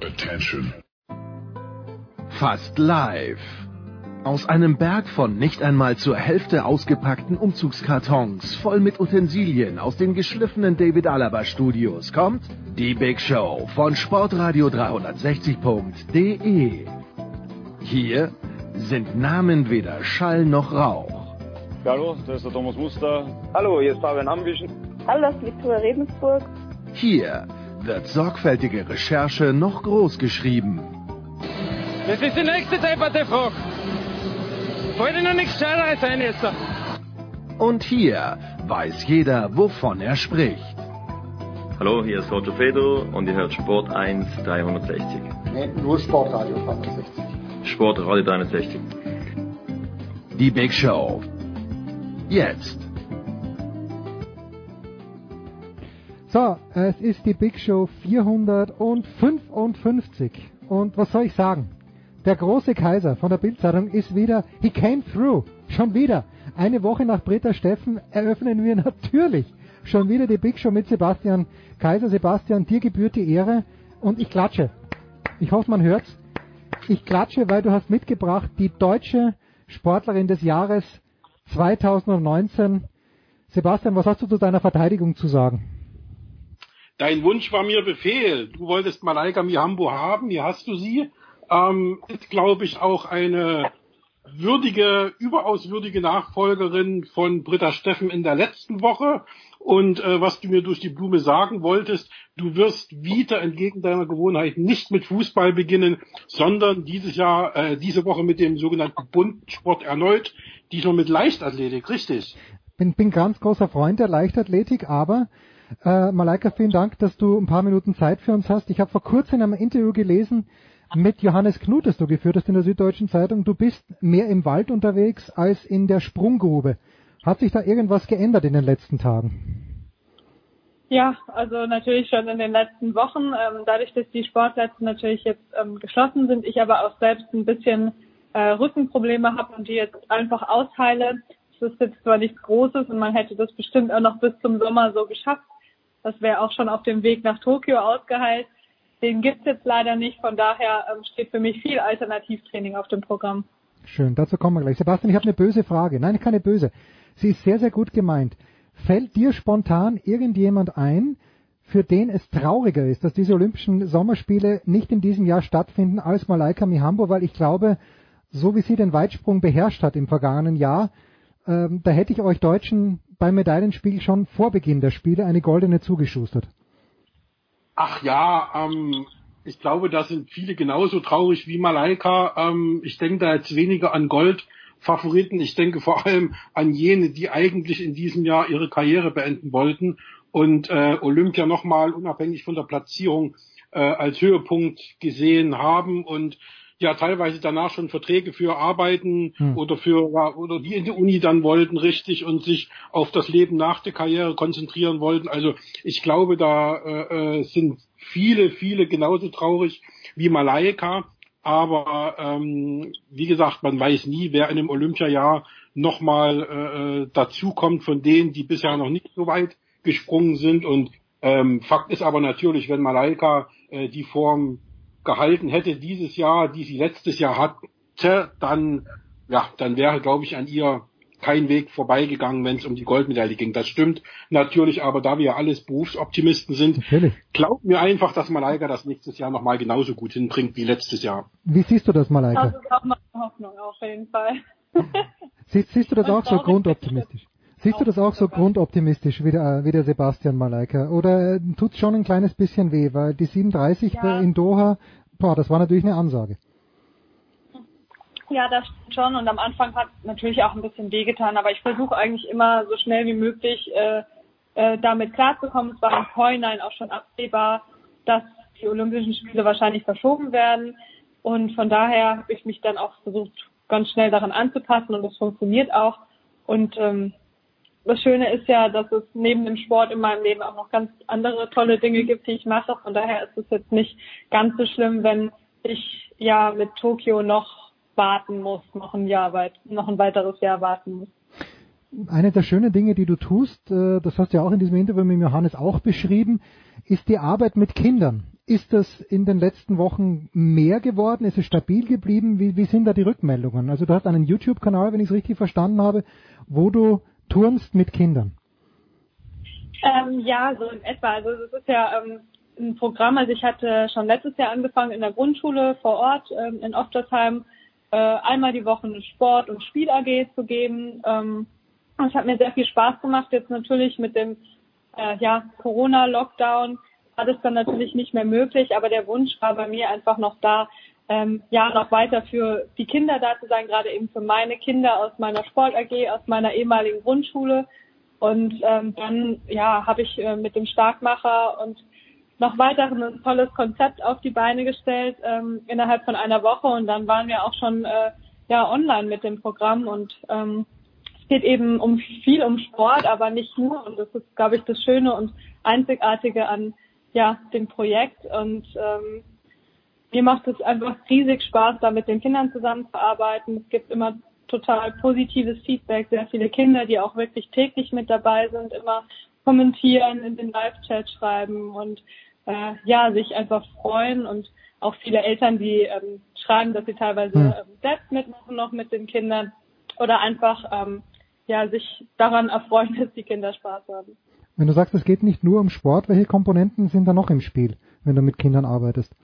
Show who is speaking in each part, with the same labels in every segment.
Speaker 1: Attention.
Speaker 2: Fast live. Aus einem Berg von nicht einmal zur Hälfte ausgepackten Umzugskartons voll mit Utensilien aus den geschliffenen David Alaba Studios kommt die Big Show von Sportradio 360.de. Hier sind Namen weder Schall noch Rauch.
Speaker 3: Hallo, das ist der Thomas Muster.
Speaker 4: Hallo, hier ist Fabian Ambischen.
Speaker 5: Hallo, das ist Viktoria Regensburg.
Speaker 2: Hier wird sorgfältige Recherche noch groß geschrieben.
Speaker 6: Das ist die nächste depperte Frage. Wollte noch nichts Gescheites sein jetzt.
Speaker 2: Und hier weiß jeder, wovon er spricht.
Speaker 7: Hallo, hier ist Roger Fedor und ihr hört Sport 1 360.
Speaker 8: Nee, nur Sportradio 360.
Speaker 7: Sportradio 360.
Speaker 2: Die Big Show. Jetzt.
Speaker 9: So, es ist die Big Show 455. Und was soll ich sagen? Der große Kaiser von der Bildzeitung ist wieder, he came through. Schon wieder. Eine Woche nach Britta Steffen eröffnen wir natürlich schon wieder die Big Show mit Sebastian Kaiser. Sebastian, dir gebührt die Ehre und ich klatsche. Ich hoffe, man hört's. Ich klatsche, weil du hast mitgebracht die deutsche Sportlerin des Jahres 2019. Sebastian, was hast du zu deiner Verteidigung zu sagen?
Speaker 10: Dein Wunsch war mir Befehl. Du wolltest Malaika Mihambo haben, hier hast du sie. Ähm, ist, glaube ich, auch eine würdige, überaus würdige Nachfolgerin von Britta Steffen in der letzten Woche. Und äh, was du mir durch die Blume sagen wolltest, du wirst wieder entgegen deiner Gewohnheit nicht mit Fußball beginnen, sondern dieses Jahr, äh, diese Woche mit dem sogenannten Bundsport erneut, diesmal mit Leichtathletik, richtig?
Speaker 9: Bin, bin ganz großer Freund der Leichtathletik, aber äh, Malaika, vielen Dank, dass du ein paar Minuten Zeit für uns hast. Ich habe vor kurzem in einem Interview gelesen mit Johannes Knut, das du geführt hast in der Süddeutschen Zeitung. Du bist mehr im Wald unterwegs als in der Sprunggrube. Hat sich da irgendwas geändert in den letzten Tagen?
Speaker 5: Ja, also natürlich schon in den letzten Wochen. Ähm, dadurch, dass die Sportplätze natürlich jetzt ähm, geschlossen sind, ich aber auch selbst ein bisschen äh, Rückenprobleme habe und die jetzt einfach ausheile. Das ist jetzt zwar nichts Großes und man hätte das bestimmt auch noch bis zum Sommer so geschafft. Das wäre auch schon auf dem Weg nach Tokio ausgeheilt. Den gibt's jetzt leider nicht. Von daher ähm, steht für mich viel Alternativtraining auf dem Programm.
Speaker 9: Schön, dazu kommen wir gleich. Sebastian, ich habe eine böse Frage. Nein, keine böse. Sie ist sehr, sehr gut gemeint. Fällt dir spontan irgendjemand ein, für den es trauriger ist, dass diese Olympischen Sommerspiele nicht in diesem Jahr stattfinden als Malaika Mihambo, weil ich glaube, so wie sie den Weitsprung beherrscht hat im vergangenen Jahr, ähm, da hätte ich euch Deutschen beim Medaillenspiel schon vor Beginn der Spiele eine goldene zugeschustert.
Speaker 10: Ach ja, ähm, ich glaube, da sind viele genauso traurig wie Malaika. Ähm, ich denke da jetzt weniger an Goldfavoriten. Ich denke vor allem an jene, die eigentlich in diesem Jahr ihre Karriere beenden wollten und äh, Olympia nochmal unabhängig von der Platzierung äh, als Höhepunkt gesehen haben und ja teilweise danach schon Verträge für Arbeiten hm. oder für oder die in die Uni dann wollten richtig und sich auf das Leben nach der Karriere konzentrieren wollten. Also ich glaube, da äh, äh sind viele, viele genauso traurig wie Malaika. Aber ähm, wie gesagt, man weiß nie, wer in einem Olympiajahr nochmal äh, äh, dazukommt von denen, die bisher noch nicht so weit gesprungen sind. Und ähm, Fakt ist aber natürlich, wenn Malaika äh, die Form gehalten hätte dieses Jahr, die sie letztes Jahr hatte, dann, ja, dann wäre, glaube ich, an ihr kein Weg vorbeigegangen, wenn es um die Goldmedaille ging. Das stimmt natürlich, aber da wir alles Berufsoptimisten sind,
Speaker 9: natürlich.
Speaker 10: glauben wir einfach, dass Malaika das nächstes Jahr nochmal genauso gut hinbringt wie letztes Jahr.
Speaker 9: Wie siehst du das, Malaika?
Speaker 5: Das ist auch meine Hoffnung, auf jeden Fall.
Speaker 9: siehst, siehst du das auch so grundoptimistisch? Siehst du das auch so grundoptimistisch wie der, wie der Sebastian Malaika? Oder äh, tut es schon ein kleines bisschen weh? Weil die 37 ja. in Doha, boah, das war natürlich eine Ansage.
Speaker 5: Ja, das schon. Und am Anfang hat natürlich auch ein bisschen wehgetan. Aber ich versuche eigentlich immer so schnell wie möglich äh, äh, damit klarzukommen. Es war im Vorhinein auch schon absehbar, dass die Olympischen Spiele wahrscheinlich verschoben werden. Und von daher habe ich mich dann auch versucht, ganz schnell daran anzupassen. Und das funktioniert auch. Und ähm, das Schöne ist ja, dass es neben dem Sport in meinem Leben auch noch ganz andere tolle Dinge gibt, die ich mache. Von daher ist es jetzt nicht ganz so schlimm, wenn ich ja mit Tokio noch warten muss, noch ein Jahr weit, noch ein weiteres Jahr warten muss.
Speaker 9: Eine der schönen Dinge, die du tust, äh, das hast du ja auch in diesem Interview mit Johannes auch beschrieben, ist die Arbeit mit Kindern. Ist das in den letzten Wochen mehr geworden? Ist es stabil geblieben? Wie, wie sind da die Rückmeldungen? Also du hast einen YouTube-Kanal, wenn ich es richtig verstanden habe, wo du turnst mit Kindern.
Speaker 5: Ähm, ja, so in etwa. Also es ist ja ähm, ein Programm, also ich hatte schon letztes Jahr angefangen in der Grundschule vor Ort ähm, in Oftersheim äh, einmal die Woche eine Sport- und Spiel-AG zu geben. Ähm, es hat mir sehr viel Spaß gemacht. Jetzt natürlich mit dem äh, ja, Corona-Lockdown war das dann natürlich nicht mehr möglich, aber der Wunsch war bei mir einfach noch da, ähm, ja, noch weiter für die Kinder da zu sein, gerade eben für meine Kinder aus meiner Sport AG, aus meiner ehemaligen Grundschule. Und ähm, dann ja, habe ich äh, mit dem Starkmacher und noch weiter ein tolles Konzept auf die Beine gestellt ähm, innerhalb von einer Woche. Und dann waren wir auch schon äh, ja online mit dem Programm. Und ähm, es geht eben um viel um Sport, aber nicht nur. Und das ist glaube ich das Schöne und einzigartige an ja dem Projekt. Und ähm, mir macht es einfach riesig Spaß, da mit den Kindern zusammenzuarbeiten. Es gibt immer total positives Feedback, sehr viele Kinder, die auch wirklich täglich mit dabei sind, immer kommentieren, in den Live-Chat schreiben und äh, ja, sich einfach freuen und auch viele Eltern, die ähm, schreiben, dass sie teilweise hm. ähm, selbst mitmachen noch mit den Kindern oder einfach ähm, ja, sich daran erfreuen, dass die Kinder Spaß haben.
Speaker 9: Wenn du sagst, es geht nicht nur um Sport, welche Komponenten sind da noch im Spiel, wenn du mit Kindern arbeitest?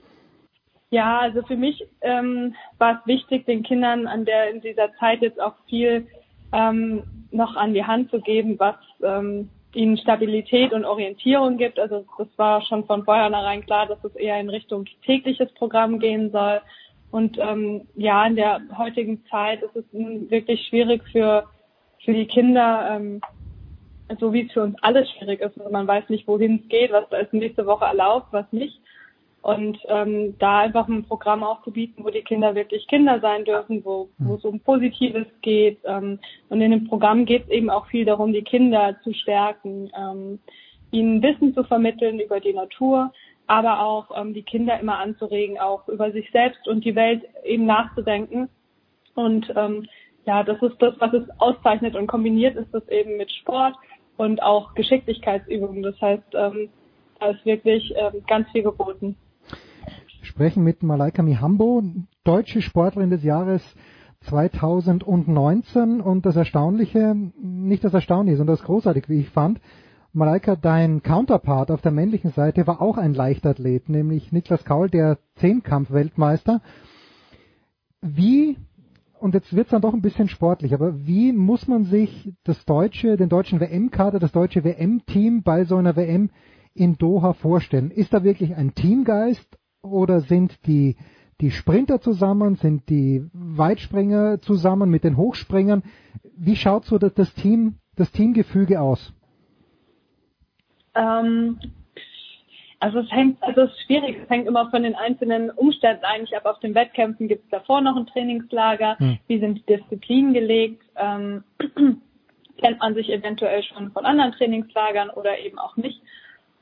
Speaker 5: Ja, also für mich ähm, war es wichtig, den Kindern an der in dieser Zeit jetzt auch viel ähm, noch an die Hand zu geben, was ähm, ihnen Stabilität und Orientierung gibt. Also das war schon von vornherein klar, dass es eher in Richtung tägliches Programm gehen soll. Und ähm, ja, in der heutigen Zeit ist es wirklich schwierig für für die Kinder, ähm, so wie es für uns alle schwierig ist. Also man weiß nicht, wohin es geht, was da ist nächste Woche erlaubt, was nicht. Und ähm, da einfach ein Programm aufzubieten, wo die Kinder wirklich Kinder sein dürfen, wo, wo es um Positives geht. Ähm, und in dem Programm geht es eben auch viel darum, die Kinder zu stärken, ähm, ihnen Wissen zu vermitteln über die Natur, aber auch ähm, die Kinder immer anzuregen, auch über sich selbst und die Welt eben nachzudenken. Und ähm, ja, das ist das, was es auszeichnet und kombiniert ist das eben mit Sport und auch Geschicklichkeitsübungen. Das heißt, ähm, da ist wirklich ähm, ganz viel geboten
Speaker 9: sprechen mit Malaika Mihambo, deutsche Sportlerin des Jahres 2019 und das Erstaunliche, nicht das Erstaunliche, sondern das Großartige, wie ich fand, Malaika, dein Counterpart auf der männlichen Seite war auch ein Leichtathlet, nämlich Niklas Kaul, der Zehnkampf-Weltmeister. Wie, und jetzt wird es dann doch ein bisschen sportlich, aber wie muss man sich das deutsche, den deutschen WM-Kader, das deutsche WM-Team bei so einer WM in Doha vorstellen? Ist da wirklich ein Teamgeist oder sind die, die Sprinter zusammen, sind die Weitspringer zusammen mit den Hochspringern? Wie schaut so das, Team, das Teamgefüge aus?
Speaker 5: Ähm, also es hängt, also es ist schwierig, es hängt immer von den einzelnen Umständen eigentlich ab. Auf den Wettkämpfen gibt es davor noch ein Trainingslager, hm. wie sind die Disziplinen gelegt, ähm, kennt man sich eventuell schon von anderen Trainingslagern oder eben auch nicht.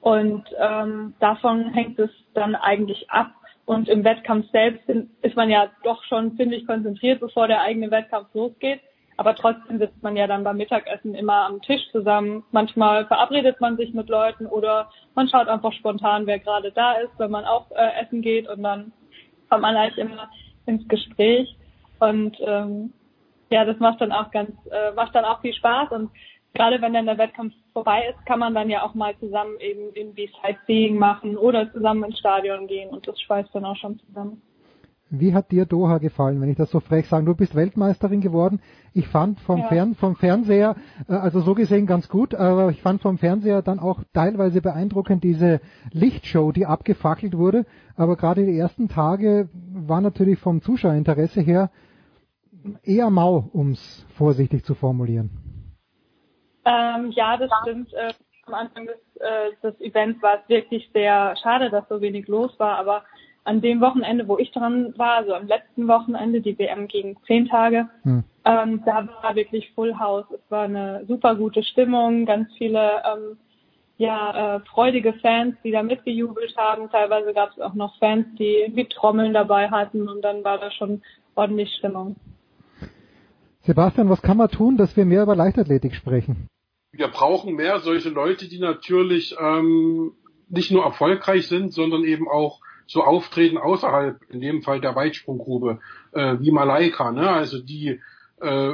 Speaker 5: Und ähm, davon hängt es dann eigentlich ab. Und im Wettkampf selbst ist man ja doch schon ziemlich konzentriert, bevor der eigene Wettkampf losgeht. Aber trotzdem sitzt man ja dann beim Mittagessen immer am Tisch zusammen. Manchmal verabredet man sich mit Leuten oder man schaut einfach spontan, wer gerade da ist, wenn man auch äh, essen geht und dann kommt man eigentlich immer ins Gespräch. Und ähm, ja, das macht dann auch ganz, äh, macht dann auch viel Spaß und gerade wenn dann der Wettkampf vorbei ist, kann man dann ja auch mal zusammen eben irgendwie Sightseeing machen oder zusammen ins Stadion gehen und das schweißt dann auch schon zusammen.
Speaker 9: Wie hat dir Doha gefallen, wenn ich das so frech sage? Du bist Weltmeisterin geworden. Ich fand vom, ja. Fern, vom Fernseher, äh, also so gesehen ganz gut, aber ich fand vom Fernseher dann auch teilweise beeindruckend diese Lichtshow, die abgefackelt wurde. Aber gerade die ersten Tage war natürlich vom Zuschauerinteresse her eher mau, um es vorsichtig zu formulieren.
Speaker 5: Ähm, ja, das stimmt. Äh, am Anfang des, äh, des Events war es wirklich sehr schade, dass so wenig los war, aber an dem Wochenende, wo ich dran war, also am letzten Wochenende, die WM gegen zehn Tage, hm. ähm, da war wirklich Full House. Es war eine super gute Stimmung, ganz viele ähm, ja, äh, freudige Fans, die da mitgejubelt haben. Teilweise gab es auch noch Fans, die irgendwie Trommeln dabei hatten und dann war da schon ordentlich Stimmung.
Speaker 9: Sebastian, was kann man tun, dass wir mehr über Leichtathletik sprechen?
Speaker 11: wir brauchen mehr solche Leute, die natürlich ähm,
Speaker 10: nicht nur erfolgreich sind, sondern eben auch so auftreten außerhalb, in dem Fall der Weitsprunggrube, äh, wie Malaika, ne? Also die äh,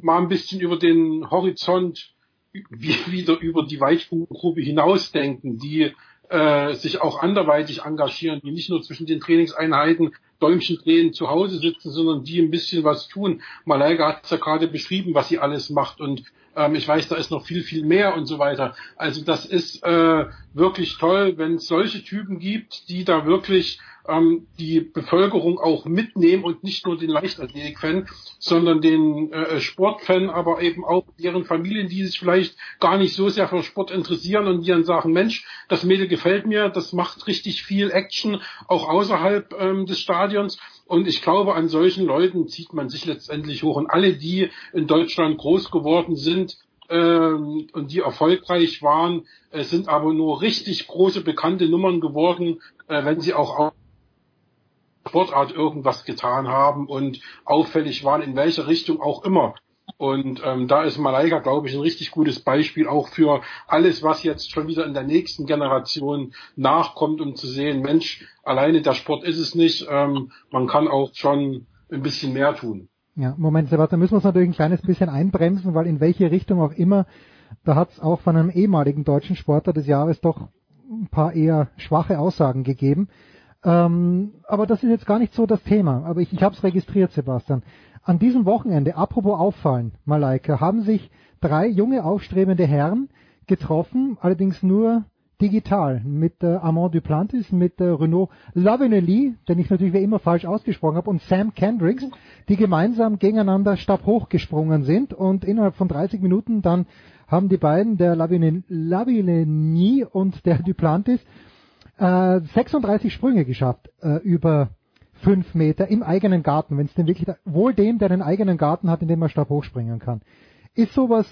Speaker 10: mal ein bisschen über den Horizont wie, wieder über die Weitsprunggrube hinausdenken, die äh, sich auch anderweitig engagieren, die nicht nur zwischen den Trainingseinheiten Däumchen drehen zu Hause sitzen, sondern die ein bisschen was tun. Malaika hat es ja gerade beschrieben, was sie alles macht und ähm, ich weiß, da ist noch viel, viel mehr und so weiter. Also das ist äh, wirklich toll, wenn es solche Typen gibt, die da wirklich ähm, die Bevölkerung auch mitnehmen und nicht nur den Leichtathletik-Fan, sondern den äh, Sportfan, aber eben auch deren Familien, die sich vielleicht gar nicht so sehr für Sport interessieren und die dann sagen, Mensch, das Mädel gefällt mir, das macht richtig viel Action, auch außerhalb ähm, des Stadions. Und ich glaube, an solchen Leuten zieht man sich letztendlich hoch. Und alle, die in Deutschland groß geworden sind, ähm, und die erfolgreich waren, äh, sind aber nur richtig große bekannte Nummern geworden, äh, wenn sie auch Sportart irgendwas getan haben und auffällig waren, in welche Richtung auch immer. Und ähm, da ist Malaika, glaube ich, ein richtig gutes Beispiel auch für alles, was jetzt schon wieder in der nächsten Generation nachkommt, um zu sehen, Mensch, alleine der Sport ist es nicht, ähm, man kann auch schon ein bisschen mehr tun.
Speaker 9: Ja, Moment, Sebastian, müssen wir uns natürlich ein kleines bisschen einbremsen, weil in welche Richtung auch immer, da hat es auch von einem ehemaligen deutschen Sportler des Jahres doch ein paar eher schwache Aussagen gegeben. Ähm, aber das ist jetzt gar nicht so das Thema. Aber ich, ich habe es registriert, Sebastian. An diesem Wochenende, apropos auffallen, Malaika, haben sich drei junge aufstrebende Herren getroffen, allerdings nur digital, mit äh, Armand Duplantis, mit äh, Renaud Lavenelli, den ich natürlich wie immer falsch ausgesprochen habe, und Sam Kendricks, die gemeinsam gegeneinander stabhoch gesprungen sind und innerhalb von 30 Minuten dann haben die beiden, der Lavenelli und der Duplantis, äh, 36 Sprünge geschafft äh, über fünf Meter im eigenen Garten, wenn es denn wirklich, wohl dem, der einen eigenen Garten hat, in dem man Stab hochspringen kann. Ist sowas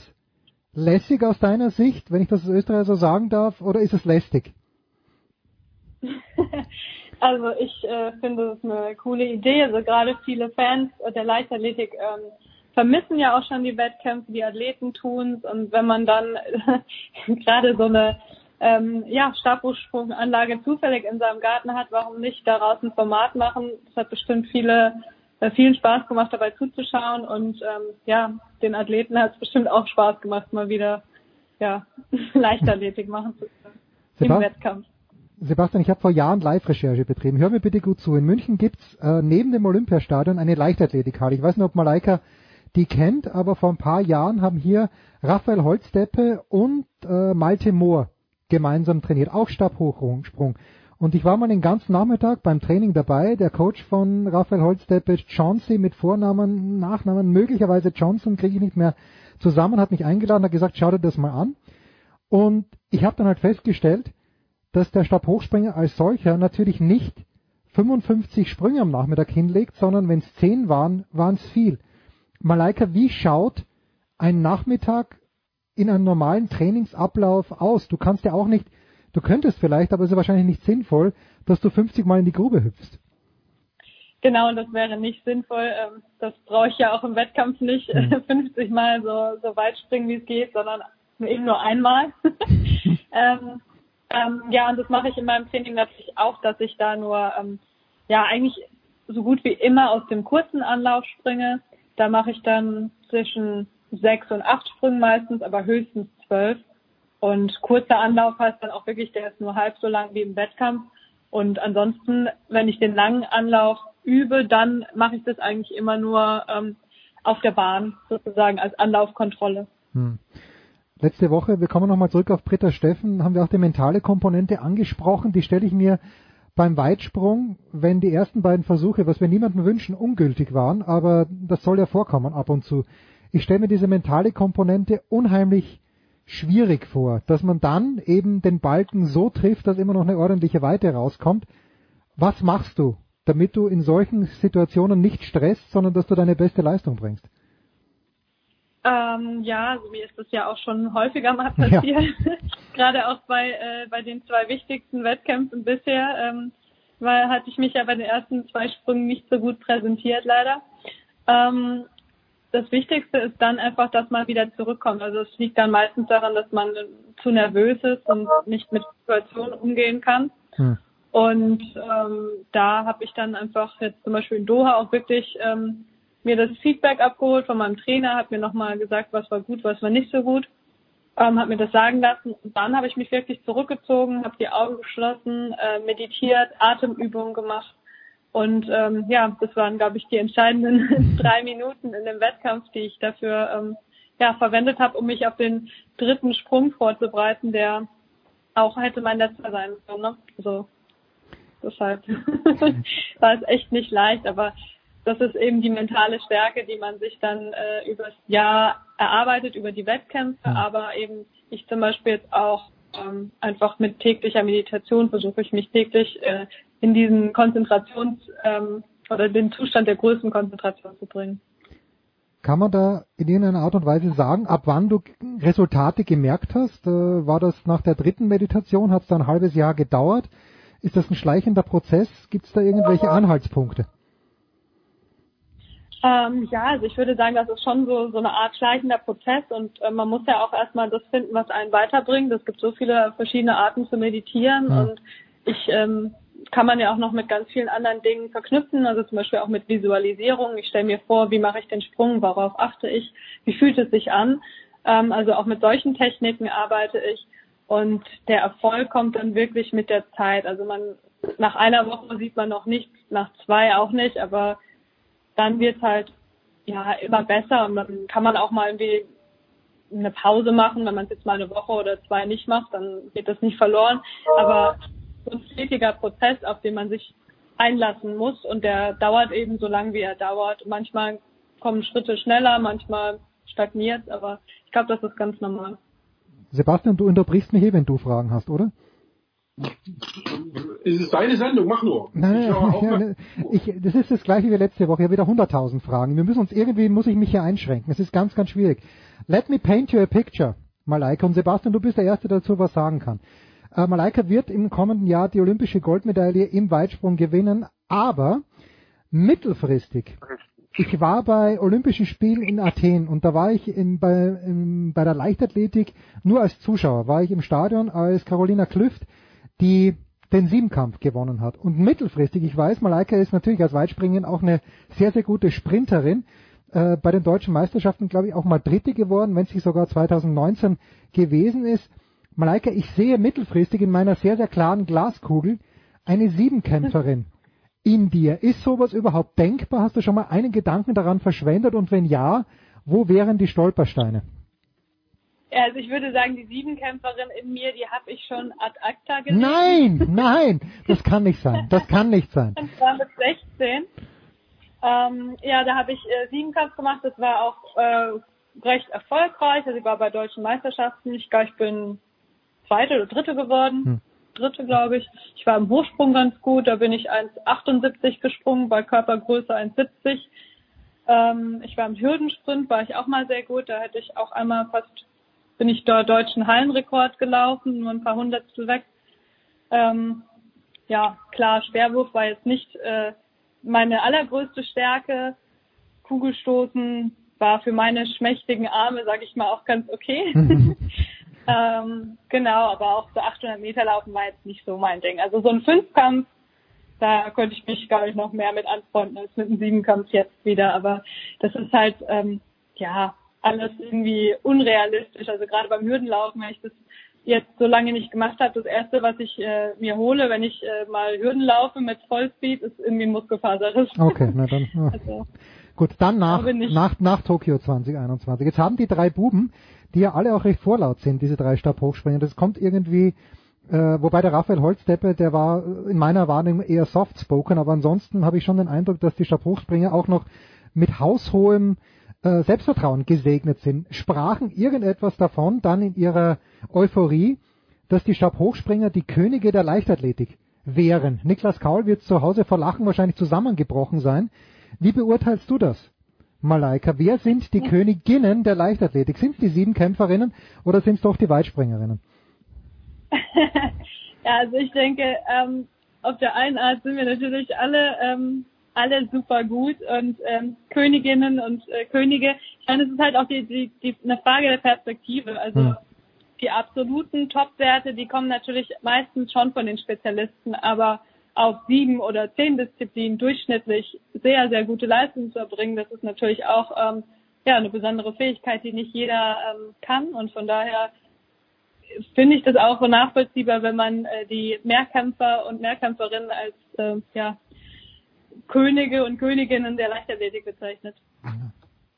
Speaker 9: lässig aus deiner Sicht, wenn ich das als Österreicher so sagen darf, oder ist es lästig?
Speaker 5: Also ich äh, finde es eine coole Idee. Also gerade viele Fans der Leichtathletik ähm, vermissen ja auch schon die Wettkämpfe, die Athleten tun und wenn man dann gerade so eine ähm, ja, Stabhochsprunganlage zufällig in seinem Garten hat, warum nicht daraus ein Format machen? Das hat bestimmt viele, äh, vielen Spaß gemacht, dabei zuzuschauen und ähm, ja, den Athleten hat es bestimmt auch Spaß gemacht, mal wieder ja, Leichtathletik machen zu können Sebast im Wettkampf.
Speaker 9: Sebastian, ich habe vor Jahren Live-Recherche betrieben. Hör mir bitte gut zu. In München gibt's äh, neben dem Olympiastadion eine Leichtathletikhalle. Ich weiß nicht, ob Malaika die kennt, aber vor ein paar Jahren haben hier Raphael Holzdeppe und äh, Malte Mohr gemeinsam trainiert, auch Stabhochsprung. Und ich war mal den ganzen Nachmittag beim Training dabei. Der Coach von Raphael Holzdeppe, Chauncey mit Vornamen, Nachnamen, möglicherweise Johnson, kriege ich nicht mehr zusammen, hat mich eingeladen, hat gesagt, schau dir das mal an. Und ich habe dann halt festgestellt, dass der Stabhochspringer als solcher natürlich nicht 55 Sprünge am Nachmittag hinlegt, sondern wenn es 10 waren, waren es viel. Malaika, wie schaut ein Nachmittag in einem normalen Trainingsablauf aus? Du kannst ja auch nicht, du könntest vielleicht, aber es ist wahrscheinlich nicht sinnvoll, dass du 50 Mal in die Grube hüpfst.
Speaker 5: Genau, und das wäre nicht sinnvoll. Ähm, das brauche ich ja auch im Wettkampf nicht, hm. 50 Mal so, so weit springen, wie es geht, sondern eben nur einmal. ähm, ähm, ja, und das mache ich in meinem Training natürlich auch, dass ich da nur, ähm, ja, eigentlich so gut wie immer aus dem kurzen Anlauf springe. Da mache ich dann zwischen sechs und acht Sprüngen meistens, aber höchstens zwölf. Und kurzer Anlauf heißt dann auch wirklich, der ist nur halb so lang wie im Wettkampf. Und ansonsten, wenn ich den langen Anlauf übe, dann mache ich das eigentlich immer nur ähm, auf der Bahn, sozusagen als Anlaufkontrolle. Hm.
Speaker 9: Letzte Woche, wir kommen nochmal zurück auf Britta Steffen, haben wir auch die mentale Komponente angesprochen. Die stelle ich mir beim Weitsprung, wenn die ersten beiden Versuche, was wir niemandem wünschen, ungültig waren, aber das soll ja vorkommen ab und zu ich stelle mir diese mentale Komponente unheimlich schwierig vor, dass man dann eben den Balken so trifft, dass immer noch eine ordentliche Weite rauskommt. Was machst du, damit du in solchen Situationen nicht stresst, sondern dass du deine beste Leistung bringst?
Speaker 5: Ähm, ja, also mir ist das ja auch schon häufiger mal passiert, ja. gerade auch bei äh, bei den zwei wichtigsten Wettkämpfen bisher, ähm, weil hatte ich mich ja bei den ersten zwei Sprüngen nicht so gut präsentiert leider. Ähm, das Wichtigste ist dann einfach, dass man wieder zurückkommt. Also es liegt dann meistens daran, dass man zu nervös ist und nicht mit Situationen umgehen kann. Hm. Und ähm, da habe ich dann einfach jetzt zum Beispiel in Doha auch wirklich ähm, mir das Feedback abgeholt von meinem Trainer, hat mir nochmal gesagt, was war gut, was war nicht so gut, ähm, hat mir das sagen lassen. Und dann habe ich mich wirklich zurückgezogen, habe die Augen geschlossen, äh, meditiert, Atemübungen gemacht. Und ähm, ja, das waren, glaube ich, die entscheidenden drei Minuten in dem Wettkampf, die ich dafür ähm, ja, verwendet habe, um mich auf den dritten Sprung vorzubereiten, der auch hätte mein letzter sein können. Ne? Also deshalb war es echt nicht leicht, aber das ist eben die mentale Stärke, die man sich dann äh, übers Jahr erarbeitet, über die Wettkämpfe, aber eben ich zum Beispiel jetzt auch ähm, einfach mit täglicher Meditation versuche ich mich täglich äh, in diesen Konzentrations- ähm, oder den Zustand der größten Konzentration zu bringen.
Speaker 9: Kann man da in irgendeiner Art und Weise sagen, ab wann du Resultate gemerkt hast? Äh, war das nach der dritten Meditation? Hat es da ein halbes Jahr gedauert? Ist das ein schleichender Prozess? Gibt es da irgendwelche Anhaltspunkte?
Speaker 5: Ähm, ja, also ich würde sagen, das ist schon so, so eine Art schleichender Prozess und äh, man muss ja auch erstmal das finden, was einen weiterbringt. Es gibt so viele verschiedene Arten zu meditieren ja. und ich ähm, kann man ja auch noch mit ganz vielen anderen Dingen verknüpfen, also zum Beispiel auch mit Visualisierung. Ich stelle mir vor, wie mache ich den Sprung, worauf achte ich, wie fühlt es sich an. Ähm, also auch mit solchen Techniken arbeite ich und der Erfolg kommt dann wirklich mit der Zeit. Also man nach einer Woche sieht man noch nichts, nach zwei auch nicht, aber dann wird halt ja immer besser und dann kann man auch mal irgendwie eine Pause machen, wenn man es jetzt mal eine Woche oder zwei nicht macht, dann geht das nicht verloren. Aber so ein stetiger Prozess, auf den man sich einlassen muss und der dauert eben so lange, wie er dauert. Manchmal kommen Schritte schneller, manchmal stagniert, aber ich glaube, das ist ganz normal.
Speaker 9: Sebastian, du unterbrichst mich eh, wenn du Fragen hast, oder?
Speaker 11: Es ist deine Sendung, mach nur.
Speaker 9: Nein, ja, ich, das ist das gleiche wie letzte Woche. Ich habe wieder 100.000 Fragen. Wir müssen uns irgendwie, muss ich mich hier einschränken. Es ist ganz, ganz schwierig. Let me paint you a picture, Malaika. Und Sebastian, du bist der Erste, der dazu was sagen kann. Äh, Malaika wird im kommenden Jahr die olympische Goldmedaille im Weitsprung gewinnen, aber mittelfristig. Ich war bei Olympischen Spielen in Athen und da war ich in, bei, in, bei der Leichtathletik nur als Zuschauer. War ich im Stadion, als Carolina Klüft die den Siebenkampf gewonnen hat. Und mittelfristig, ich weiß, Malaika ist natürlich als Weitspringen auch eine sehr, sehr gute Sprinterin. Äh, bei den deutschen Meisterschaften, glaube ich, auch mal Dritte geworden, wenn sie sogar 2019 gewesen ist. Malaika, ich sehe mittelfristig in meiner sehr, sehr klaren Glaskugel eine Siebenkämpferin in dir. Ist sowas überhaupt denkbar? Hast du schon mal einen Gedanken daran verschwendet? Und wenn ja, wo wären die Stolpersteine?
Speaker 5: Also ich würde sagen, die Siebenkämpferin in mir, die habe ich schon ad acta gelegt.
Speaker 9: Nein, nein, das kann nicht sein. Das kann nicht sein.
Speaker 5: Das war mit 16. Ähm, ja, da habe ich äh, Siebenkampf gemacht. Das war auch äh, recht erfolgreich. Also ich war bei deutschen Meisterschaften. Ich glaube, ich bin zweite oder dritte geworden. Hm. Dritte, glaube ich. Ich war im Hochsprung ganz gut. Da bin ich 1,78 gesprungen, bei Körpergröße 1,70. Ähm, ich war im Hürdensprint, war ich auch mal sehr gut. Da hätte ich auch einmal fast, bin ich dort deutschen Hallenrekord gelaufen, nur ein paar Hundertstel weg. Ähm, ja, klar, Schwerwurf war jetzt nicht äh, meine allergrößte Stärke. Kugelstoßen war für meine schmächtigen Arme, sage ich mal, auch ganz okay. Ähm, genau, aber auch so 800 Meter laufen war jetzt nicht so mein Ding. Also so ein Fünfkampf, da könnte ich mich, glaube ich, noch mehr mit anfreunden als mit einem Siebenkampf jetzt wieder. Aber das ist halt, ähm, ja, alles irgendwie unrealistisch. Also gerade beim Hürdenlaufen, wenn ich das jetzt so lange nicht gemacht habe, das erste, was ich äh, mir hole, wenn ich äh, mal Hürden laufe mit Vollspeed, ist irgendwie ein Muskelfaserriss.
Speaker 9: Okay, na dann. Ja. Also, Gut, dann nach, nach, nach Tokio 2021. Jetzt haben die drei Buben die ja alle auch recht vorlaut sind, diese drei Stabhochspringer. Das kommt irgendwie, äh, wobei der Raphael Holzdeppe, der war in meiner Wahrnehmung eher soft-spoken, aber ansonsten habe ich schon den Eindruck, dass die Stabhochspringer auch noch mit haushohem äh, Selbstvertrauen gesegnet sind. Sprachen irgendetwas davon dann in ihrer Euphorie, dass die Stabhochspringer die Könige der Leichtathletik wären. Niklas Kaul wird zu Hause vor Lachen wahrscheinlich zusammengebrochen sein. Wie beurteilst du das? Malaika, wer sind die Königinnen der Leichtathletik? Sind es die sieben Kämpferinnen oder sind es doch die Weitspringerinnen?
Speaker 5: ja, also ich denke, ähm, auf der einen Art sind wir natürlich alle ähm, alle super gut und ähm, Königinnen und äh, Könige. Ich meine, es ist halt auch die, die, die, eine Frage der Perspektive. Also
Speaker 9: Hm.
Speaker 5: die absoluten Top-Werte, die kommen natürlich meistens schon von den Spezialisten, aber auf sieben oder zehn Disziplinen durchschnittlich sehr, sehr gute Leistungen zu erbringen, das ist natürlich auch ähm, ja eine besondere Fähigkeit, die nicht jeder ähm, kann und von daher finde ich das auch nachvollziehbar, wenn man äh, die Mehrkämpfer und Mehrkämpferinnen als äh, ja, Könige und Königinnen der Leichtathletik bezeichnet.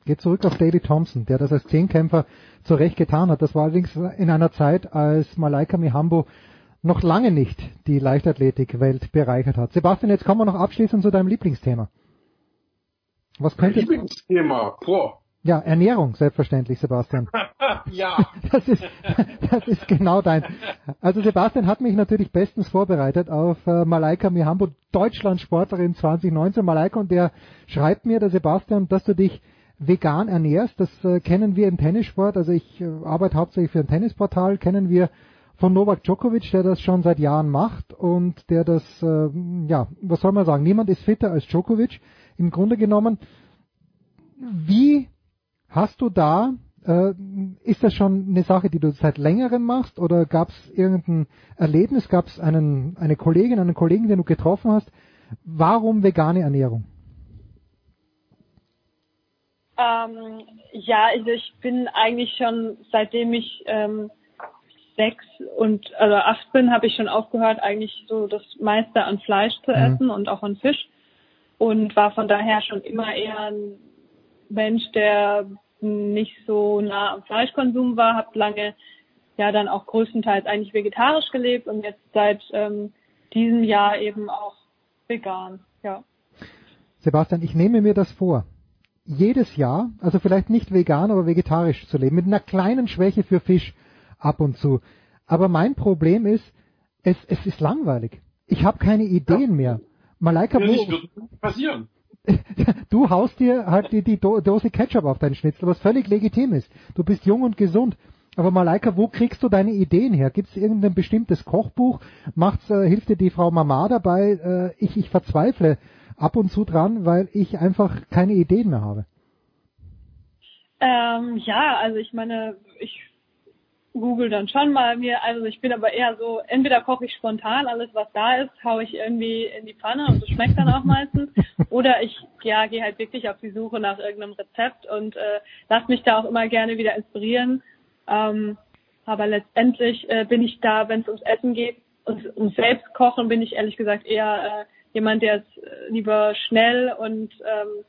Speaker 9: Geht zurück auf David Thompson, der das als Zehnkämpfer zu Recht getan hat. Das war allerdings in einer Zeit, als Malaika Mihambo noch lange nicht die Leichtathletikwelt bereichert hat. Sebastian, jetzt kommen wir noch abschließend zu deinem Lieblingsthema. Was könnte...
Speaker 11: Lieblingsthema. Boah.
Speaker 9: Ja, Ernährung, selbstverständlich, Sebastian.
Speaker 11: ja.
Speaker 9: Das ist, das ist genau dein. Also Sebastian hat mich natürlich bestens vorbereitet auf äh, Malaika Mihambo, Deutschlandsportlerin 2019. Malaika, und der schreibt mir, der Sebastian, dass du dich vegan ernährst. Das äh, kennen wir im Tennissport. Also ich äh, arbeite hauptsächlich für ein Tennisportal, kennen wir von Novak Djokovic, der das schon seit Jahren macht und der das, äh, ja, was soll man sagen, niemand ist fitter als Djokovic. Im Grunde genommen, wie Hast du da, äh, ist das schon eine Sache, die du seit längerem machst oder gab es irgendein Erlebnis, gab es einen, eine Kollegin, einen Kollegen, den du getroffen hast? Warum vegane Ernährung?
Speaker 5: Ähm, ja, also ich bin eigentlich schon, seitdem ich ähm, sechs und also acht bin, habe ich schon aufgehört, eigentlich so das meiste an Fleisch zu
Speaker 9: Mhm.
Speaker 5: essen und auch an Fisch und war von daher schon immer eher ein Mensch, der nicht so nah am Fleischkonsum war, habe lange ja dann auch größtenteils eigentlich vegetarisch gelebt und jetzt seit ähm, diesem Jahr eben auch vegan. Ja.
Speaker 9: Sebastian, ich nehme mir das vor, jedes Jahr, also vielleicht nicht vegan, aber vegetarisch zu leben, mit einer kleinen Schwäche für Fisch ab und zu. Aber mein Problem ist, es, es ist langweilig. Ich habe keine Ideen mehr. Malaika,
Speaker 11: Ja, wird passieren.
Speaker 9: du haust dir halt die, die Do Dose Ketchup auf deinen Schnitzel, was völlig legitim ist. Du bist jung und gesund. Aber Malaika, wo kriegst du deine Ideen her? Gibt es irgendein bestimmtes Kochbuch? Macht's, äh, hilft dir die Frau Mama dabei? Äh, ich, ich verzweifle ab und zu dran, weil ich einfach keine Ideen mehr habe.
Speaker 5: Ähm, ja, also ich meine, ich google dann schon mal mir, also ich bin aber eher so, entweder koche ich spontan, alles was da ist, haue ich irgendwie in die Pfanne und das schmeckt dann auch meistens. Oder ich ja, gehe halt wirklich auf die Suche nach irgendeinem Rezept und äh, lass mich da auch immer gerne wieder inspirieren. Ähm, aber letztendlich äh, bin ich da, wenn es ums Essen geht und ums Selbstkochen, bin ich ehrlich gesagt eher äh, jemand, der es äh, lieber schnell und ähm,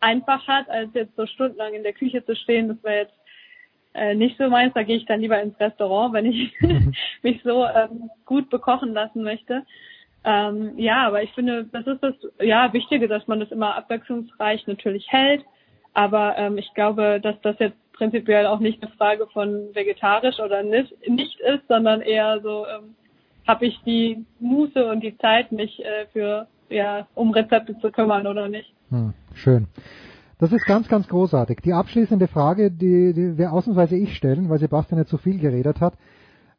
Speaker 5: einfach hat, als jetzt so stundenlang in der Küche zu stehen. Das wäre jetzt äh, nicht so meins. Da gehe ich dann lieber ins Restaurant, wenn ich mich so ähm, gut bekochen lassen möchte. Ähm, ja, aber ich finde, das ist das ja Wichtige, dass man das immer abwechslungsreich natürlich hält. Aber ähm, ich glaube, dass das jetzt prinzipiell auch nicht eine Frage von vegetarisch oder nicht, nicht ist, sondern eher so, ähm, habe ich die Muße und die Zeit, mich äh, für ja um Rezepte zu kümmern oder nicht.
Speaker 9: Hm, schön. Das ist ganz, ganz großartig. Die abschließende Frage, die, die wir ausnahmsweise ich stellen, weil Sebastian nicht zu viel geredet hat.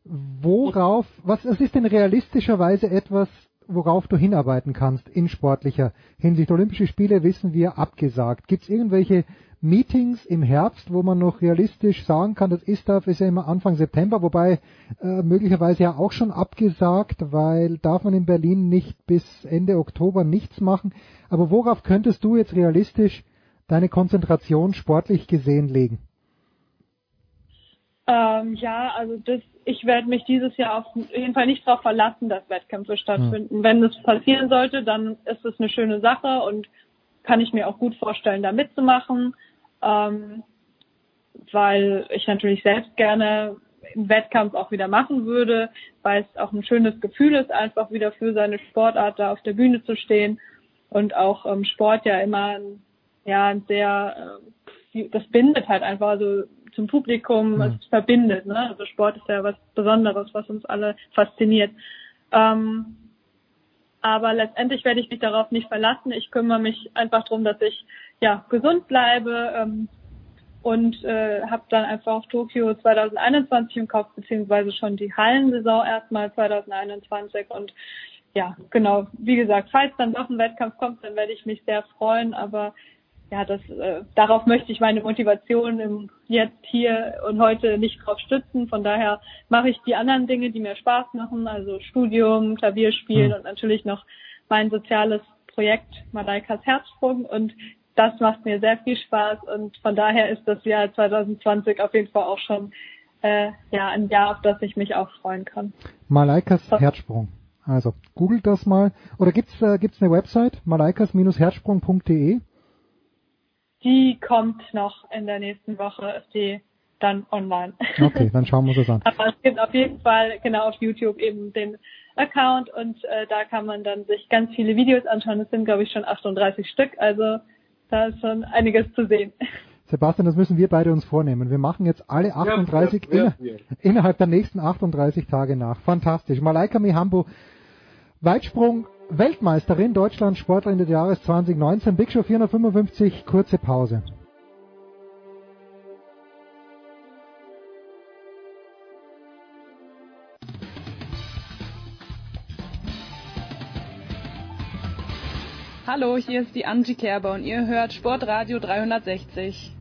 Speaker 9: Worauf, was, was ist denn realistischerweise etwas, worauf du hinarbeiten kannst in sportlicher Hinsicht? Olympische Spiele wissen wir abgesagt. Gibt es irgendwelche Meetings im Herbst, wo man noch realistisch sagen kann, das ISTAF ist ja immer Anfang September, wobei äh, möglicherweise ja auch schon abgesagt, weil darf man in Berlin nicht bis Ende Oktober nichts machen. Aber worauf könntest du jetzt realistisch deine Konzentration sportlich gesehen legen?
Speaker 5: Ähm, ja, also das, ich werde mich dieses Jahr auf jeden Fall nicht darauf verlassen, dass Wettkämpfe stattfinden. Wenn das passieren sollte, dann ist es eine schöne Sache und kann ich mir auch gut vorstellen, da mitzumachen, ähm, weil ich natürlich selbst gerne einen Wettkampf auch wieder machen würde, weil es auch ein schönes Gefühl ist, einfach wieder für seine Sportart da auf der Bühne zu stehen und auch ähm, Sport ja immer ein, ja sehr äh, das bindet halt einfach also zum Publikum,
Speaker 9: Ja.
Speaker 5: es verbindet, ne? Also Sport ist ja was Besonderes, was uns alle fasziniert. Ähm, aber letztendlich werde ich mich darauf nicht verlassen. Ich kümmere mich einfach darum, dass ich ja gesund bleibe ähm, und äh, habe dann einfach auch Tokio 2021 im Kopf, beziehungsweise schon die Hallensaison erstmal 2021 und ja, genau, wie gesagt, falls dann doch ein Wettkampf kommt, dann werde ich mich sehr freuen, aber ja, das, äh, darauf möchte ich meine Motivation im, jetzt hier und heute nicht drauf stützen. Von daher mache ich die anderen Dinge, die mir Spaß machen, also Studium, Klavierspielen mhm. und natürlich noch mein soziales Projekt Malaikas Herzsprung und das macht mir sehr viel Spaß und von daher ist das Jahr 2020 auf jeden Fall auch schon äh, ja ein Jahr, auf das ich mich auch freuen kann.
Speaker 12: Malaikas Herzsprung. Also googelt das mal. Oder gibt's äh, gibt's eine Website malaikas-herzsprung.de?
Speaker 5: Die kommt noch in der nächsten Woche, ist die dann online.
Speaker 12: Okay, dann schauen wir uns das an.
Speaker 5: Aber es gibt auf jeden Fall genau auf YouTube eben den Account und äh, da kann man dann sich ganz viele Videos anschauen. Es sind glaube ich schon 38 Stück, also da ist schon einiges zu sehen.
Speaker 12: Sebastian, das müssen wir beide uns vornehmen. Wir machen jetzt alle 38 ja, inner, innerhalb der nächsten 38 Tage nach. Fantastisch. Malaika Mihambo, Weitsprung Weltmeisterin, Deutschland Sportlerin des Jahres 2019. Big Show 455, kurze Pause.
Speaker 13: Hallo, hier ist die Angie Kerber und ihr hört Sportradio 360.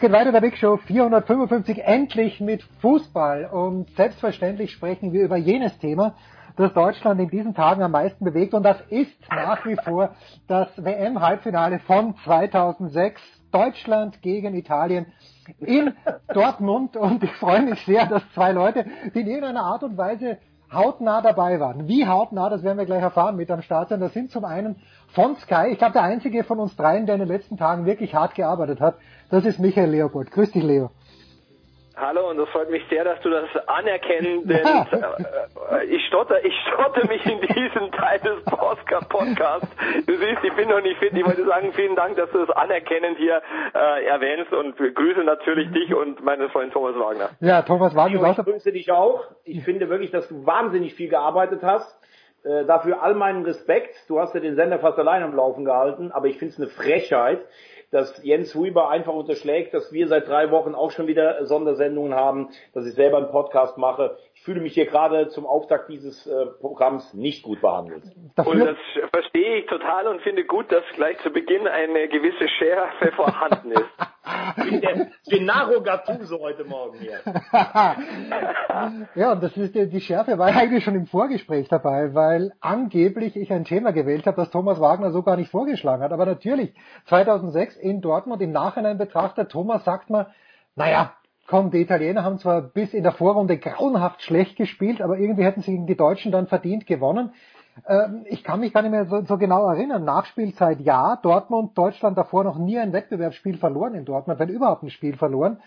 Speaker 12: Es geht weiter, der Big Show 455, endlich mit Fußball. Und selbstverständlich sprechen wir über jenes Thema, das Deutschland in diesen Tagen am meisten bewegt. Und das ist nach wie vor das WM-Halbfinale von 2006. Deutschland gegen Italien in Dortmund und ich freue mich sehr, dass zwei Leute, die in irgendeiner Art und Weise hautnah dabei waren. Wie hautnah, das werden wir gleich erfahren mit am Start sein. Das sind zum einen von Sky, ich glaube der einzige von uns dreien, der in den letzten Tagen wirklich hart gearbeitet hat, das ist Michael Leopold. Grüß dich, Leo.
Speaker 14: Hallo und es freut mich sehr, dass du das anerkennen, denn ja. äh, ich stotter, ich stotter mich in diesem Teil des Podcasts. Du siehst, ich bin noch nicht fit. Ich wollte sagen, vielen Dank, dass du das anerkennend hier äh, erwähnst und grüße natürlich dich und meinen Freund Thomas Wagner.
Speaker 15: Ja, Thomas Wagner. Ich grüße dich auch. Ich finde wirklich, dass du wahnsinnig viel gearbeitet hast. Äh, dafür all meinen Respekt. Du hast ja den Sender fast allein am Laufen gehalten, aber ich finde es eine Frechheit, dass Jens Huber einfach unterschlägt, dass wir seit drei Wochen auch schon wieder Sondersendungen haben, dass ich selber einen Podcast mache. Ich fühle mich hier gerade zum Auftakt dieses äh, Programms nicht gut behandelt.
Speaker 14: Und das verstehe ich total und finde gut, dass gleich zu Beginn eine gewisse Schärfe vorhanden ist.
Speaker 15: der Gennaro Gattuso heute Morgen hier.
Speaker 12: ja, und das ist die Schärfe war eigentlich schon im Vorgespräch dabei, weil angeblich ich ein Thema gewählt habe, das Thomas Wagner so gar nicht vorgeschlagen hat. Aber natürlich, 2006 in Dortmund im Nachhinein betrachtet, Thomas sagt mal, naja, komm, die Italiener haben zwar bis in der Vorrunde grauenhaft schlecht gespielt, aber irgendwie hätten sie gegen die Deutschen dann verdient gewonnen. Ähm, ich kann mich gar nicht mehr so, so, genau erinnern. Nachspielzeit ja, Dortmund, Deutschland davor noch nie ein Wettbewerbsspiel verloren in Dortmund, wenn überhaupt ein Spiel verloren.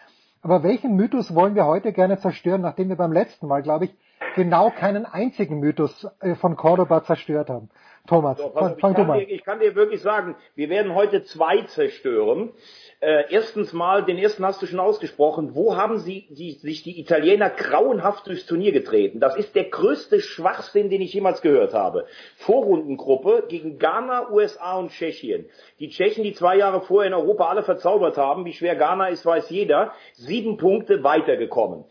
Speaker 12: Aber welchen Mythos wollen wir heute gerne zerstören, nachdem wir beim letzten Mal, glaube ich, genau keinen einzigen Mythos äh, von Cordoba zerstört haben? Thomas, so, fang, fang
Speaker 15: du
Speaker 12: mal.
Speaker 15: Dir, ich kann dir wirklich sagen, wir werden heute zwei zerstören. Äh, erstens mal, den ersten hast du schon ausgesprochen, wo haben sie die, sich die Italiener grauenhaft durchs Turnier getreten? Das ist der größte Schwachsinn, den ich jemals gehört habe. Vorrundengruppe gegen Ghana, USA und Tschechien. Die Tschechen, die zwei Jahre vorher in Europa alle verzaubert haben, wie schwer Ghana ist, weiß jeder, sieben Punkte weitergekommen.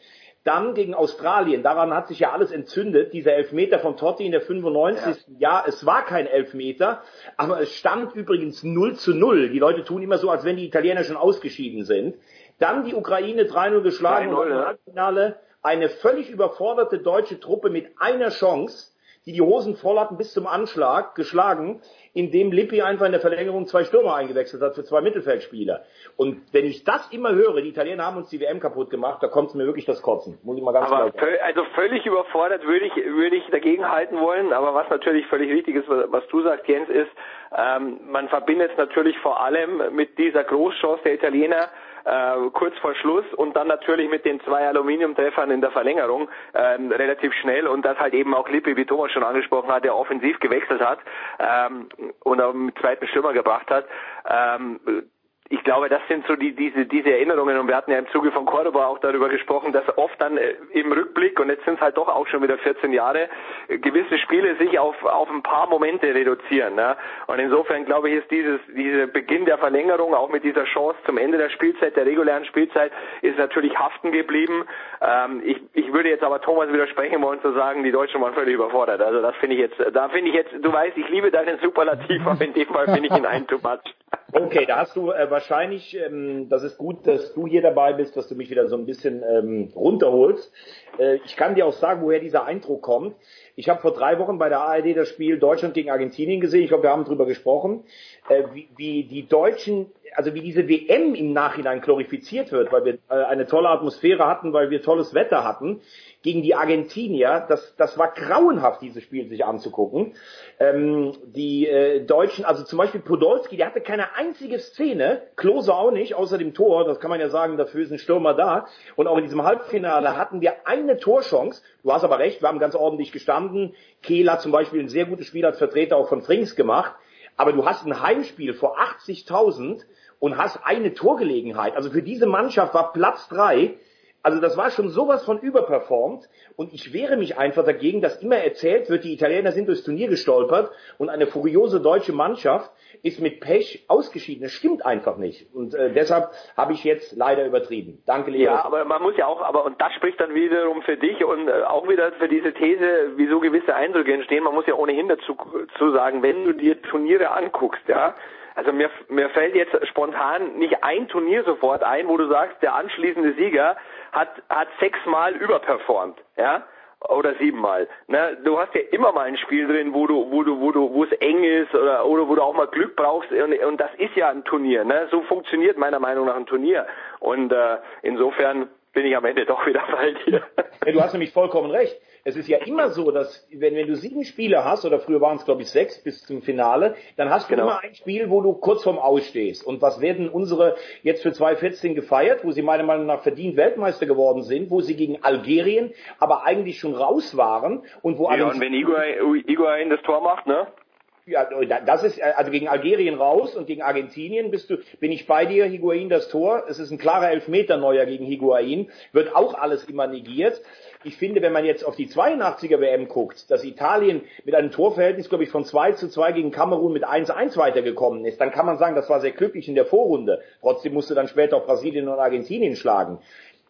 Speaker 15: Dann gegen Australien, daran hat sich ja alles entzündet, dieser Elfmeter von Totti in der 95. Ja. ja, es war kein Elfmeter, aber es stand übrigens 0 zu 0. Die Leute tun immer so, als wenn die Italiener schon ausgeschieden sind. Dann die Ukraine 3-0 geschlagen und im Halbfinale eine völlig überforderte deutsche Truppe mit einer Chance die die Hosen voll hatten bis zum Anschlag, geschlagen, indem Lippi einfach in der Verlängerung zwei Stürmer eingewechselt hat für zwei Mittelfeldspieler. Und wenn ich das immer höre, die Italiener haben uns die WM kaputt gemacht, da kommt mir wirklich das Kotzen. Muss ich mal ganz
Speaker 14: aber klar sagen. Also völlig überfordert würde ich, würde ich dagegen halten wollen, aber was natürlich völlig richtig ist, was du sagst, Jens, ist, ähm, man verbindet es natürlich vor allem mit dieser Großchance der Italiener, äh, kurz vor Schluss und dann natürlich mit den zwei Aluminiumtreffern in der Verlängerung ähm, relativ schnell und das halt eben auch Lippi, wie Thomas schon angesprochen hat, der offensiv gewechselt hat ähm, und auch mit zweiten Stürmer gebracht hat. Ähm, ich glaube, das sind so die, diese, diese Erinnerungen und wir hatten ja im Zuge von Cordoba auch darüber gesprochen, dass oft dann äh, im Rückblick, und jetzt sind es halt doch auch schon wieder 14 Jahre, äh, gewisse Spiele sich auf, auf ein paar Momente reduzieren. Ne? Und insofern glaube ich, ist dieses, dieser Beginn der Verlängerung auch mit dieser Chance zum Ende der Spielzeit, der regulären Spielzeit, ist natürlich haften geblieben. Ähm, ich, ich würde jetzt aber Thomas widersprechen wollen zu sagen, die Deutschen waren völlig überfordert. Also das finde ich jetzt, da finde ich jetzt, du weißt, ich liebe deinen Superlativ, aber in dem Fall finde ich ihn ein too much.
Speaker 15: Okay, da hast du äh, wahrscheinlich, ähm, das ist gut, dass du hier dabei bist, dass du mich wieder so ein bisschen ähm, runterholst. Äh, ich kann dir auch sagen, woher dieser Eindruck kommt. Ich habe vor drei Wochen bei der ARD das Spiel Deutschland gegen Argentinien gesehen. Ich glaube, wir haben drüber gesprochen, äh, wie, wie die Deutschen, also wie diese WM im Nachhinein glorifiziert wird, weil wir äh, eine tolle Atmosphäre hatten, weil wir tolles Wetter hatten gegen die Argentinier. Das, das war grauenhaft, dieses Spiel sich anzugucken. Ähm, die äh, Deutschen, also zum Beispiel Podolski, der hatte keine einzige Szene, Klose auch nicht, außer dem Tor, das kann man ja sagen, dafür ist ein Stürmer da. Und auch in diesem Halbfinale hatten wir eine Torchance. Du hast aber recht, wir haben ganz ordentlich gestanden. Kehl hat zum Beispiel ein sehr gutes Spiel als Vertreter auch von Frings gemacht. Aber du hast ein Heimspiel vor 80.000 und hast eine Torgelegenheit. Also für diese Mannschaft war Platz drei also das war schon sowas von überperformt und ich wehre mich einfach dagegen, dass immer erzählt wird, die Italiener sind durchs Turnier gestolpert und eine furiose deutsche Mannschaft ist mit Pech ausgeschieden. Das stimmt einfach nicht und äh, deshalb habe ich jetzt leider übertrieben. Danke, Leo.
Speaker 14: Ja, aber man muss ja auch, aber und das spricht dann wiederum für dich und äh, auch wieder für diese These, wieso gewisse Eindrücke entstehen. Man muss ja ohnehin dazu zu sagen, wenn du dir Turniere anguckst, ja, also mir, mir fällt jetzt spontan nicht ein Turnier sofort ein, wo du sagst, der anschließende Sieger hat, hat sechsmal überperformt, ja, oder siebenmal. Ne? Du hast ja immer mal ein Spiel drin, wo du, wo du, wo du, wo es eng ist oder, oder wo du auch mal Glück brauchst und, und das ist ja ein Turnier. Ne? So funktioniert meiner Meinung nach ein Turnier. Und äh, insofern bin ich am Ende doch wieder bei dir.
Speaker 15: Ja, du hast nämlich vollkommen recht. Es ist ja immer so, dass wenn, wenn du sieben Spiele hast, oder früher waren es glaube ich sechs bis zum Finale, dann hast du genau. immer ein Spiel, wo du kurz vorm Ausstehst. Und was werden unsere jetzt für 2014 gefeiert, wo sie meiner Meinung nach verdient Weltmeister geworden sind, wo sie gegen Algerien aber eigentlich schon raus waren und wo
Speaker 14: Ja, und wenn Iguain das Tor macht, ne?
Speaker 15: Ja, das ist also gegen Algerien raus und gegen Argentinien bist du, bin ich bei dir, Higuain das Tor. Es ist ein klarer Elfmeter neuer gegen Higuain, wird auch alles immer negiert. Ich finde, wenn man jetzt auf die 82er WM guckt, dass Italien mit einem Torverhältnis, glaube ich, von 2 zu 2 gegen Kamerun mit 1-1 weitergekommen ist, dann kann man sagen, das war sehr glücklich in der Vorrunde. Trotzdem musste dann später auch Brasilien und Argentinien schlagen.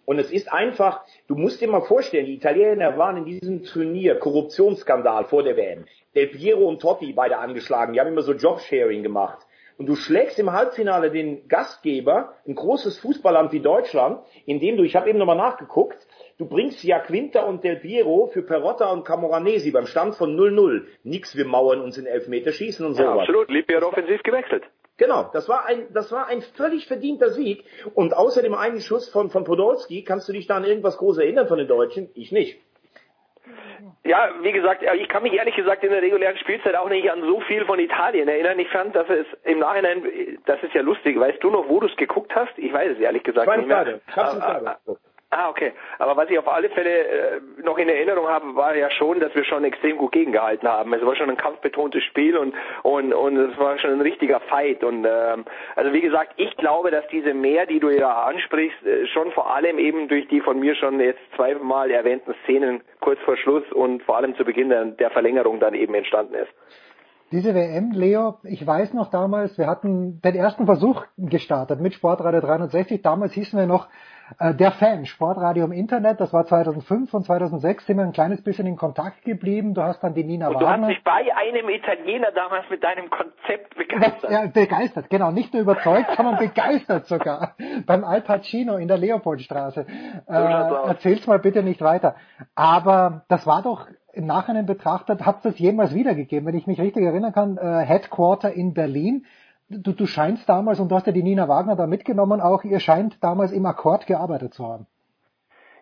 Speaker 15: Und es ist einfach, du musst dir mal vorstellen, die Italiener waren in diesem Turnier Korruptionsskandal vor der WM. Del Piero und Totti beide angeschlagen, die haben immer so Jobsharing gemacht. Und du schlägst im Halbfinale den Gastgeber, ein großes Fußballland wie Deutschland, indem du, ich habe eben nochmal nachgeguckt, du bringst ja Quinter und Del Piero für Perotta und Camoranesi beim Stand von 0-0. Nix, wir mauern uns in Elfmeterschießen und so
Speaker 14: ja, absolut, Lipiero offensiv gewechselt.
Speaker 15: Genau, das war ein, das war ein völlig verdienter Sieg. Und außer dem einen Schuss von, von Podolski, kannst du dich da an irgendwas groß erinnern von den Deutschen? Ich nicht.
Speaker 14: Ja, wie gesagt, ich kann mich ehrlich gesagt in der regulären Spielzeit auch nicht an so viel von Italien erinnern. Ich fand, dass es im Nachhinein, das ist ja lustig. Weißt du noch, wo du es geguckt hast? Ich weiß es ehrlich gesagt
Speaker 15: nicht mehr. Ich hab's im Stadion.
Speaker 14: Ah, okay. Aber was ich auf alle Fälle äh, noch in Erinnerung habe, war ja schon, dass wir schon extrem gut gegengehalten haben. Es war schon ein kampfbetontes Spiel und und und es war schon ein richtiger Fight. Und ähm, also wie gesagt, ich glaube, dass diese mehr, die du ja ansprichst, äh, schon vor allem eben durch die von mir schon jetzt zweimal erwähnten Szenen kurz vor Schluss und vor allem zu Beginn der, der Verlängerung dann eben entstanden ist.
Speaker 9: Diese WM, Leo, ich weiß noch damals, wir hatten den ersten Versuch gestartet mit Sportradio 360. Damals hießen wir noch äh, der Fan, Sportradio im Internet, das war 2005 und 2006 sind wir ein kleines bisschen in Kontakt geblieben. Du hast dann die Nina
Speaker 14: und
Speaker 9: Wagner.
Speaker 14: Du hast dich bei einem Italiener damals mit deinem Konzept begeistert.
Speaker 9: Ja, begeistert, genau. Nicht nur überzeugt, sondern begeistert sogar. Beim Al Pacino in der Leopoldstraße. Äh, erzähl's mal bitte nicht weiter. Aber das war doch im Nachhinein betrachtet, hat es das jemals wiedergegeben? Wenn ich mich richtig erinnern kann, äh, Headquarter in Berlin du, du scheinst damals, und du hast ja die Nina Wagner da mitgenommen, auch ihr scheint damals im Akkord gearbeitet zu haben.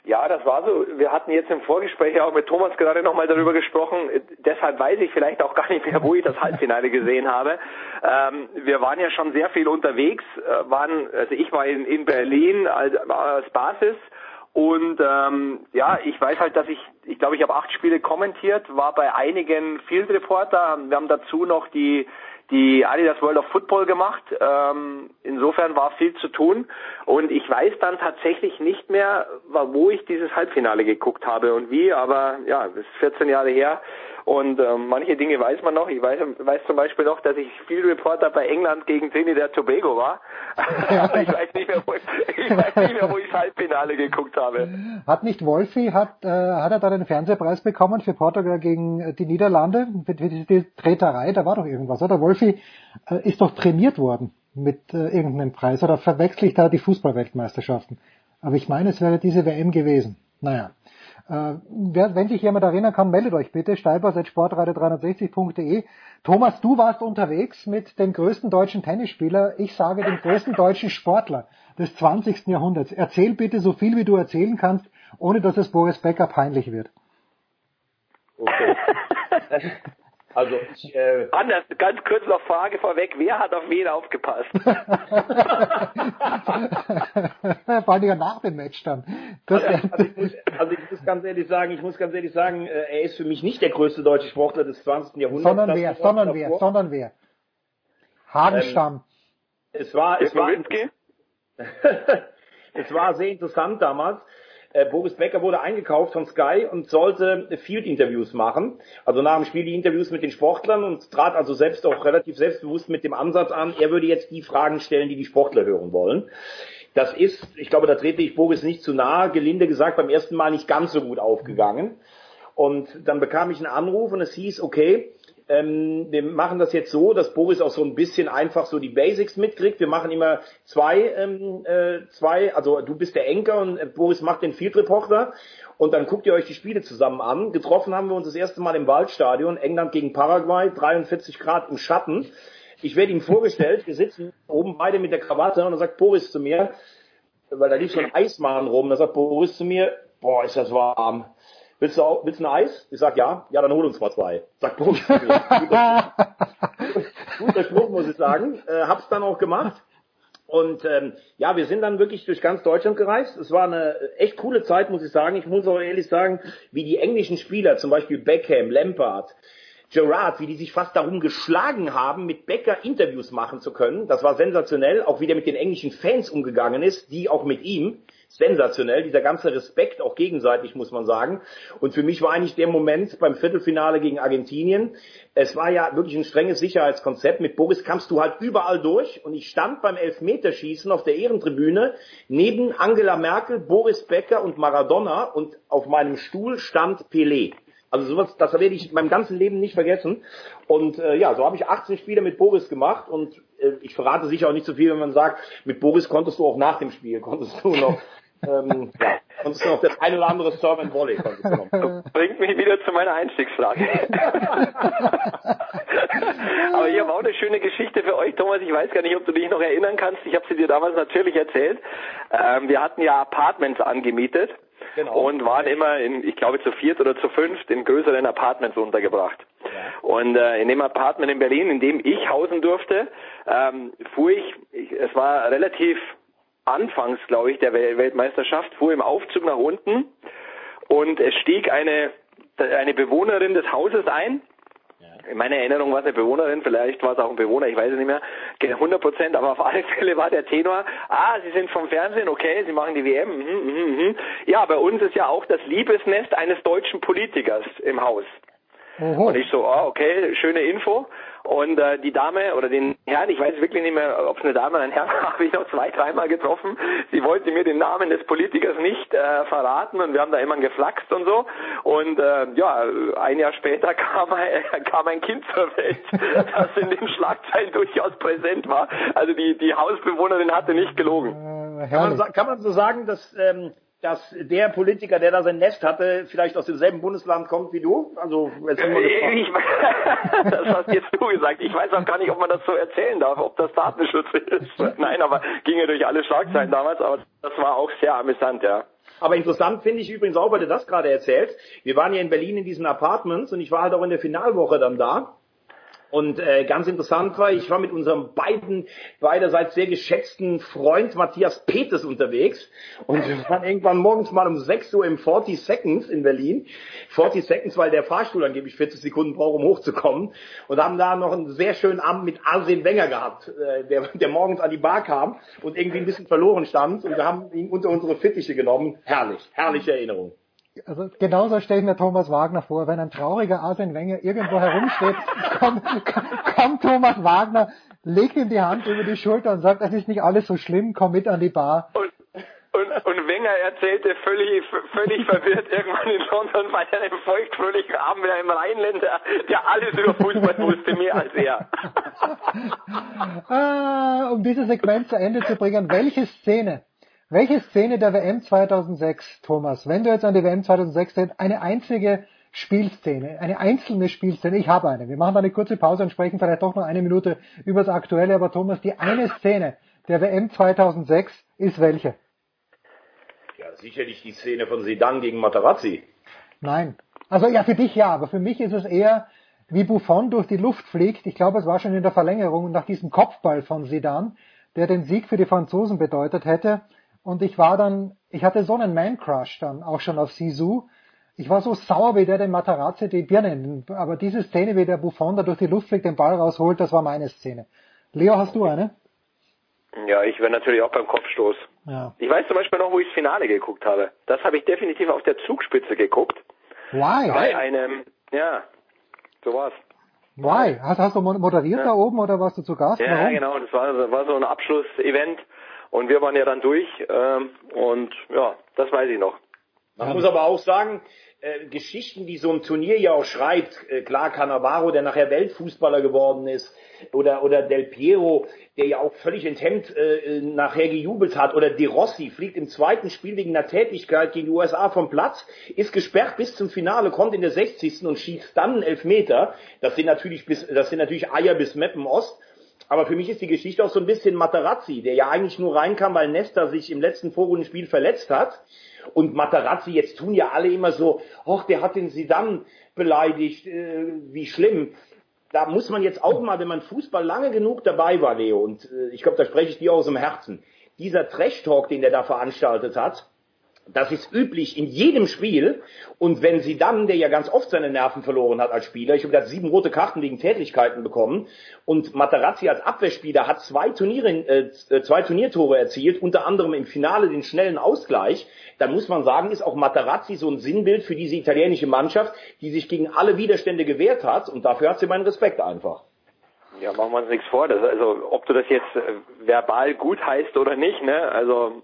Speaker 14: Ja, das war so. Wir hatten jetzt im Vorgespräch auch mit Thomas gerade nochmal darüber gesprochen. Deshalb weiß ich vielleicht auch gar nicht mehr, wo ich das Halbfinale gesehen habe. Ähm, wir waren ja schon sehr viel unterwegs. Äh, waren, also ich war in, in Berlin als, als Basis. Und ähm, ja, ich weiß halt, dass ich, ich glaube, ich habe acht Spiele kommentiert, war bei einigen Field Reporter. Wir haben dazu noch die die Adidas World of Football gemacht. Ähm, insofern war viel zu tun und ich weiß dann tatsächlich nicht mehr, wo ich dieses Halbfinale geguckt habe und wie, aber ja, das ist 14 Jahre her. Und ähm, manche Dinge weiß man noch. Ich weiß, weiß zum Beispiel noch, dass ich Field Reporter bei England gegen Trinidad Tobago war. Aber ich weiß nicht mehr, wo ich, ich weiß nicht mehr, wo ich das Halbfinale geguckt habe.
Speaker 9: Hat nicht Wolfi, hat, äh, hat er da den Fernsehpreis bekommen für Portugal gegen äh, die Niederlande? Für, für die Treterei, da war doch irgendwas, oder? Wolfi äh, ist doch prämiert worden mit äh, irgendeinem Preis. Oder verwechsel ich da die Fußballweltmeisterschaften? Aber ich meine, es wäre diese WM gewesen. Naja. Äh, wer, wenn sich jemand erinnern kann, meldet euch bitte, steilpass.sportradio360.de. Thomas, du warst unterwegs mit dem größten deutschen Tennisspieler, ich sage dem größten deutschen Sportler des 20. Jahrhunderts. Erzähl bitte so viel, wie du erzählen kannst, ohne dass es Boris Becker peinlich wird.
Speaker 15: Okay. Also ich, äh
Speaker 14: Anders, ganz kurz noch Frage vorweg, wer hat auf wen aufgepasst?
Speaker 9: Vor allem nach dem Match dann.
Speaker 15: Also, also, ich muss, also, ich muss, ganz ehrlich sagen, ich muss ganz ehrlich sagen, äh, er ist für mich nicht der größte deutsche Sportler des 20. Jahrhunderts.
Speaker 9: Sondern wer, sondern wer, sondern wer? Hagenstamm. Ähm,
Speaker 15: es war, es war, es war sehr interessant damals. Äh, Boris Becker wurde eingekauft von Sky und sollte Field-Interviews machen. Also nach dem Spiel die Interviews mit den Sportlern und trat also selbst auch relativ selbstbewusst mit dem Ansatz an, er würde jetzt die Fragen stellen, die die Sportler hören wollen. Das ist, ich glaube, da trete ich Boris nicht zu nahe, gelinde gesagt, beim ersten Mal nicht ganz so gut aufgegangen. Und dann bekam ich einen Anruf und es hieß, okay, ähm, wir machen das jetzt so, dass Boris auch so ein bisschen einfach so die Basics mitkriegt. Wir machen immer zwei, ähm, äh, zwei, also du bist der Enker und äh, Boris macht den Field Reporter und dann guckt ihr euch die Spiele zusammen an. Getroffen haben wir uns das erste Mal im Waldstadion, England gegen Paraguay, 43 Grad im Schatten. Ich werde ihm vorgestellt, wir sitzen oben beide mit der Krawatte und dann sagt Boris zu mir, weil da lief so ein Eismann rum, da sagt Boris zu mir, boah, ist das warm willst du, auch, willst du ein Eis? Ich sag ja, ja, dann hol uns mal zwei. Sagt Boris. guter, guter Spruch, muss ich sagen. Äh, hab's dann auch gemacht. Und ähm, ja, wir sind dann wirklich durch ganz Deutschland gereist. Es war eine echt coole Zeit, muss ich sagen. Ich muss auch ehrlich sagen, wie die englischen Spieler, zum Beispiel Beckham, Lampard, Gerard, wie die sich fast darum geschlagen haben, mit Becker Interviews machen zu können. Das war sensationell. Auch wie der mit den englischen Fans umgegangen ist, die auch mit ihm sensationell, dieser ganze Respekt, auch gegenseitig, muss man sagen. Und für mich war eigentlich der Moment beim Viertelfinale gegen Argentinien, es war ja wirklich ein strenges Sicherheitskonzept. Mit Boris kamst du halt überall durch und ich stand beim Elfmeterschießen auf der Ehrentribüne neben Angela Merkel, Boris Becker und Maradona und auf meinem Stuhl stand Pelé. Also sowas, das werde ich meinem ganzen Leben nicht vergessen. Und äh, ja, so habe ich 18 Spiele mit Boris gemacht und äh, ich verrate sicher auch nicht so viel, wenn man sagt, mit Boris konntest du auch nach dem Spiel, konntest du noch ähm, ja, sonst noch das ein oder andere Serve and Volley.
Speaker 14: Bringt mich wieder zu meiner Einstiegsfrage. Aber ich habe auch eine schöne Geschichte für euch, Thomas. Ich weiß gar nicht, ob du dich noch erinnern kannst. Ich habe sie dir damals natürlich erzählt. Ähm, wir hatten ja Apartments angemietet. Genau. Und waren immer in, ich glaube, zu viert oder zu fünft in größeren Apartments untergebracht. Ja. Und äh, in dem Apartment in Berlin, in dem ich hausen durfte, ähm, fuhr ich, ich, es war relativ anfangs, glaube ich, der Weltmeisterschaft, fuhr im Aufzug nach unten und es stieg eine, eine Bewohnerin des Hauses ein. In meiner Erinnerung war es eine Bewohnerin, vielleicht war es auch ein Bewohner, ich weiß es nicht mehr, 100 Prozent, aber auf alle Fälle war der Tenor, ah, Sie sind vom Fernsehen, okay, Sie machen die WM. Mhm, mhm, mhm. Ja, bei uns ist ja auch das Liebesnest eines deutschen Politikers im Haus. Und ich so, ah, okay, schöne Info. Und äh, die Dame oder den Herrn, ich weiß wirklich nicht mehr, ob es eine Dame oder ein Herr war, habe ich noch zwei, dreimal getroffen. Sie wollte mir den Namen des Politikers nicht äh, verraten und wir haben da immer geflaxt und so. Und äh, ja, ein Jahr später kam, äh, kam ein Kind zur Welt, das in den Schlagzeilen durchaus präsent war. Also die, die Hausbewohnerin hatte nicht gelogen.
Speaker 15: Äh, kann, man, kann man so sagen, dass ähm, dass der Politiker, der da sein Nest hatte, vielleicht aus demselben Bundesland kommt wie du? Also, jetzt
Speaker 14: äh, ich, das hast jetzt du gesagt. Ich weiß auch gar nicht, ob man das so erzählen darf, ob das Datenschutz ist. Nein, aber ging ja durch alle Schlagzeilen damals, aber das war auch sehr amüsant, ja.
Speaker 15: Aber interessant finde ich übrigens auch, weil du das gerade erzählst. Wir waren ja in Berlin in diesen Apartments und ich war halt auch in der Finalwoche dann da. Und äh, ganz interessant war, ich war mit unserem beiden, beiderseits sehr geschätzten Freund Matthias Peters unterwegs. Und wir waren irgendwann morgens mal um 6 Uhr im 40 Seconds in Berlin. 40 Seconds, weil der Fahrstuhl angeblich 40 Sekunden braucht, um hochzukommen. Und haben da noch einen sehr schönen Abend mit Arsene Wenger gehabt, äh, der, der morgens an die Bar kam und irgendwie ein bisschen verloren stand. Und wir haben ihn unter unsere Fittiche genommen. Herrlich, herrliche Erinnerung.
Speaker 12: Also genauso stelle ich mir Thomas Wagner vor, wenn ein trauriger Arsene Wenger irgendwo herumsteht, kommt, kommt Thomas Wagner, legt ihm die Hand über die Schulter und sagt, es ist nicht alles so schlimm, komm mit an die Bar.
Speaker 14: Und, und, und Wenger erzählte völlig, völlig verwirrt irgendwann in London bei einem feuchtfröhlichen Abend mit einem Rheinländer, der alles über Fußball wusste, mehr als er.
Speaker 12: ah, um dieses Segment zu Ende zu bringen, welche Szene welche Szene der WM 2006, Thomas, wenn du jetzt an die WM 2006 denkst, eine einzige Spielszene, eine einzelne Spielszene, ich habe eine. Wir machen eine kurze Pause und sprechen vielleicht doch noch eine Minute über das Aktuelle, aber Thomas, die eine Szene der WM 2006 ist welche?
Speaker 15: Ja, sicherlich die Szene von Sedan gegen Materazzi.
Speaker 12: Nein. Also ja, für dich ja, aber für mich ist es eher, wie Buffon durch die Luft fliegt. Ich glaube, es war schon in der Verlängerung nach diesem Kopfball von Sedan, der den Sieg für die Franzosen bedeutet hätte. Und ich war dann, ich hatte so einen Man-Crush dann auch schon auf Sisu. Ich war so sauer, wie der den Matarazzi die Birne, aber diese Szene, wie der Buffon da durch die Luft fliegt, den Ball rausholt, das war meine Szene. Leo, hast du eine?
Speaker 14: Ja, ich wäre natürlich auch beim Kopfstoß.
Speaker 12: Ja.
Speaker 14: Ich weiß zum Beispiel noch, wo ich das Finale geguckt habe. Das habe ich definitiv auf der Zugspitze geguckt.
Speaker 12: Why?
Speaker 14: Bei einem, ja, so war's.
Speaker 12: Why? Hast, hast du moderiert
Speaker 14: ja.
Speaker 12: da oben oder warst du zu Gast?
Speaker 14: Ja,
Speaker 12: Warum?
Speaker 14: genau. Das war, war so ein Abschlussevent und wir waren ja dann durch ähm, und ja, das weiß ich noch.
Speaker 15: Man muss aber auch sagen, äh, Geschichten, die so ein Turnier ja auch schreibt, äh, klar Cannavaro, der nachher Weltfußballer geworden ist, oder, oder Del Piero, der ja auch völlig enthemmt äh, nachher gejubelt hat, oder De Rossi fliegt im zweiten Spiel wegen einer Tätigkeit gegen die USA vom Platz, ist gesperrt bis zum Finale, kommt in der 60. und schießt dann einen Elfmeter. Das sind natürlich bis, das sind natürlich Eier bis Meppen Ost. Aber für mich ist die Geschichte auch so ein bisschen Materazzi, der ja eigentlich nur reinkam, weil Nesta sich im letzten Vorrundenspiel verletzt hat. Und Materazzi, jetzt tun ja alle immer so, ach, der hat den Sidan beleidigt, äh, wie schlimm. Da muss man jetzt auch mal, wenn man Fußball lange genug dabei war, Leo, und äh, ich glaube, da spreche ich dir aus dem Herzen, dieser Trash-Talk, den der da veranstaltet hat, das ist üblich in jedem Spiel. Und wenn sie dann, der ja ganz oft seine Nerven verloren hat als Spieler, ich habe gerade sieben rote Karten wegen Tätigkeiten bekommen, und Materazzi als Abwehrspieler hat zwei, Turniere, äh, zwei Turniertore erzielt, unter anderem im Finale den schnellen Ausgleich, dann muss man sagen, ist auch Materazzi so ein Sinnbild für diese italienische Mannschaft, die sich gegen alle Widerstände gewehrt hat. Und dafür hat sie meinen Respekt einfach.
Speaker 14: Ja, machen wir uns nichts vor. Das, also, ob du das jetzt äh, verbal gut heißt oder nicht, ne? Also,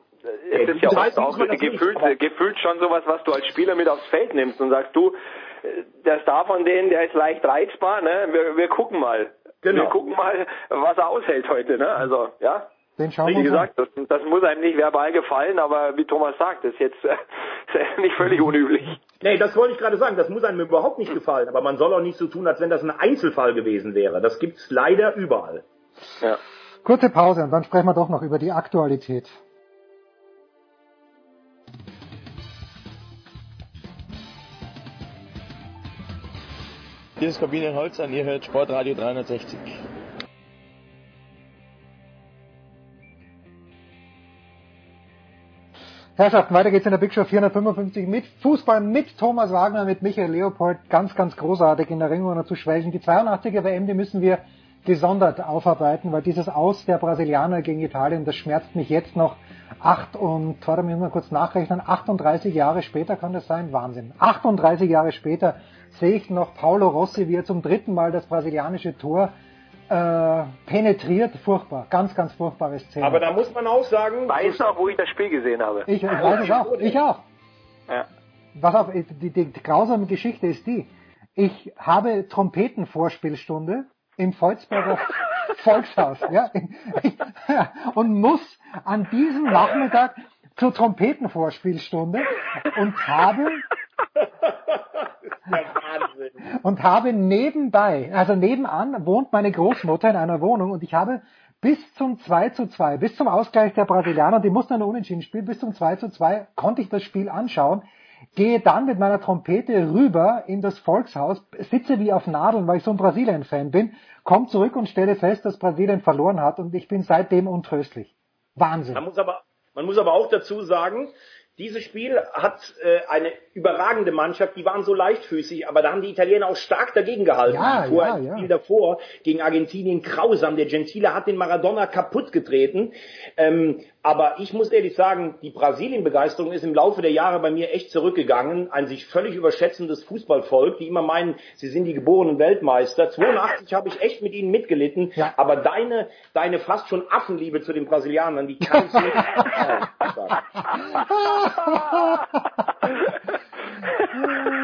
Speaker 14: es ist ja oft auch gefühlt, gefühlt schon sowas, was du als Spieler mit aufs Feld nimmst und sagst, du, der Star von denen, der ist leicht reizbar, ne? Wir, wir gucken mal. Genau. Wir gucken mal, was er aushält heute, ne? Also, ja.
Speaker 12: Den schauen
Speaker 14: wie gesagt, das, das, muss einem nicht verbal gefallen, aber wie Thomas sagt, das ist jetzt äh, nicht völlig unüblich.
Speaker 15: Nee, das wollte ich gerade sagen, das muss einem überhaupt nicht gefallen, aber man soll auch nicht so tun, als wenn das ein Einzelfall gewesen wäre. Das gibt's leider überall.
Speaker 14: Ja.
Speaker 12: Kurze Pause und dann sprechen wir doch noch über die Aktualität.
Speaker 16: Hier ist Kabine Holz an, ihr hört Sportradio 360.
Speaker 12: Herrschaften, weiter geht's in der Big Show 455 mit Fußball, mit Thomas Wagner, mit Michael Leopold. Ganz, ganz großartig in der Erinnerung zu schwelgen. Die 82er WM, die müssen wir gesondert aufarbeiten, weil dieses Aus der Brasilianer gegen Italien, das schmerzt mich jetzt noch. Acht und, warte, müssen wir kurz nachrechnen, 38 Jahre später kann das sein? Wahnsinn. 38 Jahre später sehe ich noch Paulo Rossi, wie er zum dritten Mal das brasilianische Tor äh, penetriert. Furchtbar, ganz, ganz furchtbare Szene.
Speaker 15: Aber da muss man auch sagen...
Speaker 14: Weiß noch, wo ich das Spiel gesehen habe.
Speaker 12: Ich, ich weiß es auch, ich auch.
Speaker 14: Ja.
Speaker 12: Was auf, die, die, die grausame Geschichte ist die, ich habe Trompetenvorspielstunde im Volzberger Volkshaus, ja, und muss an diesem Nachmittag zur Trompetenvorspielstunde und habe und habe nebenbei, also nebenan wohnt meine Großmutter in einer Wohnung und ich habe bis zum 2 zu 2, bis zum Ausgleich der Brasilianer, die mussten eine Unentschieden spielen, bis zum 2 zu 2 konnte ich das Spiel anschauen. Gehe dann mit meiner Trompete rüber in das Volkshaus, sitze wie auf Nadeln, weil ich so ein Brasilien-Fan bin, komme zurück und stelle fest, dass Brasilien verloren hat und ich bin seitdem untröstlich. Wahnsinn.
Speaker 15: Man muss aber, man muss aber auch dazu sagen, dieses Spiel hat äh, eine überragende Mannschaft, die waren so leichtfüßig, aber da haben die Italiener auch stark dagegen gehalten.
Speaker 12: Ja,
Speaker 15: Vorher,
Speaker 12: ja, ja.
Speaker 15: Spiel davor gegen Argentinien grausam. Der Gentile hat den Maradona kaputt getreten. Ähm, aber ich muss ehrlich sagen, die Brasilien-Begeisterung ist im Laufe der Jahre bei mir echt zurückgegangen. Ein sich völlig überschätzendes Fußballvolk, die immer meinen, sie sind die geborenen Weltmeister. 82 habe ich echt mit ihnen mitgelitten.
Speaker 12: Ja.
Speaker 15: Aber deine, deine fast schon Affenliebe zu den Brasilianern, die kann ich nicht.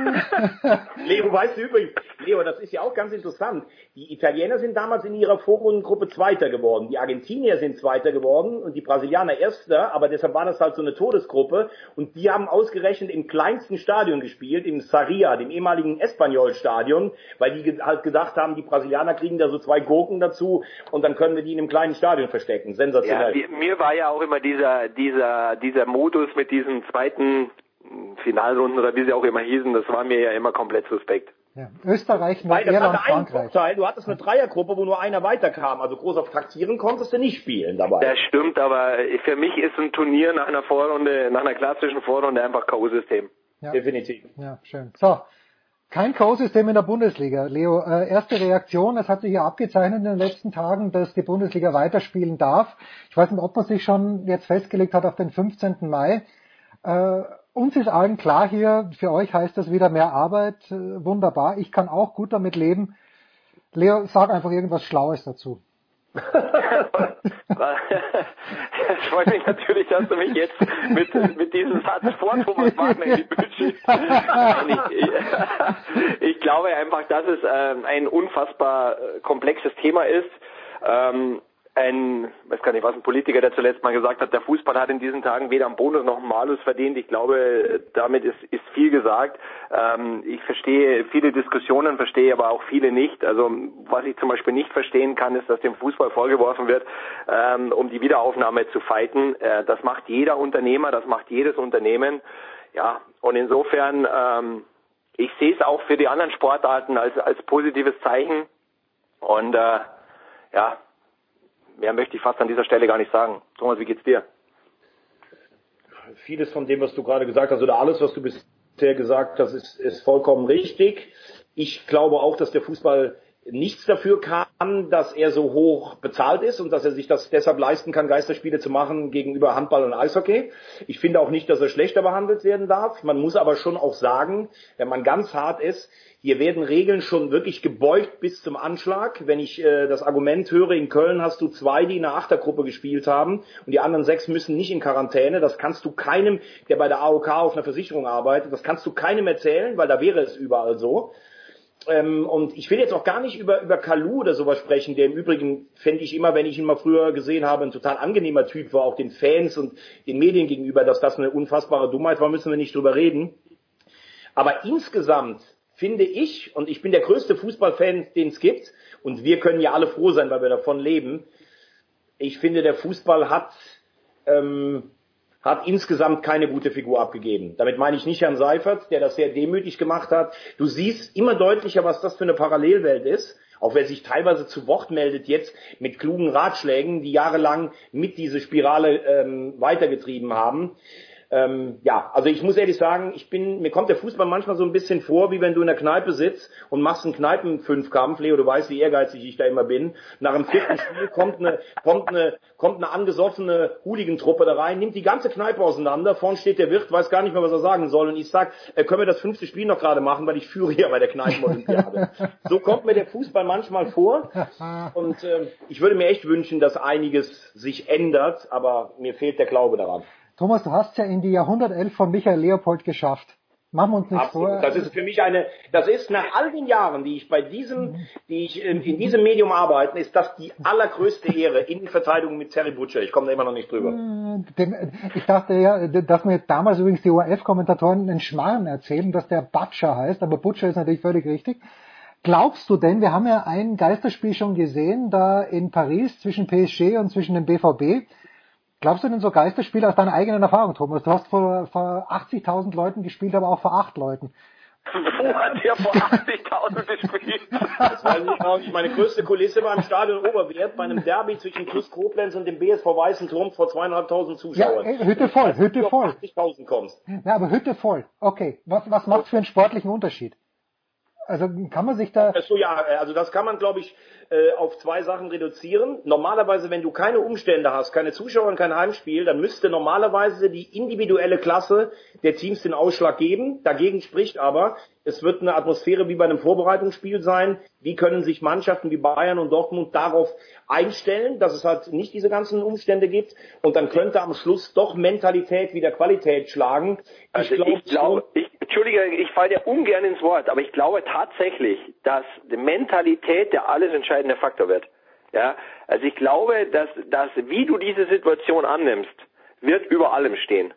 Speaker 15: Leo, weißt du übrigens, Leo, das ist ja auch ganz interessant. Die Italiener sind damals in ihrer Vorrundengruppe Zweiter geworden. Die Argentinier sind Zweiter geworden und die Brasilianer Erster, aber deshalb war das halt so eine Todesgruppe. Und die haben ausgerechnet im kleinsten Stadion gespielt, im Saria, dem ehemaligen Espanyol-Stadion, weil die halt gedacht haben, die Brasilianer kriegen da so zwei Gurken dazu und dann können wir die in einem kleinen Stadion verstecken.
Speaker 14: Ja,
Speaker 15: Sensationell.
Speaker 14: wie- mir war ja auch immer dieser, dieser, dieser Modus mit diesen zweiten Finalrunden oder wie sie auch immer hießen, das war mir ja immer komplett suspekt.
Speaker 12: Ja. Österreich, Nordirland,
Speaker 15: hatte einen
Speaker 12: Frankreich.
Speaker 15: Vorteil, du hattest eine Dreiergruppe, wo nur einer weiterkam. Also groß auf Taktieren konntest du nicht spielen dabei.
Speaker 14: Das stimmt, aber für mich ist ein Turnier nach einer Vorrunde, nach einer klassischen Vorrunde einfach K.O.-System.
Speaker 12: Ja.
Speaker 15: Definitiv.
Speaker 12: Ja, schön. So, kein Co-System in der Bundesliga. Leo, äh, erste Reaktion, es hat sich ja abgezeichnet in den letzten Tagen, dass die Bundesliga weiterspielen darf. Ich weiß nicht, ob man sich schon jetzt festgelegt hat auf den 15. Mai. Äh, uns ist allen klar hier, für euch heißt das wieder mehr Arbeit, äh, wunderbar. Ich kann auch gut damit leben. Leo, sag einfach irgendwas Schlaues dazu.
Speaker 14: Es freut mich natürlich, dass du mich jetzt mit, mit diesem Satz vor Thomas Wagner in die Bühne schiebst. Ich, ich, glaube einfach, dass es ähm, ein unfassbar äh, komplexes Thema ist. Ein, weiß gar nicht, was ein Politiker, der zuletzt mal gesagt hat, der Fußball hat in diesen Tagen weder einen Bonus noch einen Malus verdient. Ich glaube, damit ist, ist viel gesagt. Ähm, ich verstehe viele Diskussionen, verstehe aber auch viele nicht. Also was ich zum Beispiel nicht verstehen kann, ist, dass dem Fußball vorgeworfen wird, ähm, um die Wiederaufnahme zu fighten. Äh, das macht jeder Unternehmer, das macht jedes Unternehmen. Ja, und insofern, ähm, ich sehe es auch für die anderen Sportarten als, als positives Zeichen. Und äh, ja, mehr möchte ich fast an dieser Stelle gar nicht sagen. Thomas, wie geht's dir?
Speaker 15: Vieles von dem, was du gerade gesagt hast, oder alles, was du bisher gesagt hast, ist, ist vollkommen richtig. Ich glaube auch, dass der Fußball nichts dafür kann, dass er so hoch bezahlt ist und dass er sich das deshalb leisten kann, Geisterspiele zu machen gegenüber Handball und Eishockey. Ich finde auch nicht, dass er schlechter behandelt werden darf. Man muss aber schon auch sagen, wenn man ganz hart ist, hier werden Regeln schon wirklich gebeugt bis zum Anschlag. Wenn ich äh, das Argument höre, in Köln hast du zwei, die in der Achtergruppe gespielt haben und die anderen sechs müssen nicht in Quarantäne. Das kannst du keinem, der bei der AOK auf einer Versicherung arbeitet, das kannst du keinem erzählen, weil da wäre es überall so. Ähm, und ich will jetzt auch gar nicht über, über Kalu oder sowas sprechen, der im Übrigen, fände ich immer, wenn ich ihn mal früher gesehen habe, ein total angenehmer Typ war, auch den Fans und den Medien gegenüber, dass das eine unfassbare Dummheit war, müssen wir nicht drüber reden. Aber insgesamt finde ich, und ich bin der größte Fußballfan, den es gibt, und wir können ja alle froh sein, weil wir davon leben, ich finde, der Fußball hat, ähm, hat insgesamt keine gute Figur abgegeben. Damit meine ich nicht Herrn Seifert, der das sehr demütig gemacht hat. Du siehst immer deutlicher, was das für eine Parallelwelt ist. Auch wer sich teilweise zu Wort meldet jetzt mit klugen Ratschlägen, die jahrelang mit diese Spirale ähm, weitergetrieben haben. Ähm, ja, also ich muss ehrlich sagen, ich bin, mir kommt der Fußball manchmal so ein bisschen vor, wie wenn du in der Kneipe sitzt und machst einen Kneipenfünfkampf. Leo, du weißt, wie ehrgeizig ich da immer bin. Nach dem vierten Spiel kommt eine, kommt eine, kommt eine angesoffene Hooligan-Truppe da rein, nimmt die ganze Kneipe auseinander. Vorn steht der Wirt, weiß gar nicht mehr, was er sagen soll. Und ich sag, äh, können wir das fünfte Spiel noch gerade machen, weil ich führe hier bei der Kneipenolympiade. so kommt mir der Fußball manchmal vor. Und äh, ich würde mir echt wünschen, dass einiges sich ändert, aber mir fehlt der Glaube daran.
Speaker 12: Thomas, du hast ja in die Jahrhundertelf von Michael Leopold geschafft. Machen wir uns nicht
Speaker 15: Absolut.
Speaker 12: vor.
Speaker 15: Das ist für mich eine, das ist nach all den Jahren, die ich bei diesem, die ich in, in diesem Medium arbeite, ist das die allergrößte Ehre in Verteidigung mit Terry Butcher. Ich komme da immer noch nicht drüber.
Speaker 12: Dem, ich dachte ja, dass mir damals übrigens die ORF-Kommentatoren einen Schmarrn erzählen, dass der Butcher heißt, aber Butcher ist natürlich völlig richtig. Glaubst du denn, wir haben ja ein Geisterspiel schon gesehen, da in Paris zwischen PSG und zwischen dem BVB,
Speaker 9: Glaubst du denn so Geisterspiele aus deiner eigenen Erfahrung, Thomas? Du hast vor, vor 80.000 Leuten gespielt, aber auch vor acht Leuten.
Speaker 14: Wo hat der vor 80.000 gespielt?
Speaker 15: Das weiß ich auch nicht. Meine größte Kulisse war im Stadion Oberwert bei einem Derby zwischen TuS Koblenz und dem BSV Weißen Turm vor zweieinhalbtausend Zuschauern.
Speaker 9: Ja, Hütte voll, Hütte voll.
Speaker 15: 80.000 kommst.
Speaker 9: Ja, aber Hütte voll. Okay. Was, was macht für einen sportlichen Unterschied? Also kann man sich da.
Speaker 15: So ja, also das kann man, glaube ich, äh, auf zwei Sachen reduzieren. Normalerweise, wenn du keine Umstände hast, keine Zuschauer und kein Heimspiel, dann müsste normalerweise die individuelle Klasse der Teams den Ausschlag geben. Dagegen spricht aber, es wird eine Atmosphäre wie bei einem Vorbereitungsspiel sein. Wie können sich Mannschaften wie Bayern und Dortmund darauf einstellen, dass es halt nicht diese ganzen Umstände gibt? Und dann könnte am Schluss doch Mentalität wieder Qualität schlagen.
Speaker 14: Ich also glaube, ich glaube, ich, Entschuldige, ich falle dir ungern ins Wort, aber ich glaube tatsächlich, dass die Mentalität der alles entscheidende Faktor wird. Ja, also ich glaube, dass, dass wie du diese Situation annimmst, wird über allem stehen.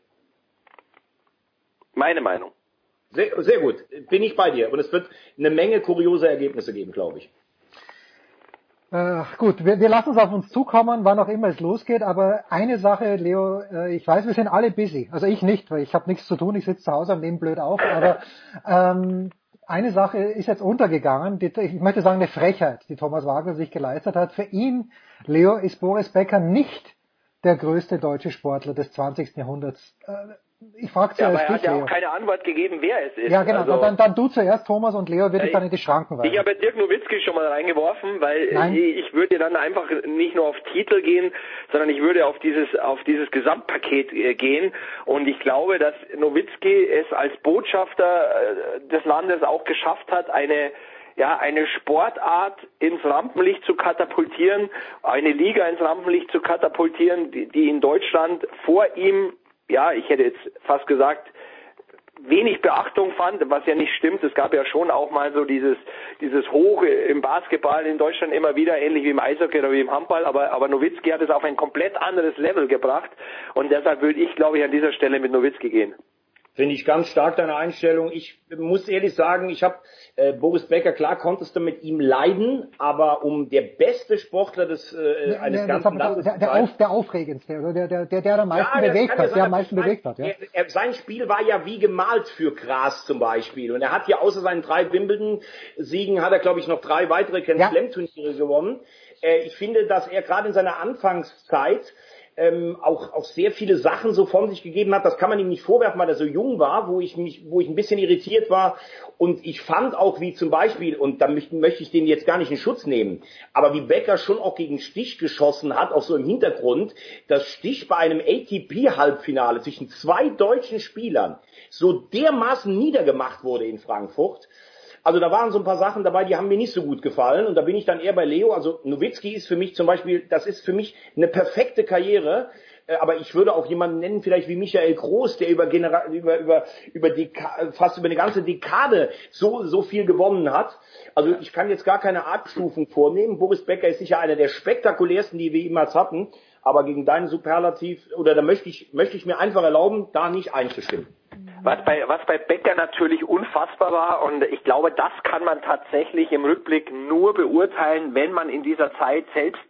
Speaker 14: Meine Meinung.
Speaker 15: Sehr, sehr gut, bin ich bei dir. Und es wird eine Menge kuriose Ergebnisse geben, glaube ich.
Speaker 9: Äh, gut, wir, wir lassen es auf uns zukommen, wann auch immer es losgeht. Aber eine Sache, Leo, äh, ich weiß, wir sind alle busy. Also ich nicht, weil ich habe nichts zu tun. Ich sitze zu Hause und nehme blöd auf. Aber ähm, eine Sache ist jetzt untergegangen. Die, ich möchte sagen, eine Frechheit, die Thomas Wagner sich geleistet hat. Für ihn, Leo, ist Boris Becker nicht der größte deutsche Sportler des 20. Jahrhunderts. Äh, ich frage
Speaker 14: ja, aber er hat ja auch keine Antwort gegeben, wer es ist.
Speaker 9: Ja, genau. Also, dann, dann du zuerst, Thomas, und Leo wird dich dann in die Schranken weisen.
Speaker 14: Ich habe Dirk Nowitzki schon mal reingeworfen, weil Nein. ich würde dann einfach nicht nur auf Titel gehen, sondern ich würde auf dieses auf dieses Gesamtpaket äh, gehen. Und ich glaube, dass Nowitzki es als Botschafter äh, des Landes auch geschafft hat, eine ja, eine Sportart ins Rampenlicht zu katapultieren, eine Liga ins Rampenlicht zu katapultieren, die, die in Deutschland vor ihm ja, ich hätte jetzt fast gesagt, wenig Beachtung fand, was ja nicht stimmt. Es gab ja schon auch mal so dieses, dieses Hoch im Basketball in Deutschland immer wieder, ähnlich wie im Eishockey oder wie im Handball, aber, aber Nowitzki hat es auf ein komplett anderes Level gebracht und deshalb würde ich, glaube ich, an dieser Stelle mit Nowitzki gehen.
Speaker 15: Finde ich ganz stark deine Einstellung. Ich muss ehrlich sagen, ich habe äh, Boris Becker, klar konntest du mit ihm leiden, aber um der beste Sportler des äh, eines
Speaker 9: der,
Speaker 15: ganzen
Speaker 9: Landes der, der, auf, der aufregendste, oder der, der, der, der am meisten ja, bewegt hat, der am meisten bewegt hat. Ja.
Speaker 15: Er, sein Spiel war ja wie gemalt für Gras zum Beispiel. Und er hat ja außer seinen drei Wimbledon-Siegen, hat er, glaube ich, noch drei weitere Grand Slam-Turniere gewonnen. Äh, ich finde, dass er gerade in seiner Anfangszeit ähm, auch, auch sehr viele Sachen so von sich gegeben hat. Das kann man ihm nicht vorwerfen, weil er so jung war, wo ich mich, wo ich ein bisschen irritiert war. Und ich fand auch, wie zum Beispiel, und da möchte, möchte ich den jetzt gar nicht in Schutz nehmen, aber wie Becker schon auch gegen Stich geschossen hat, auch so im Hintergrund, dass Stich bei einem ATP-Halbfinale zwischen zwei deutschen Spielern so dermaßen niedergemacht wurde in Frankfurt, also da waren so ein paar Sachen dabei, die haben mir nicht so gut gefallen. Und da bin ich dann eher bei Leo. Also Nowitzki ist für mich zum Beispiel, das ist für mich eine perfekte Karriere. Äh, aber ich würde auch jemanden nennen, vielleicht wie Michael Groß, der über, Genera über, über, über Deka fast über eine ganze Dekade so, so viel gewonnen hat. Also ich kann jetzt gar keine Abstufung vornehmen. Boris Becker ist sicher einer der spektakulärsten, die wir jemals hatten. Aber gegen deinen Superlativ, oder da möchte ich, möchte ich mir einfach erlauben, da nicht einzustimmen.
Speaker 14: Was bei, was bei Becker natürlich unfassbar war und ich glaube, das kann man tatsächlich im Rückblick nur beurteilen, wenn man in dieser Zeit selbst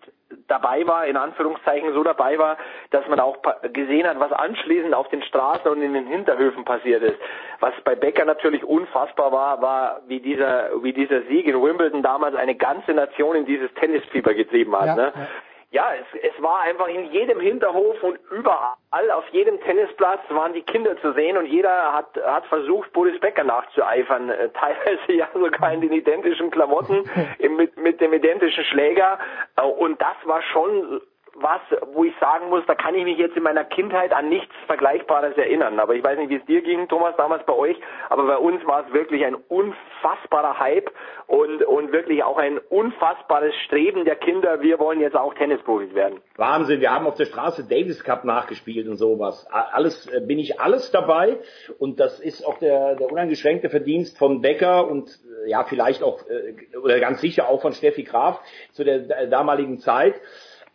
Speaker 14: dabei war, in Anführungszeichen so dabei war, dass man auch gesehen hat, was anschließend auf den Straßen und in den Hinterhöfen passiert ist. Was bei Becker natürlich unfassbar war, war, wie dieser, wie dieser Sieg in Wimbledon damals eine ganze Nation in dieses Tennisfieber getrieben hat. Ja, ne? Ja ja, es, es war einfach in jedem Hinterhof und überall, auf jedem Tennisplatz waren die Kinder zu sehen und jeder hat, hat versucht, Boris Becker nachzueifern, äh, teilweise ja sogar in den identischen Klamotten, mit, mit dem identischen Schläger. Äh, und das war schon was, wo ich sagen muss, da kann ich mich jetzt in meiner Kindheit an nichts Vergleichbares erinnern. Aber ich weiß nicht, wie es dir ging, Thomas, damals bei euch, aber bei uns war es wirklich ein unfassbarer Hype und, und wirklich auch ein unfassbares Streben der Kinder. Wir wollen jetzt auch Tennisprofis werden.
Speaker 15: Wahnsinn, wir haben auf der Straße Davis Cup nachgespielt und sowas. Alles, äh, bin ich alles dabei und das ist auch der, der uneingeschränkte Verdienst von Becker und äh, ja, vielleicht auch, äh, oder ganz sicher auch von Steffi Graf zu der damaligen Zeit.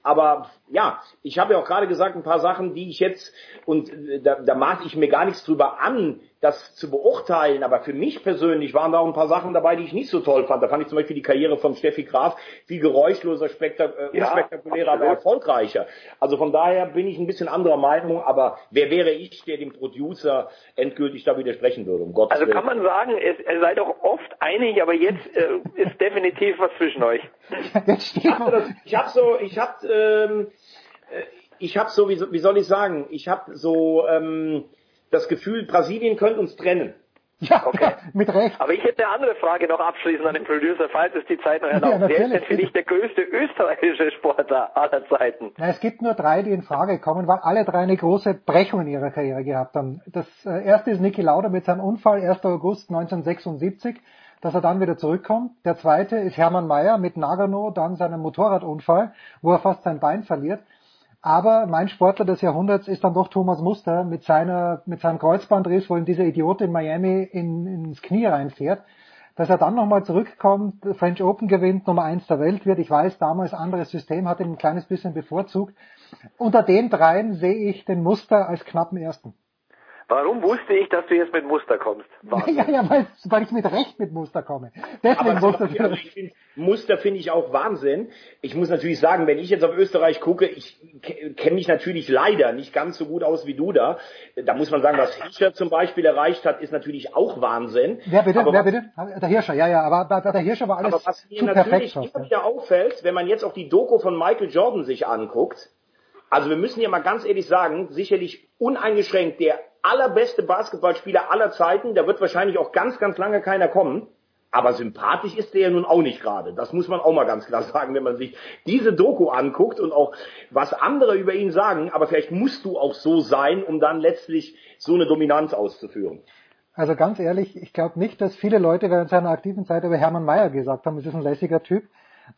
Speaker 15: Aber ja, ich habe ja auch gerade gesagt, ein paar Sachen, die ich jetzt, und äh, da, da maß ich mir gar nichts drüber an, das zu beurteilen, aber für mich persönlich waren da auch ein paar Sachen dabei, die ich nicht so toll fand. Da fand ich zum Beispiel die Karriere von Steffi Graf viel geräuschloser, spektak äh,
Speaker 14: Ja,
Speaker 15: unspektakulärer, aber erfolgreicher. Also von daher bin ich ein bisschen anderer Meinung, aber wer wäre ich, der dem Producer endgültig da widersprechen würde, um Gottes
Speaker 14: Also
Speaker 15: Willen.
Speaker 14: kann man sagen, es, ihr seid auch oft einig, aber jetzt äh, ist definitiv was zwischen euch.
Speaker 15: Ich habe so, ich habe, ähm, äh, ich habe so, wie, so- wie soll ich sagen, ich habe so ähm, das Gefühl, Brasilien könnte uns trennen.
Speaker 12: Ja,
Speaker 14: Okay.
Speaker 12: mit Recht.
Speaker 14: Aber ich hätte eine andere Frage noch abschließend an den Producer, falls es die Zeit noch erlaubt. Wer ist
Speaker 12: natürlich,
Speaker 14: denn für dich der größte österreichische Sportler aller Zeiten?
Speaker 12: Na, es gibt nur drei, die in Frage kommen, weil alle drei eine große Brechung in ihrer Karriere gehabt haben. Das äh, erste ist Niki Lauda mit seinem Unfall 1. August 1976, dass er dann wieder zurückkommt. Der zweite ist Hermann Mayer mit Nagano, dann seinem Motorradunfall, wo er fast sein Bein verliert. Aber mein Sportler des Jahrhunderts ist dann doch Thomas Muster mit seiner, mit seinem Kreuzbandriss, wo ihm dieser Idiot in Miami in, ins Knie reinfährt. Dass er dann nochmal zurückkommt, French Open gewinnt, Nummer eins der Welt wird. Ich weiß, damals anderes System, hat ihn ein kleines bisschen bevorzugt. Unter den dreien sehe ich den Muster als knappen ersten.
Speaker 14: Warum wusste ich, dass du jetzt mit Muster kommst? Wahnsinn.
Speaker 12: Ja, ja, weil, weil ich mit Recht mit Muster komme. Deswegen
Speaker 15: Aber
Speaker 12: Muster.
Speaker 15: also ich find, Muster finde ich auch Wahnsinn. Ich muss natürlich sagen, wenn ich jetzt auf Österreich gucke, ich ke- kenne mich natürlich leider nicht ganz so gut aus wie du da. Da muss man sagen, was Hirscher zum Beispiel erreicht hat, ist natürlich auch Wahnsinn.
Speaker 12: Wer bitte?
Speaker 15: Aber
Speaker 12: Wer
Speaker 15: was-
Speaker 12: bitte? Der Hirscher, ja, ja, aber der Hirscher war alles
Speaker 15: Aber was mir
Speaker 12: zu
Speaker 15: natürlich
Speaker 12: perfekt.
Speaker 15: immer wieder auffällt, wenn man jetzt auch die Doku von Michael Jordan sich anguckt, also wir müssen ja mal ganz ehrlich sagen, sicherlich uneingeschränkt der allerbeste Basketballspieler aller Zeiten, da wird wahrscheinlich auch ganz, ganz lange keiner kommen. Aber sympathisch ist der ja nun auch nicht gerade. Das muss man auch mal ganz klar sagen, wenn man sich diese Doku anguckt und auch was andere über ihn sagen. Aber vielleicht musst du auch so sein, um dann letztlich so eine Dominanz auszuführen.
Speaker 12: Also ganz ehrlich, ich glaube nicht, dass viele Leute während seiner aktiven Zeit über Hermann Mayer gesagt haben, es ist ein lässiger Typ.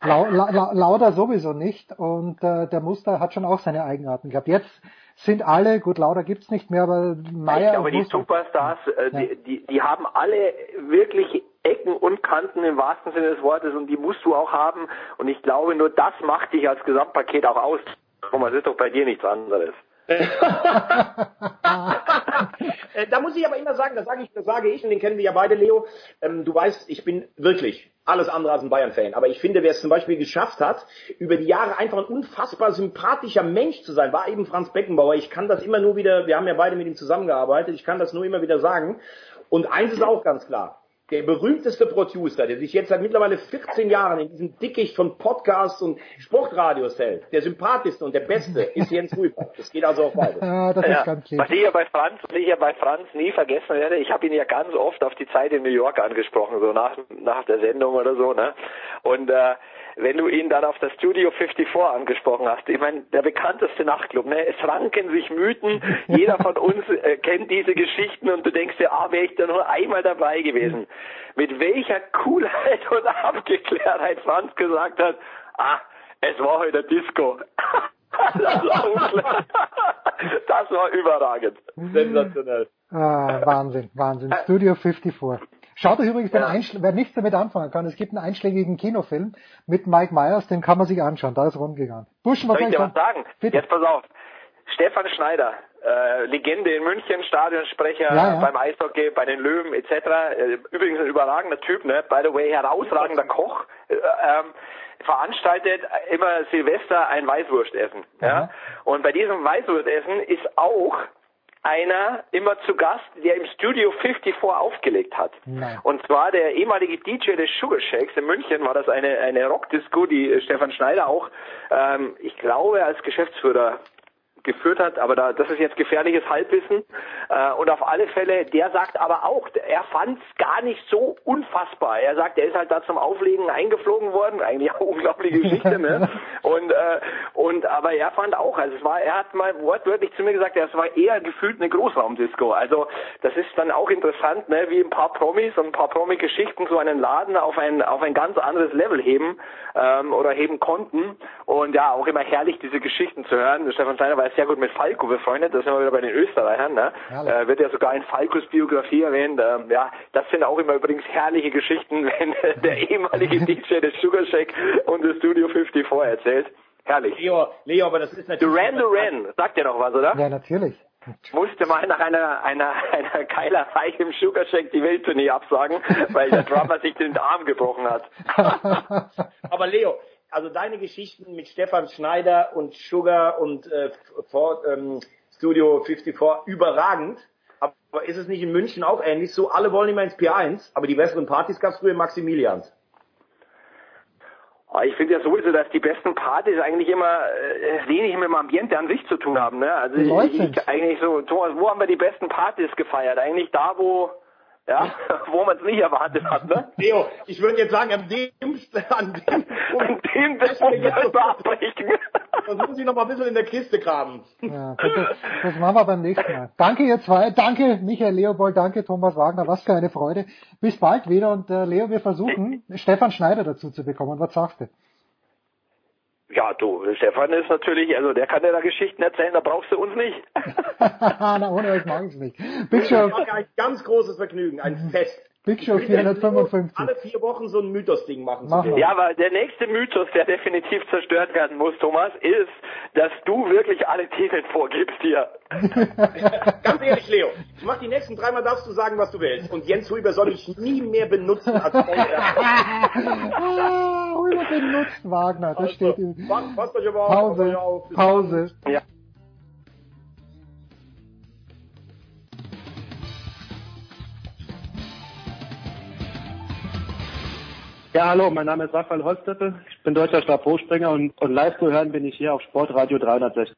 Speaker 12: Lau, La, La, Lauda sowieso nicht und äh, der Muster hat schon auch seine Eigenarten gehabt. Jetzt sind alle, gut, Lauda gibt's nicht mehr, aber
Speaker 14: ich glaube,
Speaker 12: und
Speaker 14: die. Superstars, äh, die, die, die haben alle wirklich Ecken und Kanten im wahrsten Sinne des Wortes und die musst du auch haben. Und ich glaube, nur das macht dich als Gesamtpaket auch aus. Thomas, ist doch bei dir nichts anderes.
Speaker 15: Äh, da muss ich aber immer sagen, das sage ich, das sage ich, und den kennen wir ja beide, Leo. Ähm, du weißt, ich bin wirklich alles andere als ein Bayern-Fan. Aber ich finde, wer es zum Beispiel geschafft hat, über die Jahre einfach ein unfassbar sympathischer Mensch zu sein, war eben Franz Beckenbauer. Ich kann das immer nur wieder, wir haben ja beide mit ihm zusammengearbeitet, ich kann das nur immer wieder sagen. Und eins ist auch ganz klar. Der berühmteste Producer, der sich jetzt seit mittlerweile 14 Jahren in diesem Dickicht von Podcasts und Sportradios hält, der sympathischste und der beste ist Jens Rüber. Das geht also auf beide.
Speaker 12: Ah, das
Speaker 14: Ja,
Speaker 12: ist ganz lieb.
Speaker 14: Was ich ja bei Franz, was ich ja bei Franz nie vergessen werde, ich habe ihn ja ganz oft auf die Zeit in New York angesprochen, so nach, nach der Sendung oder so, ne? Und äh, wenn du ihn dann auf das Studio 54 angesprochen hast, ich meine, der bekannteste Nachtclub, ne? Es ranken sich Mythen, jeder von uns äh, kennt diese Geschichten und du denkst dir, ah, wäre ich da nur einmal dabei gewesen. Mit welcher Coolheit und Abgeklärtheit Franz gesagt hat, ah, es war heute Disco. das, war das war überragend.
Speaker 15: Sensationell.
Speaker 12: Ah, Wahnsinn, Wahnsinn. Studio 54. Schaut euch übrigens den Einschl wer nichts damit anfangen kann, es gibt einen einschlägigen Kinofilm mit Mike Myers, den kann man sich anschauen, da ist rund gegangen. Buschen, was
Speaker 14: Soll ich dir was sagen?
Speaker 12: Bitte.
Speaker 14: Jetzt pass auf. Stefan Schneider, äh, Legende in München, Stadionsprecher
Speaker 12: Ja, ja.
Speaker 14: beim Eishockey, bei den Löwen etc. Äh, übrigens ein überragender Typ, ne? By the way, herausragender Koch. Äh, ähm, veranstaltet immer Silvester ein Weißwurstessen. Ja? Und bei diesem Weißwurstessen ist auch einer immer zu Gast, der im Studio 54 aufgelegt hat.
Speaker 12: Nein.
Speaker 14: Und zwar der ehemalige DJ des Sugar Shakes in München war das eine, eine Rockdisco, die äh, Stefan Schneider auch, ähm, ich glaube, als Geschäftsführer geführt hat, aber da, das ist jetzt gefährliches Halbwissen. Äh, und auf alle Fälle, der sagt aber auch, er fand es gar nicht so unfassbar. Er sagt, er ist halt da zum Auflegen eingeflogen worden, eigentlich eine unglaubliche Geschichte, ne? Und äh, und aber er fand auch, also es war, er hat mal wortwörtlich zu mir gesagt, es war eher gefühlt eine Großraumdisco. Also das ist dann auch interessant, ne, wie ein paar Promis und ein paar Promi-Geschichten so einen Laden auf ein auf ein ganz anderes Level heben ähm, oder heben konnten. Und ja, auch immer herrlich, diese Geschichten zu hören. Stefan Steiner war sehr gut mit Falco befreundet, da sind wir wieder bei den Österreichern, ne? Äh, wird ja sogar in Falcos Biografie erwähnt. Ähm, ja, das sind auch immer übrigens herrliche Geschichten, wenn der ehemalige DJ des Sugar Shack und des Studio 54 erzählt. Herrlich.
Speaker 15: Leo, Leo, aber das ist natürlich...
Speaker 14: Duran Duran, sagt dir noch was, oder?
Speaker 9: Ja, natürlich.
Speaker 14: Musste mal nach einer, einer, einer geiler Feiche im Sugar Shack die Welttournee absagen, weil der Drummer sich den Arm gebrochen hat.
Speaker 15: aber Leo, also deine Geschichten mit Stefan Schneider und Sugar und äh, Ford, ähm, Studio 54 überragend. Aber ist es nicht in München auch ähnlich so? Alle wollen immer ins P1, aber die besseren Partys gab es früher in Maximilians.
Speaker 14: Ah, ich finde ja sowieso, dass die besten Partys eigentlich immer äh, wenig mit dem Ambiente an sich zu tun haben. Ne? Also ich, ich, eigentlich so, Thomas, wo haben wir die besten Partys gefeiert? Eigentlich da, wo ja, wo man es nicht erwartet hat, ne?
Speaker 15: Leo, ich würde jetzt sagen, an dem, an dem,
Speaker 14: an das wir jetzt abbrechen.
Speaker 15: Versuchen Sie noch mal ein bisschen in der Kiste graben.
Speaker 9: Ja, das, das machen wir beim nächsten Mal. Danke ihr zwei, danke Michael Leopold, danke Thomas Wagner, was für eine Freude. Bis bald wieder und äh, Leo, wir versuchen Stefan Schneider dazu zu bekommen. Was sagst du?
Speaker 14: Ja, du, Stefan ist natürlich, also der kann dir da Geschichten erzählen, da brauchst du uns nicht.
Speaker 9: Na, ohne euch mag ich nicht. Big Show.
Speaker 15: Ein ganz großes Vergnügen, ein Fest.
Speaker 9: Big Show 455.
Speaker 15: Alle vier Wochen so ein Mythos-Ding machen.
Speaker 9: machen
Speaker 14: ja, aber der nächste Mythos, der definitiv zerstört werden muss, Thomas, ist, dass du wirklich alle Titel vorgibst hier.
Speaker 15: Ganz ehrlich, Leo, ich mach die nächsten dreimal darfst du sagen, was du willst. Und Jens Huber soll ich nie mehr benutzen als
Speaker 9: ah, Huber benutzt Wagner, das steht in
Speaker 15: Passt euch aber
Speaker 9: Pause.
Speaker 15: auf.
Speaker 9: Pause.
Speaker 14: Ja.
Speaker 17: Ja, hallo, mein Name ist Raphael Holzdeppel. Ich bin deutscher Stabhochspringer und, und live zu hören bin ich hier auf Sportradio 360.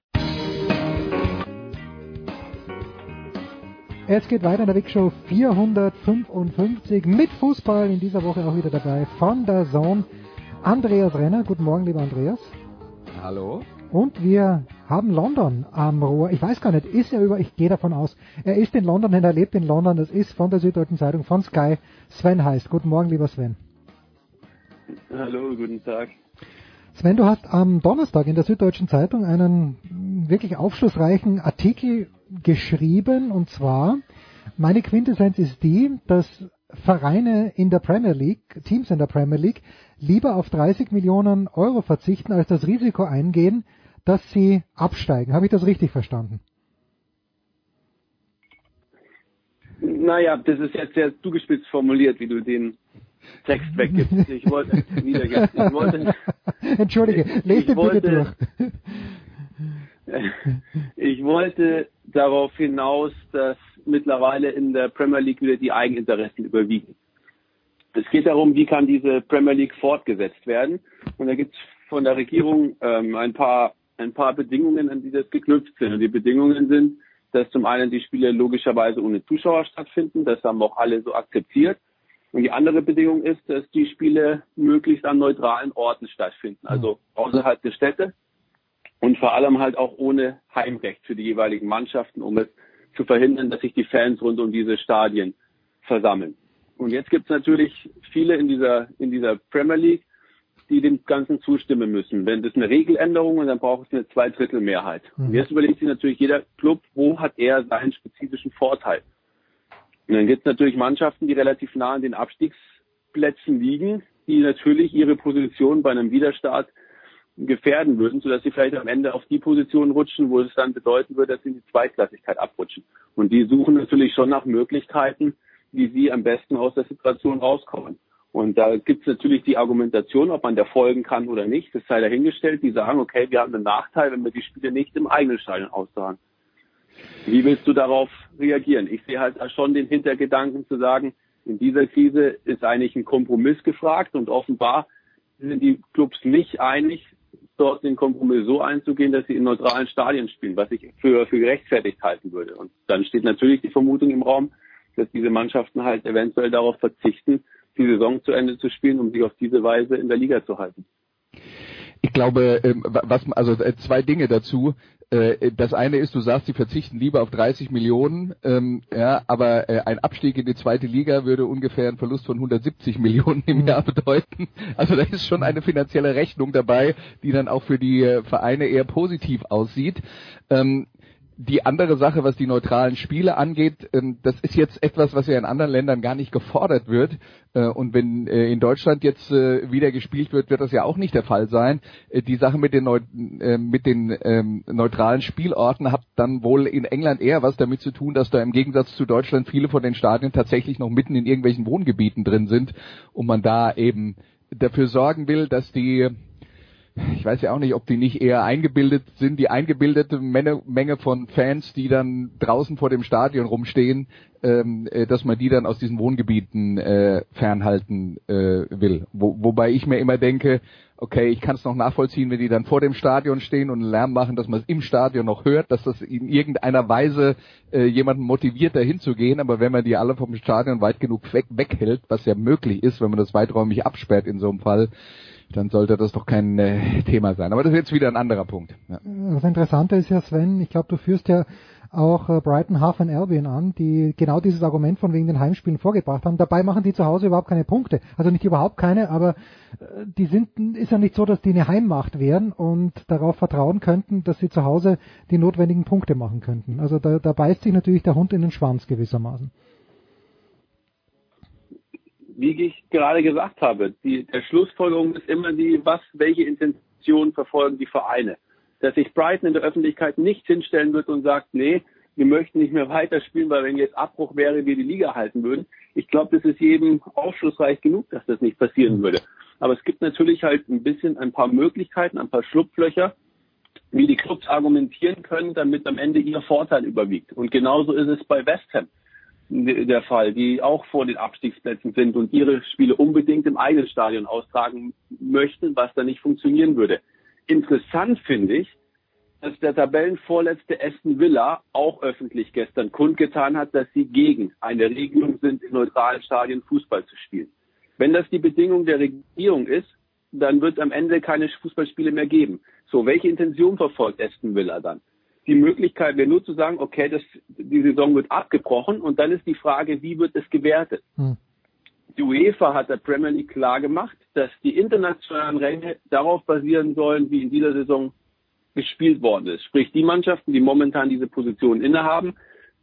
Speaker 9: Es geht weiter in der Big Show 455 mit Fußball in dieser Woche auch wieder dabei von der Zone. Andreas Renner, guten Morgen, lieber Andreas.
Speaker 18: Hallo.
Speaker 9: Und wir haben London am Rohr. Ich weiß gar nicht, ist er über, ich gehe davon aus, er ist in London, denn er lebt in London. Das ist von der Süddeutschen Zeitung von Sky. Sven heißt. Guten Morgen, lieber Sven.
Speaker 19: Hallo, guten Tag.
Speaker 9: Sven, du hast am Donnerstag in der Süddeutschen Zeitung einen wirklich aufschlussreichen Artikel geschrieben und zwar, meine Quintessenz ist die, dass Vereine in der Premier League, Teams in der Premier League, lieber auf 30 Millionen Euro verzichten, als das Risiko eingehen, dass sie absteigen. Habe ich das richtig verstanden?
Speaker 19: Naja, das ist jetzt sehr zugespitzt formuliert, wie du den Text weggibst. Ich wollte wieder ich wollte,
Speaker 9: Entschuldige, lest den bitte durch.
Speaker 19: ich wollte darauf hinaus, dass mittlerweile in der Premier League wieder die Eigeninteressen überwiegen. Es geht darum, wie kann diese Premier League fortgesetzt werden. Und da gibt es von der Regierung ähm, ein paar ein paar Bedingungen, an die das geknüpft sind. Und die Bedingungen sind, dass zum einen die Spiele logischerweise ohne Zuschauer stattfinden. Das haben auch alle so akzeptiert. Und die andere Bedingung ist, dass die Spiele möglichst an neutralen Orten stattfinden, also außerhalb der Städte und vor allem halt auch ohne Heimrecht für die jeweiligen Mannschaften, um es zu verhindern, dass sich die Fans rund um diese Stadien versammeln. Und jetzt gibt es natürlich viele in dieser, in dieser Premier League, die dem Ganzen zustimmen müssen. Wenn das eine Regeländerung und dann braucht es eine Zweidrittelmehrheit. Mhm. Und jetzt überlegt sich natürlich jeder Club, wo hat er seinen spezifischen Vorteil. Und dann gibt es natürlich Mannschaften, die relativ nah an den Abstiegsplätzen liegen, die natürlich ihre Position bei einem Widerstart gefährden würden, sodass sie vielleicht am Ende auf die Position rutschen, wo es dann bedeuten würde, dass sie in die Zweitklassigkeit abrutschen. Und die suchen natürlich schon nach Möglichkeiten, wie sie am besten aus der Situation rauskommen. Und da gibt es natürlich die Argumentation, ob man der folgen kann oder nicht, das sei dahingestellt. Die sagen, okay, wir haben einen Nachteil, wenn wir die Spiele nicht im eigenen Stadion austragen. Wie willst du darauf reagieren? Ich sehe halt schon den Hintergedanken zu sagen, in dieser Krise ist eigentlich ein Kompromiss gefragt und offenbar sind die Clubs nicht einig, dort den Kompromiss so einzugehen, dass sie in neutralen Stadien spielen, was ich für, für gerechtfertigt halten würde. Und dann steht natürlich die Vermutung im Raum, dass diese Mannschaften halt eventuell darauf verzichten, die Saison zu Ende zu spielen, um sich auf diese Weise in der Liga zu halten.
Speaker 18: Ich glaube, ähm, was also äh, zwei Dinge dazu. Äh, das eine ist, du sagst, sie verzichten lieber auf 30 Millionen, ähm, ja, aber äh, ein Abstieg in die zweite Liga würde ungefähr einen Verlust von 170 Millionen im mhm. Jahr bedeuten. Also da ist schon eine finanzielle Rechnung dabei, die dann auch für die Vereine eher positiv aussieht. Ähm, die andere Sache, was die neutralen Spiele angeht, ähm, das ist jetzt etwas, was ja in anderen Ländern gar nicht gefordert wird. Äh, und wenn äh, in Deutschland jetzt äh, wieder gespielt wird, wird das ja auch nicht der Fall sein. Die Sache mit den, Neu mit den ähm, neutralen Spielorten hat dann wohl in England eher was damit zu tun, dass da im Gegensatz zu Deutschland viele von den Stadien tatsächlich noch mitten in irgendwelchen Wohngebieten drin sind und man da eben dafür sorgen will, dass die ich weiß ja auch nicht, ob die nicht eher eingebildet sind, die eingebildete Menge, Menge von Fans, die dann draußen vor dem Stadion rumstehen, ähm, äh, dass man die dann aus diesen Wohngebieten äh, fernhalten äh, will. Wo, wobei ich mir immer denke, okay, ich kann es noch nachvollziehen, wenn die dann vor dem Stadion stehen und einen Lärm machen, dass man es im Stadion noch hört, dass das in irgendeiner Weise äh, jemanden motiviert, dahin zu gehen. Aber wenn man die alle vom Stadion weit genug weg, weghält, was ja möglich ist, wenn man das weiträumig absperrt in so einem Fall, dann sollte das doch kein äh, Thema sein. Aber das ist jetzt wieder ein anderer Punkt. Ja.
Speaker 9: Das Interessante ist ja, Sven, ich glaube, du führst ja auch äh, Brighton, Half und Albion an, die genau dieses Argument von wegen den Heimspielen vorgebracht haben. Dabei machen die zu Hause überhaupt keine Punkte. Also nicht überhaupt keine, aber äh, die sind, ist ja nicht so, dass die eine Heimmacht wären und darauf vertrauen könnten, dass sie zu Hause die notwendigen Punkte machen könnten. Also da, da beißt sich natürlich der Hund in den Schwanz gewissermaßen
Speaker 19: wie ich gerade gesagt habe, die, der Schlussfolgerung ist immer die, was, welche Intention verfolgen die Vereine. Dass sich Brighton in der Öffentlichkeit nicht hinstellen wird und sagt, nee, wir möchten nicht mehr weiterspielen, weil wenn jetzt Abbruch wäre, wir die Liga halten würden. Ich glaube, das ist jedem aufschlussreich genug, dass das nicht passieren würde. Aber es gibt natürlich halt ein bisschen ein paar Möglichkeiten, ein paar Schlupflöcher, wie die Clubs argumentieren können, damit am Ende ihr Vorteil überwiegt. Und genauso ist es bei West Ham der Fall, die auch vor den Abstiegsplätzen sind und ihre Spiele unbedingt im eigenen Stadion austragen möchten, was da nicht funktionieren würde. Interessant finde ich, dass der Tabellenvorletzte Aston Villa auch öffentlich gestern kundgetan hat, dass sie gegen eine Regelung sind, in neutralen Stadien Fußball zu spielen. Wenn das die Bedingung der Regierung ist, dann wird es am Ende keine Fußballspiele mehr geben. So, welche Intention verfolgt Aston Villa dann? Die Möglichkeit wäre nur zu sagen, okay, das, die Saison wird abgebrochen und dann ist die Frage, wie wird es gewertet? Hm. Die UEFA hat der Premier League klar gemacht, dass die internationalen Ränge darauf basieren sollen, wie in dieser Saison gespielt worden ist. Sprich, die Mannschaften, die momentan diese Position innehaben,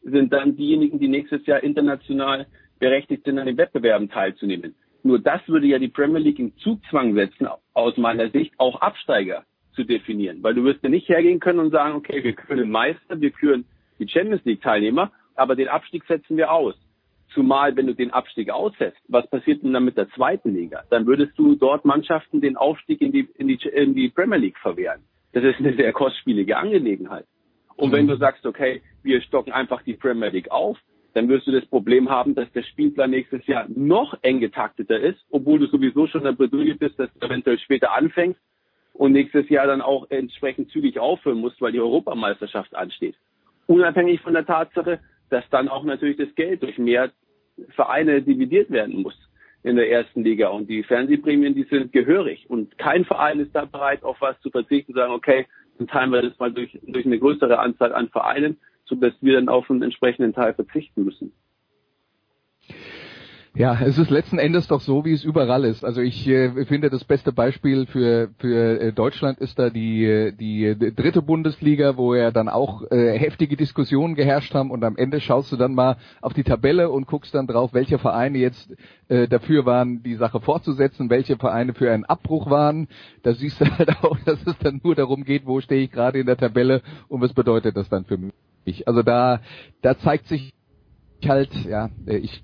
Speaker 19: sind dann diejenigen, die nächstes Jahr international berechtigt sind, an den Wettbewerben teilzunehmen. Nur das würde ja die Premier League in Zugzwang setzen, aus meiner Sicht, auch Absteiger zu definieren. Weil du wirst ja nicht hergehen können und sagen, okay, wir küren den Meister, wir küren die Champions League Teilnehmer, aber den Abstieg setzen wir aus. Zumal, wenn du den Abstieg aussetzt, was passiert denn dann mit der zweiten Liga? Dann würdest du dort Mannschaften den Aufstieg in die, in die, in die Premier League verwehren. Das ist eine sehr kostspielige Angelegenheit. Und wenn du sagst, okay, wir stocken einfach die Premier League auf, dann wirst du das Problem haben, dass der Spielplan nächstes Jahr noch eng getakteter ist, obwohl du sowieso schon in der Bredouille bist, dass du eventuell später anfängst und nächstes Jahr dann auch entsprechend zügig aufhören muss, weil die Europameisterschaft ansteht. Unabhängig von der Tatsache, dass dann auch natürlich das Geld durch mehr Vereine dividiert werden muss in der ersten Liga. Und die Fernsehprämien, die sind gehörig. Und kein Verein ist da bereit, auf was zu verzichten, sagen, okay, dann teilen wir das mal durch, durch eine größere Anzahl an Vereinen, sodass wir dann auf einen entsprechenden Teil verzichten müssen.
Speaker 18: Ja, es ist letzten Endes doch so, wie es überall ist. Also ich äh, finde, das beste Beispiel für, für äh, Deutschland ist da die, die, die dritte Bundesliga, wo ja dann auch äh, heftige Diskussionen geherrscht haben und am Ende schaust du dann mal auf die Tabelle und guckst dann drauf, welche Vereine jetzt äh, dafür waren, die Sache fortzusetzen, welche Vereine für einen Abbruch waren. Da siehst du halt auch, dass es dann nur darum geht, wo stehe ich gerade in der Tabelle und was bedeutet das dann für mich. Also da, da zeigt sich halt, ja, ich,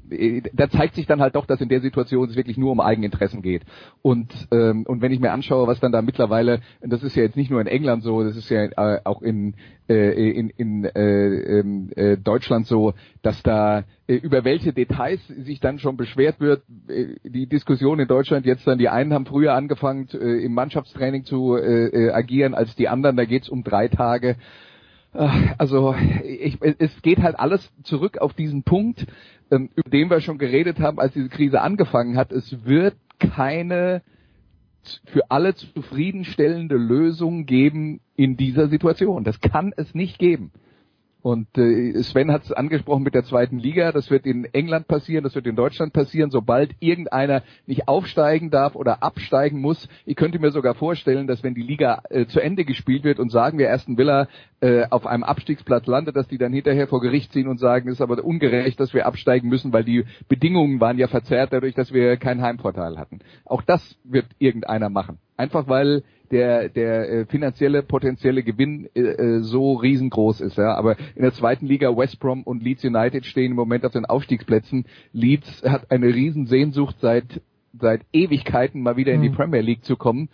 Speaker 18: da zeigt sich dann halt doch, dass in der Situation es wirklich nur um Eigeninteressen geht. Und ähm, und wenn ich mir anschaue, was dann da mittlerweile, das ist ja jetzt nicht nur in England so, das ist ja äh, auch in äh, in, in äh, ähm, äh, Deutschland so, dass da äh, über welche Details sich dann schon beschwert wird. Äh, die Diskussion in Deutschland jetzt dann, die einen haben früher angefangen äh, im Mannschaftstraining zu äh, äh, agieren als die anderen. Da geht's um drei Tage. Also ich, es geht halt alles zurück auf diesen Punkt, ähm, über den wir schon geredet haben, als diese Krise angefangen hat. Es wird keine für alle zufriedenstellende Lösung geben in dieser Situation. Das kann es nicht geben. Und äh, Sven hat es angesprochen mit der zweiten Liga. Das wird in England passieren, das wird in Deutschland passieren, sobald irgendeiner nicht aufsteigen darf oder absteigen muss. Ich könnte mir sogar vorstellen, dass wenn die Liga äh, zu Ende gespielt wird und sagen wir Aston Villa äh, auf einem Abstiegsplatz landet, dass die dann hinterher vor Gericht ziehen und sagen, es ist aber ungerecht, dass wir absteigen müssen, weil die Bedingungen waren ja verzerrt dadurch, dass wir keinen Heimvorteil hatten. Auch das wird irgendeiner machen. Einfach weil der der äh, finanzielle potenzielle Gewinn äh, äh, so riesengroß ist. Ja. Aber in der zweiten Liga West Brom und Leeds United stehen im Moment auf den Aufstiegsplätzen. Leeds hat eine Riesensehnsucht seit seit Ewigkeiten mal wieder in die mhm. Premier League zu kommen.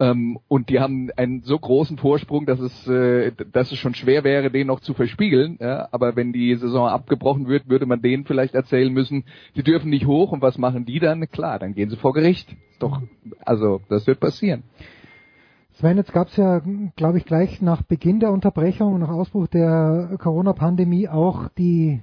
Speaker 18: Ähm, und die haben einen so großen Vorsprung, dass es, äh, dass es schon schwer wäre, den noch zu verspiegeln. Ja? Aber wenn die Saison abgebrochen wird, würde man denen vielleicht erzählen müssen, sie dürfen nicht hoch. Und was machen die dann? Klar, dann gehen sie vor Gericht. Doch, also das wird passieren.
Speaker 9: Sven, jetzt gab es ja, glaube ich, gleich nach Beginn der Unterbrechung, nach Ausbruch der Corona-Pandemie auch die,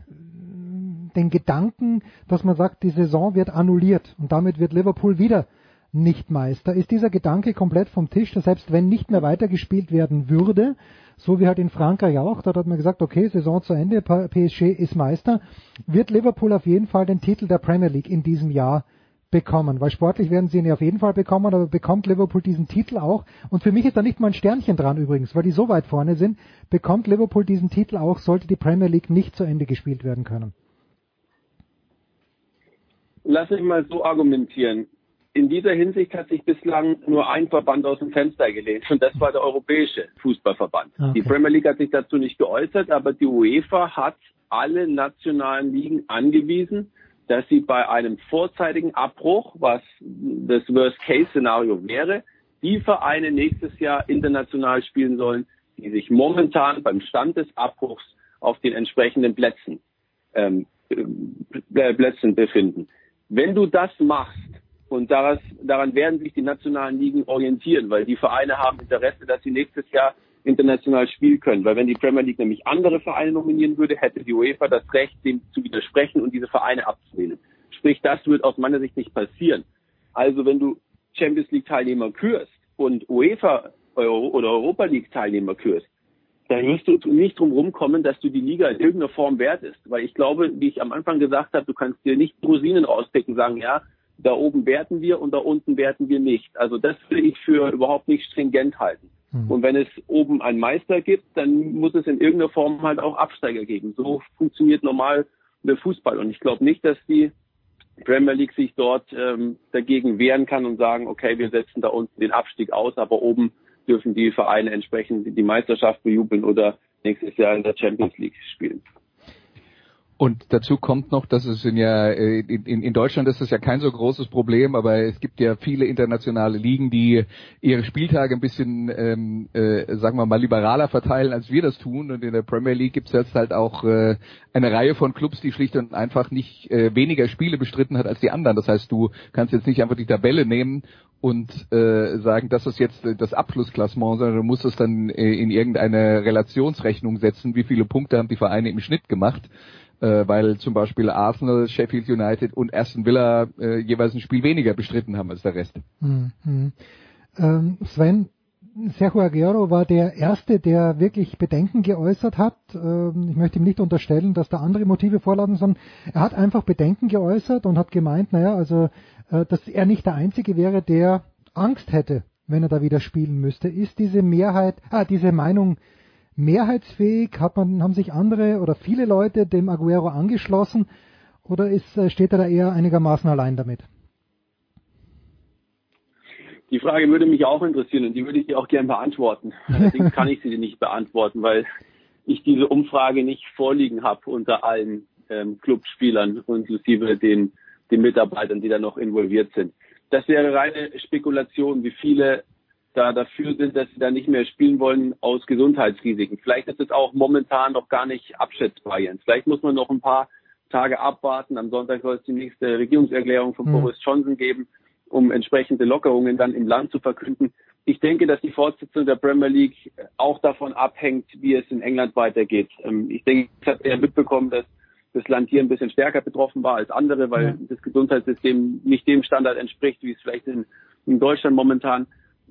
Speaker 9: den Gedanken, dass man sagt, die Saison wird annulliert und damit wird Liverpool wieder nicht Meister. Ist dieser Gedanke komplett vom Tisch, dass selbst wenn nicht mehr weitergespielt werden würde, so wie halt in Frankreich auch, dort hat man gesagt, okay, Saison zu Ende, PSG ist Meister, wird Liverpool auf jeden Fall den Titel der Premier League in diesem Jahr bekommen, weil sportlich werden sie ihn ja auf jeden Fall bekommen, aber bekommt Liverpool diesen Titel auch. Und für mich ist da nicht mal ein Sternchen dran übrigens, weil die so weit vorne sind, bekommt Liverpool diesen Titel auch, sollte die Premier League nicht zu Ende gespielt werden können.
Speaker 19: Lass mich mal so argumentieren. In dieser Hinsicht hat sich bislang nur ein Verband aus dem Fenster gelehnt und das war der Europäische Fußballverband. Okay. Die Premier League hat sich dazu nicht geäußert, aber die UEFA hat alle nationalen Ligen angewiesen, dass sie bei einem vorzeitigen Abbruch, was das Worst-Case-Szenario wäre, die Vereine nächstes Jahr international spielen sollen, die sich momentan beim Stand des Abbruchs auf den entsprechenden Plätzen, ähm, äh, Plätzen befinden. Wenn du das machst, und daras, daran werden sich die nationalen Ligen orientieren, weil die Vereine haben Interesse, dass sie nächstes Jahr international spielen können. Weil wenn die Premier League nämlich andere Vereine nominieren würde, hätte die UEFA das Recht, dem zu widersprechen und diese Vereine abzulehnen. Sprich, das wird aus meiner Sicht nicht passieren. Also wenn du Champions League Teilnehmer kürst und UEFA Euro oder Europa League Teilnehmer kürst, dann wirst du nicht drum rumkommen, dass du die Liga in irgendeiner Form wertest. Weil ich glaube, wie ich am Anfang gesagt habe, du kannst dir nicht Rosinen rauspicken, sagen, ja, da oben werten wir und da unten werten wir nicht. Also das will ich für überhaupt nicht stringent halten. Mhm. Und wenn es oben einen Meister gibt, dann muss es in irgendeiner Form halt auch Absteiger geben. So funktioniert normal der Fußball. Und ich glaube nicht, dass die Premier League sich dort ähm, dagegen wehren kann und sagen, okay, wir setzen da unten den Abstieg aus, aber oben dürfen die Vereine entsprechend die Meisterschaft bejubeln oder nächstes Jahr in der Champions League spielen.
Speaker 18: Und dazu kommt noch, dass es in ja in, in Deutschland ist das ja kein so großes Problem, aber es gibt ja viele internationale Ligen, die ihre Spieltage ein bisschen, ähm, äh, sagen wir mal, liberaler verteilen, als wir das tun. Und in der Premier League gibt es jetzt halt auch äh, eine Reihe von Clubs, die schlicht und einfach nicht äh, weniger Spiele bestritten hat als die anderen. Das heißt, du kannst jetzt nicht einfach die Tabelle nehmen und äh, sagen, das ist jetzt das Abschlussklassement, sondern du musst es dann äh, in irgendeine Relationsrechnung setzen, wie viele Punkte haben die Vereine im Schnitt gemacht äh, weil zum Beispiel Arsenal, Sheffield United und Aston Villa äh, jeweils ein Spiel weniger bestritten haben als der Rest.
Speaker 9: Mhm. Ähm, Sven, Sergio Aguero war der Erste, der wirklich Bedenken geäußert hat. Ähm, ich möchte ihm nicht unterstellen, dass da andere Motive vorladen, sondern er hat einfach Bedenken geäußert und hat gemeint, naja, also, äh, dass er nicht der Einzige wäre, der Angst hätte, wenn er da wieder spielen müsste. Ist diese Mehrheit, ah, diese Meinung mehrheitsfähig? Hat man, haben sich andere oder viele Leute dem Aguero angeschlossen? Oder ist, äh, steht er da eher einigermaßen allein damit?
Speaker 19: Die Frage würde mich auch interessieren und die würde ich dir auch gerne beantworten. Allerdings kann ich sie dir nicht beantworten, weil ich diese Umfrage nicht vorliegen habe unter allen ähm, Clubspielern, inklusive den, den Mitarbeitern, die da noch involviert sind. Das wäre reine Spekulation, wie viele da dafür sind, dass sie da nicht mehr spielen wollen aus Gesundheitsrisiken. Vielleicht ist es auch momentan noch gar nicht abschätzbar, Jens. Vielleicht muss man noch ein paar Tage abwarten. Am Sonntag soll es die nächste Regierungserklärung von mhm. Boris Johnson geben, um entsprechende Lockerungen dann im Land zu verkünden. Ich denke, dass die Fortsetzung der Premier League auch davon abhängt, wie es in England weitergeht. Ähm, ich denke, ich habe ja mitbekommen, dass das Land hier ein bisschen stärker betroffen war als andere, weil ja. das Gesundheitssystem nicht dem Standard entspricht, wie es vielleicht in, in Deutschland momentan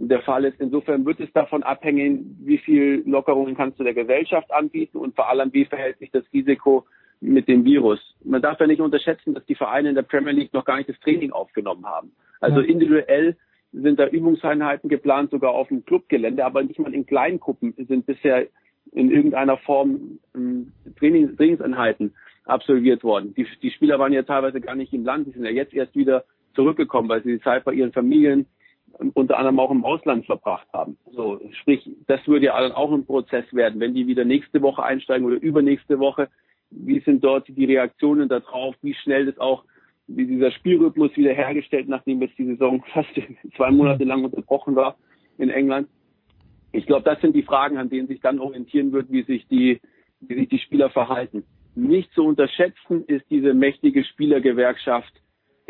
Speaker 19: der Fall ist. Insofern wird es davon abhängen, wie viel Lockerungen kannst du der Gesellschaft anbieten und vor allem, wie verhält sich das Risiko mit dem Virus. Man darf ja nicht unterschätzen, dass die Vereine in der Premier League noch gar nicht das Training aufgenommen haben. Also individuell sind da Übungseinheiten geplant, sogar auf dem Clubgelände, aber nicht mal in Kleingruppen sind bisher in irgendeiner Form ähm, Training, Trainingseinheiten absolviert worden. Die, die Spieler waren ja teilweise gar nicht im Land, die sind ja jetzt erst wieder zurückgekommen, weil sie die Zeit bei ihren Familien unter anderem auch im Ausland verbracht haben. So, sprich, das würde ja auch ein Prozess werden, wenn die wieder nächste Woche einsteigen oder übernächste Woche. Wie sind dort die Reaktionen darauf? Wie schnell das auch wie dieser Spielrhythmus wiederhergestellt, nachdem jetzt die Saison fast zwei Monate lang unterbrochen war in England. Ich glaube, das sind die Fragen, an denen sich dann orientieren wird, wie sich die, wie sich die Spieler verhalten. Nicht zu unterschätzen ist diese mächtige Spielergewerkschaft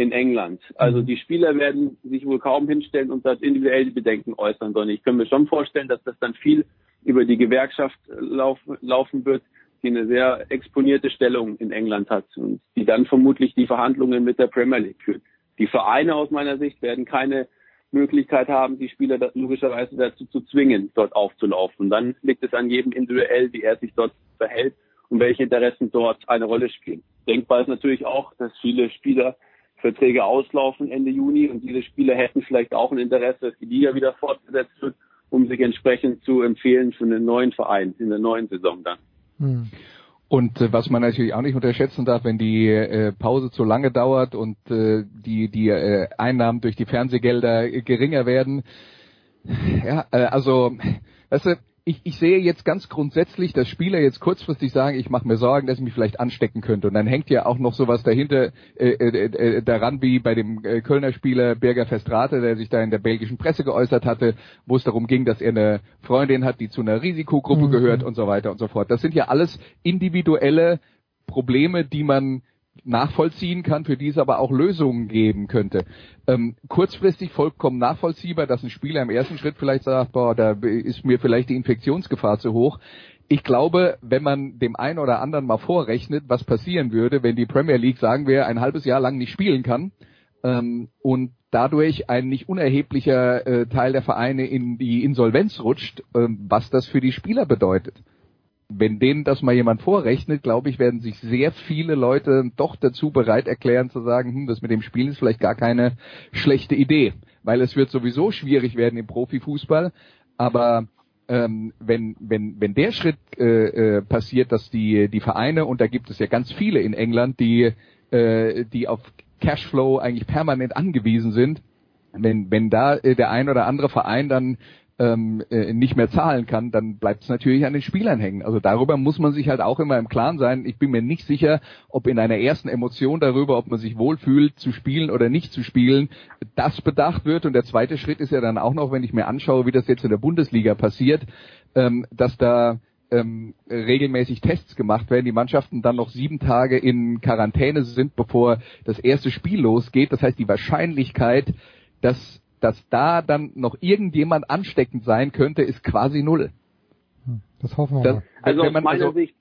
Speaker 19: in England. Also die Spieler werden sich wohl kaum hinstellen und das individuelle Bedenken äußern, sondern ich kann mir schon vorstellen, dass das dann viel über die Gewerkschaft lauf, laufen wird, die eine sehr exponierte Stellung in England hat und die dann vermutlich die Verhandlungen mit der Premier League führt. Die Vereine aus meiner Sicht werden keine Möglichkeit haben, die Spieler logischerweise dazu zu zwingen, dort aufzulaufen. Und dann liegt es an jedem individuell, wie er sich dort verhält und welche Interessen dort eine Rolle spielen. Denkbar ist natürlich auch, dass viele Spieler Verträge auslaufen Ende Juni und diese Spieler hätten vielleicht auch ein Interesse, dass die Liga wieder fortgesetzt wird, um sich entsprechend zu empfehlen für einen neuen Verein in der neuen Saison dann.
Speaker 18: Hm. Und äh, was man natürlich auch nicht unterschätzen darf, wenn die äh, Pause zu lange dauert und äh, die, die äh, Einnahmen durch die Fernsehgelder geringer werden. Ja, äh, also, weißt du, ich, ich sehe jetzt ganz grundsätzlich, dass Spieler jetzt kurzfristig sagen, ich mache mir Sorgen, dass ich mich vielleicht anstecken könnte. Und dann hängt ja auch noch sowas dahinter äh, äh, äh, daran, wie bei dem äh, Kölner Spieler Birger Festrate, der sich da in der belgischen Presse geäußert hatte, wo es darum ging, dass er eine Freundin hat, die zu einer Risikogruppe mhm. gehört und so weiter und so fort. Das sind ja alles individuelle Probleme, die man nachvollziehen kann, für die es aber auch Lösungen geben könnte. Ähm, kurzfristig vollkommen nachvollziehbar, dass ein Spieler im ersten Schritt vielleicht sagt, boah, da ist mir vielleicht die Infektionsgefahr zu hoch. Ich glaube, wenn man dem einen oder anderen mal vorrechnet, was passieren würde, wenn die Premier League, sagen wir, ein halbes Jahr lang nicht spielen kann ähm, und dadurch ein nicht unerheblicher äh, Teil der Vereine in die Insolvenz rutscht, äh, was das für die Spieler bedeutet wenn denen das mal jemand vorrechnet, glaube ich, werden sich sehr viele Leute doch dazu bereit erklären zu sagen, hm, das mit dem Spiel ist vielleicht gar keine schlechte Idee, weil es wird sowieso schwierig werden im Profifußball, aber ähm, wenn, wenn, wenn der Schritt äh, äh, passiert, dass die, die Vereine, und da gibt es ja ganz viele in England, die, äh, die auf Cashflow eigentlich permanent angewiesen sind, wenn, wenn da äh, der ein oder andere Verein dann ähm, äh, nicht mehr zahlen kann, dann bleibt es natürlich an den Spielern hängen. Also darüber muss man sich halt auch immer im Klaren sein. Ich bin mir nicht sicher, ob in einer ersten Emotion darüber, ob man sich wohlfühlt zu spielen oder nicht zu spielen, das bedacht wird. Und der zweite Schritt ist ja dann auch noch, wenn ich mir anschaue, wie das jetzt in der Bundesliga passiert, ähm, dass da ähm, regelmäßig Tests gemacht werden, die Mannschaften dann noch sieben Tage in Quarantäne sind, bevor das erste Spiel losgeht. Das heißt, die Wahrscheinlichkeit, dass dass da dann noch irgendjemand ansteckend sein könnte, ist quasi null.
Speaker 9: Hm, das hoffen wir.
Speaker 19: Das, also aus meiner also, Sicht,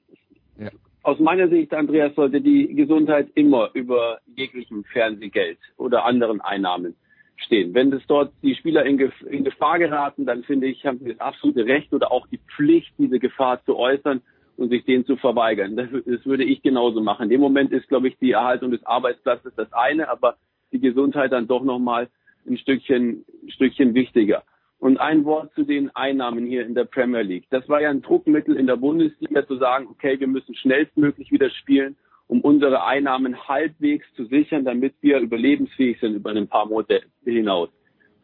Speaker 19: ja. aus meiner Sicht, Andreas, sollte die Gesundheit immer über jeglichem Fernsehgeld oder anderen Einnahmen stehen. Wenn das dort die Spieler in, Gef in Gefahr geraten, dann finde ich, haben sie das absolute Recht oder auch die Pflicht, diese Gefahr zu äußern und sich denen zu verweigern. Das, das würde ich genauso machen. In dem Moment ist, glaube ich, die Erhaltung des Arbeitsplatzes das eine, aber die Gesundheit dann doch nochmal ein Stückchen, Stückchen wichtiger. Und ein Wort zu den Einnahmen hier in der Premier League. Das war ja ein Druckmittel in der Bundesliga zu sagen, okay, wir müssen schnellstmöglich wieder spielen, um unsere Einnahmen halbwegs zu sichern, damit wir überlebensfähig sind über ein paar Monate hinaus.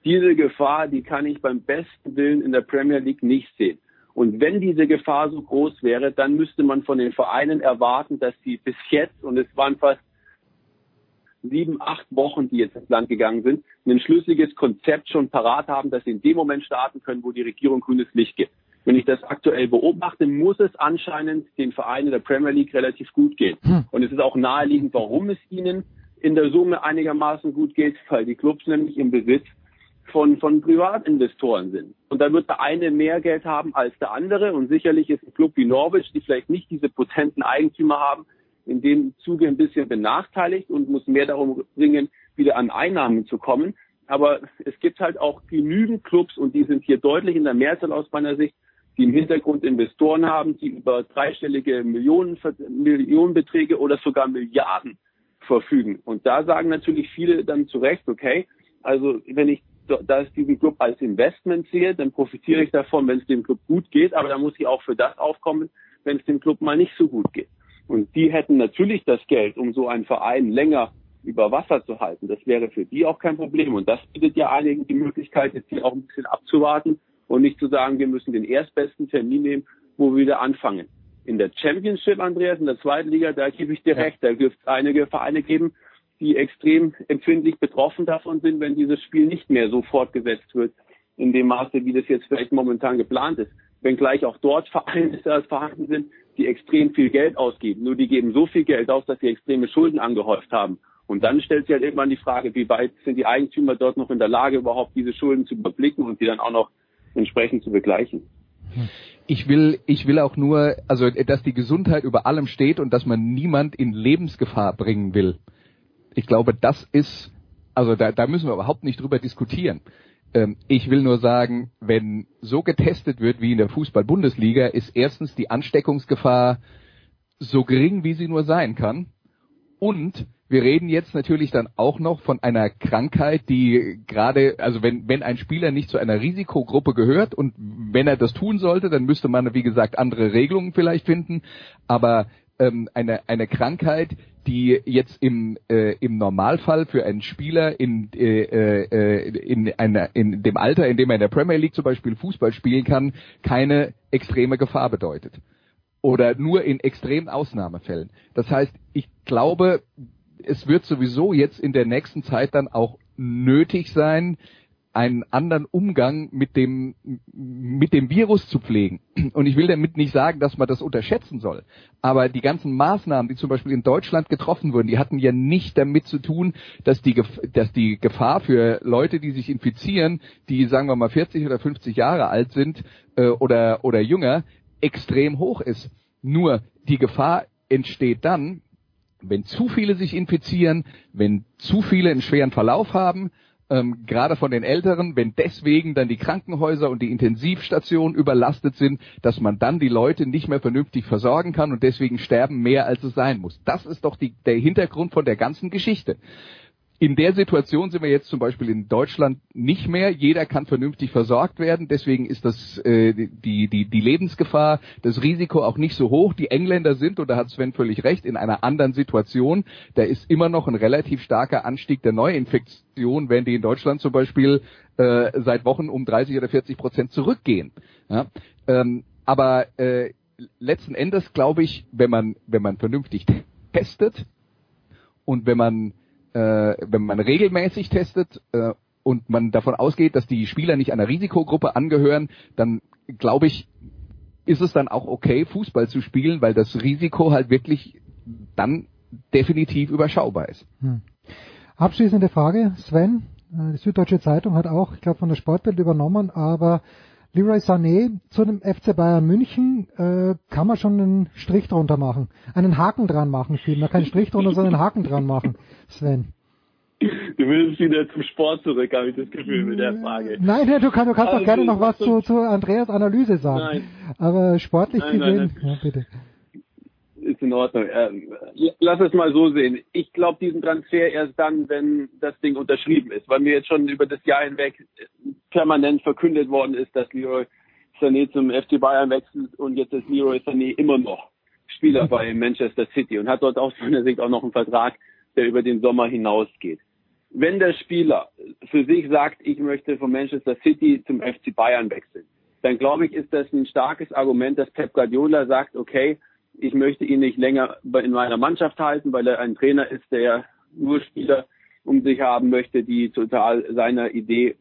Speaker 19: Diese Gefahr, die kann ich beim besten Willen in der Premier League nicht sehen. Und wenn diese Gefahr so groß wäre, dann müsste man von den Vereinen erwarten, dass sie bis jetzt, und es waren fast sieben, acht Wochen, die jetzt ins Land gegangen sind, ein schlüssiges Konzept schon parat haben, dass sie in dem Moment starten können, wo die Regierung grünes Licht gibt. Wenn ich das aktuell beobachte, muss es anscheinend den Vereinen der Premier League relativ gut gehen. Hm. Und es ist auch naheliegend, warum es ihnen in der Summe einigermaßen gut geht, weil die Clubs nämlich im Besitz von, von Privatinvestoren sind. Und da wird der eine mehr Geld haben als der andere. Und sicherlich ist ein Club wie Norwich, die vielleicht nicht diese potenten Eigentümer haben, in dem Zuge ein bisschen benachteiligt und muss mehr darum bringen, wieder an Einnahmen zu kommen. Aber es gibt halt auch genügend Clubs und die sind hier deutlich in der Mehrzahl aus meiner Sicht, die im Hintergrund Investoren haben, die über dreistellige Millionen, Millionenbeträge oder sogar Milliarden verfügen. Und da sagen natürlich viele dann zu Recht, okay, also wenn ich da diesen Club als Investment sehe, dann profitiere ich davon, wenn es dem Club gut geht, aber dann muss ich auch für das aufkommen, wenn es dem Club mal nicht so gut geht. Und die hätten natürlich das Geld, um so einen Verein länger über Wasser zu halten. Das wäre für die auch kein Problem. Und das bietet ja einigen die Möglichkeit, jetzt hier auch ein bisschen abzuwarten und nicht zu sagen, wir müssen den erstbesten Termin nehmen, wo wir wieder anfangen. In der Championship, Andreas, in der zweiten Liga, da gebe ich dir recht, da wird es einige Vereine geben, die extrem empfindlich betroffen davon sind, wenn dieses Spiel nicht mehr so fortgesetzt wird, in dem Maße, wie das jetzt vielleicht momentan geplant ist. Wenngleich auch dort Vereine vorhanden sind, die extrem viel Geld ausgeben. Nur die geben so viel Geld aus, dass sie extreme Schulden angehäuft haben. Und dann stellt sich halt irgendwann die Frage, wie weit sind die Eigentümer dort noch in der Lage, überhaupt diese Schulden zu überblicken und die dann auch noch entsprechend zu begleichen.
Speaker 18: Ich will, ich will auch nur, also, dass die Gesundheit über allem steht und dass man niemand in Lebensgefahr bringen will. Ich glaube, das ist, also da, da müssen wir überhaupt nicht drüber diskutieren. Ähm, ich will nur sagen, wenn so getestet wird wie in der Fußball-Bundesliga, ist erstens die Ansteckungsgefahr so gering, wie sie nur sein kann. Und wir reden jetzt natürlich dann auch noch von einer Krankheit, die gerade, also wenn, wenn ein Spieler nicht zu einer Risikogruppe gehört und wenn er das tun sollte, dann müsste man, wie gesagt, andere Regelungen vielleicht finden. Aber ähm, eine, eine Krankheit, die jetzt im, äh, im Normalfall für einen Spieler in, äh, äh, in, einer, in dem Alter, in dem er in der Premier League zum Beispiel Fußball spielen kann, keine extreme Gefahr bedeutet. Oder nur in extremen Ausnahmefällen. Das heißt, ich glaube, es wird sowieso jetzt in der nächsten Zeit dann auch nötig sein, einen anderen Umgang mit dem, mit dem Virus zu pflegen. Und ich will damit nicht sagen, dass man das unterschätzen soll. Aber die ganzen Maßnahmen, die zum Beispiel in Deutschland getroffen wurden, die hatten ja nicht damit zu tun, dass die, dass die Gefahr für Leute, die sich infizieren, die sagen wir mal 40 oder 50 Jahre alt sind äh, oder, oder jünger, extrem hoch ist. Nur die Gefahr entsteht dann, wenn zu viele sich infizieren, wenn zu viele einen schweren Verlauf haben, ähm, gerade von den Älteren, wenn deswegen dann die Krankenhäuser und die Intensivstationen überlastet sind, dass man dann die Leute nicht mehr vernünftig versorgen kann und deswegen sterben mehr, als es sein muss. Das ist doch die, der Hintergrund von der ganzen Geschichte. In der Situation sind wir jetzt zum Beispiel in Deutschland nicht mehr. Jeder kann vernünftig versorgt werden. Deswegen ist das äh, die, die, die Lebensgefahr, das Risiko auch nicht so hoch. Die Engländer sind, und da hat Sven völlig recht, in einer anderen Situation. Da ist immer noch ein relativ starker Anstieg der Neuinfektion, wenn die in Deutschland zum Beispiel äh, seit Wochen um 30 oder 40 Prozent zurückgehen. Ja? Ähm, aber äh, letzten Endes glaube ich, wenn man, wenn man vernünftig testet und wenn man äh, wenn man regelmäßig testet äh, und man davon ausgeht, dass die Spieler nicht einer Risikogruppe angehören, dann glaube ich, ist es dann auch okay, Fußball zu spielen, weil das Risiko halt wirklich dann definitiv überschaubar ist. Hm.
Speaker 9: Abschließende Frage, Sven. Äh, die Süddeutsche Zeitung hat auch, ich glaube, von der Sportbild übernommen, aber Leroy Sané zu dem FC Bayern München äh, kann man schon einen Strich drunter machen. Einen Haken dran machen, vielmehr. Keinen Strich drunter, sondern einen Haken dran machen, Sven.
Speaker 19: Du willst wieder zum Sport zurück, habe ich das Gefühl mit der Frage.
Speaker 9: Nein, du, kann, du kannst also, doch gerne noch was zu, zu Andreas Analyse sagen. Nein. Aber sportlich nein, gesehen, nein, nein. ja bitte
Speaker 19: ist in Ordnung. Ähm, lass es mal so sehen. Ich glaube diesen Transfer erst dann, wenn das Ding unterschrieben ist, weil mir jetzt schon über das Jahr hinweg permanent verkündet worden ist, dass Leroy Sané zum FC Bayern wechselt und jetzt ist Leroy Sané immer noch Spieler bei Manchester City und hat dort aus meiner Sicht auch noch einen Vertrag, der über den Sommer hinausgeht. Wenn der Spieler für sich sagt, ich möchte von Manchester City zum FC Bayern wechseln, dann glaube ich, ist das ein starkes Argument, dass Pep Guardiola sagt, okay, ich möchte ihn nicht länger in meiner Mannschaft halten, weil er ein Trainer ist, der nur Spieler um sich haben möchte, die total seiner Idee,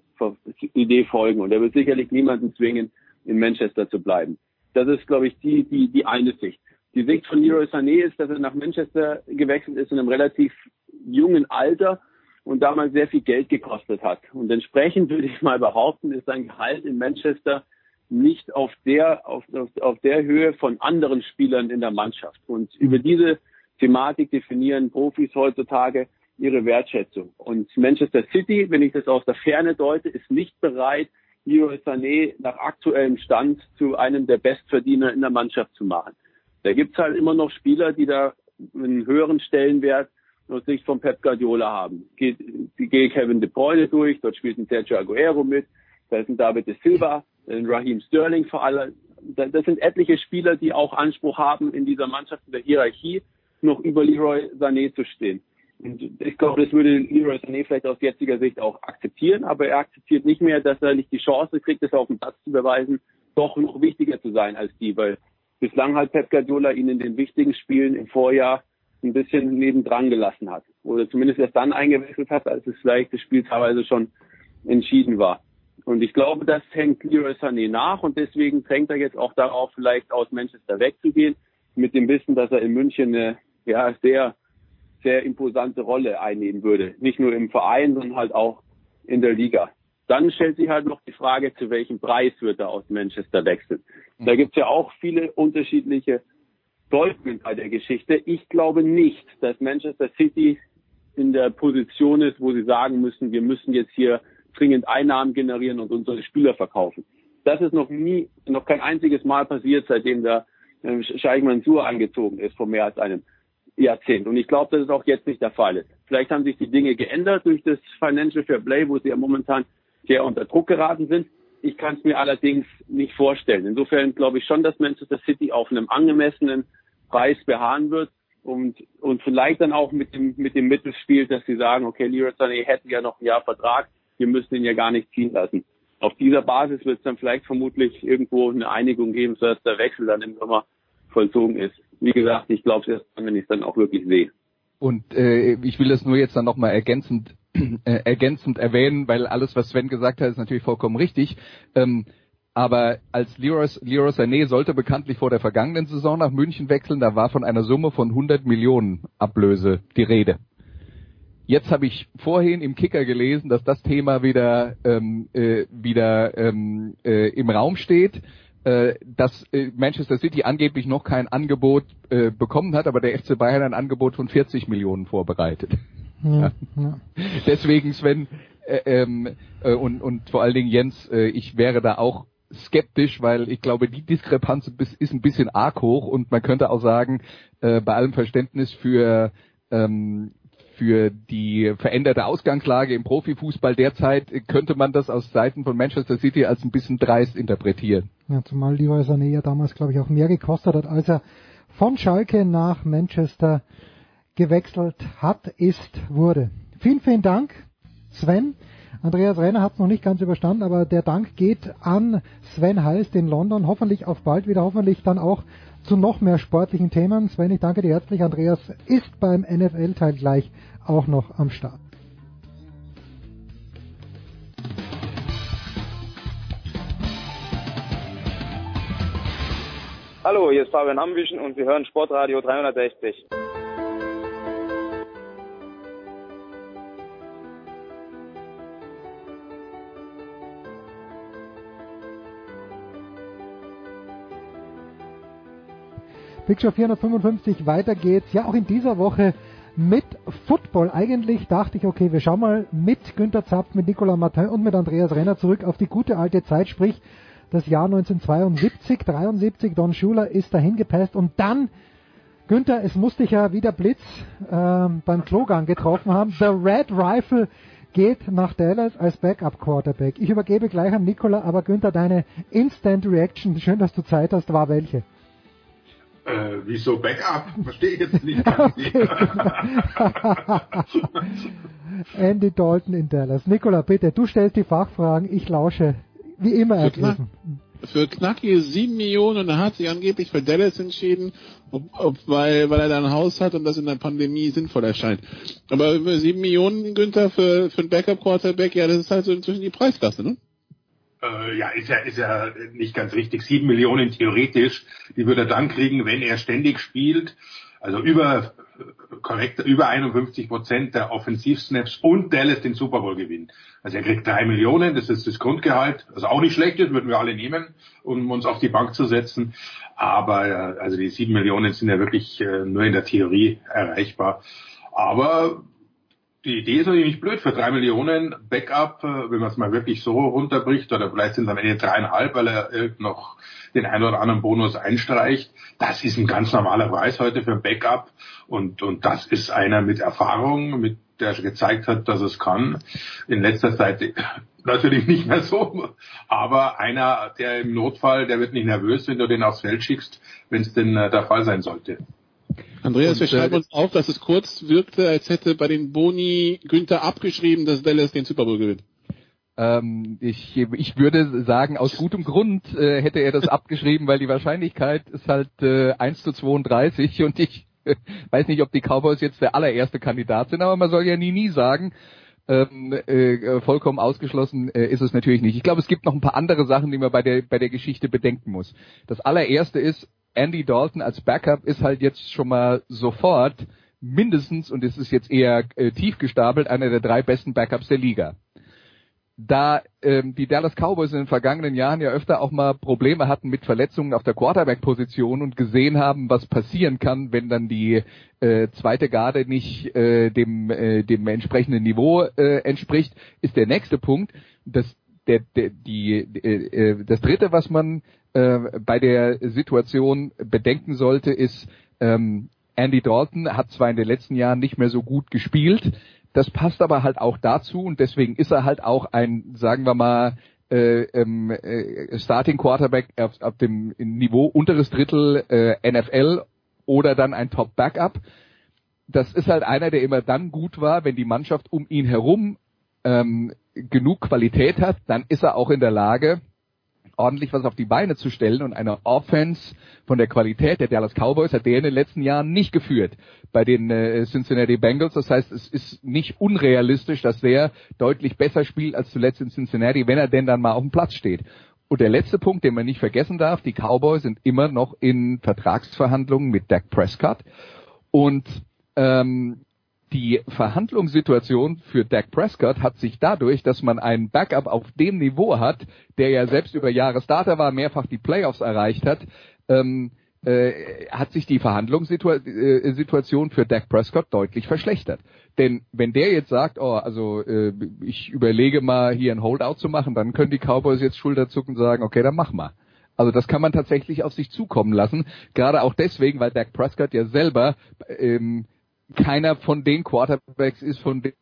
Speaker 19: Idee folgen. Und er wird sicherlich niemanden zwingen, in Manchester zu bleiben. Das ist, glaube ich, die, die, die eine Sicht. Die Sicht von Leroy Sané ist, dass er nach Manchester gewechselt ist in einem relativ jungen Alter und damals sehr viel Geld gekostet hat. Und entsprechend würde ich mal behaupten, ist sein Gehalt in Manchester nicht auf der, auf, auf, auf der Höhe von anderen Spielern in der Mannschaft. Und über diese Thematik definieren Profis heutzutage, ihre Wertschätzung. Und Manchester City, wenn ich das aus der Ferne deute, ist nicht bereit, Leroy Sané nach aktuellem Stand zu einem der Bestverdiener in der Mannschaft zu machen. Da gibt's halt immer noch Spieler, die da einen höheren Stellenwert aus Sicht von Pep Guardiola haben. Geht, die geht Kevin De Bruyne durch, dort spielt ein Sergio Aguero mit, da ist ein David De Silva, Raheem Sterling vor allem. Das sind etliche Spieler, die auch Anspruch haben, in dieser Mannschaft in der Hierarchie noch über Leroy Sané zu stehen. Und ich glaube, das würde Leroy Sané vielleicht aus jetziger Sicht auch akzeptieren, aber er akzeptiert nicht mehr, dass er nicht die Chance kriegt, das auf dem Platz zu beweisen, doch noch wichtiger zu sein als die, weil bislang halt Pep Guardiola ihn in den wichtigen Spielen im Vorjahr ein bisschen nebendran gelassen hat. Oder zumindest erst dann eingewechselt hat, als es vielleicht das Spiel teilweise schon entschieden war. Und ich glaube, das hängt Leroy Sané nach und deswegen drängt er jetzt auch darauf, vielleicht aus Manchester wegzugehen, mit dem Wissen, dass er in München eine ja, sehr, sehr imposante Rolle einnehmen würde. Nicht nur im Verein, sondern halt auch in der Liga. Dann stellt sich halt noch die Frage, zu welchem Preis wird er aus Manchester wechseln. Da gibt's ja auch viele unterschiedliche Deutungen bei der Geschichte. Ich glaube nicht, dass Manchester City in der Position ist, wo sie sagen müssen, wir müssen jetzt hier dringend Einnahmen generieren und unsere Spieler verkaufen. Das ist noch nie, noch kein einziges Mal passiert, seitdem der äh, Scheich angezogen ist, vor mehr als einem Jahrzehnt. Und ich glaube, dass es auch jetzt nicht der Fall ist. Vielleicht haben sich die Dinge geändert durch das Financial Fair Play, wo sie ja momentan sehr unter Druck geraten sind. Ich kann es mir allerdings nicht vorstellen. Insofern glaube ich schon, dass Manchester City auf einem angemessenen Preis beharren wird und, und vielleicht dann auch mit dem, mit dem Mittel spielt, dass sie sagen, okay, Leroy Sané hätte ja noch ein Jahr Vertrag, wir müssen ihn ja gar nicht ziehen lassen. Auf dieser Basis wird es dann vielleicht vermutlich irgendwo eine Einigung geben, sodass der Wechsel dann im Sommer vollzogen ist. Wie gesagt, ich glaube es erst dann, wenn ich es dann auch wirklich sehe.
Speaker 18: Und äh, ich will das nur jetzt dann nochmal ergänzend äh, ergänzend erwähnen, weil alles, was Sven gesagt hat, ist natürlich vollkommen richtig. Ähm, aber als Leroy, Leroy Sané sollte bekanntlich vor der vergangenen Saison nach München wechseln, da war von einer Summe von 100 Millionen Ablöse die Rede. Jetzt habe ich vorhin im Kicker gelesen, dass das Thema wieder ähm, äh, wieder ähm, äh, im Raum steht, äh, dass äh, Manchester City angeblich noch kein Angebot äh, bekommen hat, aber der FC Bayern ein Angebot von 40 Millionen vorbereitet. Ja, ja. Deswegen Sven äh, ähm, äh, und, und vor allen Dingen Jens, äh, ich wäre da auch skeptisch, weil ich glaube, die Diskrepanz ist ein bisschen arg hoch und man könnte auch sagen, äh, bei allem Verständnis für ähm, für die veränderte Ausgangslage im Profifußball derzeit könnte man das aus Seiten von Manchester City als ein bisschen dreist interpretieren.
Speaker 9: Ja, zumal Leroy Sané ja damals, glaube ich, auch mehr gekostet hat, als er von Schalke nach Manchester gewechselt hat, ist, wurde. Vielen, vielen Dank, Sven. Andreas Renner hat es noch nicht ganz überstanden, aber der Dank geht an Sven Heist in London. Hoffentlich auf bald wieder, hoffentlich dann auch zu noch mehr sportlichen Themen. Sven, ich danke dir herzlich. Andreas ist beim NFL-Teil gleich auch noch am Start.
Speaker 3: Hallo, hier ist Fabian Ambüchen und wir hören Sportradio 360.
Speaker 9: Show 455, weiter geht's. Ja, auch in dieser Woche mit Football. Eigentlich dachte ich, okay, wir schauen mal mit Günter Zapf, mit Nicolas Martin und mit Andreas Renner zurück auf die gute alte Zeit, sprich das Jahr 1972, 73. Don Schuler ist dahin gepasst und dann Günther, es musste ich ja wieder Blitz äh, beim Klogang getroffen haben. The Red Rifle geht nach Dallas als Backup Quarterback. Ich übergebe gleich an Nicola, aber Günther, deine Instant Reaction, schön, dass du Zeit hast, war welche?
Speaker 11: Äh, wieso Backup? Verstehe ich jetzt nicht.
Speaker 9: Andy Dalton in Dallas. Nicola, bitte, du stellst die Fachfragen, ich lausche wie immer ergriffen.
Speaker 20: Für knackige sieben Millionen und er hat sich angeblich für Dallas entschieden, ob, ob, weil, weil er da ein Haus hat und das in der Pandemie sinnvoll erscheint. Aber sieben Millionen, Günther, für, für einen Backup-Quarterback, ja, das ist halt so inzwischen die Preisklasse, ne?
Speaker 11: Äh, ja, ist ja, ist ja nicht ganz richtig. Sieben Millionen theoretisch, die würde er dann kriegen, wenn er ständig spielt. Also über, korrekt, über 51 Prozent der Offensivsnaps und Dallas den Super Bowl gewinnt. Also er kriegt drei Millionen, das ist das Grundgehalt, also auch nicht schlecht ist, würden wir alle nehmen, um uns auf die Bank zu setzen. Aber äh, also die sieben Millionen sind ja wirklich äh, nur in der Theorie erreichbar. Aber die Idee ist natürlich nicht blöd für drei Millionen Backup, äh, wenn man es mal wirklich so runterbricht, oder vielleicht sind es am Ende dreieinhalb, weil er noch den einen oder anderen Bonus einstreicht. Das ist ein ganz normaler Preis heute für ein Backup und, und das ist einer mit Erfahrung, mit der gezeigt hat, dass es kann. In letzter Zeit natürlich nicht mehr so, aber einer, der im Notfall, der wird nicht nervös, wenn du den aufs Feld schickst, wenn es denn äh, der Fall sein sollte.
Speaker 20: Andreas, wir schreiben uns auf, dass es kurz wirkte, als hätte bei den Boni Günther abgeschrieben, dass Dallas den Super Bowl gewinnt.
Speaker 18: Ähm, ich, ich würde sagen, aus gutem Grund äh, hätte er das abgeschrieben, weil die Wahrscheinlichkeit ist halt äh, 1 zu 32 und ich äh, weiß nicht, ob die Cowboys jetzt der allererste Kandidat sind, aber man soll ja nie, nie sagen. Ähm, äh, vollkommen ausgeschlossen äh, ist es natürlich nicht. Ich glaube, es gibt noch ein paar andere Sachen, die man bei der, bei der Geschichte bedenken muss. Das allererste ist, Andy Dalton als Backup ist halt jetzt schon mal sofort mindestens, und es ist jetzt eher äh, tief gestapelt, einer der drei besten Backups der Liga. Da ähm, die Dallas Cowboys in den vergangenen Jahren ja öfter auch mal Probleme hatten mit Verletzungen auf der Quarterback-Position und gesehen haben, was passieren kann, wenn dann die äh, zweite Garde nicht äh, dem, äh, dem entsprechenden Niveau äh, entspricht, ist der nächste Punkt, dass der, der, die, äh, äh das dritte, was man äh, bei der Situation bedenken sollte, ist, ähm, Andy Dalton hat zwar in den letzten Jahren nicht mehr so gut gespielt, das passt aber halt auch dazu und deswegen ist er halt auch ein, sagen wir mal, äh, ähm, äh, Starting Quarterback auf, auf dem Niveau unteres Drittel äh, NFL oder dann ein Top Backup. Das ist halt einer, der immer dann gut war, wenn die Mannschaft um ihn herum ähm, genug Qualität hat, dann ist er auch in der Lage, ordentlich was auf die Beine zu stellen und eine Offense von der Qualität der Dallas Cowboys hat der in den letzten Jahren nicht geführt bei den äh, Cincinnati Bengals. Das heißt, es ist nicht unrealistisch, dass der deutlich besser spielt als zuletzt in Cincinnati, wenn er denn dann mal auf dem Platz steht. Und der letzte Punkt, den man nicht vergessen darf, die Cowboys sind immer noch in Vertragsverhandlungen mit Dak Prescott. Und ähm, die Verhandlungssituation für Dak Prescott hat sich dadurch, dass man einen Backup auf dem Niveau hat, der ja selbst über Jahre Starter war, mehrfach die Playoffs erreicht hat, ähm, äh, hat sich die Verhandlungssituation äh, für Dak Prescott deutlich verschlechtert. Denn wenn der jetzt sagt, oh, also äh, ich überlege mal hier ein Holdout zu machen, dann können die Cowboys jetzt Schulterzucken sagen, okay, dann mach mal. Also das kann man tatsächlich auf sich zukommen lassen. Gerade auch deswegen, weil Dak Prescott ja selber ähm, keiner von den Quarterbacks ist, von dem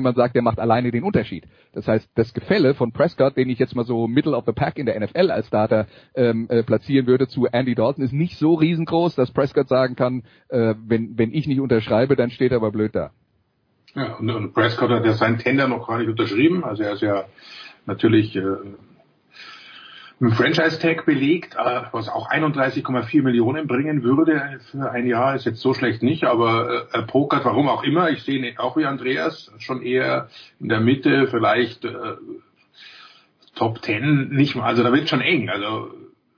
Speaker 18: man sagt, der macht alleine den Unterschied. Das heißt, das Gefälle von Prescott, den ich jetzt mal so Middle of the Pack in der NFL als Starter ähm, äh, platzieren würde, zu Andy Dalton, ist nicht so riesengroß, dass Prescott sagen kann, äh, wenn, wenn ich nicht unterschreibe, dann steht er aber blöd da.
Speaker 11: Ja, und, und Prescott hat ja seinen Tender noch gar nicht unterschrieben, also er ist ja natürlich äh, ein Franchise-Tag belegt, äh, was auch 31,4 Millionen bringen würde für ein Jahr, ist jetzt so schlecht nicht, aber äh, er pokert, warum auch immer. Ich sehe ihn auch wie Andreas, schon eher in der Mitte, vielleicht äh, Top 10, nicht mal, also da wird schon eng. Also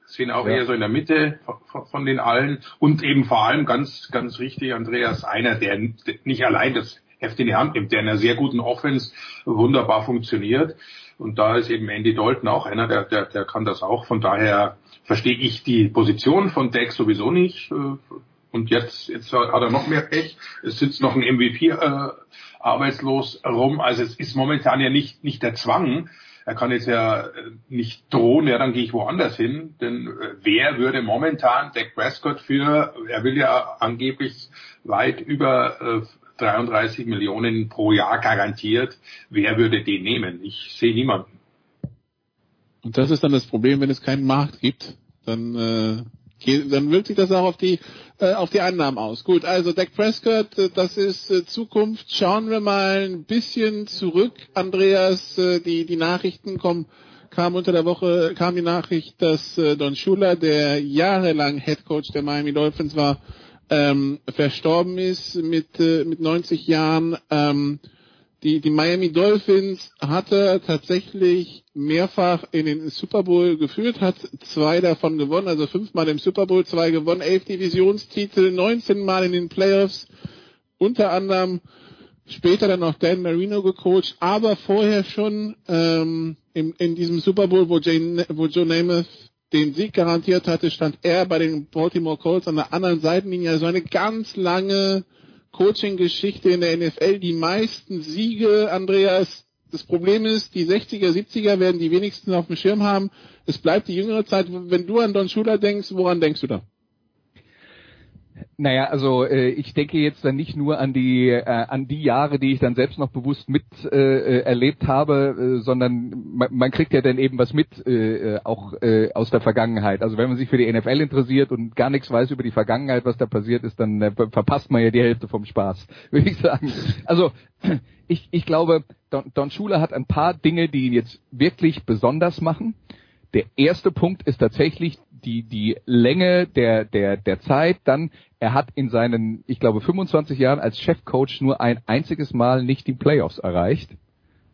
Speaker 11: sehen auch ja. eher so in der Mitte von, von, den allen und eben vor allem ganz, ganz richtig, Andreas, einer, der nicht allein das Heft in die Hand nimmt, der in einer sehr guten Offense wunderbar funktioniert. Und da ist eben Andy Dalton auch einer, der, der, der kann das auch. Von daher verstehe ich die Position von Deck sowieso nicht. Äh, und jetzt, jetzt hat er noch mehr Pech. Es sitzt noch ein MVP äh, arbeitslos rum. Also es ist momentan ja nicht, nicht der Zwang. Er kann jetzt ja äh, nicht drohen, ja, dann gehe ich woanders hin. Denn äh, wer würde momentan Dak Prescott für, er will ja angeblich weit über äh, 33 Millionen pro Jahr garantiert. Wer würde den nehmen? Ich sehe niemanden.
Speaker 20: Und das ist dann das Problem, wenn es keinen Markt gibt, dann äh, dann wirkt sich das auch auf die äh, auf die Annahmen aus. Gut, also Dak Prescott, äh, das ist äh, Zukunft. Schauen wir mal ein bisschen zurück, Andreas. Äh, die die Nachrichten kommen kam unter der Woche kam die Nachricht, dass äh, Don Shula, der jahrelang Head Coach der Miami Dolphins war, ähm, verstorben ist mit, äh, mit 90 Jahren. Ähm, die, die Miami Dolphins hatte tatsächlich mehrfach in den Super Bowl geführt, hat zwei davon gewonnen, also fünfmal im Super Bowl, zwei gewonnen, elf Divisionstitel, 19 Mal in den Playoffs, unter anderem später dann auch Dan Marino gecoacht, aber vorher schon ähm, in, in diesem Super Bowl, wo, Jane, wo Joe Namath den Sieg garantiert hatte, stand er bei den Baltimore Colts an der anderen Seitenlinie. Also eine ganz lange Coaching-Geschichte in der NFL die meisten Siege, Andreas. Das Problem ist, die 60er, 70er werden die wenigsten auf dem Schirm haben. Es bleibt die jüngere Zeit. Wenn du an Don Schuler denkst, woran denkst du da?
Speaker 18: Naja, also äh, ich denke jetzt dann nicht nur an die äh, an die Jahre, die ich dann selbst noch bewusst mit äh, erlebt habe, äh, sondern man, man kriegt ja dann eben was mit, äh, äh auch äh, aus der Vergangenheit. Also wenn man sich für die NFL interessiert und gar nichts weiß über die Vergangenheit, was da passiert ist, dann äh, verpasst man ja die Hälfte vom Spaß, würde ich sagen. Also ich, ich glaube, Don, Don Schuler hat ein paar Dinge, die ihn jetzt wirklich besonders machen. Der erste Punkt ist tatsächlich die, die Länge der, der, der Zeit. Dann, er hat in seinen, ich glaube, 25 Jahren als Chefcoach nur ein einziges Mal nicht die Playoffs erreicht.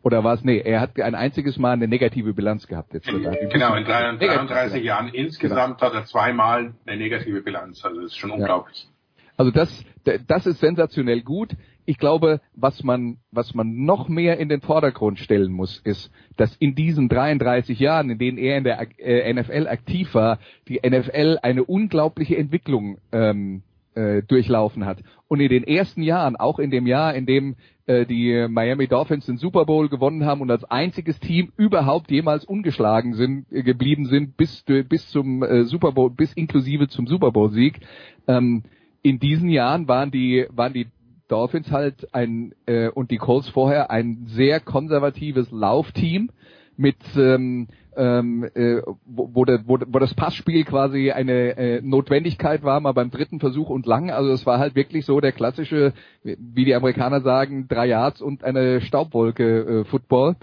Speaker 18: Oder war es, nee, er hat ein einziges Mal eine negative Bilanz gehabt. Jetzt
Speaker 11: in, genau, in 33 Jahren insgesamt genau. hat er zweimal eine negative Bilanz. Also das ist schon unglaublich.
Speaker 18: Also das, das ist sensationell gut ich glaube, was man, was man noch mehr in den Vordergrund stellen muss, ist, dass in diesen 33 Jahren, in denen er in der äh, NFL aktiv war, die NFL eine unglaubliche Entwicklung ähm, äh, durchlaufen hat. Und in den ersten Jahren, auch in dem Jahr, in dem äh, die Miami Dolphins den Super Bowl gewonnen haben und als einziges Team überhaupt jemals ungeschlagen sind, äh, geblieben sind bis, bis zum äh, Super Bowl, bis inklusive zum Super Bowl Sieg. Ähm, in diesen Jahren waren die, waren die Dolphins halt ein äh, und die Colts vorher ein sehr konservatives Laufteam mit ähm, ähm, äh, wo, wo, der, wo, wo das Passspiel quasi eine äh, Notwendigkeit war, mal beim dritten Versuch und lang. Also es war halt wirklich so der klassische, wie die Amerikaner sagen, drei Yards und eine Staubwolke äh, Football.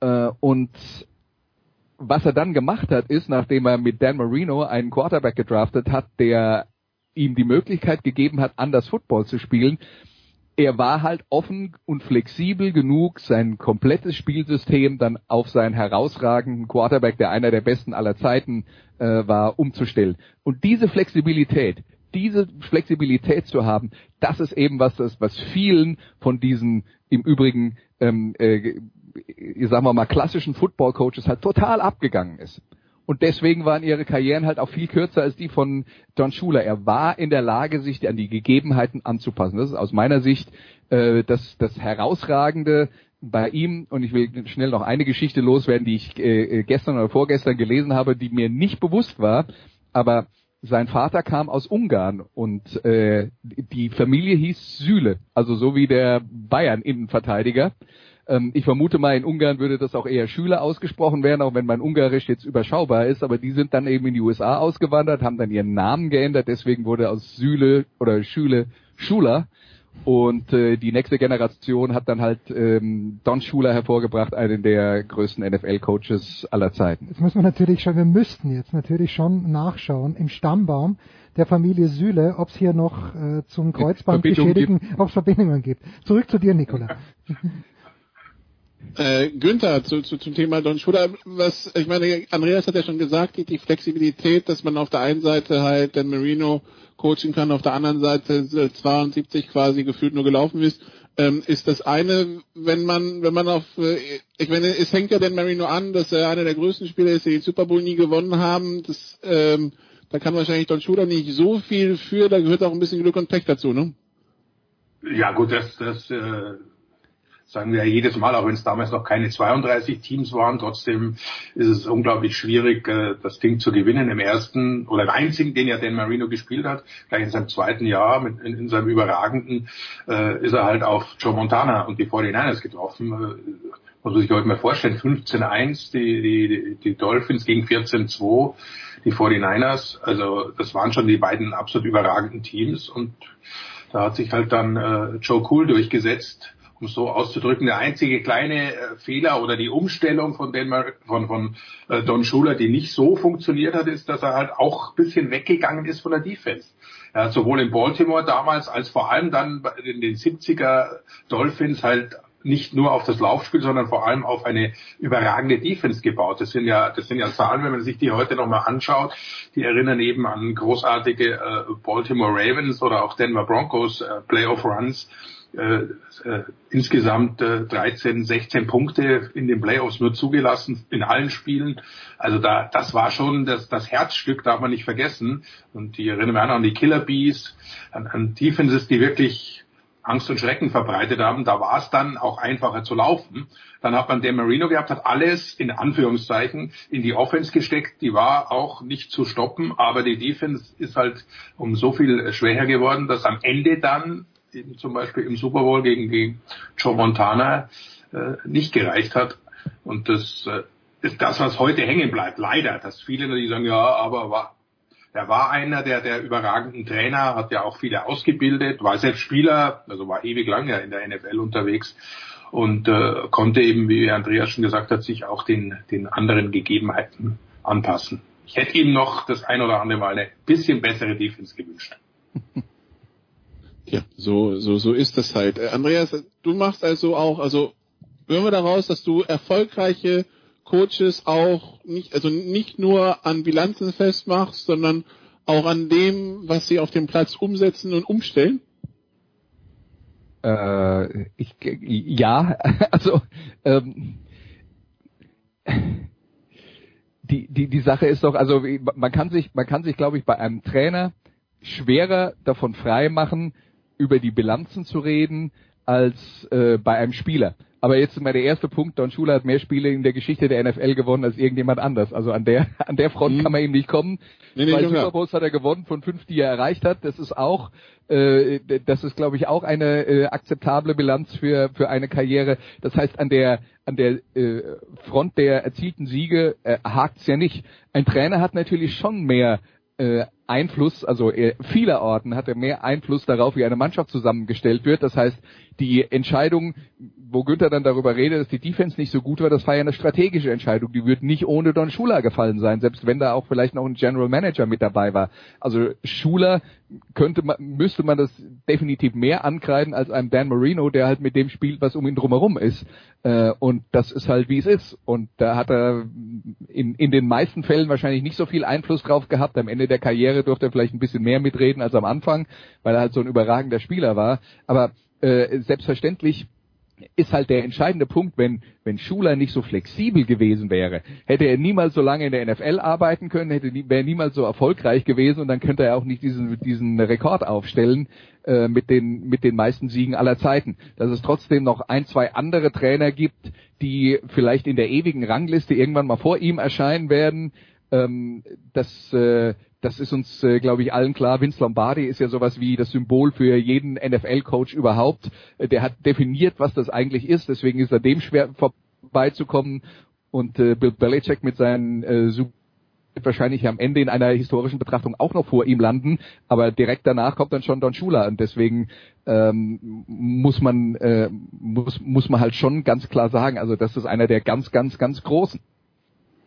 Speaker 18: Äh, und was er dann gemacht hat, ist, nachdem er mit Dan Marino einen Quarterback gedraftet hat, der ihm die Möglichkeit gegeben hat, anders Football zu spielen, er war halt offen und flexibel genug, sein komplettes Spielsystem dann auf seinen herausragenden Quarterback, der einer der besten aller Zeiten äh, war, umzustellen. Und diese Flexibilität, diese Flexibilität zu haben, das ist eben was, das, was vielen von diesen im Übrigen, ähm, äh, sagen wir mal, klassischen Football-Coaches halt total abgegangen ist. Und deswegen waren ihre Karrieren halt auch viel kürzer als die von Don Schuler. Er war in der Lage, sich an die Gegebenheiten anzupassen. Das ist aus meiner Sicht äh, das, das Herausragende bei ihm. Und ich will schnell noch eine Geschichte loswerden, die ich äh, gestern oder vorgestern gelesen habe, die mir nicht bewusst war. Aber sein Vater kam aus Ungarn und äh, die Familie hieß Süle, also so wie der Bayern-Innenverteidiger. Ähm, ich vermute mal, in Ungarn würde das auch eher Schüler ausgesprochen werden, auch wenn mein Ungarisch jetzt überschaubar ist, aber die sind dann eben in die USA ausgewandert, haben dann ihren Namen geändert, deswegen wurde aus Süle oder Schüle Schuler. Und äh, die nächste Generation hat dann halt ähm, Don Schuler hervorgebracht, einen der größten NFL-Coaches aller Zeiten.
Speaker 9: Jetzt müssen wir natürlich schon, wir müssten jetzt natürlich schon nachschauen im Stammbaum der Familie Süle, ob es hier noch äh, zum Kreuzband beschädigen, ob es Verbindungen gibt. Zurück zu dir, Nicola.
Speaker 20: Äh, Günther, zu, zu, zum Thema Don Schuler, was, ich meine, Andreas hat ja schon gesagt, die, die Flexibilität, dass man auf der einen Seite halt den Marino coachen kann, auf der anderen Seite 72 quasi gefühlt nur gelaufen ist, ähm, ist das eine, wenn man, wenn man auf, äh, ich meine, es hängt ja den Marino an, dass er einer der größten Spieler ist, die den Super Bowl nie gewonnen haben, das, ähm, da kann wahrscheinlich Don Schuler nicht so viel für, da gehört auch ein bisschen Glück und Pech dazu, ne?
Speaker 11: Ja gut, das, das äh, sagen wir jedes Mal, auch wenn es damals noch keine 32 Teams waren, trotzdem ist es unglaublich schwierig, äh, das Ding zu gewinnen. Im ersten oder im einzigen, den ja Dan Marino gespielt hat, gleich in seinem zweiten Jahr, mit, in, in seinem überragenden, äh, ist er halt auf Joe Montana und die 49ers getroffen. Äh, muss man sich heute mal vorstellen, 15-1, die, die, die Dolphins gegen 14-2, die 49ers. Also das waren schon die beiden absolut überragenden Teams und da hat sich halt dann äh, Joe Cool durchgesetzt um so auszudrücken, der einzige kleine äh, Fehler oder die Umstellung von, den, von, von äh, Don Schuler, die nicht so funktioniert hat, ist, dass er halt auch ein bisschen weggegangen ist von der Defense. Er hat sowohl in Baltimore damals als vor allem dann in den 70er Dolphins halt nicht nur auf das Laufspiel, sondern vor allem auf eine überragende Defense gebaut. Das sind ja, das sind ja Zahlen, wenn man sich die heute nochmal anschaut, die erinnern eben an großartige äh, Baltimore Ravens oder auch Denver Broncos äh, Playoff Runs äh, äh, insgesamt äh, 13, 16 Punkte in den Playoffs nur zugelassen in allen Spielen. Also da, das war schon das, das Herzstück, darf man nicht vergessen. Und die erinnern mich an die Killer Bees, an, an Defenses, die wirklich Angst und Schrecken verbreitet haben. Da war es dann auch einfacher zu laufen. Dann hat man Dan Marino gehabt, hat alles in Anführungszeichen in die Offense gesteckt. Die war auch nicht zu stoppen, aber die Defense ist halt um so viel schwächer geworden, dass am Ende dann eben zum Beispiel im Super Bowl gegen die Joe Montana äh, nicht gereicht hat. Und das äh, ist das, was heute hängen bleibt. Leider, dass viele natürlich sagen, ja, aber war, er war einer der, der überragenden Trainer, hat ja auch viele ausgebildet, war selbst Spieler, also war ewig lang ja in der NFL unterwegs und äh, konnte eben, wie Andreas schon gesagt hat, sich auch den, den anderen Gegebenheiten anpassen. Ich hätte ihm noch das ein oder andere Mal eine bisschen bessere Defense gewünscht.
Speaker 20: Ja, so, so, so ist das halt. Äh, Andreas, du machst also auch, also hören wir daraus, dass du erfolgreiche Coaches auch nicht, also nicht nur an Bilanzen festmachst, sondern auch an dem, was sie auf dem Platz umsetzen und umstellen?
Speaker 18: Äh, ich, ja, also ähm, die, die, die Sache ist doch, also man kann sich, man kann sich, glaube ich, bei einem Trainer schwerer davon frei machen, über die Bilanzen zu reden, als äh, bei einem Spieler. Aber jetzt mal der erste Punkt, Don Shula hat mehr Spiele in der Geschichte der NFL gewonnen als irgendjemand anders. Also an der an der Front mhm. kann man ihm nicht kommen. Nee, nee, Zwei Super Bowls hat er gewonnen von fünf, die er erreicht hat. Das ist auch, äh, das ist glaube ich auch eine äh, akzeptable Bilanz für für eine Karriere. Das heißt an der an der äh, Front der erzielten Siege äh, hakt's ja nicht. Ein Trainer hat natürlich schon mehr äh, Einfluss, also er, vielerorten hat er mehr Einfluss darauf, wie eine Mannschaft zusammengestellt wird. Das heißt, die Entscheidung, wo Günther dann darüber redet, dass die Defense nicht so gut war, das war ja eine strategische Entscheidung. Die wird nicht ohne Don Schuler gefallen sein, selbst wenn da auch vielleicht noch ein General Manager mit dabei war. Also Schuler könnte man, müsste man das definitiv mehr ankreiden als einem Dan Marino, der halt mit dem spielt, was um ihn drumherum ist. Äh, und das ist halt wie es ist. Und da hat er in, in den meisten Fällen wahrscheinlich nicht so viel Einfluss drauf gehabt. Am Ende der Karriere durfte er vielleicht ein bisschen mehr mitreden als am Anfang, weil er halt so ein überragender Spieler war. Aber äh, selbstverständlich ist halt der entscheidende Punkt, wenn, wenn Schuler nicht so flexibel gewesen wäre, hätte er niemals so lange in der NFL arbeiten können, hätte wäre niemals so erfolgreich gewesen und dann könnte er auch nicht diesen, diesen Rekord aufstellen äh, mit den mit den meisten Siegen aller Zeiten. Dass es trotzdem noch ein, zwei andere Trainer gibt, die vielleicht in der ewigen Rangliste irgendwann mal vor ihm erscheinen werden, ähm, das äh, das ist uns, äh, glaube ich, allen klar. Vince Lombardi ist ja sowas wie das Symbol für jeden NFL-Coach überhaupt. Äh, der hat definiert, was das eigentlich ist. Deswegen ist er dem schwer vorbeizukommen. Und äh, Bill Belichick mit seinen äh, wird wahrscheinlich am Ende in einer historischen Betrachtung auch noch vor ihm landen, aber direkt danach kommt dann schon Don Shula und deswegen ähm, muss man äh, muss muss man halt schon ganz klar sagen, also das ist einer der ganz ganz ganz großen.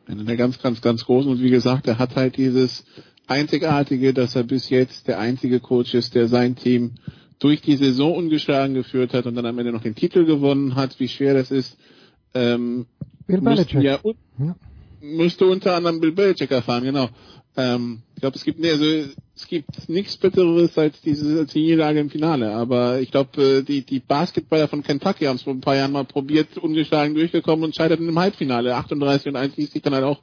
Speaker 20: Einer der ganz ganz ganz großen und wie gesagt, er hat halt dieses Einzigartige, dass er bis jetzt der einzige Coach ist, der sein Team durch die Saison ungeschlagen geführt hat und dann am Ende noch den Titel gewonnen hat, wie schwer das ist. Ähm, Bill Belichick. Ja, ja. Müsste unter anderem Bill Belichick erfahren, genau. Ähm, ich glaube, es gibt nee, also es gibt nichts Bitteres als diese Niederlage im Finale. Aber ich glaube, äh, die die Basketballer von Kentucky haben es vor ein paar Jahren mal probiert, ungeschlagen durchgekommen und scheiterten im Halbfinale. 38 und 1 ließ sich dann halt auch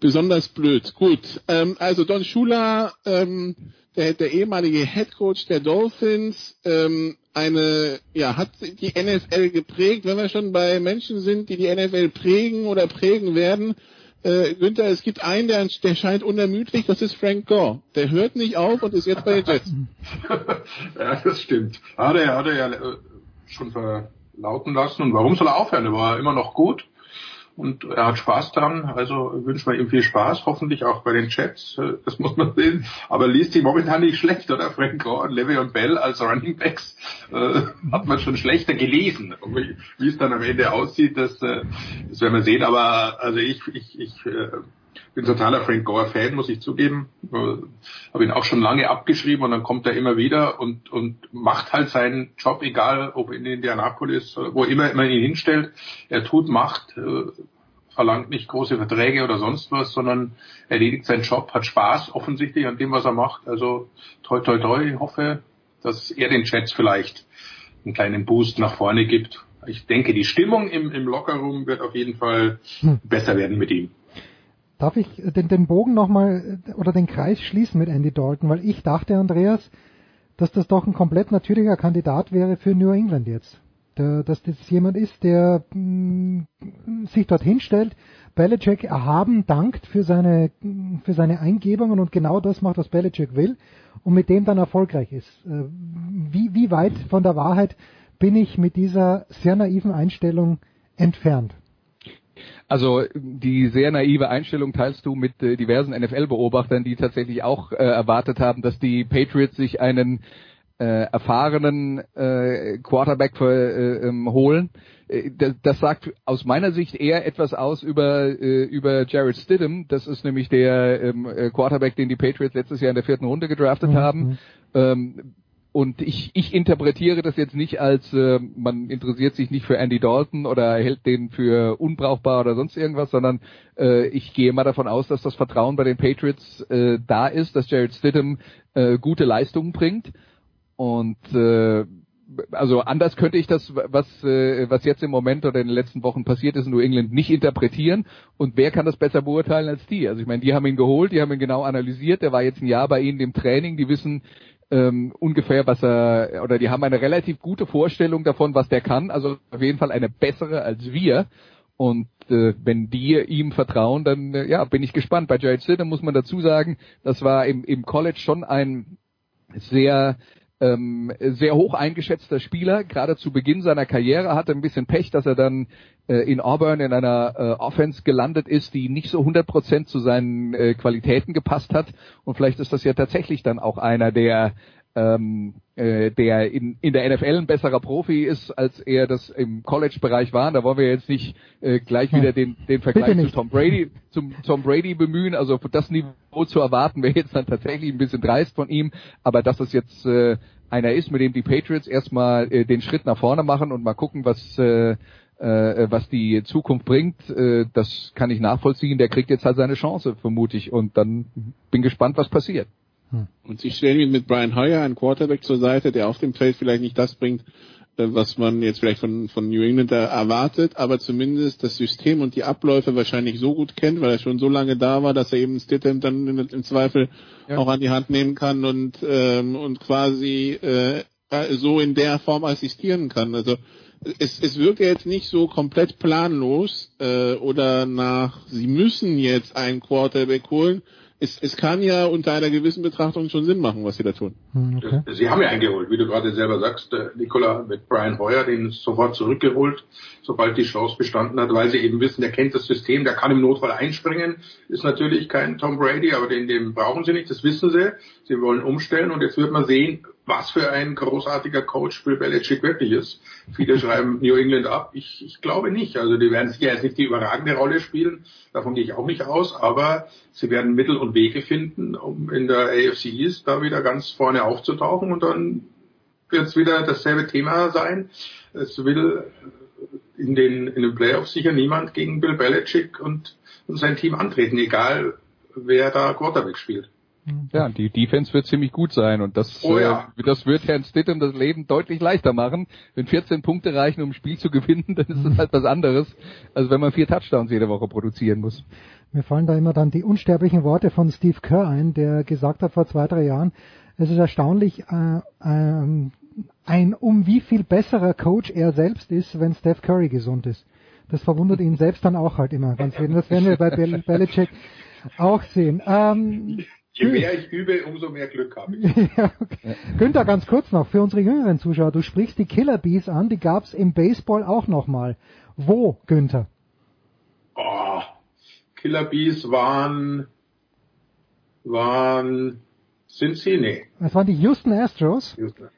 Speaker 20: besonders blöd. Gut, ähm, also Don Shula, ähm, der, der ehemalige Head Coach der Dolphins, ähm, eine, ja, hat die NFL geprägt. Wenn wir schon bei Menschen sind, die die NFL prägen oder prägen werden, äh, Günther, es gibt einen, der, der scheint unermüdlich, das ist Frank Gore. Der hört nicht auf und ist jetzt bei den Jets.
Speaker 11: ja, das stimmt. Hat er, hat er ja äh, schon verlauten lassen. Und warum soll er aufhören? Er war immer noch gut und er hat Spaß dran, also wünschen wir ihm viel Spaß, hoffentlich auch bei den Chats, das muss man sehen, aber liest sich momentan nicht schlecht, oder? Frank Gore Levy und Bell als Running Backs äh, hat man schon schlechter gelesen. Wie, wie es dann am Ende aussieht, das, äh, das werden wir sehen, aber also ich, ich, ich äh, bin totaler Frank Gore-Fan, muss ich zugeben. Äh, Habe ihn auch schon lange abgeschrieben und dann kommt er immer wieder und, und macht halt seinen Job, egal ob in Indianapolis, wo immer man ihn hinstellt. Er tut, macht, äh, verlangt nicht große Verträge oder sonst was, sondern erledigt seinen Job, hat Spaß offensichtlich an dem, was er macht. Also toi toi toi, ich hoffe, dass er den Chats vielleicht einen kleinen Boost nach vorne gibt. Ich denke, die Stimmung im, im Lockerroom wird auf jeden Fall hm. besser werden mit ihm.
Speaker 9: Darf ich den, den Bogen nochmal oder den Kreis schließen mit Andy Dalton? Weil ich dachte, Andreas, dass das doch ein komplett natürlicher Kandidat wäre für New England jetzt. Der, dass das jemand ist, der mh, sich dorthin stellt, Belichick erhaben dankt für seine, für seine Eingebungen und genau das macht, was Belichick will und mit dem dann erfolgreich ist. Äh, wie, wie weit von der Wahrheit bin ich mit dieser sehr naiven Einstellung entfernt?
Speaker 18: Also die sehr naive Einstellung teilst du mit äh, diversen NFL-Beobachtern, die tatsächlich auch äh, erwartet haben, dass die Patriots sich einen äh, erfahrenen äh, Quarterback für, äh, ähm, holen. Äh, das, das sagt aus meiner Sicht eher etwas aus über äh, über Jared Stidham. Das ist nämlich der ähm, äh, Quarterback, den die Patriots letztes Jahr in der vierten Runde gedraftet mhm. haben. Ähm, und ich, ich interpretiere das jetzt nicht als, äh, man interessiert sich nicht für Andy Dalton oder hält den für unbrauchbar oder sonst irgendwas, sondern äh, ich gehe mal davon aus, dass das Vertrauen bei den Patriots äh, da ist, dass Jared Stidham äh, gute Leistungen bringt. Und äh, also anders könnte ich das, was, äh, was jetzt im Moment oder in den letzten Wochen passiert ist in New England, nicht interpretieren. Und wer kann das besser beurteilen als die? Also ich meine, die haben ihn geholt, die haben ihn genau analysiert, der war jetzt ein Jahr bei ihnen im Training, die wissen ähm, ungefähr, was er, oder die haben eine relativ gute Vorstellung davon, was der kann. Also auf jeden Fall eine bessere als wir. Und äh, wenn die ihm vertrauen, dann äh, ja, bin ich gespannt. Bei Jared Stidham muss man dazu sagen, das war im, im College schon ein sehr ähm, sehr hoch eingeschätzter Spieler, gerade zu Beginn seiner Karriere, hatte ein bisschen Pech, dass er dann äh, in Auburn in einer äh, Offense gelandet ist, die nicht so 100% zu seinen äh, Qualitäten gepasst hat. Und vielleicht ist das ja tatsächlich dann auch einer, der ähm, äh, der in, in der NFL ein besserer Profi ist, als er das im College-Bereich war. Da wollen wir jetzt nicht äh, gleich wieder den, den Vergleich zu Tom Brady, zum Tom Brady bemühen. Also das Niveau zu erwarten, wäre jetzt dann tatsächlich ein bisschen dreist von ihm. Aber dass es jetzt äh, einer ist, mit dem die Patriots erstmal äh, den Schritt nach vorne machen und mal gucken, was äh, äh, was die Zukunft bringt, äh, das kann ich nachvollziehen. Der kriegt jetzt halt seine Chance, vermute ich. Und dann bin gespannt, was passiert.
Speaker 20: Hm. Und sie stellen ihn mit Brian Hoyer, einen Quarterback zur Seite, der auf dem Feld vielleicht nicht das bringt, äh, was man jetzt vielleicht von, von New England erwartet, aber zumindest das System und die Abläufe wahrscheinlich so gut kennt, weil er schon so lange da war, dass er eben Stidham dann im Zweifel ja. auch an die Hand nehmen kann und, ähm, und quasi äh, so in der Form assistieren kann. Also es, es wirkt ja jetzt nicht so komplett planlos äh, oder nach, sie müssen jetzt einen Quarterback holen, es, es kann ja unter einer gewissen Betrachtung schon Sinn machen, was sie da tun.
Speaker 11: Hm, okay. Sie haben ja eingeholt, wie du gerade selber sagst, äh, Nicola mit Brian Hoyer, den sofort zurückgeholt, sobald die Chance bestanden hat, weil sie eben wissen, der kennt das System, der kann im Notfall einspringen, ist natürlich kein Tom Brady, aber den, den brauchen sie nicht, das wissen sie. Sie wollen umstellen und jetzt wird man sehen, was für ein großartiger Coach Bill Belichick wirklich ist. Viele schreiben New England ab. Ich, ich glaube nicht. Also die werden sicher jetzt nicht die überragende Rolle spielen. Davon gehe ich auch nicht aus. Aber sie werden Mittel und Wege finden, um in der AFC East da wieder ganz vorne aufzutauchen. Und dann wird es wieder dasselbe Thema sein. Es will in den, in den Playoffs sicher niemand gegen Bill Belichick und, und sein Team antreten, egal wer da Quarterback spielt.
Speaker 18: Ja, die Defense wird ziemlich gut sein und das,
Speaker 11: oh ja.
Speaker 18: äh, das wird Herrn Stidham das Leben deutlich leichter machen. Wenn 14 Punkte reichen, um ein Spiel zu gewinnen, dann ist das halt was anderes, als wenn man vier Touchdowns jede Woche produzieren muss.
Speaker 9: Mir fallen da immer dann die unsterblichen Worte von Steve Kerr ein, der gesagt hat vor zwei, drei Jahren, es ist erstaunlich, äh, äh, ein um wie viel besserer Coach er selbst ist, wenn Steph Curry gesund ist. Das verwundert ihn selbst dann auch halt immer ganz wenig. Das werden wir bei Bel Belichick auch sehen. Ähm,
Speaker 11: Je mehr ich übe, umso mehr Glück habe ich.
Speaker 9: ja, okay. Günther, ganz kurz noch, für unsere jüngeren Zuschauer, du sprichst die Killer Bees an, die gab's im Baseball auch nochmal. Wo, Günther?
Speaker 11: Oh, Killer Bees waren, waren, sind sie? Nee.
Speaker 9: Das waren die Houston Astros. Houston.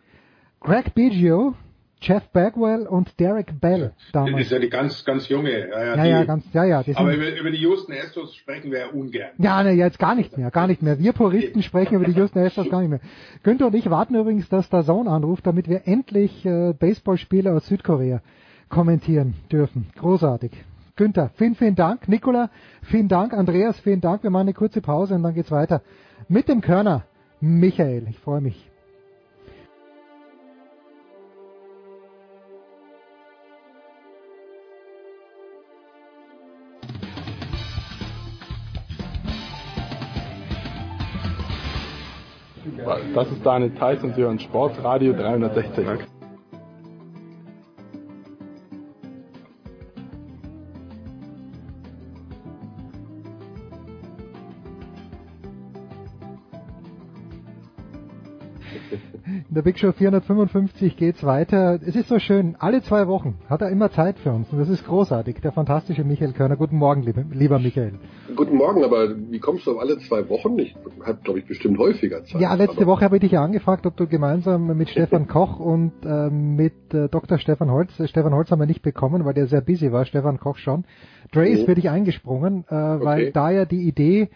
Speaker 9: Greg Biggio, Jeff Bagwell und Derek Bell damals.
Speaker 11: Das ist ja die ganz, ganz junge. Ja,
Speaker 9: ja, ja, die, ja ganz, ja, ja.
Speaker 11: aber über, über, die Houston Astros sprechen wir ja ungern.
Speaker 9: Ja, ne, jetzt gar nicht mehr, gar nicht mehr. Wir Puristen sprechen über die Houston Astros gar nicht mehr. Günther und ich warten übrigens, dass der Zone anruft, damit wir endlich äh, Baseballspiele aus Südkorea kommentieren dürfen. Großartig. Günther, vielen, vielen Dank. Nicola, vielen Dank. Andreas, vielen Dank. Wir machen eine kurze Pause und dann geht's weiter mit dem Körner. Michael, ich freue mich.
Speaker 21: Das ist Daniel Theiss und Sie hören Sportradio 360.
Speaker 9: In der Big Show 455 geht's weiter. Es ist so schön. Alle zwei Wochen hat er immer Zeit für uns und das ist großartig. Der fantastische Michael Körner. Guten Morgen, lieber, lieber Michael.
Speaker 22: Guten Morgen, aber wie kommst du auf alle zwei Wochen? Ich habe, glaube ich, bestimmt häufiger Zeit.
Speaker 9: Ja, letzte Woche habe ich dich ja angefragt, ob du gemeinsam mit Stefan Koch und äh, mit äh, Dr. Stefan Holz, äh, Stefan Holz haben wir nicht bekommen, weil der sehr busy war, Stefan Koch schon. Dre ist
Speaker 22: Mhm.
Speaker 9: für dich eingesprungen, äh, weil
Speaker 22: Okay.
Speaker 9: da ja die Idee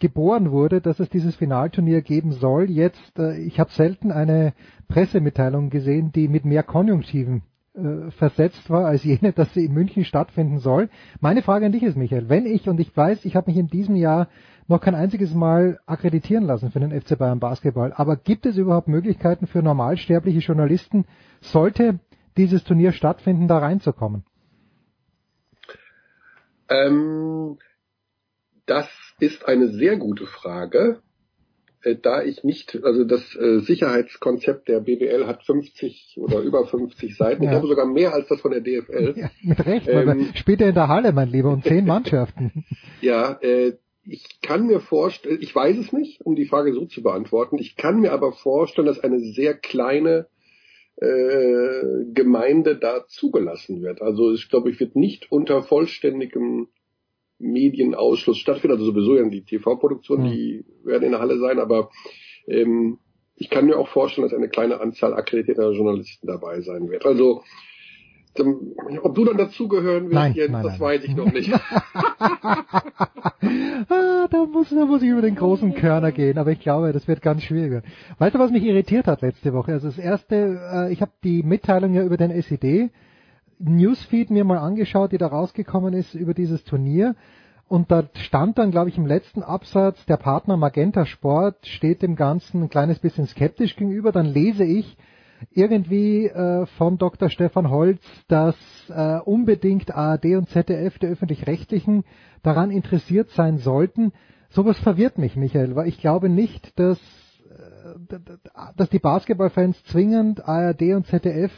Speaker 9: geboren wurde, dass es dieses Finalturnier geben soll. Jetzt, äh, ich habe selten eine Pressemitteilung gesehen, die mit mehr Konjunktiven äh, versetzt war als jene, dass sie in München stattfinden soll. Meine Frage an dich ist, Michael, wenn ich, und ich weiß, ich habe mich in diesem Jahr noch kein einziges Mal akkreditieren lassen für den FC Bayern Basketball, aber gibt es überhaupt Möglichkeiten für normalsterbliche Journalisten, sollte dieses Turnier stattfinden, da reinzukommen?
Speaker 22: Ähm, das ist eine sehr gute Frage, äh, da ich nicht, also das äh, Sicherheitskonzept der BBL hat 50 oder über 50 Seiten, ich
Speaker 9: Ja.
Speaker 22: glaube sogar mehr als das von der DFL.
Speaker 9: Ja, mit Recht, weil
Speaker 22: Ähm,
Speaker 9: wir spielt ja in der Halle, mein Lieber, und zehn Mannschaften.
Speaker 22: Ja, äh, ich kann mir vorstellen, ich weiß es nicht, um die Frage so zu beantworten, ich kann mir aber vorstellen, dass eine sehr kleine äh, Gemeinde da zugelassen wird. Also ich glaube, ich wird nicht unter vollständigem Medienausschluss stattfinden. Also sowieso ja die TV-Produktion, die werden in der Halle sein, aber ähm, ich kann mir auch vorstellen, dass eine kleine Anzahl akkreditierter Journalisten dabei sein wird. Also ob du dann dazugehören wirst,
Speaker 9: Nein,
Speaker 22: Jens,
Speaker 9: nein,
Speaker 22: das
Speaker 9: nein.
Speaker 22: weiß ich noch nicht.
Speaker 9: ah, da muss, da muss ich über den großen Körner gehen, aber ich glaube, das wird ganz schwierig. Weißt du, was mich irritiert hat letzte Woche? Also das erste, äh, ich habe die Mitteilung ja über den SED Newsfeed mir mal angeschaut, die da rausgekommen ist über dieses Turnier. Und da stand dann, glaube ich, im letzten Absatz, der Partner Magenta Sport steht dem Ganzen ein kleines bisschen skeptisch gegenüber. Dann lese ich irgendwie äh, von Dr. Stefan Holz, dass äh, unbedingt ARD und ZDF der öffentlich-rechtlichen daran interessiert sein sollten. Sowas verwirrt mich, Michael, weil ich glaube nicht, dass, äh, dass die Basketballfans zwingend ARD und ZDF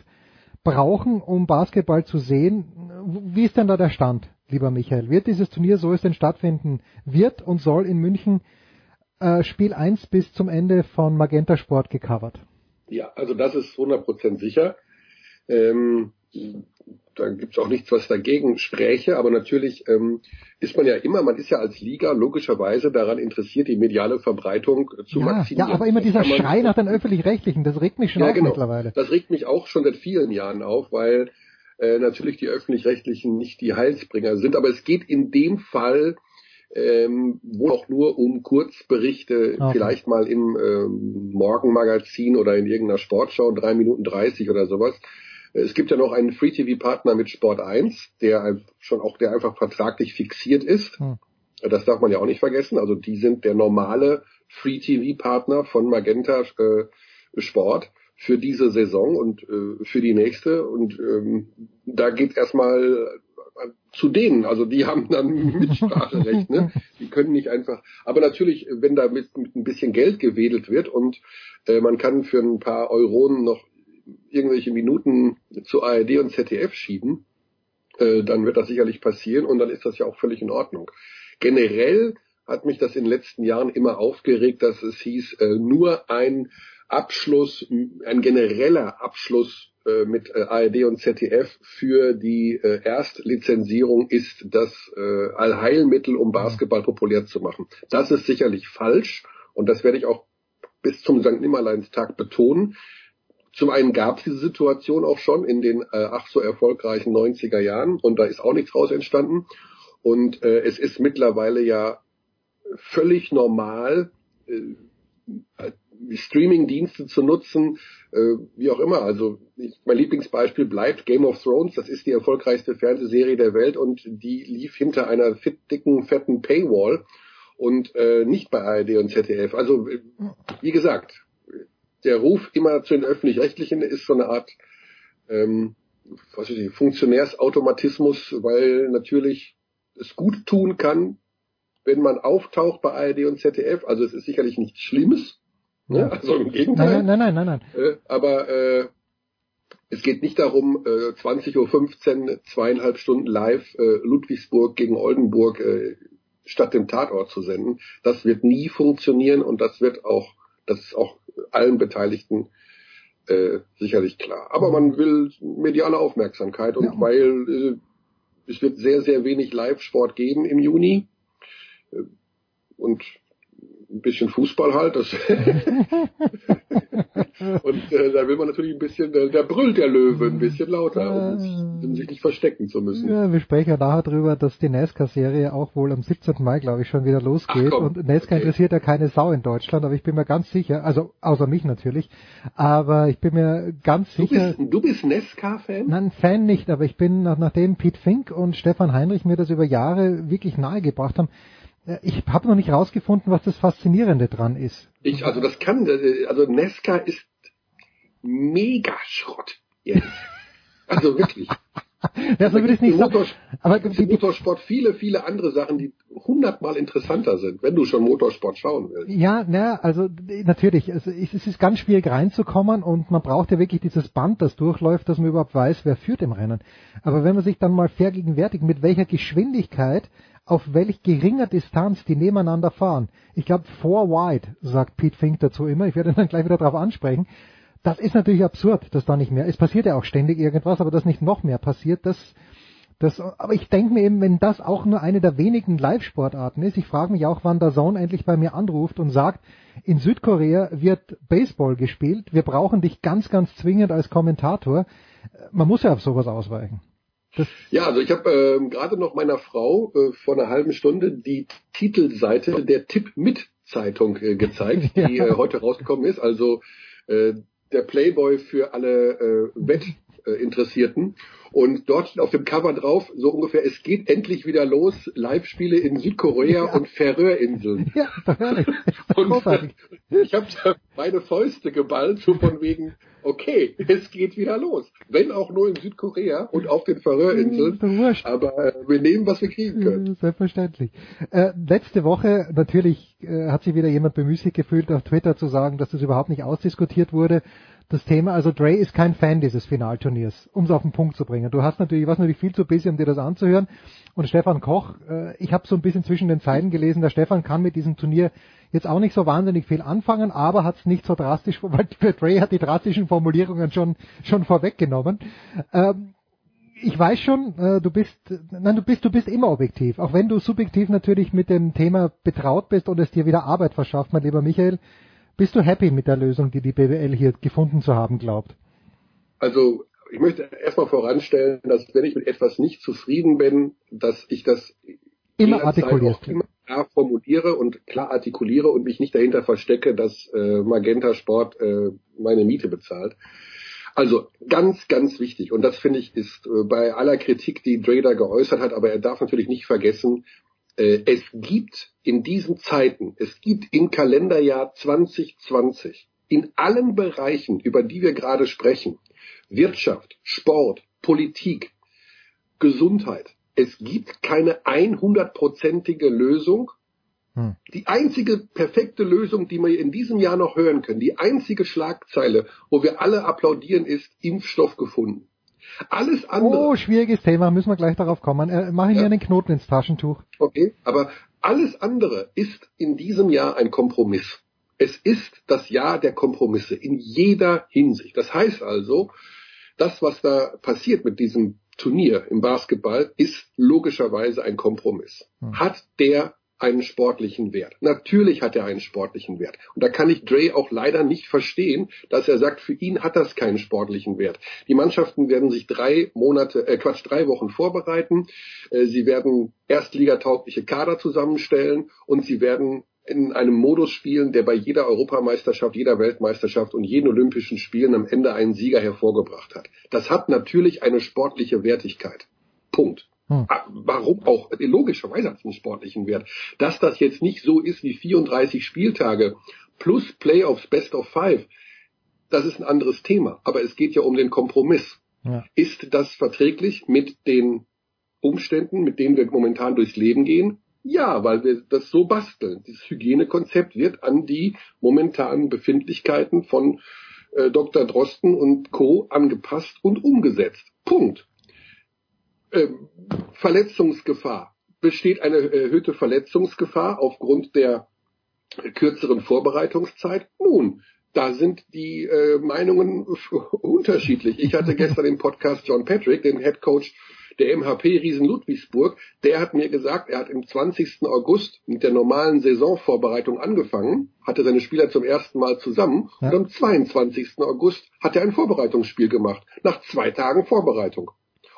Speaker 9: brauchen, um Basketball zu sehen. Wie ist denn da der Stand, lieber Michael? Wird dieses Turnier, so es denn stattfinden wird und soll in München äh, Spiel 1 bis zum Ende von Magenta Sport gecovert?
Speaker 22: Ja, also das ist 100% sicher. Ähm, da gibt's auch nichts, was dagegen spräche, aber natürlich ähm, ist man ja immer, man ist ja als Liga logischerweise daran interessiert, die mediale Verbreitung zu
Speaker 9: Ja,
Speaker 22: maximieren.
Speaker 9: ja, aber immer dieser Schrei nach den Öffentlich-Rechtlichen, das regt mich schon
Speaker 22: ja,
Speaker 9: auf
Speaker 22: genau.
Speaker 9: mittlerweile.
Speaker 22: Das regt mich auch schon seit vielen Jahren auf, weil äh, natürlich die öffentlich-rechtlichen nicht die Heilsbringer sind, aber es geht in dem Fall ähm, wohl auch nur um Kurzberichte,
Speaker 9: Okay.
Speaker 22: vielleicht mal im ähm, Morgenmagazin oder in irgendeiner Sportschau, drei Minuten dreißig oder sowas. Es gibt ja noch einen Free-TV-Partner mit Sport 1, der schon auch, der einfach vertraglich fixiert ist.
Speaker 9: Hm.
Speaker 22: Das darf man ja auch nicht vergessen. Also die sind der normale Free-TV-Partner von Magenta äh, Sport für diese Saison und äh, für die nächste. Und ähm, da geht erstmal äh, zu denen. Also die haben dann Mitspracherecht. Ne? Die können nicht einfach. Aber natürlich, wenn da mit, mit ein bisschen Geld gewedelt wird und äh, man kann für ein paar Euronen noch irgendwelche Minuten zu ARD und ZDF schieben, äh, dann wird das sicherlich passieren und dann ist das ja auch völlig in Ordnung. Generell hat mich das in den letzten Jahren immer aufgeregt, dass es hieß, äh, nur ein Abschluss, ein genereller Abschluss äh, mit äh, ARD und ZDF für die äh, Erstlizenzierung ist das äh, Allheilmittel, um Basketball populär zu machen. Das ist sicherlich falsch und das werde ich auch bis zum St. Nimmerleinstag betonen. Zum einen gab es diese Situation auch schon in den äh, ach so erfolgreichen 90er Jahren und da ist auch nichts raus entstanden. Und äh, es ist mittlerweile ja völlig normal, äh, Streaming-Dienste zu nutzen, äh, wie auch immer. Also ich, mein Lieblingsbeispiel bleibt Game of Thrones. Das ist die erfolgreichste Fernsehserie der Welt und die lief hinter einer fit, dicken, fetten Paywall und äh, nicht bei ARD und ZDF. Also äh, wie gesagt, der Ruf immer zu den öffentlich-rechtlichen ist so eine Art ähm, was weiß ich, Funktionärsautomatismus, weil natürlich es gut tun kann, wenn man auftaucht bei ARD und ZDF. Also es ist sicherlich nichts Schlimmes, Ne? Also im Gegenteil.
Speaker 9: Nein, nein, nein, nein.
Speaker 22: nein. Äh, aber äh, es geht nicht darum, äh, 20.15 Uhr, zweieinhalb Stunden live äh, Ludwigsburg gegen Oldenburg äh, statt dem Tatort zu senden. Das wird nie funktionieren und das wird auch, das ist auch allen Beteiligten äh, sicherlich klar. Aber man will mediale Aufmerksamkeit und ja. weil äh, es wird sehr, sehr wenig Live-Sport geben im Juni. Äh, und ein bisschen Fußball halt. Das und äh, da will man natürlich ein bisschen, äh, da brüllt der Löwe ein bisschen lauter, um sich nicht verstecken zu müssen.
Speaker 9: Ja, wir sprechen ja nachher drüber, dass die NASCAR-Serie auch wohl am 17. Mai, glaube ich, schon wieder losgeht. Und NASCAR okay. interessiert ja keine Sau in Deutschland, aber ich bin mir ganz sicher, also außer mich natürlich, aber ich bin mir ganz
Speaker 22: du
Speaker 9: sicher.
Speaker 22: Bist, du bist NASCAR-Fan?
Speaker 9: Nein, Fan nicht, aber ich bin, nach, nachdem Pete Fink und Stefan Heinrich mir das über Jahre wirklich nahegebracht haben, ich habe noch nicht rausgefunden, was das Faszinierende dran ist.
Speaker 22: Ich, also das kann, also Nesca ist mega Schrott. Jetzt. Also wirklich.
Speaker 9: Ja, so würde ich nicht sagen.
Speaker 22: Aber im Motorsport viele, viele andere Sachen, die hundertmal interessanter sind, wenn du schon Motorsport schauen willst.
Speaker 9: Ja, na, also natürlich. Also es ist ganz schwierig reinzukommen und man braucht ja wirklich dieses Band, das durchläuft, dass man überhaupt weiß, wer führt im Rennen. Aber wenn man sich dann mal vergegenwärtigt, mit welcher Geschwindigkeit auf welch geringer Distanz die nebeneinander fahren. Ich glaube, four wide, sagt Pete Fink dazu immer. Ich werde dann gleich wieder darauf ansprechen. Das ist natürlich absurd, dass da nicht mehr. Es passiert ja auch ständig irgendwas, aber dass nicht noch mehr passiert, das, das, aber ich denke mir eben, wenn das auch nur eine der wenigen Live-Sportarten ist, ich frage mich auch, wann der Zone endlich bei mir anruft und sagt, in Südkorea wird Baseball gespielt, wir brauchen dich ganz, ganz zwingend als Kommentator. Man muss ja auf sowas ausweichen.
Speaker 22: Ja, also ich habe äh, gerade noch meiner Frau äh, vor einer halben Stunde die Titelseite der Tipp mit Zeitung äh, gezeigt, die äh, heute rausgekommen ist. Also äh, der Playboy für alle äh, Wettinteressierten. Und dort steht auf dem Cover drauf, so ungefähr, es geht endlich wieder los, Live-Spiele in Südkorea ja. und Färöerinseln. Ja, und äh, ich habe da meine Fäuste geballt, so von wegen, okay, es geht wieder los. Wenn auch nur in Südkorea und auf den Färöerinseln. Aber äh, wir nehmen, was wir kriegen können.
Speaker 9: Selbstverständlich. Äh, letzte Woche natürlich äh, hat sich wieder jemand bemüßigt gefühlt, auf Twitter zu sagen, dass das überhaupt nicht ausdiskutiert wurde das Thema, also Dre ist kein Fan dieses Finalturniers, um es auf den Punkt zu bringen. Du hast natürlich, warst natürlich viel zu busy, um dir das anzuhören. Und Stefan Koch, äh, ich habe so ein bisschen zwischen den Zeilen gelesen, der Stefan kann mit diesem Turnier jetzt auch nicht so wahnsinnig viel anfangen, aber hat es nicht so drastisch, weil Dre hat die drastischen Formulierungen schon, schon vorweggenommen. Ähm, ich weiß schon, äh, du bist, nein, du bist, du bist immer objektiv, auch wenn du subjektiv natürlich mit dem Thema betraut bist und es dir wieder Arbeit verschafft, mein lieber Michael. Bist du happy mit der Lösung, die die BWL hier gefunden zu haben glaubt?
Speaker 22: Also ich möchte erstmal voranstellen, dass wenn ich mit etwas nicht zufrieden bin, dass ich das
Speaker 9: immer artikulierst.
Speaker 22: Immer klar formuliere und klar artikuliere und mich nicht dahinter verstecke, dass äh, Magenta Sport äh, meine Miete bezahlt. Also ganz, ganz wichtig. Und das finde ich ist äh, bei aller Kritik, die Drader geäußert hat, aber er darf natürlich nicht vergessen, es gibt in diesen Zeiten, es gibt im Kalenderjahr 2020 in allen Bereichen, über die wir gerade sprechen, Wirtschaft, Sport, Politik, Gesundheit, es gibt keine 100-prozentige Lösung. Hm. Die einzige perfekte Lösung, die wir in diesem Jahr noch hören können, die einzige Schlagzeile, wo wir alle applaudieren, ist Impfstoff gefunden. Alles andere.
Speaker 9: Oh, schwieriges Thema, müssen wir gleich darauf kommen. Äh, Mache ich ja. mir einen Knoten ins Taschentuch.
Speaker 22: Okay, aber alles andere ist in diesem Jahr ein Kompromiss. Es ist das Jahr der Kompromisse in jeder Hinsicht. Das heißt also, das, was da passiert mit diesem Turnier im Basketball, ist logischerweise ein Kompromiss. Hm. Hat der einen sportlichen Wert. Natürlich hat er einen sportlichen Wert. Und da kann ich Dre auch leider nicht verstehen, dass er sagt, für ihn hat das keinen sportlichen Wert. Die Mannschaften werden sich drei Monate, äh Quatsch, drei Wochen vorbereiten. Äh, sie werden erstligataugliche Kader zusammenstellen und sie werden in einem Modus spielen, der bei jeder Europameisterschaft, jeder Weltmeisterschaft und jeden Olympischen Spielen am Ende einen Sieger hervorgebracht hat. Das hat natürlich eine sportliche Wertigkeit. Punkt. Hm. Ah, warum auch? Logischerweise hat es einen sportlichen Wert. Dass das jetzt nicht so ist wie 34 Spieltage plus Playoffs Best of Five, das ist ein anderes Thema. Aber es geht ja um den Kompromiss. Ja. Ist das verträglich mit den Umständen, mit denen wir momentan durchs Leben gehen? Ja, weil wir das so basteln. Dieses Hygienekonzept wird an die momentanen Befindlichkeiten von äh, Dr. Drosten und Co. angepasst und umgesetzt. Punkt. Ähm, Verletzungsgefahr. Besteht eine erhöhte Verletzungsgefahr aufgrund der kürzeren Vorbereitungszeit? Nun, da sind die äh, Meinungen unterschiedlich. Ich hatte gestern im Podcast John Patrick, den Head Coach der MHP Riesen Ludwigsburg, der hat mir gesagt, er hat im 20. August mit der normalen Saisonvorbereitung angefangen, hatte seine Spieler zum ersten Mal zusammen ja. und am 22. August hat er ein Vorbereitungsspiel gemacht, nach zwei Tagen Vorbereitung.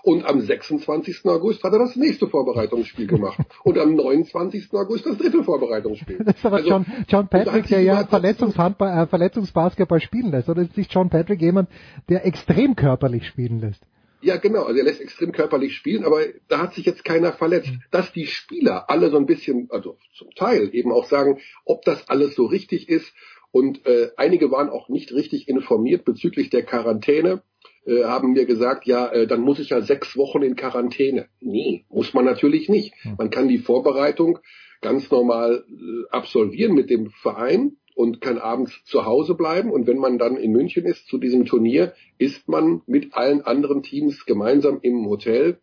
Speaker 22: Und am 26. August hat er das nächste Vorbereitungsspiel gemacht. Und am 29. August das dritte Vorbereitungsspiel.
Speaker 9: Das ist aber also, John, John Patrick, der ja Verletzungshandball, äh, Verletzungsbasketball spielen lässt. Oder ist nicht John Patrick jemand, der extrem körperlich spielen lässt?
Speaker 22: Ja, genau. Also er lässt extrem körperlich spielen, aber da hat sich jetzt keiner verletzt. Mhm. Dass die Spieler alle so ein bisschen, also zum Teil eben auch sagen, ob das alles so richtig ist. Und äh, einige waren auch nicht richtig informiert bezüglich der Quarantäne äh, haben mir gesagt, ja, äh, dann muss ich ja sechs Wochen in Quarantäne. Nee, muss man natürlich nicht. Hm. Man kann die Vorbereitung ganz normal äh, absolvieren mit dem Verein und kann abends zu Hause bleiben. Und wenn man dann in München ist zu diesem Turnier, ist man mit allen anderen Teams gemeinsam im Hotel.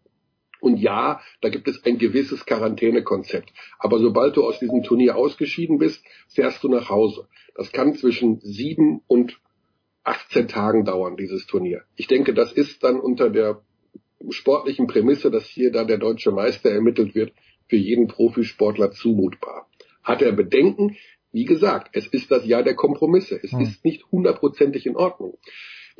Speaker 22: Und ja, da gibt es ein gewisses Quarantänekonzept. Aber sobald du aus diesem Turnier ausgeschieden bist, fährst du nach Hause. Das kann zwischen sieben und 18 Tagen dauern, dieses Turnier. Ich denke, das ist dann unter der sportlichen Prämisse, dass hier da der deutsche Meister ermittelt wird, für jeden Profisportler zumutbar. Hat er Bedenken? Wie gesagt, es ist das Jahr der Kompromisse. Es hm. ist nicht hundertprozentig in Ordnung.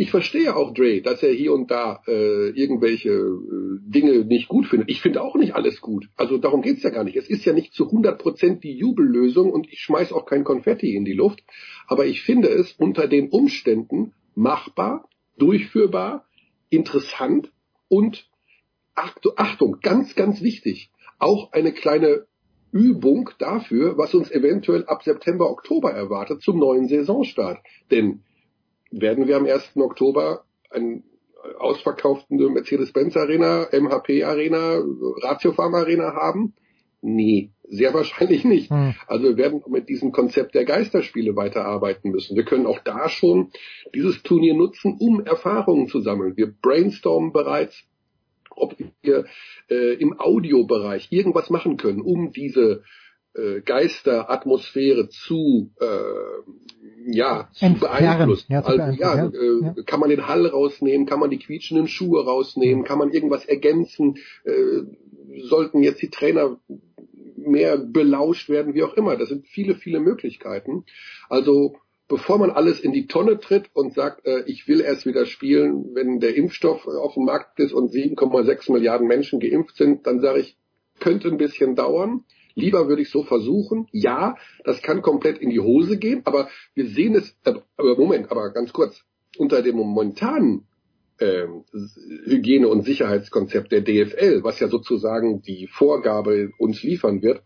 Speaker 22: Ich verstehe auch Dre, dass er hier und da äh, irgendwelche äh, Dinge nicht gut findet. Ich finde auch nicht alles gut. Also darum geht's ja gar nicht. Es ist ja nicht zu 100 Prozent die Jubellösung und ich schmeiß auch kein Konfetti in die Luft. Aber ich finde es unter den Umständen machbar, durchführbar, interessant und Achtung, ganz, ganz wichtig, auch eine kleine Übung dafür, was uns eventuell ab September, Oktober erwartet zum neuen Saisonstart. Denn werden wir am 1. Oktober einen ausverkauften Mercedes-Benz Arena, MHP Arena, Ratiofarm Arena haben? Nee, sehr wahrscheinlich nicht. Hm. Also wir werden mit diesem Konzept der Geisterspiele weiterarbeiten müssen. Wir können auch da schon dieses Turnier nutzen, um Erfahrungen zu sammeln. Wir brainstormen bereits, ob wir äh, im Audiobereich irgendwas machen können, um diese äh, Geisteratmosphäre zu äh, ja zu Entfernen. beeinflussen. Ja, zu also, ja, ja, äh, ja, kann man den Hall rausnehmen, kann man die quietschenden Schuhe rausnehmen, kann man irgendwas ergänzen, äh, sollten jetzt die Trainer mehr belauscht werden, wie auch immer. Das sind viele, viele Möglichkeiten. Also bevor man alles in die Tonne tritt und sagt, äh, ich will erst wieder spielen, wenn der Impfstoff auf dem Markt ist und 7,6 Milliarden Menschen geimpft sind, dann sage ich, könnte ein bisschen dauern. Lieber würde ich so versuchen. Ja, das kann komplett in die Hose gehen, aber wir sehen es, äh, aber Moment, aber ganz kurz, unter dem momentanen äh, Hygiene- und Sicherheitskonzept der DFL, was ja sozusagen die Vorgabe uns liefern wird,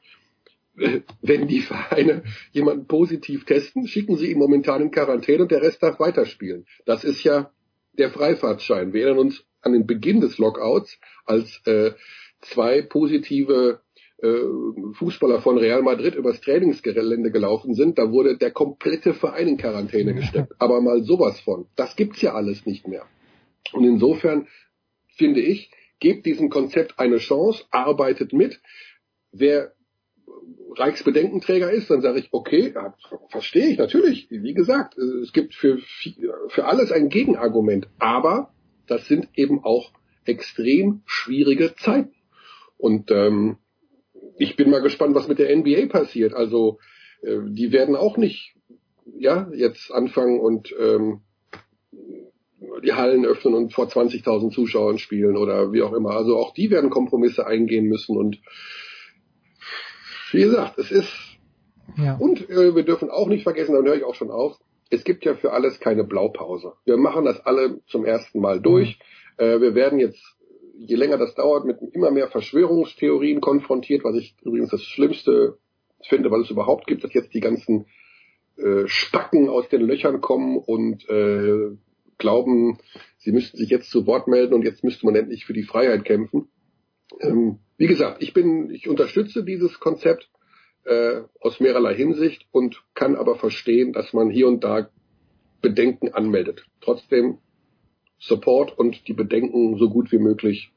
Speaker 22: äh, wenn die Vereine jemanden positiv testen, schicken sie ihn momentan in Quarantäne und der Rest darf weiterspielen. Das ist ja der Freifahrtschein. Wir erinnern uns an den Beginn des Lockouts, als äh, zwei positive Fußballer von Real Madrid übers Trainingsgelände gelaufen sind, da wurde der komplette Verein in Quarantäne gesteckt. Aber mal sowas von. Das gibt's ja alles nicht mehr. Und insofern finde ich, gebt diesem Konzept eine Chance, arbeitet mit. Wer Reichsbedenkenträger ist, dann sage ich, okay, ja, verstehe ich natürlich. Wie gesagt, es gibt für, für alles ein Gegenargument. Aber das sind eben auch extrem schwierige Zeiten. Und ähm, ich bin mal gespannt, was mit der NBA passiert. Also äh, die werden auch nicht ja jetzt anfangen und ähm, die Hallen öffnen und vor 20.000 Zuschauern spielen oder wie auch immer. Also auch die werden Kompromisse eingehen müssen und wie gesagt, es ist ja. und äh, wir dürfen auch nicht vergessen, dann höre ich auch schon auf. Es gibt ja für alles keine Blaupause. Wir machen das alle zum ersten Mal durch. Mhm. Äh, wir werden jetzt je länger das dauert, mit immer mehr Verschwörungstheorien konfrontiert, was ich übrigens das Schlimmste finde, was es überhaupt gibt, dass jetzt die ganzen äh, Spacken aus den Löchern kommen und äh, glauben, sie müssten sich jetzt zu Wort melden und jetzt müsste man endlich für die Freiheit kämpfen. Ähm, wie gesagt, ich bin, ich unterstütze dieses Konzept äh, aus mehrerlei Hinsicht und kann aber verstehen, dass man hier und da Bedenken anmeldet. Trotzdem Support und die Bedenken so gut wie möglich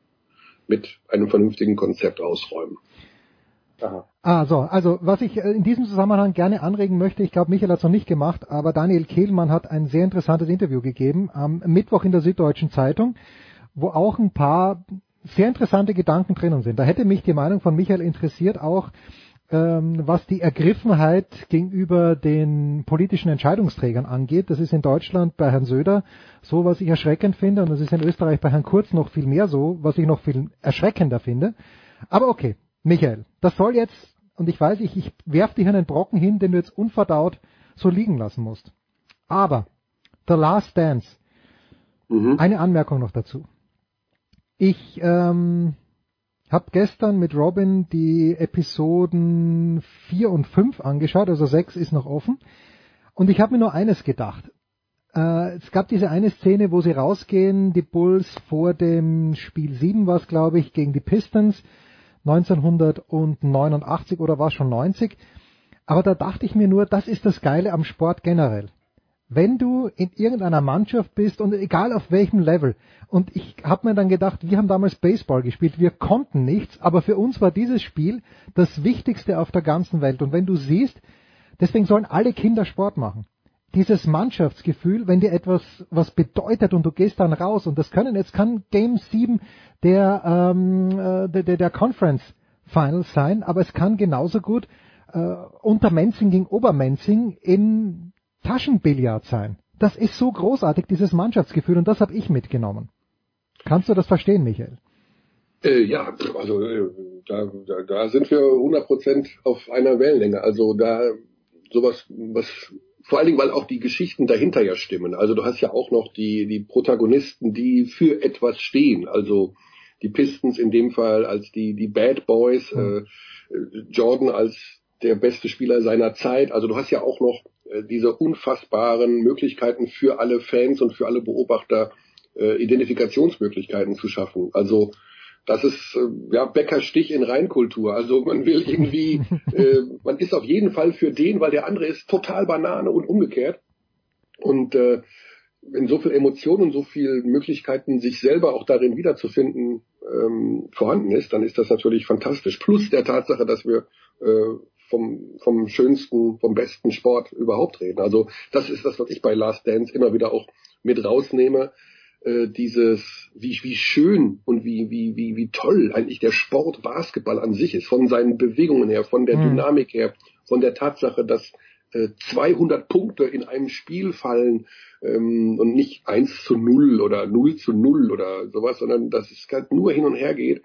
Speaker 22: mit einem vernünftigen Konzept ausräumen.
Speaker 9: Aha. Ah, so, also was ich äh, in diesem Zusammenhang gerne anregen möchte, ich glaube, Michael hat es noch nicht gemacht, aber Daniel Kehlmann hat ein sehr interessantes Interview gegeben am Mittwoch in der Süddeutschen Zeitung, wo auch ein paar sehr interessante Gedanken drinnen sind. Da hätte mich die Meinung von Michael interessiert, auch was die Ergriffenheit gegenüber den politischen Entscheidungsträgern angeht. Das ist in Deutschland bei Herrn Söder so, was ich erschreckend finde, und das ist in Österreich bei Herrn Kurz noch viel mehr so, was ich noch viel erschreckender finde. Aber okay, Michael, das soll jetzt, und ich weiß, ich, ich werf dir einen Brocken hin, den du jetzt unverdaut so liegen lassen musst. Aber The Last Dance. Mhm. Eine Anmerkung noch dazu. Ich ähm, habe gestern mit Robin die Episoden 4 und 5 angeschaut, also 6 ist noch offen. Und ich habe mir nur eines gedacht. Äh, es gab diese eine Szene, wo sie rausgehen, die Bulls vor dem Spiel 7 war es, glaube ich, gegen die Pistons 1989 oder war es schon 90. Aber da dachte ich mir nur, das ist das Geile am Sport generell wenn du in irgendeiner Mannschaft bist und egal auf welchem Level. Und ich habe mir dann gedacht, wir haben damals Baseball gespielt, wir konnten nichts, aber für uns war dieses Spiel das Wichtigste auf der ganzen Welt. Und wenn du siehst, deswegen sollen alle Kinder Sport machen. Dieses Mannschaftsgefühl, wenn dir etwas was bedeutet und du gehst dann raus und das können, jetzt kann Game 7 der, ähm, äh, der, der Conference Finals sein, aber es kann genauso gut äh, unter Menzing gegen Obermenzing in Taschenbillard sein. Das ist so großartig, dieses Mannschaftsgefühl, und das habe ich mitgenommen. Kannst du das verstehen, Michael?
Speaker 22: Äh, ja, also äh, da, da, da sind wir 100% auf einer Wellenlänge. Also da sowas, was vor allen Dingen, weil auch die Geschichten dahinter ja stimmen. Also du hast ja auch noch die, die Protagonisten, die für etwas stehen. Also die Pistons in dem Fall als die, die Bad Boys, mhm. äh, Jordan als der beste Spieler seiner Zeit. Also du hast ja auch noch diese unfassbaren Möglichkeiten für alle Fans und für alle Beobachter äh, Identifikationsmöglichkeiten zu schaffen. Also das ist äh, ja Bäckerstich in Reinkultur. Also man will irgendwie, äh, man ist auf jeden Fall für den, weil der andere ist total Banane und umgekehrt. Und äh, wenn so viel Emotionen und so viel Möglichkeiten, sich selber auch darin wiederzufinden, ähm, vorhanden ist, dann ist das natürlich fantastisch. Plus der Tatsache, dass wir äh, vom, vom schönsten, vom besten Sport überhaupt reden. Also das ist das, was ich bei Last Dance immer wieder auch mit rausnehme. Äh, dieses, wie, wie schön und wie, wie, wie, wie toll eigentlich der Sport Basketball an sich ist, von seinen Bewegungen her, von der mhm. Dynamik her, von der Tatsache, dass äh, 200 Punkte in einem Spiel fallen ähm, und nicht 1 zu 0 oder 0 zu 0 oder sowas, sondern dass es halt nur hin und her geht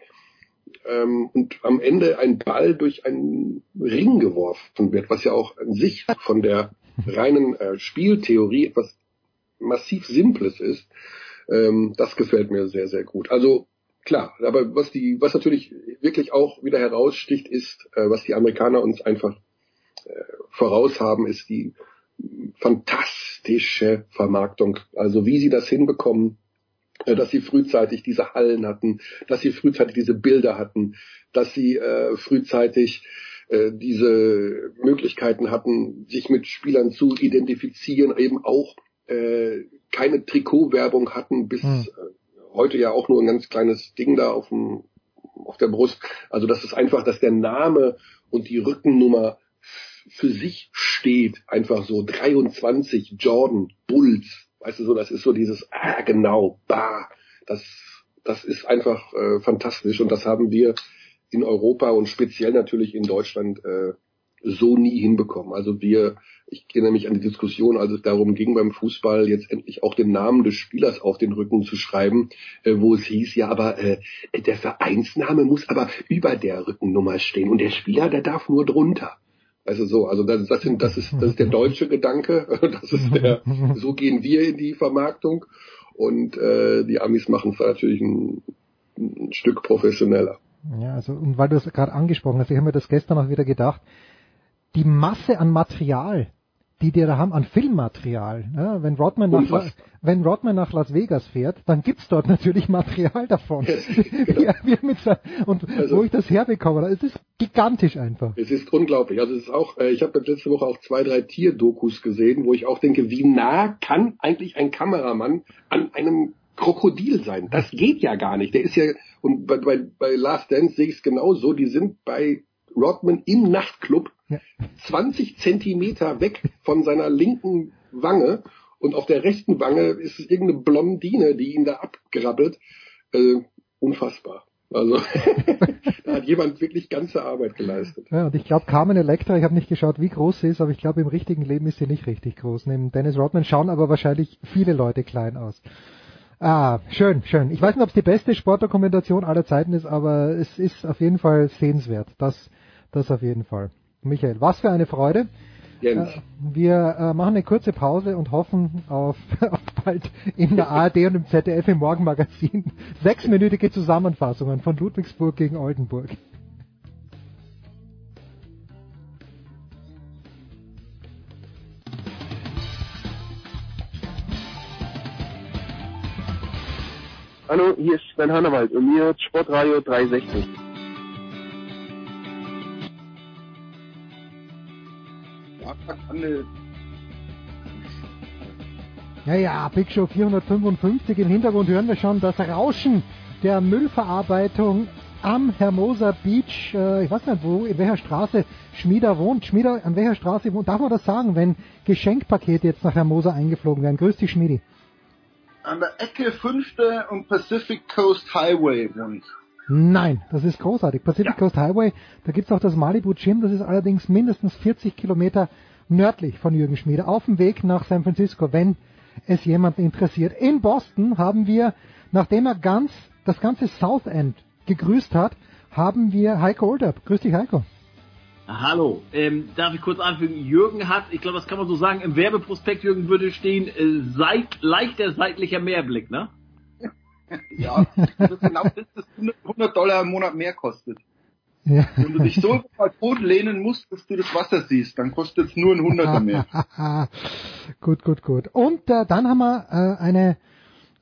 Speaker 22: ähm, und am Ende ein Ball durch einen Ring geworfen wird, was ja auch an sich von der reinen äh, Spieltheorie etwas massiv Simples ist, ähm, das gefällt mir sehr, sehr gut. Also klar, aber was die, was natürlich wirklich auch wieder heraussticht, ist, äh, was die Amerikaner uns einfach äh, voraus haben, ist die fantastische Vermarktung. Also wie sie das hinbekommen, dass sie frühzeitig diese Hallen hatten, dass sie frühzeitig diese Bilder hatten, dass sie äh, frühzeitig äh, diese Möglichkeiten hatten, sich mit Spielern zu identifizieren, eben auch äh, keine Trikotwerbung hatten, bis hm. äh, heute ja auch nur ein ganz kleines Ding da auf, dem, auf der Brust. Also das ist einfach, dass der Name und die Rückennummer für sich steht, einfach so 23 Jordan Bulls Weißt du so, das ist so dieses, ah, genau, bah, das, das ist einfach äh, fantastisch und das haben wir in Europa und speziell natürlich in Deutschland äh, so nie hinbekommen. Also wir, ich erinnere mich an die Diskussion, als es darum ging beim Fußball jetzt endlich auch den Namen des Spielers auf den Rücken zu schreiben, äh, wo es hieß, ja, aber äh, der Vereinsname muss aber über der Rückennummer stehen und der Spieler, der darf nur drunter. Also so, also das, das, sind, das, ist, das ist der deutsche Gedanke, das ist der, so gehen wir in die Vermarktung und äh, die Amis machen es natürlich ein, ein Stück professioneller.
Speaker 9: Ja, also und weil du es gerade angesprochen hast, ich habe mir das gestern auch wieder gedacht, die Masse an Material, die die da haben an Filmmaterial. Ja, wenn Rodman nach, wenn Rodman nach Las Vegas fährt, dann gibt's dort natürlich Material davon. mit sein, und
Speaker 22: Also-
Speaker 9: wo ich das herbekomme, es ist gigantisch einfach.
Speaker 22: Es ist unglaublich. Also es ist auch, äh, ich habe letzte Woche auch zwei, drei Tierdokus gesehen, wo ich auch denke, wie nah kann eigentlich ein Kameramann an einem Krokodil sein? Das geht ja gar nicht. Der ist ja, und bei, bei, bei Last Dance sehe ich es genauso, die sind bei Rodman im Nachtclub 20 Zentimeter weg von seiner linken Wange und auf der rechten Wange ist es irgendeine Blondine, die ihn da abgrabbelt. Äh, unfassbar. Also da hat jemand wirklich ganze Arbeit geleistet.
Speaker 9: Ja, und ich glaube, Carmen Electra, ich habe nicht geschaut, wie groß sie ist, aber ich glaube, im richtigen Leben ist sie nicht richtig groß. Neben Dennis Rodman schauen aber wahrscheinlich viele Leute klein aus. Ah, schön, schön. Ich weiß nicht, ob es die beste Sportdokumentation aller Zeiten ist, aber es ist auf jeden Fall sehenswert. Das, das auf jeden Fall. Michael, was für eine Freude.
Speaker 22: Jens.
Speaker 9: Äh, Wir äh, machen eine kurze Pause und hoffen auf, auf bald in der ARD und im ZDF im Morgenmagazin sechsminütige Zusammenfassungen von Ludwigsburg gegen Oldenburg.
Speaker 17: Hallo, hier ist Sven Hannawald und mir Sportradio 360.
Speaker 9: Ja, ja, Big Show 455. Im Hintergrund hören wir schon das Rauschen der Müllverarbeitung am Hermosa Beach. Äh, ich weiß nicht, wo, in welcher Straße Schmieder wohnt. Schmieder, an welcher Straße wohnt? Darf man das sagen, wenn Geschenkpakete jetzt nach Hermosa eingeflogen werden? Grüß dich, Schmiedi.
Speaker 23: An der Ecke 5. und Pacific Coast Highway.
Speaker 9: Nein, das ist großartig. Pacific Coast Highway, da gibt's auch das Malibu Gym, das ist allerdings mindestens 40 Kilometer nördlich von Jürgen Schmiede, auf dem Weg nach San Francisco, wenn es jemanden interessiert. In Boston haben wir, nachdem er ganz das ganze South End gegrüßt hat, haben wir Heiko Olderb. Grüß dich, Heiko.
Speaker 24: Hallo, ähm, darf ich kurz anfügen, Jürgen hat, ich glaube, das kann man so sagen, im Werbeprospekt Jürgen würde stehen, äh, seit, leichter seitlicher Mehrblick, ne?
Speaker 23: Ja, das genau das, das 100 Dollar im Monat mehr kostet.
Speaker 9: Ja.
Speaker 23: Wenn du dich so über den lehnen musst, dass du das Wasser siehst, dann kostet es nur ein Hunderter mehr.
Speaker 9: gut, gut, gut. Und äh, dann haben wir äh, eine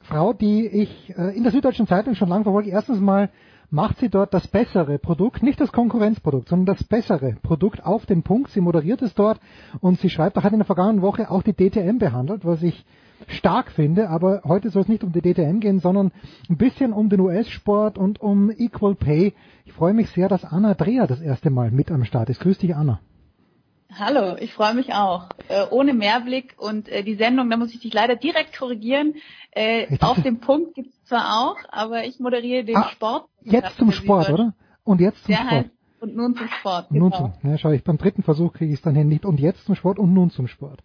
Speaker 9: Frau, die ich äh, in der Süddeutschen Zeitung schon lange verfolge. Erstens mal macht sie dort das bessere Produkt, nicht das Konkurrenzprodukt, sondern das bessere Produkt auf den Punkt. Sie moderiert es dort und sie schreibt, hat in der vergangenen Woche auch die DTM behandelt, was ich stark finde, aber heute soll es nicht um die DTM gehen, sondern ein bisschen um den US-Sport und um Equal Pay. Ich freue mich sehr, dass Anna Dreher das erste Mal mit am Start ist. Grüß dich, Anna.
Speaker 25: Hallo, ich freue mich auch. Äh, ohne Mehrblick und äh, die Sendung, da muss ich dich leider direkt korrigieren. Äh, auf dem Punkt gibt's zwar auch, aber ich moderiere den
Speaker 9: Ah,
Speaker 25: Sport.
Speaker 9: Jetzt zum Sport, oder? Und jetzt zum
Speaker 25: Der
Speaker 9: Sport.
Speaker 25: heißt und nun zum Sport.
Speaker 9: Nun
Speaker 25: Genau.
Speaker 9: zum, ja, schau ich, beim dritten Versuch kriege ich es dann hin, nicht und jetzt zum Sport und nun zum Sport.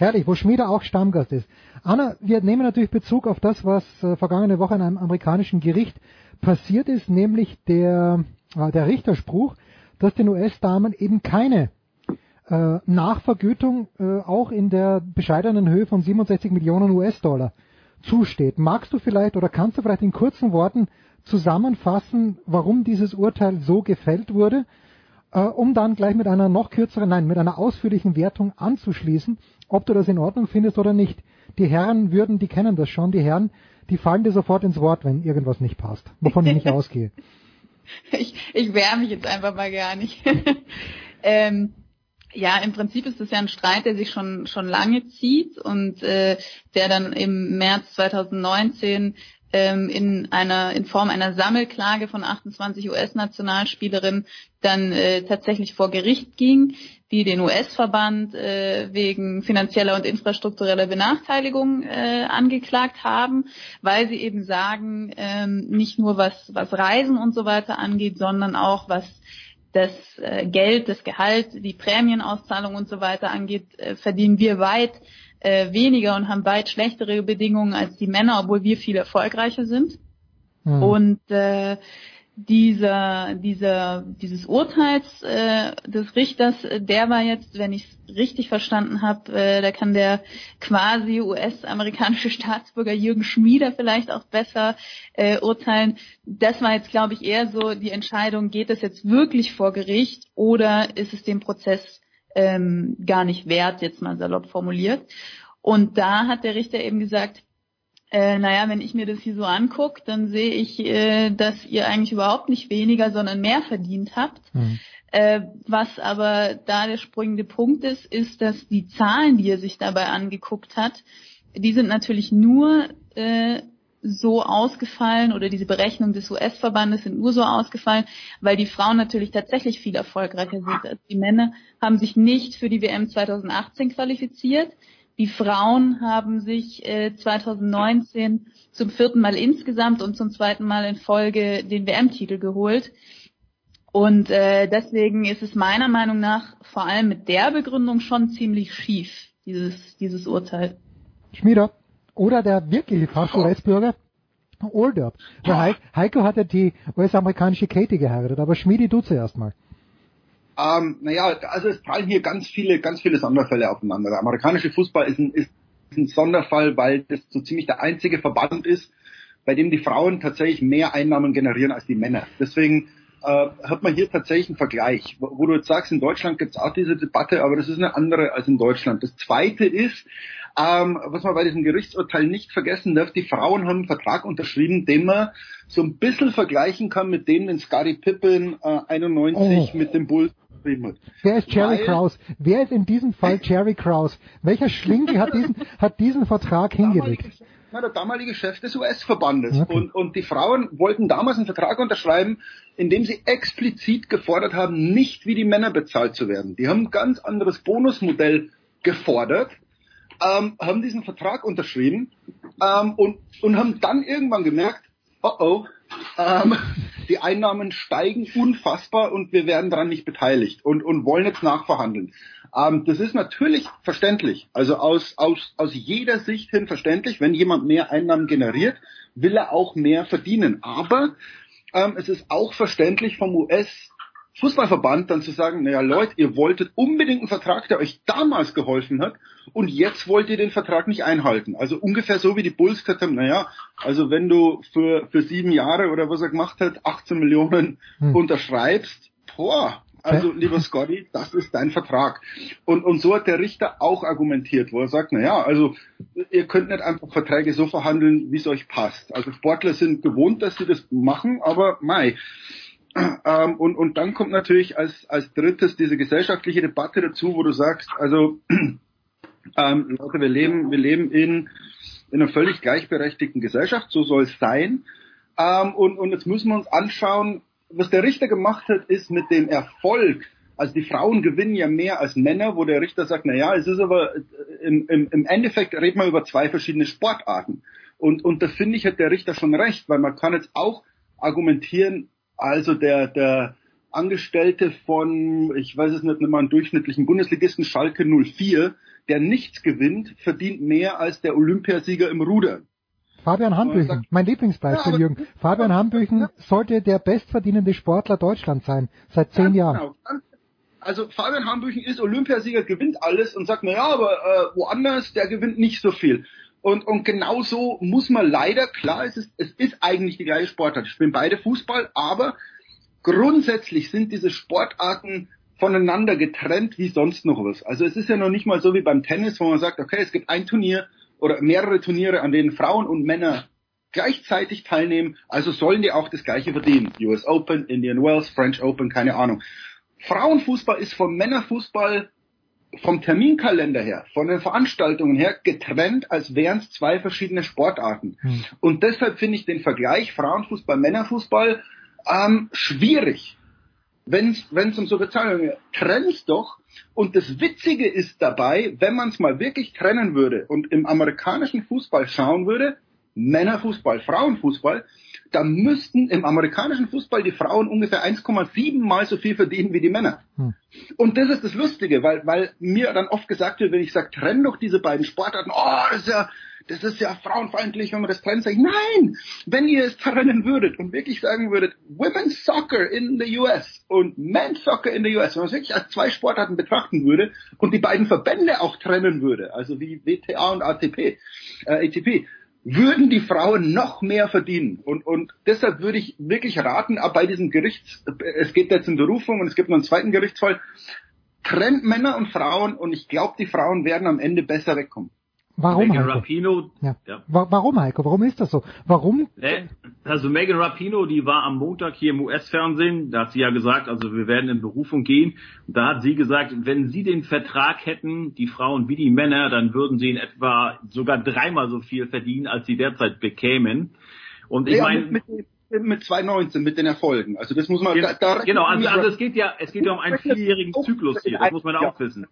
Speaker 9: Herrlich, wo Schmieder auch Stammgast ist. Anna, wir nehmen natürlich Bezug auf das, was äh, vergangene Woche in einem amerikanischen Gericht passiert ist, nämlich der, äh, der Richterspruch, dass den US-Damen eben keine äh, Nachvergütung äh, auch in der bescheidenen Höhe von 67 Millionen US-Dollar zusteht. Magst du vielleicht oder kannst du vielleicht in kurzen Worten zusammenfassen, warum dieses Urteil so gefällt wurde, äh, um dann gleich mit einer noch kürzeren, nein, mit einer ausführlichen Wertung anzuschließen, ob du das in Ordnung findest oder nicht. Die Herren würden, die kennen das schon, die Herren, die fallen dir sofort ins Wort, wenn irgendwas nicht passt, wovon ich nicht ausgehe.
Speaker 25: Ich, ich wehre mich jetzt einfach mal gar nicht. ähm, ja, im Prinzip ist es ja ein Streit, der sich schon schon lange zieht und äh, der dann im März 2019 ähm, in einer in Form einer Sammelklage von 28 US-Nationalspielerinnen dann äh, tatsächlich vor Gericht ging, die den US-Verband äh, wegen finanzieller und infrastruktureller Benachteiligung äh, angeklagt haben, weil sie eben sagen, ähm, nicht nur was was Reisen und so weiter angeht, sondern auch was das äh, Geld, das Gehalt, die Prämienauszahlung und so weiter angeht, äh, verdienen wir weit äh, weniger und haben weit schlechtere Bedingungen als die Männer, obwohl wir viel erfolgreicher sind.
Speaker 9: Hm.
Speaker 25: Und äh, dieser, dieser, dieses Urteils äh, des Richters, der war jetzt, wenn ich es richtig verstanden habe, äh, da kann der quasi US-amerikanische Staatsbürger Jürgen Schmieder vielleicht auch besser äh, urteilen. Das war jetzt, glaube ich, eher so die Entscheidung, geht es jetzt wirklich vor Gericht oder ist es dem Prozess ähm, gar nicht wert, jetzt mal salopp formuliert. Und da hat der Richter eben gesagt, äh, naja, wenn ich mir das hier so angucke, dann sehe ich, äh, dass ihr eigentlich überhaupt nicht weniger, sondern mehr verdient habt. Mhm. Äh, was aber da der springende Punkt ist, ist, dass die Zahlen, die er sich dabei angeguckt hat, die sind natürlich nur äh, so ausgefallen oder diese Berechnung des US-Verbandes sind nur so ausgefallen, weil die Frauen natürlich tatsächlich viel erfolgreicher sind als die Männer, haben sich nicht für die WM 2018 qualifiziert. Die Frauen haben sich äh, 2019 zum vierten Mal insgesamt und zum zweiten Mal in Folge den WM-Titel geholt. Und äh, deswegen ist es meiner Meinung nach vor allem mit der Begründung schon ziemlich schief, dieses, dieses Urteil.
Speaker 9: Schmieder. Oder der wirkliche Fach-US-Bürger, Olderb. Weil Heiko hat ja die US-amerikanische Katie geheiratet, aber Schmiedi tut zuerst mal.
Speaker 26: Ähm, naja, also es prallen hier ganz viele, ganz viele Sonderfälle aufeinander. Der amerikanische Fußball ist ein, ist ein Sonderfall, weil das so ziemlich der einzige Verband ist, bei dem die Frauen tatsächlich mehr Einnahmen generieren als die Männer. Deswegen äh, hat man hier tatsächlich einen Vergleich. Wo, wo du jetzt sagst, in Deutschland gibt es auch diese Debatte, aber das ist eine andere als in Deutschland. Das Zweite ist, ähm, was man bei diesem Gerichtsurteil nicht vergessen darf, die Frauen haben einen Vertrag unterschrieben, den man so ein bisschen vergleichen kann mit dem, den Scotty Pippen äh, 91 oh. mit dem Bulls geschrieben hat.
Speaker 9: Wer ist Jerry Weil, Krause? Wer ist in diesem Fall Jerry Krause? Welcher Schlingel hat diesen, hat diesen Vertrag hingelegt?
Speaker 26: Na, der damalige Chef des US-Verbandes. Okay. Und, und die Frauen wollten damals einen Vertrag unterschreiben, in dem sie explizit gefordert haben, nicht wie die Männer bezahlt zu werden. Die haben ein ganz anderes Bonusmodell gefordert ähm, haben diesen Vertrag unterschrieben ähm, und, und haben dann irgendwann gemerkt, oh oh, ähm, die Einnahmen steigen unfassbar und wir werden daran nicht beteiligt und, und wollen jetzt nachverhandeln. Ähm, das ist natürlich verständlich, also aus, aus, aus jeder Sicht hin verständlich. Wenn jemand mehr Einnahmen generiert, will er auch mehr verdienen. Aber ähm, es ist auch verständlich vom US Fußballverband dann zu sagen, naja Leute, ihr wolltet unbedingt einen Vertrag, der euch damals geholfen hat und jetzt wollt ihr den Vertrag nicht einhalten. Also ungefähr so wie die Bulls gesagt haben, naja, also wenn du für, für sieben Jahre oder was er gemacht hat, 18 Millionen hm. unterschreibst, boah, also lieber Scotty, das ist dein Vertrag. Und, und so hat der Richter auch argumentiert, wo er sagt, naja, also ihr könnt nicht einfach Verträge so verhandeln, wie es euch passt. Also Sportler sind gewohnt, dass sie das machen, aber mei, ähm, und, und dann kommt natürlich als, als drittes diese gesellschaftliche Debatte dazu, wo du sagst, also ähm, Leute, wir leben, wir leben in, in einer völlig gleichberechtigten Gesellschaft, so soll es sein. Ähm, und, und jetzt müssen wir uns anschauen, was der Richter gemacht hat, ist mit dem Erfolg, also die Frauen gewinnen ja mehr als Männer, wo der Richter sagt, na ja, es ist aber äh, im, im, im Endeffekt reden wir über zwei verschiedene Sportarten. Und, und da finde ich, hat der Richter schon recht, weil man kann jetzt auch argumentieren, also der, der Angestellte von, ich weiß es nicht, mal einen durchschnittlichen Bundesligisten Schalke 04, der nichts gewinnt, verdient mehr als der Olympiasieger im Rudern.
Speaker 9: Fabian Hambüchen, mein Lieblingsbeispiel, ja, Jürgen. Fabian Hambüchen ja. sollte der bestverdienende Sportler Deutschlands sein, seit zehn Jahren. Genau.
Speaker 26: Also Fabian Hambüchen ist Olympiasieger, gewinnt alles und sagt, na ja, aber äh, woanders, der gewinnt nicht so viel. Und, und genauso muss man leider, klar, es ist, es ist eigentlich die gleiche Sportart. Ich spiele beide Fußball, aber grundsätzlich sind diese Sportarten voneinander getrennt wie sonst noch was. Also es ist ja noch nicht mal so wie beim Tennis, wo man sagt, okay, es gibt ein Turnier oder mehrere Turniere, an denen Frauen und Männer gleichzeitig teilnehmen, also sollen die auch das gleiche verdienen. US Open, Indian Wells, French Open, keine Ahnung. Frauenfußball ist vom Männerfußball vom Terminkalender her, von den Veranstaltungen her getrennt, als wären es zwei verschiedene Sportarten. Hm. Und deshalb finde ich den Vergleich Frauenfußball, Männerfußball ähm, schwierig. Wenn es um so Bezahlungen geht, trenn's doch. Und das Witzige ist dabei, wenn man es mal wirklich trennen würde und im amerikanischen Fußball schauen würde, Männerfußball, Frauenfußball, da müssten im amerikanischen Fußball die Frauen ungefähr 1,7 mal so viel verdienen wie die Männer. Hm. Und das ist das Lustige, weil, weil mir dann oft gesagt wird, wenn ich sage, trenn doch diese beiden Sportarten, oh, das ist ja, das ist ja frauenfeindlich, wenn man das trennt, sage ich, nein, wenn ihr es trennen würdet und wirklich sagen würdet, Women's Soccer in the US und Men's Soccer in the US, wenn man es wirklich als zwei Sportarten betrachten würde und die beiden Verbände auch trennen würde, also wie WTA und ATP, äh, ATP, würden die Frauen noch mehr verdienen. Und, und deshalb würde ich wirklich raten, auch bei diesem Gerichts, es geht jetzt in Berufung und es gibt noch einen zweiten Gerichtsfall, trennt Männer und Frauen und ich glaube, die Frauen werden am Ende besser wegkommen.
Speaker 9: Warum,
Speaker 15: Megan
Speaker 9: Heiko?
Speaker 15: Rapino,
Speaker 9: Ja.
Speaker 15: ja.
Speaker 9: Wa- Warum, Heiko? Warum ist das so? Warum?
Speaker 15: Ne, Also Megan Rapino, die war am Montag hier im US-Fernsehen, da hat sie ja gesagt, also wir werden in Berufung gehen. Und da hat sie gesagt, wenn sie den Vertrag hätten, die Frauen wie die Männer, dann würden sie in etwa sogar dreimal so viel verdienen, als sie derzeit bekämen. Und ich
Speaker 26: ja,
Speaker 15: meine,
Speaker 26: mit, mit, mit 2019, mit den Erfolgen. Also das muss man da, da
Speaker 15: genau, also, also es geht ja, es geht ja um einen vierjährigen Zyklus hier, das muss man auch wissen.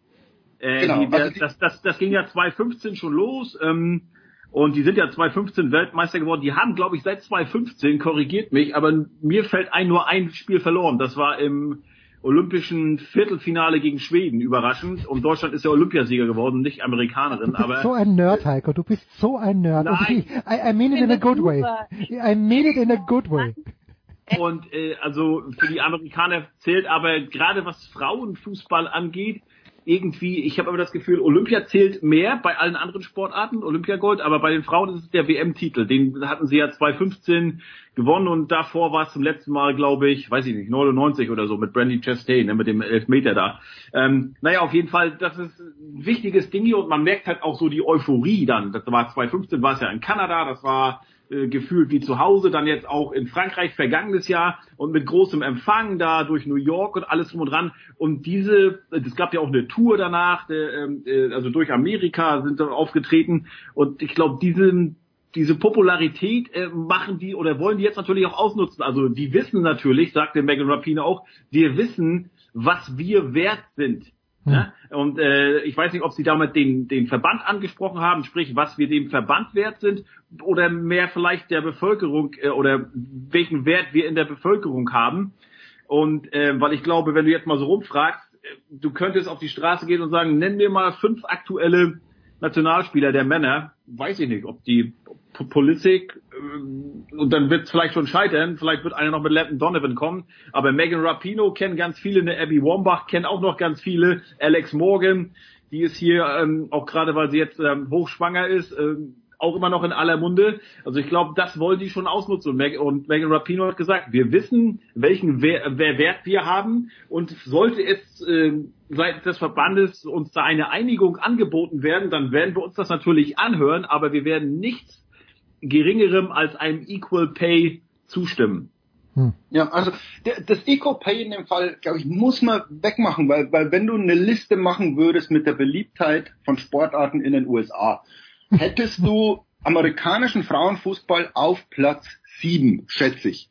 Speaker 15: Äh,
Speaker 26: Genau,
Speaker 15: die, der,
Speaker 26: also die-
Speaker 15: das, das, das ging ja 2015 schon los. Ähm, und die sind ja 2015 Weltmeister geworden. Die haben, glaube ich, seit 2015, korrigiert mich, aber mir fällt ein, nur ein Spiel verloren. Das war im olympischen Viertelfinale gegen Schweden, überraschend. Und Deutschland ist ja Olympiasieger geworden, nicht Amerikanerin.
Speaker 9: Du bist
Speaker 15: Aber
Speaker 9: so ein Nerd, Heiko. Du bist so ein Nerd. Und
Speaker 15: Nein.
Speaker 9: ich, I, I mean it in a good way. I mean it in a good way.
Speaker 15: Und äh, also für die Amerikaner zählt aber gerade was Frauenfußball angeht, irgendwie, ich habe aber das Gefühl, Olympia zählt mehr bei allen anderen Sportarten, Olympiagold, aber bei den Frauen ist es der WM-Titel. Den hatten sie ja 2015 gewonnen und davor war es zum letzten Mal, glaube ich, weiß ich nicht, 99 oder so mit Brandy Chastain, ne, mit dem Elfmeter da. Ähm, naja, auf jeden Fall, das ist ein wichtiges Ding hier und man merkt halt auch so die Euphorie dann. Das war 2015, war es ja in Kanada, das war äh, gefühlt wie zu Hause, dann jetzt auch in Frankreich vergangenes Jahr und mit großem Empfang da durch New York und alles drum und dran. Und diese, es gab ja auch eine Tour danach, ähm, äh, also durch Amerika sind dann aufgetreten und ich glaube, diesen diese Popularität äh, machen die oder wollen die jetzt natürlich auch ausnutzen. Also die wissen natürlich, sagte Megan Rapine auch, wir wissen, was wir wert sind. Ja? Und äh, ich weiß nicht, ob Sie damit den, den Verband angesprochen haben, sprich, was wir dem Verband wert sind, oder mehr vielleicht der Bevölkerung äh, oder welchen Wert wir in der Bevölkerung haben. Und äh, weil ich glaube, wenn du jetzt mal so rumfragst, äh, du könntest auf die Straße gehen und sagen, nenn mir mal fünf aktuelle Nationalspieler der Männer, weiß ich nicht, ob die Politik und dann wird es vielleicht schon scheitern, vielleicht wird einer noch mit Landon Donovan kommen, aber Megan Rapino kennen ganz viele, eine Abby Wambach kennen auch noch ganz viele, Alex Morgan, die ist hier ähm, auch gerade, weil sie jetzt ähm, hochschwanger ist, ähm, auch immer noch in aller Munde. Also ich glaube, das wollen die schon ausnutzen. Und, und Megan Rapino hat gesagt, wir wissen, welchen Wer Wert wir haben und sollte es äh, seitens des Verbandes uns da eine Einigung angeboten werden, dann werden wir uns das natürlich anhören, aber wir werden nichts geringerem als einem Equal Pay zustimmen.
Speaker 26: Ja, also das Eco Pay in dem Fall, glaube ich, muss man wegmachen, weil, weil wenn du eine Liste machen würdest mit der Beliebtheit von Sportarten in den USA, hättest du amerikanischen Frauenfußball auf Platz sieben, schätze ich.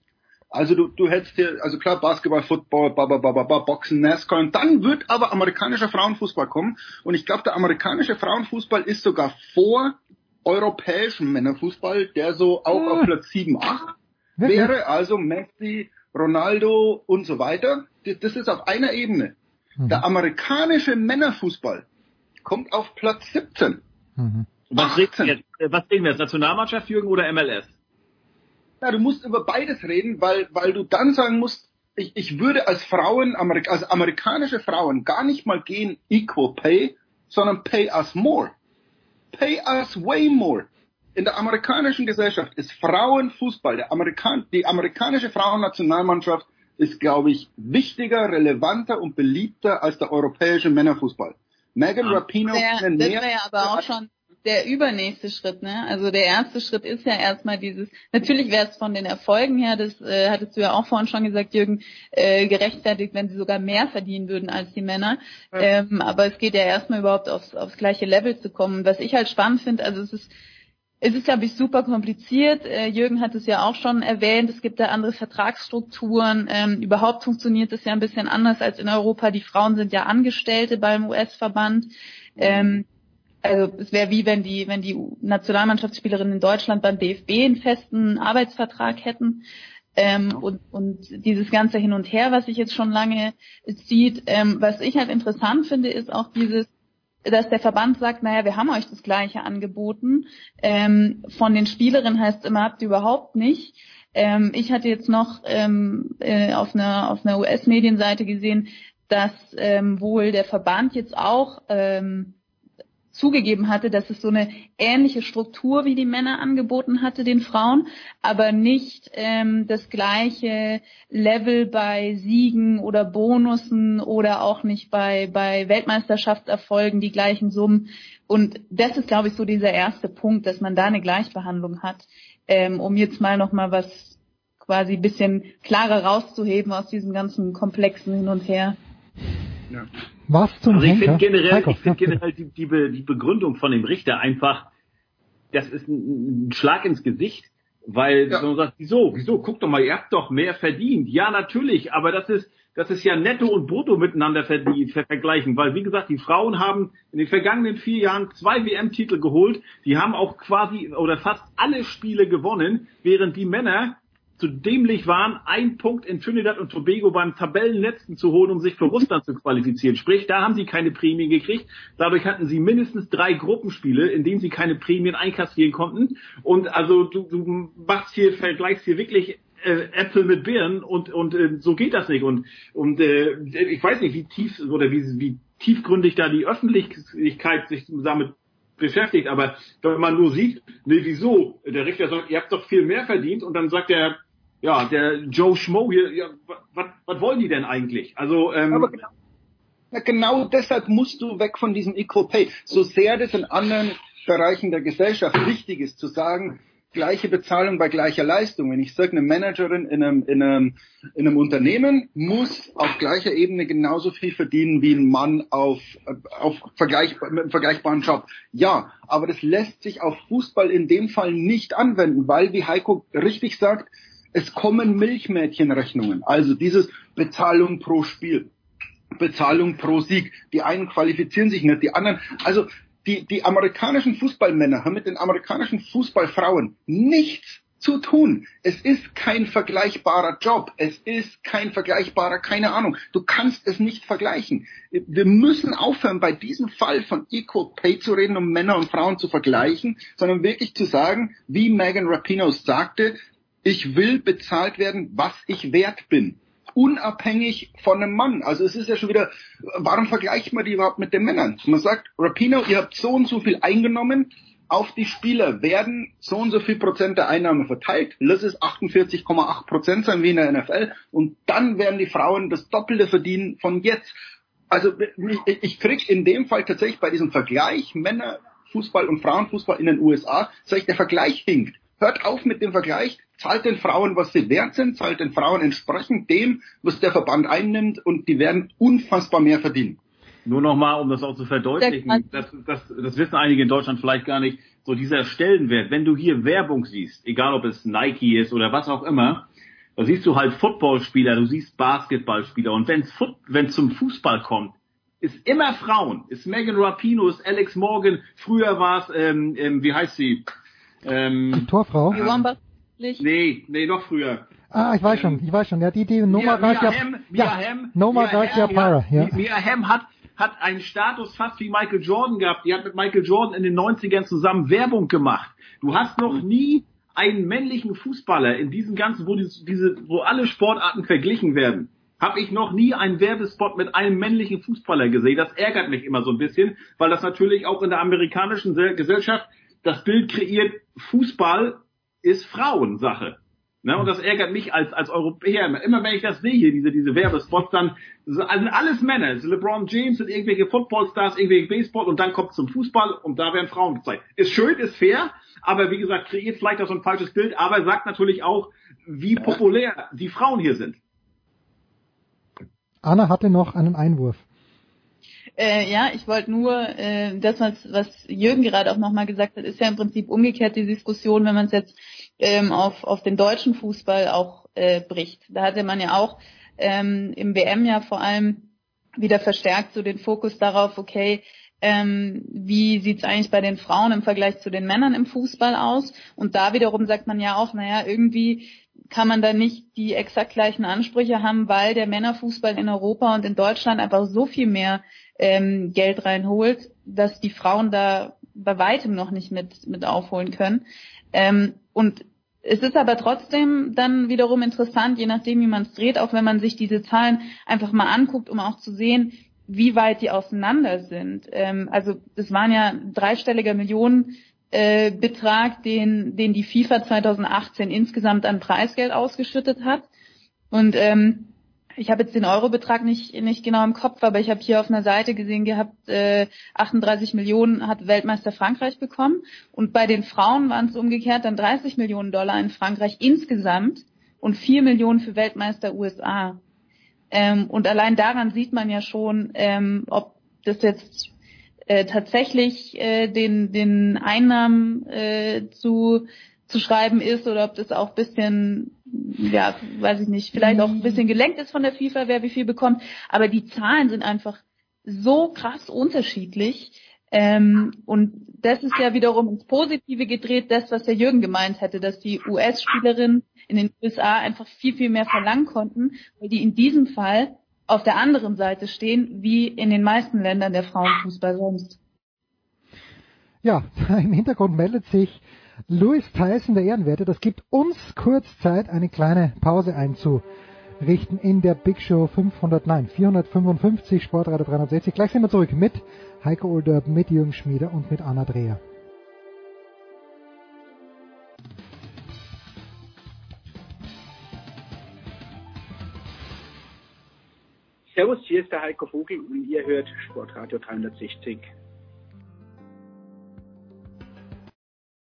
Speaker 26: Also du, du hättest hier, also klar, Basketball, Football, ba, ba, ba, ba, ba, Boxen, NASCAR und dann wird aber amerikanischer Frauenfußball kommen und ich glaube, der amerikanische Frauenfußball ist sogar vor europäischem Männerfußball, der so auch auf Platz sieben, acht wäre, also Messi, Ronaldo und so weiter. Das ist auf einer Ebene. Der amerikanische Männerfußball kommt auf Platz 17.
Speaker 15: Was reden, wir jetzt, was reden wir jetzt? Nationalmannschaft, Jürgen, oder MLS?
Speaker 26: Ja, du musst über beides reden, weil, weil du dann sagen musst, ich, ich würde als Frauen, als amerikanische Frauen gar nicht mal gehen equal pay, sondern pay us more. Pay us way more. In der amerikanischen Gesellschaft ist Frauenfußball, der Amerikan die amerikanische Frauennationalmannschaft ist, glaube ich, wichtiger, relevanter und beliebter als der europäische Männerfußball. Megan Rapino
Speaker 25: Der,
Speaker 26: einen
Speaker 25: das wäre ja aber auch schon der übernächste Schritt, ne? Also der erste Schritt ist ja erstmal dieses, natürlich wäre es von den Erfolgen her, das äh, hattest du ja auch vorhin schon gesagt, Jürgen, äh, gerechtfertigt, wenn sie sogar mehr verdienen würden als die Männer. Ähm, aber es geht ja erstmal überhaupt aufs, aufs gleiche Level zu kommen. Was ich halt spannend finde, also es ist es ist, glaube ich, super kompliziert. Äh, Jürgen hat es ja auch schon erwähnt. Es gibt da andere Vertragsstrukturen. Ähm, überhaupt funktioniert es ja ein bisschen anders als in Europa. Die Frauen sind ja Angestellte beim US-Verband. Ähm, also es wäre wie wenn die, wenn die Nationalmannschaftsspielerinnen in Deutschland beim DFB einen festen Arbeitsvertrag hätten. Ähm, und, und dieses ganze Hin und Her, was sich jetzt schon lange zieht, ähm, was ich halt interessant finde, ist auch dieses, dass der Verband sagt, naja, wir haben euch das Gleiche angeboten. Ähm, von den Spielerinnen heißt es immer, habt ihr überhaupt nicht. Ähm, ich hatte jetzt noch ähm, äh, auf einer, auf einer US-Medienseite gesehen, dass ähm, wohl der Verband jetzt auch ähm, zugegeben hatte, dass es so eine ähnliche Struktur wie die Männer angeboten hatte den Frauen, aber nicht ähm, das gleiche Level bei Siegen oder Bonussen oder auch nicht bei bei Weltmeisterschaftserfolgen die gleichen Summen. Und das ist, glaube ich, so dieser erste Punkt, dass man da eine Gleichbehandlung hat, ähm, um jetzt mal noch mal was quasi ein bisschen klarer rauszuheben aus diesem ganzen komplexen Hin und Her.
Speaker 9: Ja. Was zum
Speaker 15: also ich
Speaker 9: finde
Speaker 15: generell, Heiko, ich finde generell die, die, die Begründung von dem Richter einfach, das ist ein, ein Schlag ins Gesicht, weil ja. man sagt, wieso, wieso, guck doch mal, ihr habt doch mehr verdient. Ja, natürlich, aber das ist, das ist ja netto und brutto miteinander verdient, vergleichen, weil wie gesagt, die Frauen haben in den vergangenen vier Jahren zwei WM-Titel geholt, die haben auch quasi oder fast alle Spiele gewonnen, während die Männer zu dämlich waren, ein Punkt in Trinidad und Tobago beim Tabellenletzten zu holen, um sich für Russland zu qualifizieren. Sprich, da haben sie keine Prämien gekriegt. Dadurch hatten sie mindestens drei Gruppenspiele, in denen sie keine Prämien einkassieren konnten. Und also du, du machst hier, vergleichst hier wirklich äh, Äpfel mit Birnen und und äh, so geht das nicht. Und und äh, ich weiß nicht, wie tief oder wie, wie tiefgründig da die Öffentlichkeit sich damit beschäftigt, aber wenn man nur sieht, nee, wieso? Der Richter sagt, ihr habt doch viel mehr verdient und dann sagt der ja, der Joe Schmo hier, ja, was wollen die denn eigentlich? Also, ähm,
Speaker 26: Aber genau, ja, genau deshalb musst du weg von diesem Equal Pay. So sehr das in anderen Bereichen der Gesellschaft wichtig ist, zu sagen, gleiche Bezahlung bei gleicher Leistung. Wenn ich sage, eine Managerin in einem, in, einem, in einem Unternehmen muss auf gleicher Ebene genauso viel verdienen wie ein Mann auf, auf vergleich, mit einem vergleichbaren Job. Ja, aber das lässt sich auf Fußball in dem Fall nicht anwenden, weil, wie Heiko richtig sagt, es kommen Milchmädchenrechnungen, also dieses Bezahlung pro Spiel, Bezahlung pro Sieg. Die einen qualifizieren sich nicht, die anderen. Also die, die amerikanischen Fußballmänner haben mit den amerikanischen Fußballfrauen nichts zu tun. Es ist kein vergleichbarer Job. Es ist kein vergleichbarer, keine Ahnung. Du kannst es nicht vergleichen. Wir müssen aufhören, bei diesem Fall von Equal Pay zu reden, um Männer und Frauen zu vergleichen, sondern wirklich zu sagen, wie Megan Rapinoe sagte, ich will bezahlt werden, was ich wert bin. Unabhängig von einem Mann. Also es ist ja schon wieder, warum vergleicht man die überhaupt mit den Männern? Man sagt, Rapino, ihr habt so und so viel eingenommen, auf die Spieler werden so und so viel Prozent der Einnahmen verteilt. Lass es 48,8 Prozent sein wie in der NFL. Und dann werden die Frauen das Doppelte verdienen von jetzt. Also ich, ich krieg in dem Fall tatsächlich bei diesem Vergleich Männerfußball und Frauenfußball in den USA, sag ich, der Vergleich hinkt. Hört auf mit dem Vergleich, zahlt den Frauen, was sie wert sind, zahlt den Frauen entsprechend dem, was der Verband einnimmt und die werden unfassbar mehr verdienen.
Speaker 15: Nur nochmal, um das auch zu verdeutlichen, das, das, das wissen einige in Deutschland vielleicht gar nicht, so dieser Stellenwert, wenn du hier Werbung siehst, egal ob es Nike ist oder was auch immer, da siehst du halt Footballspieler, du siehst Basketballspieler. Und wenn es zum Fußball kommt, ist immer Frauen, ist Megan Rapino, ist Alex Morgan, früher war es, ähm, ähm, wie heißt sie,
Speaker 9: ähm, die Torfrau?
Speaker 15: Nee, nee, noch früher.
Speaker 9: Ah, ich weiß schon, ich weiß schon. Ja, die, die Noma
Speaker 15: Mia, Garcia, Mia
Speaker 9: ja,
Speaker 15: Hamm,
Speaker 9: Noma
Speaker 15: Mia
Speaker 9: Garcia Para, ja.
Speaker 15: Mia Hamm hat, hat einen Status fast wie Michael Jordan gehabt. Die hat mit Michael Jordan in den 90ern zusammen Werbung gemacht. Du hast noch nie einen männlichen Fußballer in diesem ganzen, wo diese, wo alle Sportarten verglichen werden, habe ich noch nie einen Werbespot mit einem männlichen Fußballer gesehen. Das ärgert mich immer so ein bisschen, weil das natürlich auch in der amerikanischen Gesellschaft das Bild kreiert, Fußball ist Frauensache. Ne, und das ärgert mich als, als Europäer immer. Immer wenn ich das sehe, diese, diese Werbespots, dann sind alles Männer. Also LeBron James sind irgendwelche Footballstars, irgendwelche Baseball und dann kommt zum Fußball und da werden Frauen gezeigt. Ist schön, ist fair, aber wie gesagt, kreiert vielleicht auch so ein falsches Bild, aber sagt natürlich auch, wie populär die Frauen hier sind.
Speaker 9: Anna hatte noch einen Einwurf.
Speaker 25: Äh, ja, ich wollte nur, äh, das, was, was Jürgen gerade auch nochmal gesagt hat, ist ja im Prinzip umgekehrt die Diskussion, wenn man es jetzt ähm, auf, auf den deutschen Fußball auch äh, bricht. Da hatte man ja auch ähm, im WM ja vor allem wieder verstärkt so den Fokus darauf, okay, ähm, wie sieht's eigentlich bei den Frauen im Vergleich zu den Männern im Fußball aus? Und da wiederum sagt man ja auch, naja, irgendwie kann man da nicht die exakt gleichen Ansprüche haben, weil der Männerfußball in Europa und in Deutschland einfach so viel mehr ähm, Geld reinholt, dass die Frauen da bei weitem noch nicht mit, mit aufholen können. Ähm, und es ist aber trotzdem dann wiederum interessant, je nachdem, wie man es dreht, auch wenn man sich diese Zahlen einfach mal anguckt, um auch zu sehen, wie weit die auseinander sind. Ähm, also das waren ja dreistelliger Millionen äh, Betrag, den, den die FIFA 2018 insgesamt an Preisgeld ausgeschüttet hat. Und ähm, ich habe jetzt den Eurobetrag nicht, nicht genau im Kopf, aber ich habe hier auf einer Seite gesehen gehabt, äh, 38 Millionen hat Weltmeister Frankreich bekommen. Und bei den Frauen waren es umgekehrt dann 30 Millionen Dollar in Frankreich insgesamt und 4 Millionen für Weltmeister USA. Ähm, und allein daran sieht man ja schon, ähm, ob das jetzt äh, tatsächlich äh, den, den Einnahmen äh, zu, zu schreiben ist oder ob das auch bisschen, ja, weiß ich nicht, vielleicht auch ein bisschen gelenkt ist von der FIFA, wer wie viel bekommt. Aber die Zahlen sind einfach so krass unterschiedlich. Ähm, und das ist ja wiederum ins Positive gedreht, das, was der Jürgen gemeint hätte, dass die US-Spielerinnen in den USA einfach viel, viel mehr verlangen konnten, weil die in diesem Fall auf der anderen Seite stehen, wie in den meisten Ländern der Frauenfußball sonst.
Speaker 9: Ja, im Hintergrund meldet sich Louis Tyson, der Ehrenwerte. Das gibt uns kurz Zeit, eine kleine Pause einzurichten in der Big Show 500, nein, 455 Sportradio 360. Gleich sind wir zurück mit Heiko Olderb, mit Jürgen Schmieder und mit Anna Dreher.
Speaker 27: Hier ist der Heiko Vogel und ihr hört Sportradio 360.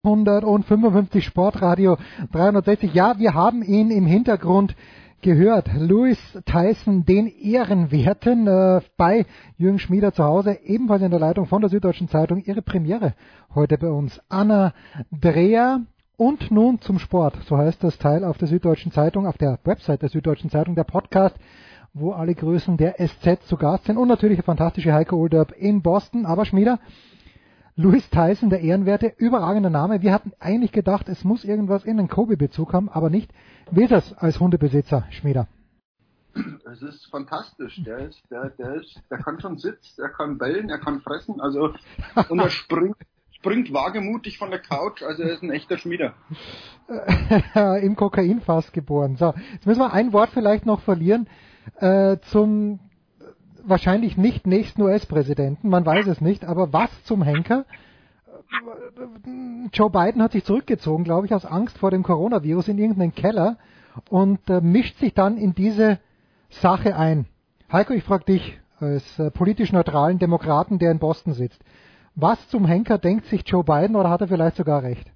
Speaker 9: 155 Sportradio 360. Ja, wir haben ihn im Hintergrund gehört. Louis Tyson, den Ehrenwerten äh, bei Jürgen Schmieder zu Hause, ebenfalls in der Leitung von der Süddeutschen Zeitung. Ihre Premiere heute bei uns. Anna Dreher. Und nun zum Sport. So heißt das Teil auf der Süddeutschen Zeitung, auf der Website der Süddeutschen Zeitung, der Podcast wo alle Größen der SZ zu Gast sind und natürlich der fantastische Heiko Olderb in Boston. Aber Schmieder, Louis Tyson, der Ehrenwerte, überragender Name. Wir hatten eigentlich gedacht, es muss irgendwas in den Kobe-Bezug haben, aber nicht. Wie ist das als Hundebesitzer, Schmieder?
Speaker 26: Es ist fantastisch. Der ist, der, der ist, der kann schon sitzen, der kann bellen, er kann fressen, also und er springt, springt wagemutig von der Couch, also er ist ein echter Schmieder.
Speaker 9: Im Kokainfass geboren. So, jetzt müssen wir ein Wort vielleicht noch verlieren äh, zum wahrscheinlich nicht nächsten US-Präsidenten, man weiß es nicht, aber was zum Henker? Joe Biden hat sich zurückgezogen, glaube ich, aus Angst vor dem Coronavirus in irgendeinen Keller und äh, mischt sich dann in diese Sache ein. Heiko, ich frage dich als äh, politisch neutralen Demokraten, der in Boston sitzt. Was zum Henker denkt sich Joe Biden oder hat er vielleicht sogar recht?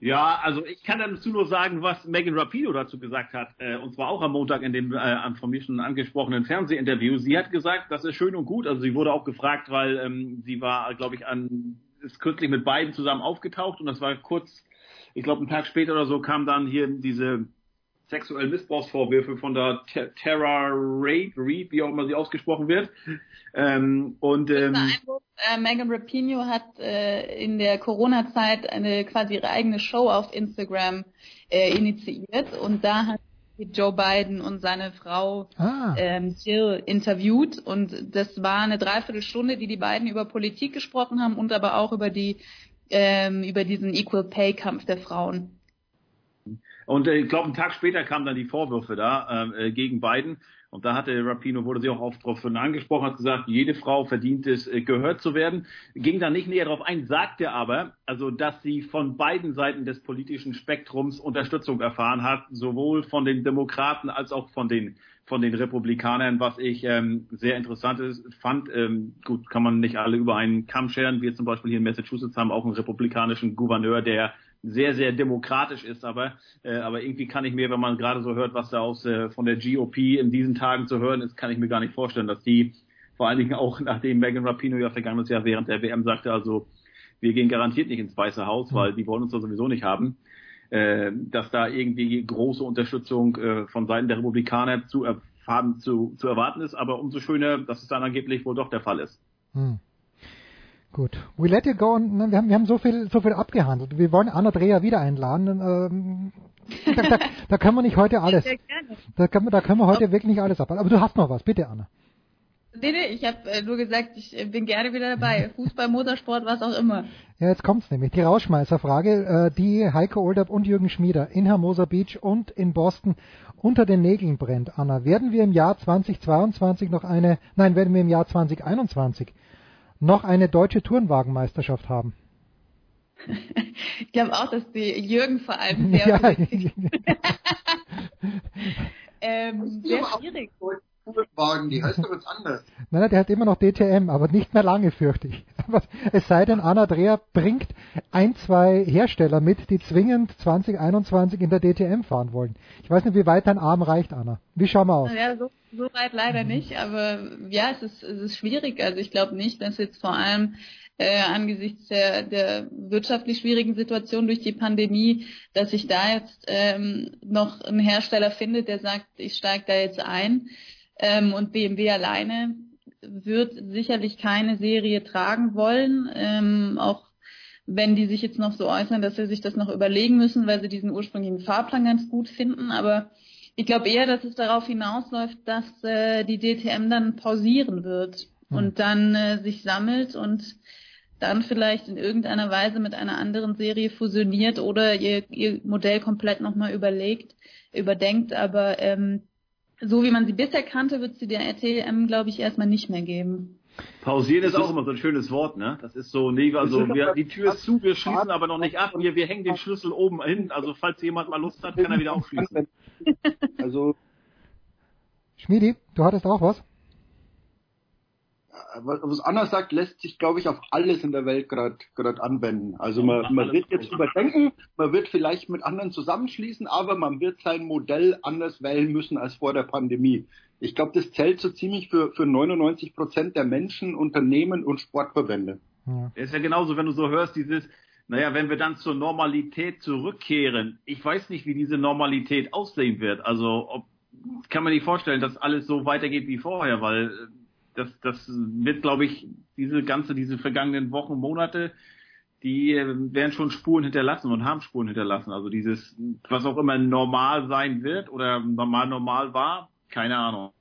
Speaker 15: Ja, also ich kann dazu nur sagen, was Megan Rapino dazu gesagt hat, äh, und zwar auch am Montag in dem äh, von mir schon angesprochenen Fernsehinterview. Sie hat gesagt, das ist schön und gut. Also sie wurde auch gefragt, weil ähm, sie war, glaube ich, an ist kürzlich mit beiden zusammen aufgetaucht und das war kurz, ich glaube, einen Tag später oder so kam dann hier diese sexuellen Missbrauchsvorwürfe von der Tara Reid, Reid, wie auch immer sie ausgesprochen wird. Ähm, und ähm,
Speaker 25: äh, Megan Rapinoe hat äh, in der Corona-Zeit eine quasi ihre eigene Show auf Instagram äh, initiiert und da hat Joe Biden und seine Frau ah. ähm, Jill interviewt und das war eine Dreiviertelstunde, die die beiden über Politik gesprochen haben und aber auch über die ähm, über diesen Equal Pay Kampf der Frauen.
Speaker 15: Und äh, ich glaube, einen Tag später kamen dann die Vorwürfe da äh, gegen Biden. Und da hatte Rapino, wurde sie auch oft darauf angesprochen, hat gesagt, jede Frau verdient es, äh, gehört zu werden. Ging da nicht näher darauf ein, sagte aber, also, dass sie von beiden Seiten des politischen Spektrums Unterstützung erfahren hat, sowohl von den Demokraten als auch von den von den Republikanern, was ich ähm, sehr interessant ist, fand. Ähm, gut, kann man nicht alle über einen Kamm scheren. Wir zum Beispiel hier in Massachusetts haben auch einen republikanischen Gouverneur, der sehr, sehr demokratisch ist, aber, äh, aber irgendwie kann ich mir, wenn man gerade so hört, was da aus äh, von der GOP in diesen Tagen zu hören ist, kann ich mir gar nicht vorstellen, dass die vor allen Dingen auch nachdem Megan Rapino ja vergangenes Jahr während der WM sagte, also wir gehen garantiert nicht ins Weiße Haus, weil die wollen uns da sowieso nicht haben, äh, dass da irgendwie große Unterstützung äh, von Seiten der Republikaner zu, erfahren, zu, zu erwarten ist, aber umso schöner, dass es dann angeblich wohl doch der Fall ist. Hm.
Speaker 9: Gut. We let you go. Und, wir, haben, wir haben so viel, so viel abgehandelt. Wir wollen Anna Dreher wieder einladen. Ähm, da, da, da können wir nicht heute alles. Da können wir, da können wir heute wirklich nicht alles ab. Aber du hast noch was, bitte Anna.
Speaker 25: Nee, nee, ich habe äh, nur gesagt, ich äh, bin gerne wieder dabei. Fußball, Motorsport, was auch immer.
Speaker 9: Ja, jetzt kommt's nämlich. Die Rausschmeißerfrage, äh, die Heiko Olderb und Jürgen Schmieder in Hermosa Beach und in Boston unter den Nägeln brennt, Anna. Werden wir im Jahr 2022 noch eine, nein, werden wir im Jahr 2021 noch eine deutsche Tourenwagenmeisterschaft haben?
Speaker 25: Ich glaube auch, dass die Jürgen vor allem sehr
Speaker 9: Ja.
Speaker 25: ähm, sehr schwierig.
Speaker 26: Wagen, die heißt doch jetzt anders.
Speaker 9: Nein, nein, der hat immer noch DTM, aber nicht mehr lange, fürchte ich. Aber es sei denn, Anna Dreher bringt ein, zwei Hersteller mit, die zwingend 2021 in der DTM fahren wollen. Ich weiß nicht, wie weit dein Arm reicht, Anna. Wie schauen wir aus?
Speaker 25: Ja, so, so weit leider nicht, aber ja, es ist, es ist schwierig. Also ich glaube nicht, dass jetzt vor allem äh, angesichts der, der wirtschaftlich schwierigen Situation durch die Pandemie, dass sich da jetzt ähm, noch ein Hersteller findet, der sagt, ich steige da jetzt ein. Ähm, und BMW alleine wird sicherlich keine Serie tragen wollen, ähm, auch wenn die sich jetzt noch so äußern, dass sie sich das noch überlegen müssen, weil sie diesen ursprünglichen Fahrplan ganz gut finden. Aber ich glaube eher, dass es darauf hinausläuft, dass äh, die DTM dann pausieren wird und dann äh, sich sammelt und dann vielleicht in irgendeiner Weise mit einer anderen Serie fusioniert oder ihr, ihr Modell komplett nochmal überlegt, überdenkt. Aber ähm, so wie man sie bisher kannte, wird sie der RTM, glaube ich, erstmal nicht mehr geben.
Speaker 15: Pausieren ist auch immer so ein schönes Wort, ne? Das ist so, nee, also wir, die Tür ist zu, wir schließen aber noch nicht ab, wir, wir hängen den Schlüssel oben hin, also falls jemand mal Lust hat, kann er wieder aufschließen.
Speaker 26: Also,
Speaker 9: Schmiedi, du hattest auch was?
Speaker 26: Was Anna sagt, lässt sich, glaube ich, auf alles in der Welt gerade gerade anwenden. Also man, man wird jetzt überdenken, man wird vielleicht mit anderen zusammenschließen, aber man wird sein Modell anders wählen müssen als vor der Pandemie. Ich glaube, das zählt so ziemlich für, für 99 Prozent der Menschen, Unternehmen und Sportverbände.
Speaker 15: ist ja genauso, wenn du so hörst, dieses, naja, wenn wir dann zur Normalität zurückkehren, ich weiß nicht, wie diese Normalität aussehen wird. Also ob, kann man nicht vorstellen, dass alles so weitergeht wie vorher, weil äh, das, das wird, glaube ich, diese ganze, diese vergangenen Wochen, Monate, die äh, werden schon Spuren hinterlassen und haben Spuren hinterlassen. Also dieses, was auch immer normal sein wird oder normal normal war, keine Ahnung.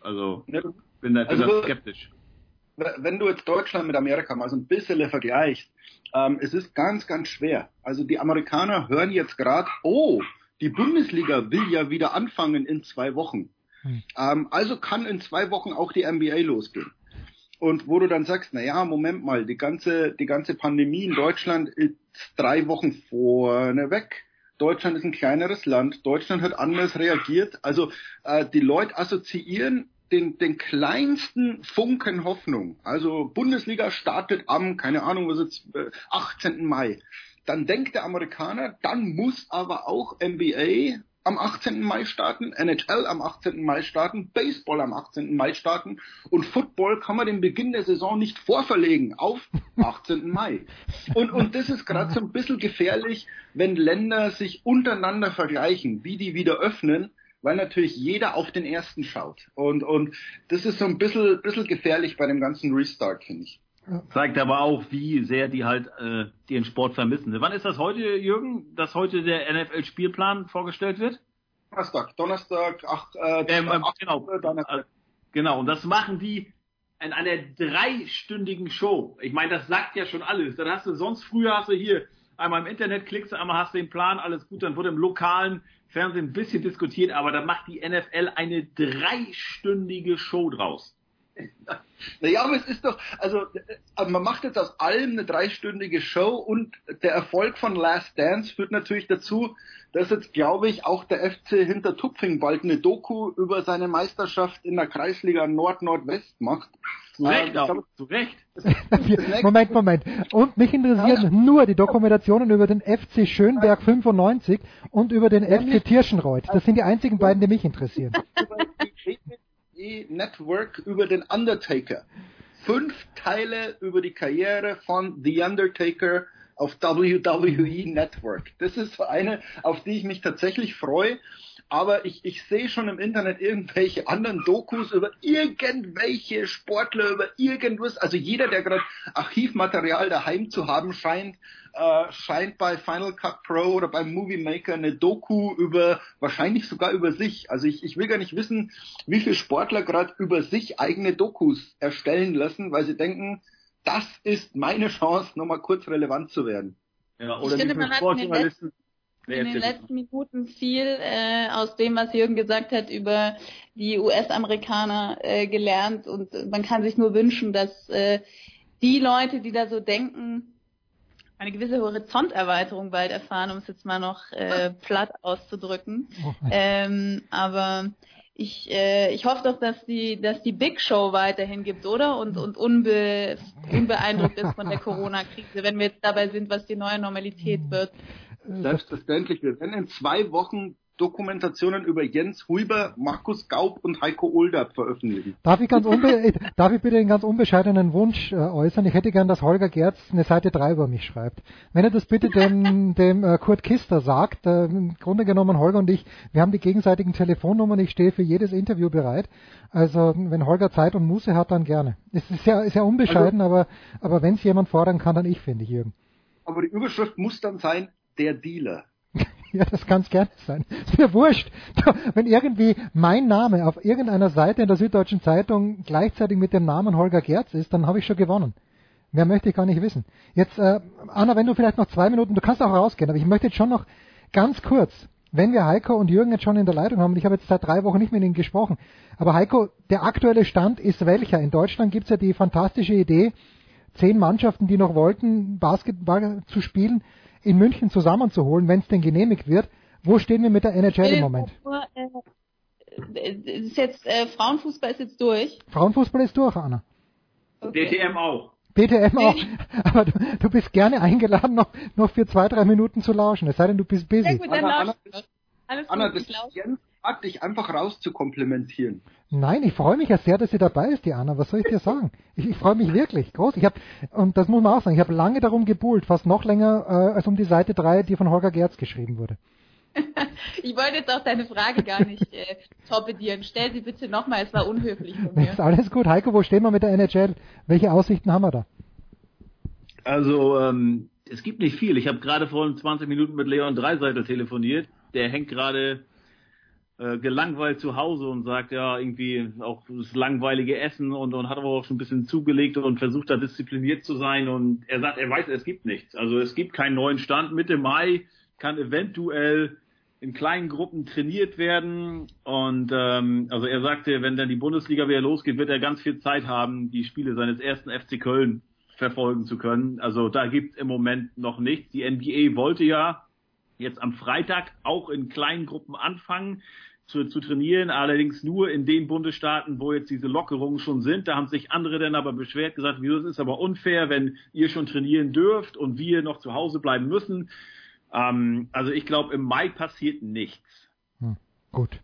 Speaker 15: Also bin da, bin
Speaker 26: Also-
Speaker 15: da skeptisch.
Speaker 26: wenn du jetzt Deutschland mit Amerika mal so ein bisschen vergleichst, ähm, es ist ganz, ganz schwer. Also die Amerikaner hören jetzt gerade, oh, die Bundesliga will ja wieder anfangen in zwei Wochen. Ähm, also kann in zwei Wochen auch die NBA losgehen. Und wo du dann sagst, na ja, Moment mal, die ganze, die ganze Pandemie in Deutschland ist drei Wochen vorne weg. Deutschland ist ein kleineres Land. Deutschland hat anders reagiert. Also äh, die Leute assoziieren den, den kleinsten Funken Hoffnung. Also Bundesliga startet am, keine Ahnung, was jetzt, äh, 18. Mai. Dann denkt der Amerikaner, dann muss aber auch NBA am 18. Mai starten, NHL am 18. Mai starten, Baseball am 18. Mai starten und Football kann man den Beginn der Saison nicht vorverlegen auf 18. Mai. Und, und das ist gerade so ein bisschen gefährlich, wenn Länder sich untereinander vergleichen, wie die wieder öffnen, weil natürlich jeder auf den ersten schaut. Und, und das ist so ein bisschen, bisschen gefährlich bei dem ganzen Restart, finde ich.
Speaker 15: Zeigt aber auch, wie sehr die halt äh, den Sport vermissen. Wann ist das heute, Jürgen, dass heute der NFL-Spielplan vorgestellt wird?
Speaker 26: Donnerstag, Donnerstag, acht, äh,
Speaker 15: Ähm, ähm,
Speaker 26: acht-
Speaker 15: genau,
Speaker 26: Donnerstag.
Speaker 15: genau, und das machen die in einer dreistündigen Show. Ich meine, das sagt ja schon alles. Dann hast du sonst früher hast du hier einmal im Internet klickst einmal hast du den Plan, alles gut, dann wird im lokalen Fernsehen ein bisschen diskutiert, aber da macht die NFL eine dreistündige Show draus.
Speaker 26: Naja, aber es ist doch, also äh, man macht jetzt aus allem eine dreistündige Show und der Erfolg von Last Dance führt natürlich dazu, dass jetzt, glaube ich, auch der FC Hintertupfing bald eine Doku über seine Meisterschaft in der Kreisliga Nord-Nordwest macht.
Speaker 15: Zu Recht,
Speaker 26: ich
Speaker 15: auch,
Speaker 26: glaub,
Speaker 15: zu Recht.
Speaker 9: Moment, Moment. Und mich interessieren nur die Dokumentationen über den FC Schönberg 95 und über den FC Tirschenreuth. Das sind die einzigen beiden, die mich interessieren.
Speaker 26: WWE Network über den Undertaker. Fünf Teile über die Karriere von The Undertaker auf WWE Network. Das ist eine, auf die ich mich tatsächlich freue. Aber ich, ich sehe schon im Internet irgendwelche anderen Dokus über irgendwelche Sportler, über irgendwas. Also jeder, der gerade Archivmaterial daheim zu haben scheint, äh, scheint bei Final Cut Pro oder beim Movie Maker eine Doku über, wahrscheinlich sogar über sich. Also ich, ich will gar nicht wissen, wie viele Sportler gerade über sich eigene Dokus erstellen lassen, weil sie denken, das ist meine Chance, nochmal kurz relevant zu werden.
Speaker 15: Ja,
Speaker 25: Ich
Speaker 15: oder wie
Speaker 25: finde,
Speaker 15: viele
Speaker 25: man hat in den
Speaker 15: Sportjournalisten.
Speaker 25: In den letzten Minuten viel äh, aus dem, was Jürgen gesagt hat, über die US-Amerikaner äh, gelernt und man kann sich nur wünschen, dass äh, die Leute, die da so denken, eine gewisse Horizonterweiterung bald erfahren, um es jetzt mal noch äh, platt auszudrücken. Ähm, aber ich, äh, ich hoffe doch, dass die, dass die Big Show weiterhin gibt, oder? Und, und unbe, unbeeindruckt ist von der Corona-Krise, wenn wir jetzt dabei sind, was die neue Normalität wird.
Speaker 26: Selbstverständlich. Wir werden in zwei Wochen Dokumentationen über Jens Huber, Markus Gaub und Heiko Olderb veröffentlichen.
Speaker 9: Darf ich, ganz unbe darf ich bitte einen ganz unbescheidenen Wunsch äh, äußern? Ich hätte gern, dass Holger Gerz eine Seite 3 über mich schreibt. Wenn er das bitte dem, dem äh, Kurt Kister sagt, äh, im Grunde genommen Holger und ich, wir haben die gegenseitigen Telefonnummern, ich stehe für jedes Interview bereit. Also wenn Holger Zeit und Muße hat, dann gerne. Es ist ist ja unbescheiden, also, aber, aber wenn es jemand fordern kann, dann ich, finde ich, Jürgen.
Speaker 26: Aber die Überschrift muss dann sein, der Dealer.
Speaker 9: Ja, das kann es gerne sein. Ist mir wurscht. Wenn irgendwie mein Name auf irgendeiner Seite in der Süddeutschen Zeitung gleichzeitig mit dem Namen Holger Gerz ist, dann habe ich schon gewonnen. Mehr möchte ich gar nicht wissen. Jetzt, äh, Anna, wenn du vielleicht noch zwei Minuten, du kannst auch rausgehen, aber ich möchte jetzt schon noch ganz kurz, wenn wir Heiko und Jürgen jetzt schon in der Leitung haben, und ich habe jetzt seit drei Wochen nicht mit ihnen gesprochen, aber Heiko, der aktuelle Stand ist welcher? In Deutschland gibt es ja die fantastische Idee, zehn Mannschaften, die noch wollten, Basketball zu spielen, in München zusammenzuholen, wenn es denn genehmigt wird. Wo stehen wir mit der NHL im Moment?
Speaker 25: Äh, ist jetzt, äh, Frauenfußball ist jetzt durch.
Speaker 9: Frauenfußball ist durch, Anna.
Speaker 15: Okay. DTM auch.
Speaker 9: DTM auch. Aber du, du, bist gerne eingeladen, noch, noch für zwei, drei Minuten zu lauschen. Es sei denn, du bist busy.
Speaker 25: Ja, gut, dann Anna, Anna,
Speaker 26: Alles Anna, das Jens hat dich einfach raus zu komplimentieren.
Speaker 9: Nein, ich freue mich ja sehr, dass sie dabei ist, die Anna. Was soll ich dir sagen? Ich, ich freue mich wirklich groß. Ich habe und das muss man auch sagen, ich habe lange darum gebuhlt, fast noch länger äh, als um die Seite 3, die von Holger Gerz geschrieben wurde.
Speaker 25: ich wollte jetzt auch deine Frage gar nicht äh, torpedieren. Stell sie bitte nochmal, es war unhöflich von mir.
Speaker 9: Ist alles gut. Heiko, wo stehen wir mit der NHL? Welche Aussichten haben wir da?
Speaker 15: Also, ähm, es gibt nicht viel. Ich habe gerade vor 20 Minuten mit Leon Dreiseitel telefoniert. Der hängt gerade äh, gelangweilt zu Hause und sagt ja irgendwie auch das langweilige Essen und, und hat aber auch schon ein bisschen zugelegt und versucht da diszipliniert zu sein und er sagt, er weiß, es gibt nichts. Also es gibt keinen neuen Stand. Mitte Mai kann eventuell in kleinen Gruppen trainiert werden und ähm, also er sagte, wenn dann die Bundesliga wieder losgeht, wird er ganz viel Zeit haben, die Spiele seines ersten FC Köln verfolgen zu können. Also da gibt's im Moment noch nichts. Die NBA wollte ja jetzt am Freitag auch in kleinen Gruppen anfangen zu, zu trainieren, allerdings nur in den Bundesstaaten, wo jetzt diese Lockerungen schon sind. Da haben sich andere dann aber beschwert, gesagt, wie das ist aber unfair, wenn ihr schon trainieren dürft und wir noch zu Hause bleiben müssen. Ähm, also ich glaube, im Mai passiert nichts.
Speaker 9: Hm, gut.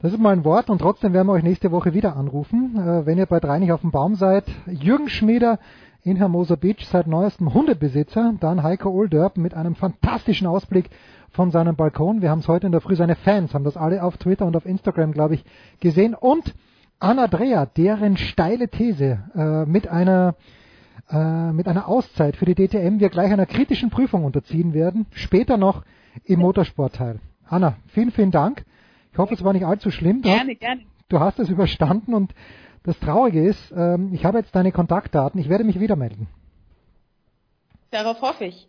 Speaker 9: Das ist mein Wort und trotzdem werden wir euch nächste Woche wieder anrufen, äh, wenn ihr bei drei nicht auf dem Baum seid. Jürgen Schmieder in Hermosa Beach, seit neuestem Hundebesitzer, dann Heiko Olderb mit einem fantastischen Ausblick von seinem Balkon. Wir haben es heute in der Früh, seine Fans haben das alle auf Twitter und auf Instagram, glaube ich, gesehen. Und Anna Dreher, deren steile These äh, mit einer äh, mit einer Auszeit für die DTM wir gleich einer kritischen Prüfung unterziehen werden, später noch im Motorsportteil. Anna, vielen, vielen Dank. Ich hoffe, es war nicht allzu schlimm.
Speaker 25: Du gerne, hast, gerne.
Speaker 9: Du hast es überstanden und das Traurige ist, ähm, ich habe jetzt deine Kontaktdaten. Ich werde mich wieder melden.
Speaker 25: Darauf hoffe ich.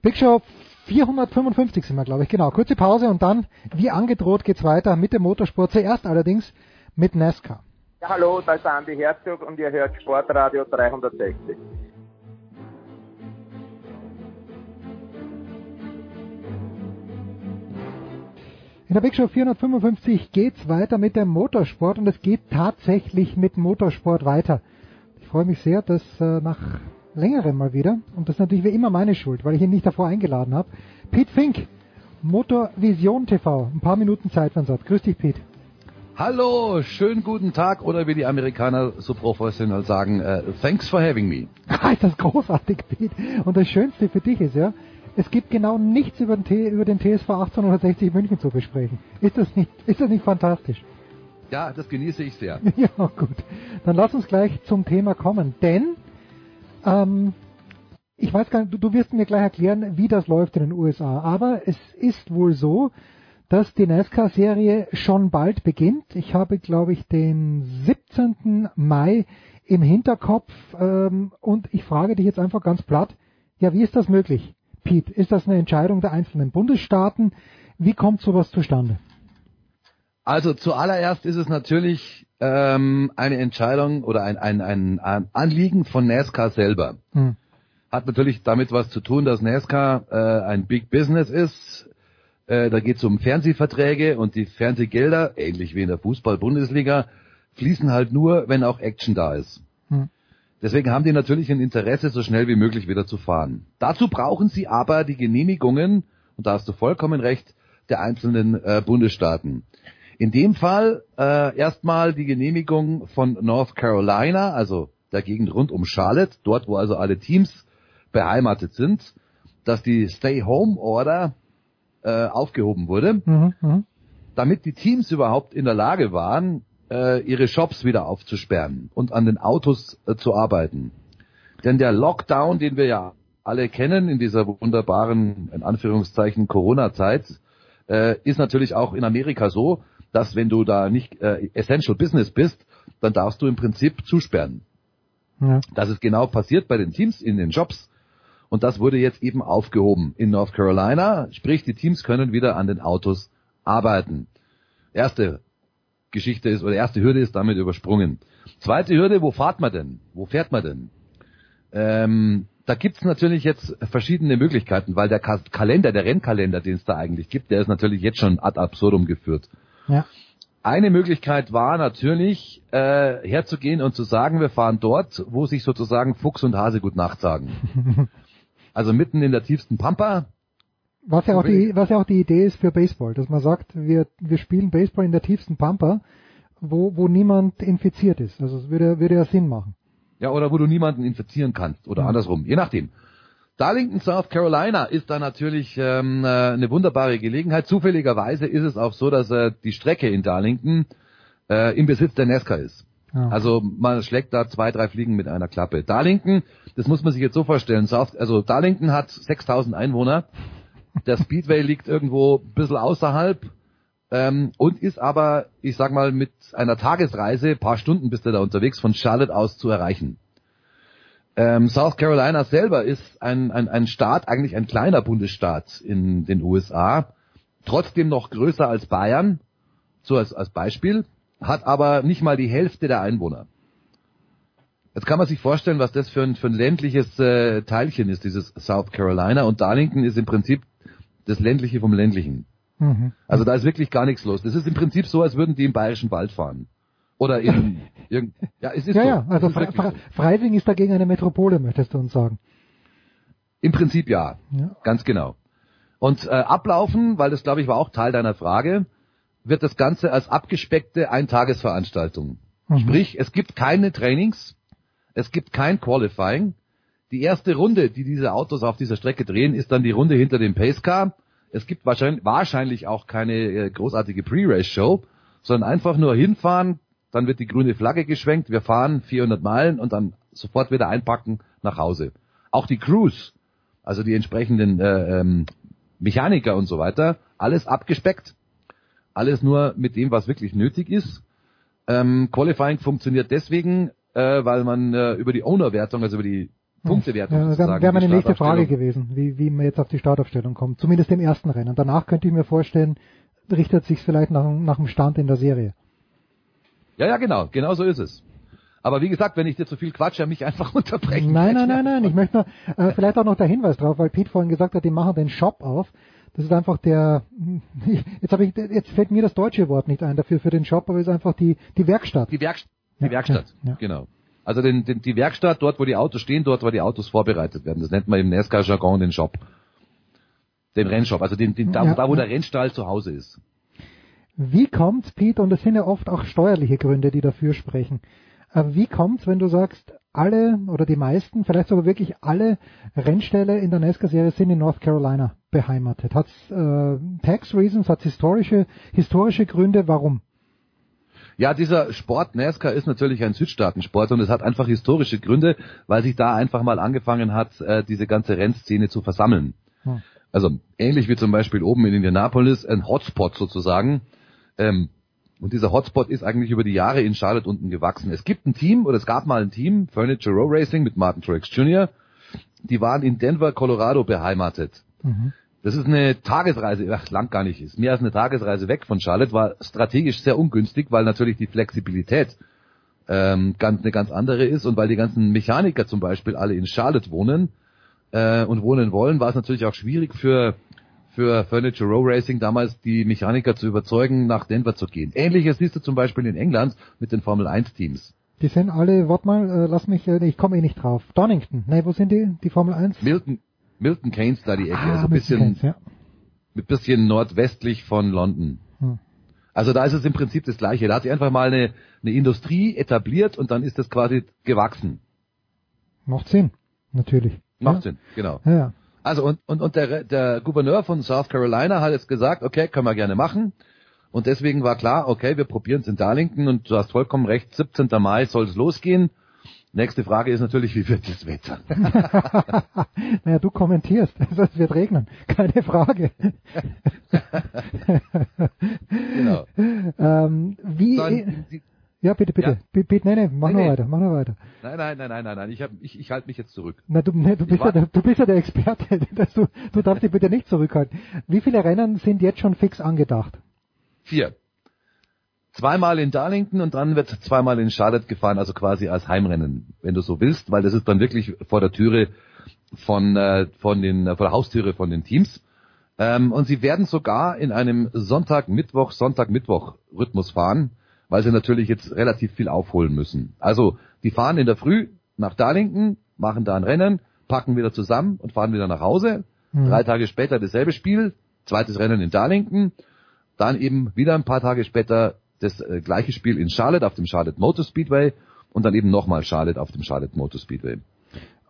Speaker 9: Big Show 455 sind wir, glaube ich. Genau. Kurze Pause und dann, wie angedroht, geht's weiter mit dem Motorsport. Zuerst allerdings mit NASCAR.
Speaker 3: Ja, hallo, da ist Andi Herzog und ihr hört Sportradio 360.
Speaker 9: In der Big Show 455 geht's weiter mit dem Motorsport und es geht tatsächlich mit Motorsport weiter. Ich freue mich sehr, dass äh, nach längerem mal wieder, und das ist natürlich wie immer meine Schuld, weil ich ihn nicht davor eingeladen habe, Pete Fink, Motorvision TV, ein paar Minuten Zeit für uns hat. Grüß dich, Pete.
Speaker 28: Hallo, schönen guten Tag oder wie die Amerikaner so professionell sagen, uh, thanks for having me.
Speaker 9: Ist das großartig, Pete. Und das Schönste für dich ist ja, es gibt genau nichts über den, T über den TSV 1860 München zu besprechen. Ist das nicht, ist das nicht fantastisch?
Speaker 28: Ja, das genieße ich sehr.
Speaker 9: ja, gut. Dann lass uns gleich zum Thema kommen, denn ähm, ich weiß gar nicht, du, du wirst mir gleich erklären, wie das läuft in den USA, aber es ist wohl so, dass die NASCAR-Serie schon bald beginnt. Ich habe, glaube ich, den 17. Mai im Hinterkopf ähm, und ich frage dich jetzt einfach ganz platt, ja, wie ist das möglich? Pete, ist das eine Entscheidung der einzelnen Bundesstaaten? Wie kommt sowas zustande?
Speaker 28: Also zuallererst ist es natürlich ähm, eine Entscheidung oder ein, ein, ein, ein Anliegen von NASCAR selber.
Speaker 9: Hm.
Speaker 28: Hat natürlich damit was zu tun, dass NASCAR äh, ein Big Business ist. Äh, da geht es um Fernsehverträge und die Fernsehgelder, ähnlich wie in der Fußball-Bundesliga, fließen halt nur, wenn auch Action da ist.
Speaker 9: Hm.
Speaker 28: Deswegen haben die natürlich ein Interesse, so schnell wie möglich wieder zu fahren. Dazu brauchen sie aber die Genehmigungen, und da hast du vollkommen recht, der einzelnen äh, Bundesstaaten. In dem Fall äh, erstmal die Genehmigung von North Carolina, also der Gegend rund um Charlotte, dort wo also alle Teams beheimatet sind, dass die Stay-Home-Order äh, aufgehoben wurde,
Speaker 9: Mhm, mhm.
Speaker 28: damit die Teams überhaupt in der Lage waren, äh, ihre Shops wieder aufzusperren und an den Autos äh, zu arbeiten. Denn der Lockdown, den wir ja alle kennen in dieser wunderbaren, in Anführungszeichen, Corona-Zeit, äh, ist natürlich auch in Amerika so, dass wenn du da nicht äh, Essential Business bist, dann darfst du im Prinzip zusperren.
Speaker 9: Ja.
Speaker 28: Das ist genau passiert bei den Teams in den Jobs. Und das wurde jetzt eben aufgehoben in North Carolina. Sprich, die Teams können wieder an den Autos arbeiten. Erste Geschichte ist, oder erste Hürde ist damit übersprungen. Zweite Hürde, wo fahrt man denn? Wo fährt man denn? Ähm, da gibt's natürlich jetzt verschiedene Möglichkeiten, weil der Ka Kalender, der Rennkalender, den es da eigentlich gibt, der ist natürlich jetzt schon ad absurdum geführt.
Speaker 9: Ja.
Speaker 28: Eine Möglichkeit war natürlich, äh, herzugehen und zu sagen, wir fahren dort, wo sich sozusagen Fuchs und Hase gut Nacht sagen. Also mitten in der tiefsten Pampa.
Speaker 9: Was ja auch die, was ja auch die Idee ist für Baseball, dass man sagt, wir, wir spielen Baseball in der tiefsten Pampa, wo, wo niemand infiziert ist. Also es würde, würde ja Sinn machen.
Speaker 28: Ja, oder wo du niemanden infizieren kannst. Oder
Speaker 9: Ja.
Speaker 28: andersrum, je nachdem. Darlington, South Carolina ist da natürlich ähm, äh, eine wunderbare Gelegenheit. Zufälligerweise ist es auch so, dass äh, die Strecke in Darlington äh, im Besitz der NASCAR ist.
Speaker 9: Ja.
Speaker 28: Also man schlägt da zwei, drei Fliegen mit einer Klappe. Darlington, das muss man sich jetzt so vorstellen, South, also Darlington hat 6000 Einwohner, der Speedway liegt irgendwo ein bisschen außerhalb ähm, und ist aber, ich sag mal, mit einer Tagesreise, paar Stunden bist du da unterwegs, von Charlotte aus zu erreichen. Ähm, South Carolina selber ist ein, ein, ein Staat, eigentlich ein kleiner Bundesstaat in den USA, trotzdem noch größer als Bayern, so als, als Beispiel, hat aber nicht mal die Hälfte der Einwohner. Jetzt kann man sich vorstellen, was das für ein, für ein ländliches äh, Teilchen ist, dieses South Carolina. Und Darlington ist im Prinzip das ländliche vom ländlichen.
Speaker 9: Mhm.
Speaker 28: Also da ist wirklich gar nichts los. Das ist im Prinzip so, als würden die im bayerischen Wald fahren. Oder in irgend, ja, es ist
Speaker 9: ja,
Speaker 28: so.
Speaker 9: ja, also Fre Fre. Freising ist dagegen eine Metropole, möchtest du uns sagen.
Speaker 28: Im Prinzip ja.
Speaker 9: Ja.
Speaker 28: Ganz genau. Und äh, ablaufen, weil das glaube ich war auch Teil deiner Frage, wird das Ganze als abgespeckte Eintagesveranstaltung.
Speaker 9: Mhm.
Speaker 28: Sprich, es gibt keine Trainings, es gibt kein Qualifying. Die erste Runde, die diese Autos auf dieser Strecke drehen, ist dann die Runde hinter dem Pacecar. Es gibt wahrscheinlich, wahrscheinlich auch keine äh, großartige Pre-Race-Show, sondern einfach nur hinfahren, dann wird die grüne Flagge geschwenkt, wir fahren 400 Meilen und dann sofort wieder einpacken nach Hause. Auch die Crews, also die entsprechenden äh, ähm, Mechaniker und so weiter, alles abgespeckt, alles nur mit dem, was wirklich nötig ist. Ähm, Qualifying funktioniert deswegen, äh, weil man äh, über die Owner-Wertung, also über die Punktewertung
Speaker 9: Ja, das wäre wär meine nächste Frage gewesen, wie, wie man jetzt auf die Startaufstellung kommt. Zumindest im ersten Rennen. Danach könnte ich mir vorstellen, richtet sich vielleicht nach, nach dem Stand in der Serie.
Speaker 28: Ja, ja, genau, genau so ist es. Aber wie gesagt, wenn ich dir zu viel quatsche, mich einfach unterbrechen.
Speaker 9: Nein, nein, nein, nein. Ich möchte nur, äh, vielleicht auch noch der Hinweis drauf, weil Pete vorhin gesagt hat, die machen den Shop auf. Das ist einfach der, jetzt habe ich, jetzt fällt mir das deutsche Wort nicht ein dafür für den Shop, aber es ist einfach die, die Werkstatt.
Speaker 28: Die, Werkst die
Speaker 9: Ja,
Speaker 28: Werkstatt,
Speaker 9: ja, ja.
Speaker 28: genau. Also den, den, die Werkstatt, dort wo die Autos stehen, dort wo die Autos vorbereitet werden. Das nennt man im NASCAR-Jargon den Shop. Den Rennshop, also den, den, da,
Speaker 9: Ja,
Speaker 28: da wo der Rennstall zu Hause ist.
Speaker 9: Wie kommt's, Pete, und es sind ja oft auch steuerliche Gründe, die dafür sprechen. Aber wie kommt's, wenn du sagst, alle oder die meisten, vielleicht sogar wirklich alle Rennställe in der NASCAR-Serie sind in North Carolina beheimatet? Hat's äh, Tax Reasons, hat's historische, historische Gründe, warum?
Speaker 28: Ja, dieser Sport NASCAR ist natürlich ein Südstaatensport und es hat einfach historische Gründe, weil sich da einfach mal angefangen hat, äh, diese ganze Rennszene zu versammeln.
Speaker 9: Hm.
Speaker 28: Also ähnlich wie zum Beispiel oben in Indianapolis ein Hotspot sozusagen. Ähm, und dieser Hotspot ist eigentlich über die Jahre in Charlotte unten gewachsen. Es gibt ein Team oder es gab mal ein Team, Furniture Row Racing mit Martin Truex Jr. die waren in Denver, Colorado beheimatet.
Speaker 9: Mhm.
Speaker 28: Das ist eine Tagesreise, ach, lang gar nicht, ist mehr als eine Tagesreise weg von Charlotte, war strategisch sehr ungünstig, weil natürlich die Flexibilität ähm, ganz, eine ganz andere ist und weil die ganzen Mechaniker zum Beispiel alle in Charlotte wohnen äh, und wohnen wollen, war es natürlich auch schwierig für für Furniture Row Racing damals die Mechaniker zu überzeugen, nach Denver zu gehen. Ähnliches siehst du zum Beispiel in England mit den Formel 1 Teams.
Speaker 9: Die sind alle, warte mal, äh, lass mich, äh, ich komme eh nicht drauf. Donington, ne, wo sind die? Die Formel 1?
Speaker 28: Milton, Milton Keynes da die Ecke,
Speaker 9: Ah,
Speaker 28: also ein bisschen,
Speaker 9: Keynes, ja.
Speaker 28: ein bisschen nordwestlich von London.
Speaker 9: Hm.
Speaker 28: Also da ist es im Prinzip das Gleiche. Da hat sich einfach mal eine, eine Industrie etabliert und dann ist das quasi gewachsen.
Speaker 9: Macht Sinn, natürlich.
Speaker 28: Macht
Speaker 9: ja.
Speaker 28: Sinn, genau.
Speaker 9: Ja, ja.
Speaker 28: Also und, und, und der, der Gouverneur von South Carolina hat jetzt gesagt, okay, können wir gerne machen. Und deswegen war klar, okay, wir probieren es in Darlington und du hast vollkommen recht, 17. Mai soll es losgehen. Nächste Frage ist natürlich, wie wird das Wetter?
Speaker 9: naja, du kommentierst, also es wird regnen, keine Frage.
Speaker 28: genau.
Speaker 9: ähm, wie,
Speaker 28: Dann
Speaker 9: ja, bitte, bitte,
Speaker 28: Ja.
Speaker 9: bitte, bitte, nee, nee, mach
Speaker 28: Nee,
Speaker 9: nur weiter, mach nur weiter.
Speaker 28: Nein, nein, nein, nein, nein, nein. Ich, hab, ich, ich halte mich jetzt zurück.
Speaker 9: Na, du, nee, du, bist ja du bist ja der Experte, das du, du darfst dich bitte nicht zurückhalten. Wie viele Rennen sind jetzt schon fix angedacht?
Speaker 28: Vier. Zweimal in Darlington und dann wird zweimal in Charlotte gefahren, also quasi als Heimrennen, wenn du so willst, weil das ist dann wirklich vor der Türe von, äh, von den, äh, vor der Haustüre von den Teams. Ähm, und sie werden sogar in einem Sonntag, Mittwoch, Sonntag, Mittwoch Rhythmus fahren, weil sie natürlich jetzt relativ viel aufholen müssen. Also, die fahren in der Früh nach Darlington, machen da ein Rennen, packen wieder zusammen und fahren wieder nach Hause.
Speaker 9: Hm.
Speaker 28: Drei Tage später dasselbe Spiel, zweites Rennen in Darlington, dann eben wieder ein paar Tage später das äh, gleiche Spiel in Charlotte auf dem Charlotte Motor Speedway und dann eben nochmal Charlotte auf dem Charlotte Motor Speedway.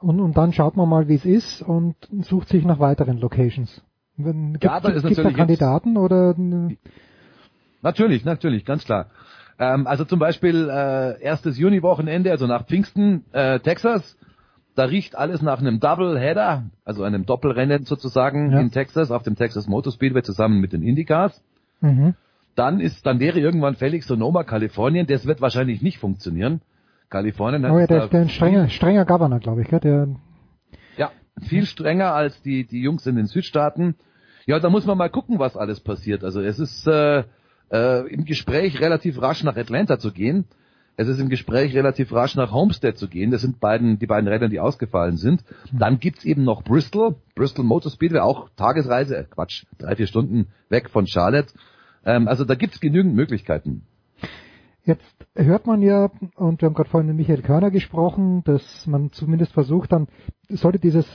Speaker 9: Und, und dann schaut man mal, wie es ist und sucht sich nach weiteren Locations. Gibt
Speaker 28: Ja, da
Speaker 9: es
Speaker 28: ist
Speaker 9: da
Speaker 28: natürlich jetzt-
Speaker 9: Kandidaten oder
Speaker 28: Natürlich, natürlich, ganz klar. Ähm, also zum Beispiel äh, erstes Juni-Wochenende, also nach Pfingsten, äh, Texas. Da riecht alles nach einem Doubleheader, also einem Doppelrennen sozusagen
Speaker 9: Ja.
Speaker 28: in Texas auf dem Texas Motor Speedway zusammen mit den Indycars.
Speaker 9: mhm.
Speaker 28: Dann ist, dann wäre irgendwann fällig Sonoma, Kalifornien. Das wird wahrscheinlich nicht funktionieren. Kalifornien hat
Speaker 9: Oh ja, der ist ein strenger, strenger Governor, glaube ich, gell? Der,
Speaker 28: Ja, viel strenger als die, die Jungs in den Südstaaten. Ja, da muss man mal gucken, was alles passiert. Also es ist äh, äh, im Gespräch relativ rasch nach Atlanta zu gehen. Es ist im Gespräch relativ rasch nach Homestead zu gehen. Das sind beiden, die beiden Rennen, die ausgefallen sind. Dann gibt's eben noch Bristol, Bristol Motor Speedway, auch Tagesreise, äh, Quatsch, drei, vier Stunden weg von Charlotte. Ähm, also da gibt's genügend Möglichkeiten.
Speaker 9: Jetzt hört man ja, und wir haben gerade vorhin mit Michael Körner gesprochen, dass man zumindest versucht dann, sollte dieses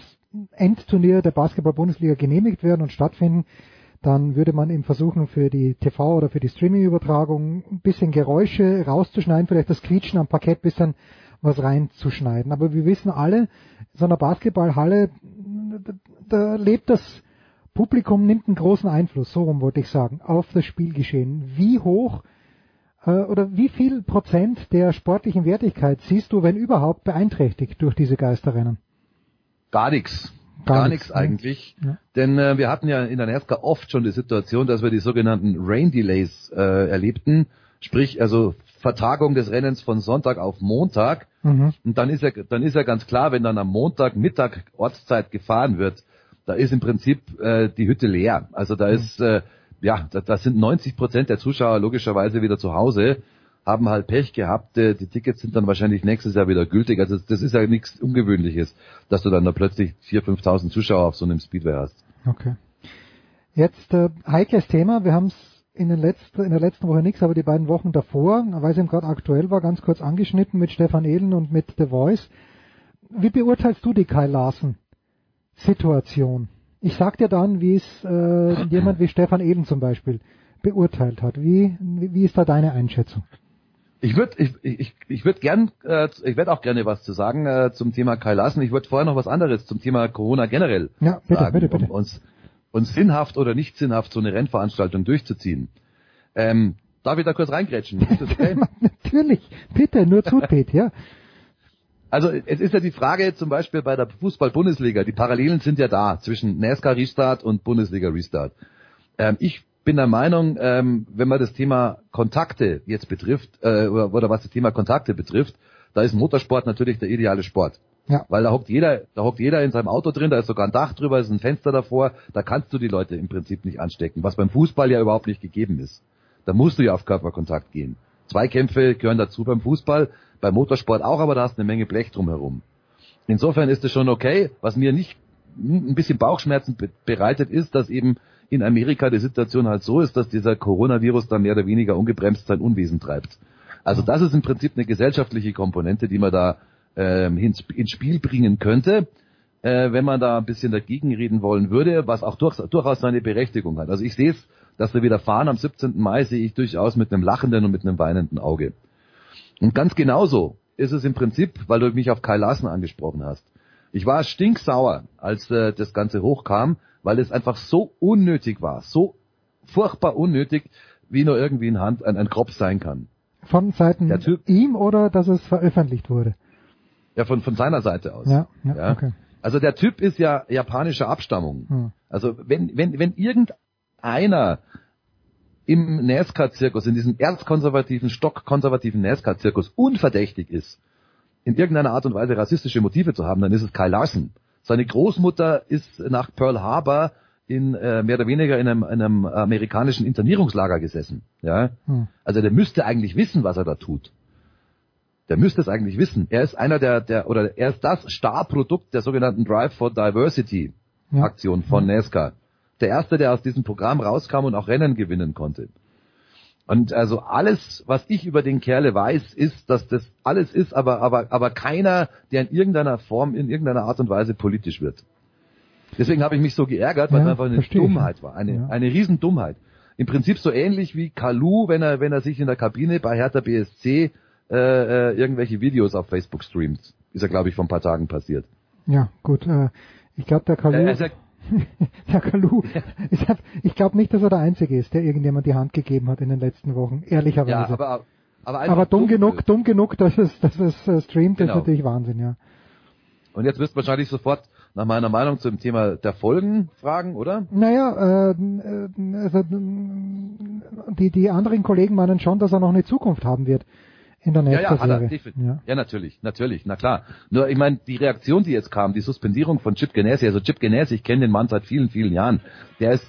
Speaker 9: Endturnier der Basketball-Bundesliga genehmigt werden und stattfinden, dann würde man eben versuchen, für die TV- oder für die Streaming-Übertragung ein bisschen Geräusche rauszuschneiden, vielleicht das Quietschen am Parkett ein bisschen was reinzuschneiden. Aber wir wissen alle, so einer Basketballhalle, da, da lebt das Publikum, nimmt einen großen Einfluss, so rum wollte ich sagen, auf das Spielgeschehen. Wie hoch äh, oder wie viel Prozent der sportlichen Wertigkeit siehst du, wenn überhaupt, beeinträchtigt durch diese Geisterrennen?
Speaker 28: Gar nichts.
Speaker 9: Gar
Speaker 28: Gar,
Speaker 9: nichts, ne?
Speaker 28: eigentlich.
Speaker 9: Ja.
Speaker 28: Denn äh, wir hatten ja in der NASCAR oft schon die Situation, dass wir die sogenannten Rain Delays äh, erlebten. Sprich, also Vertagung des Rennens von Sonntag auf Montag.
Speaker 9: Mhm.
Speaker 28: Und dann ist ja, dann ist ja ganz klar, wenn dann am Montag Mittag Ortszeit gefahren wird, da ist im Prinzip äh, die Hütte leer. Also da ist, äh, ja, da, da sind 90 Prozent der Zuschauer logischerweise wieder zu Hause, haben halt Pech gehabt. Äh, die Tickets sind dann wahrscheinlich nächstes Jahr wieder gültig. Also das ist ja nichts Ungewöhnliches, dass du dann da plötzlich 4.000, 5.000 Zuschauer auf so einem Speedway hast.
Speaker 9: Okay. Jetzt äh, heikles Thema. Wir haben es in, den letzten, in der letzten Woche nichts, aber die beiden Wochen davor, weil es eben gerade aktuell war, ganz kurz angeschnitten mit Stefan Ehlen und mit The Voice. Wie beurteilst du die Kai Larsen Situation? Ich sag dir dann, wie es äh, jemand wie Stefan Ehlen zum Beispiel beurteilt hat. Wie, wie ist da deine Einschätzung?
Speaker 28: Ich würde ich, ich, ich würd gern, äh, ich werde auch gerne was zu sagen äh, zum Thema Kai Larsen. Ich würde vorher noch was anderes zum Thema Corona generell
Speaker 9: Ja, bitte,
Speaker 28: sagen,
Speaker 9: bitte, bitte.
Speaker 28: um uns, uns sinnhaft oder nicht sinnhaft so eine Rennveranstaltung durchzuziehen. Ähm, darf ich da kurz reingrätschen? Okay?
Speaker 9: Natürlich, bitte, nur zu, Pete, ja.
Speaker 28: Also es ist ja die Frage zum Beispiel bei der Fußball-Bundesliga, die Parallelen sind ja da zwischen NASCAR Restart und Bundesliga Restart. Ähm, ich bin der Meinung, ähm, wenn man das Thema Kontakte jetzt betrifft, äh, oder, oder was das Thema Kontakte betrifft, da ist Motorsport natürlich der ideale Sport.
Speaker 9: Ja.
Speaker 28: Weil da hockt jeder, da hockt jeder in seinem Auto drin, da ist sogar ein Dach drüber, ist ein Fenster davor, da kannst du die Leute im Prinzip nicht anstecken, was beim Fußball ja überhaupt nicht gegeben ist. Da musst du ja auf Körperkontakt gehen. Zweikämpfe gehören dazu beim Fußball, beim Motorsport auch, aber da hast du eine Menge Blech drumherum. Insofern ist es schon okay. Was mir nicht ein bisschen Bauchschmerzen bereitet ist, dass eben in Amerika die Situation halt so ist, dass dieser Coronavirus da mehr oder weniger ungebremst sein Unwesen treibt. Also das ist im Prinzip eine gesellschaftliche Komponente, die man da ähm, ins, ins Spiel bringen könnte, äh, wenn man da ein bisschen dagegen reden wollen würde, was auch durch, durchaus seine Berechtigung hat. Also ich sehe es, dass wir wieder fahren am 17. Mai, sehe ich durchaus mit einem lachenden und mit einem weinenden Auge. Und ganz genauso ist es im Prinzip, weil du mich auf Kai Larsen angesprochen hast. Ich war stinksauer, als äh, das Ganze hochkam, weil es einfach so unnötig war, so furchtbar unnötig, wie nur irgendwie ein Hand ein, ein Kropf sein kann.
Speaker 9: Von Seiten ihm oder dass es veröffentlicht wurde?
Speaker 28: Ja, von, von seiner Seite aus.
Speaker 9: Ja, ja, ja. okay.
Speaker 28: Also der Typ ist ja japanischer Abstammung. Hm. Also wenn, wenn, wenn irgendeiner im NASCAR-Zirkus, in diesem erzkonservativen, stockkonservativen NASCAR-Zirkus unverdächtig ist, in irgendeiner Art und Weise rassistische Motive zu haben, dann ist es Kyle Larson. Seine Großmutter ist nach Pearl Harbor in äh, mehr oder weniger in einem, einem amerikanischen Internierungslager gesessen. Ja, hm. also der müsste eigentlich wissen, was er da tut. Der müsste es eigentlich wissen. Er ist einer der, der oder er ist das Starprodukt der sogenannten Drive for Diversity Aktion ja. von NASCAR der erste, der aus diesem Programm rauskam und auch Rennen gewinnen konnte. Und also alles, was ich über den Kerle weiß, ist, dass das alles ist, aber, aber, aber keiner, der in irgendeiner Form, in irgendeiner Art und Weise politisch wird. Deswegen habe ich mich so geärgert, weil ja, es einfach eine Dummheit war, eine, ja. eine Riesendummheit. Im Prinzip so ähnlich wie Kalu, wenn er, wenn er sich in der Kabine bei Hertha BSC äh, äh, irgendwelche Videos auf Facebook streamt. Ist ja, glaube ich, vor ein paar Tagen passiert.
Speaker 9: Ja, gut. Äh, ich glaube, der Kalu... Äh, Herr Kalu, ich, ich glaube nicht, dass er der Einzige ist, der irgendjemand die Hand gegeben hat in den letzten Wochen, ehrlicherweise. Ja,
Speaker 28: aber, aber,
Speaker 9: aber dumm, dumm genug, dumm genug, dass es, dass es äh, streamt, genau. ist natürlich Wahnsinn, ja.
Speaker 28: Und jetzt wirst du wahrscheinlich sofort nach meiner Meinung zum Thema der Folgen fragen, oder?
Speaker 9: Naja, äh, äh also, die, die anderen Kollegen meinen schon, dass er noch eine Zukunft haben wird in der nächsten ja, ja, Serie.
Speaker 28: Ja. ja, natürlich, natürlich, na klar. Nur, ich meine, die Reaktion, die jetzt kam, die Suspendierung von Chip Ganassi, also Chip Ganassi, ich kenne den Mann seit vielen, vielen Jahren, der ist,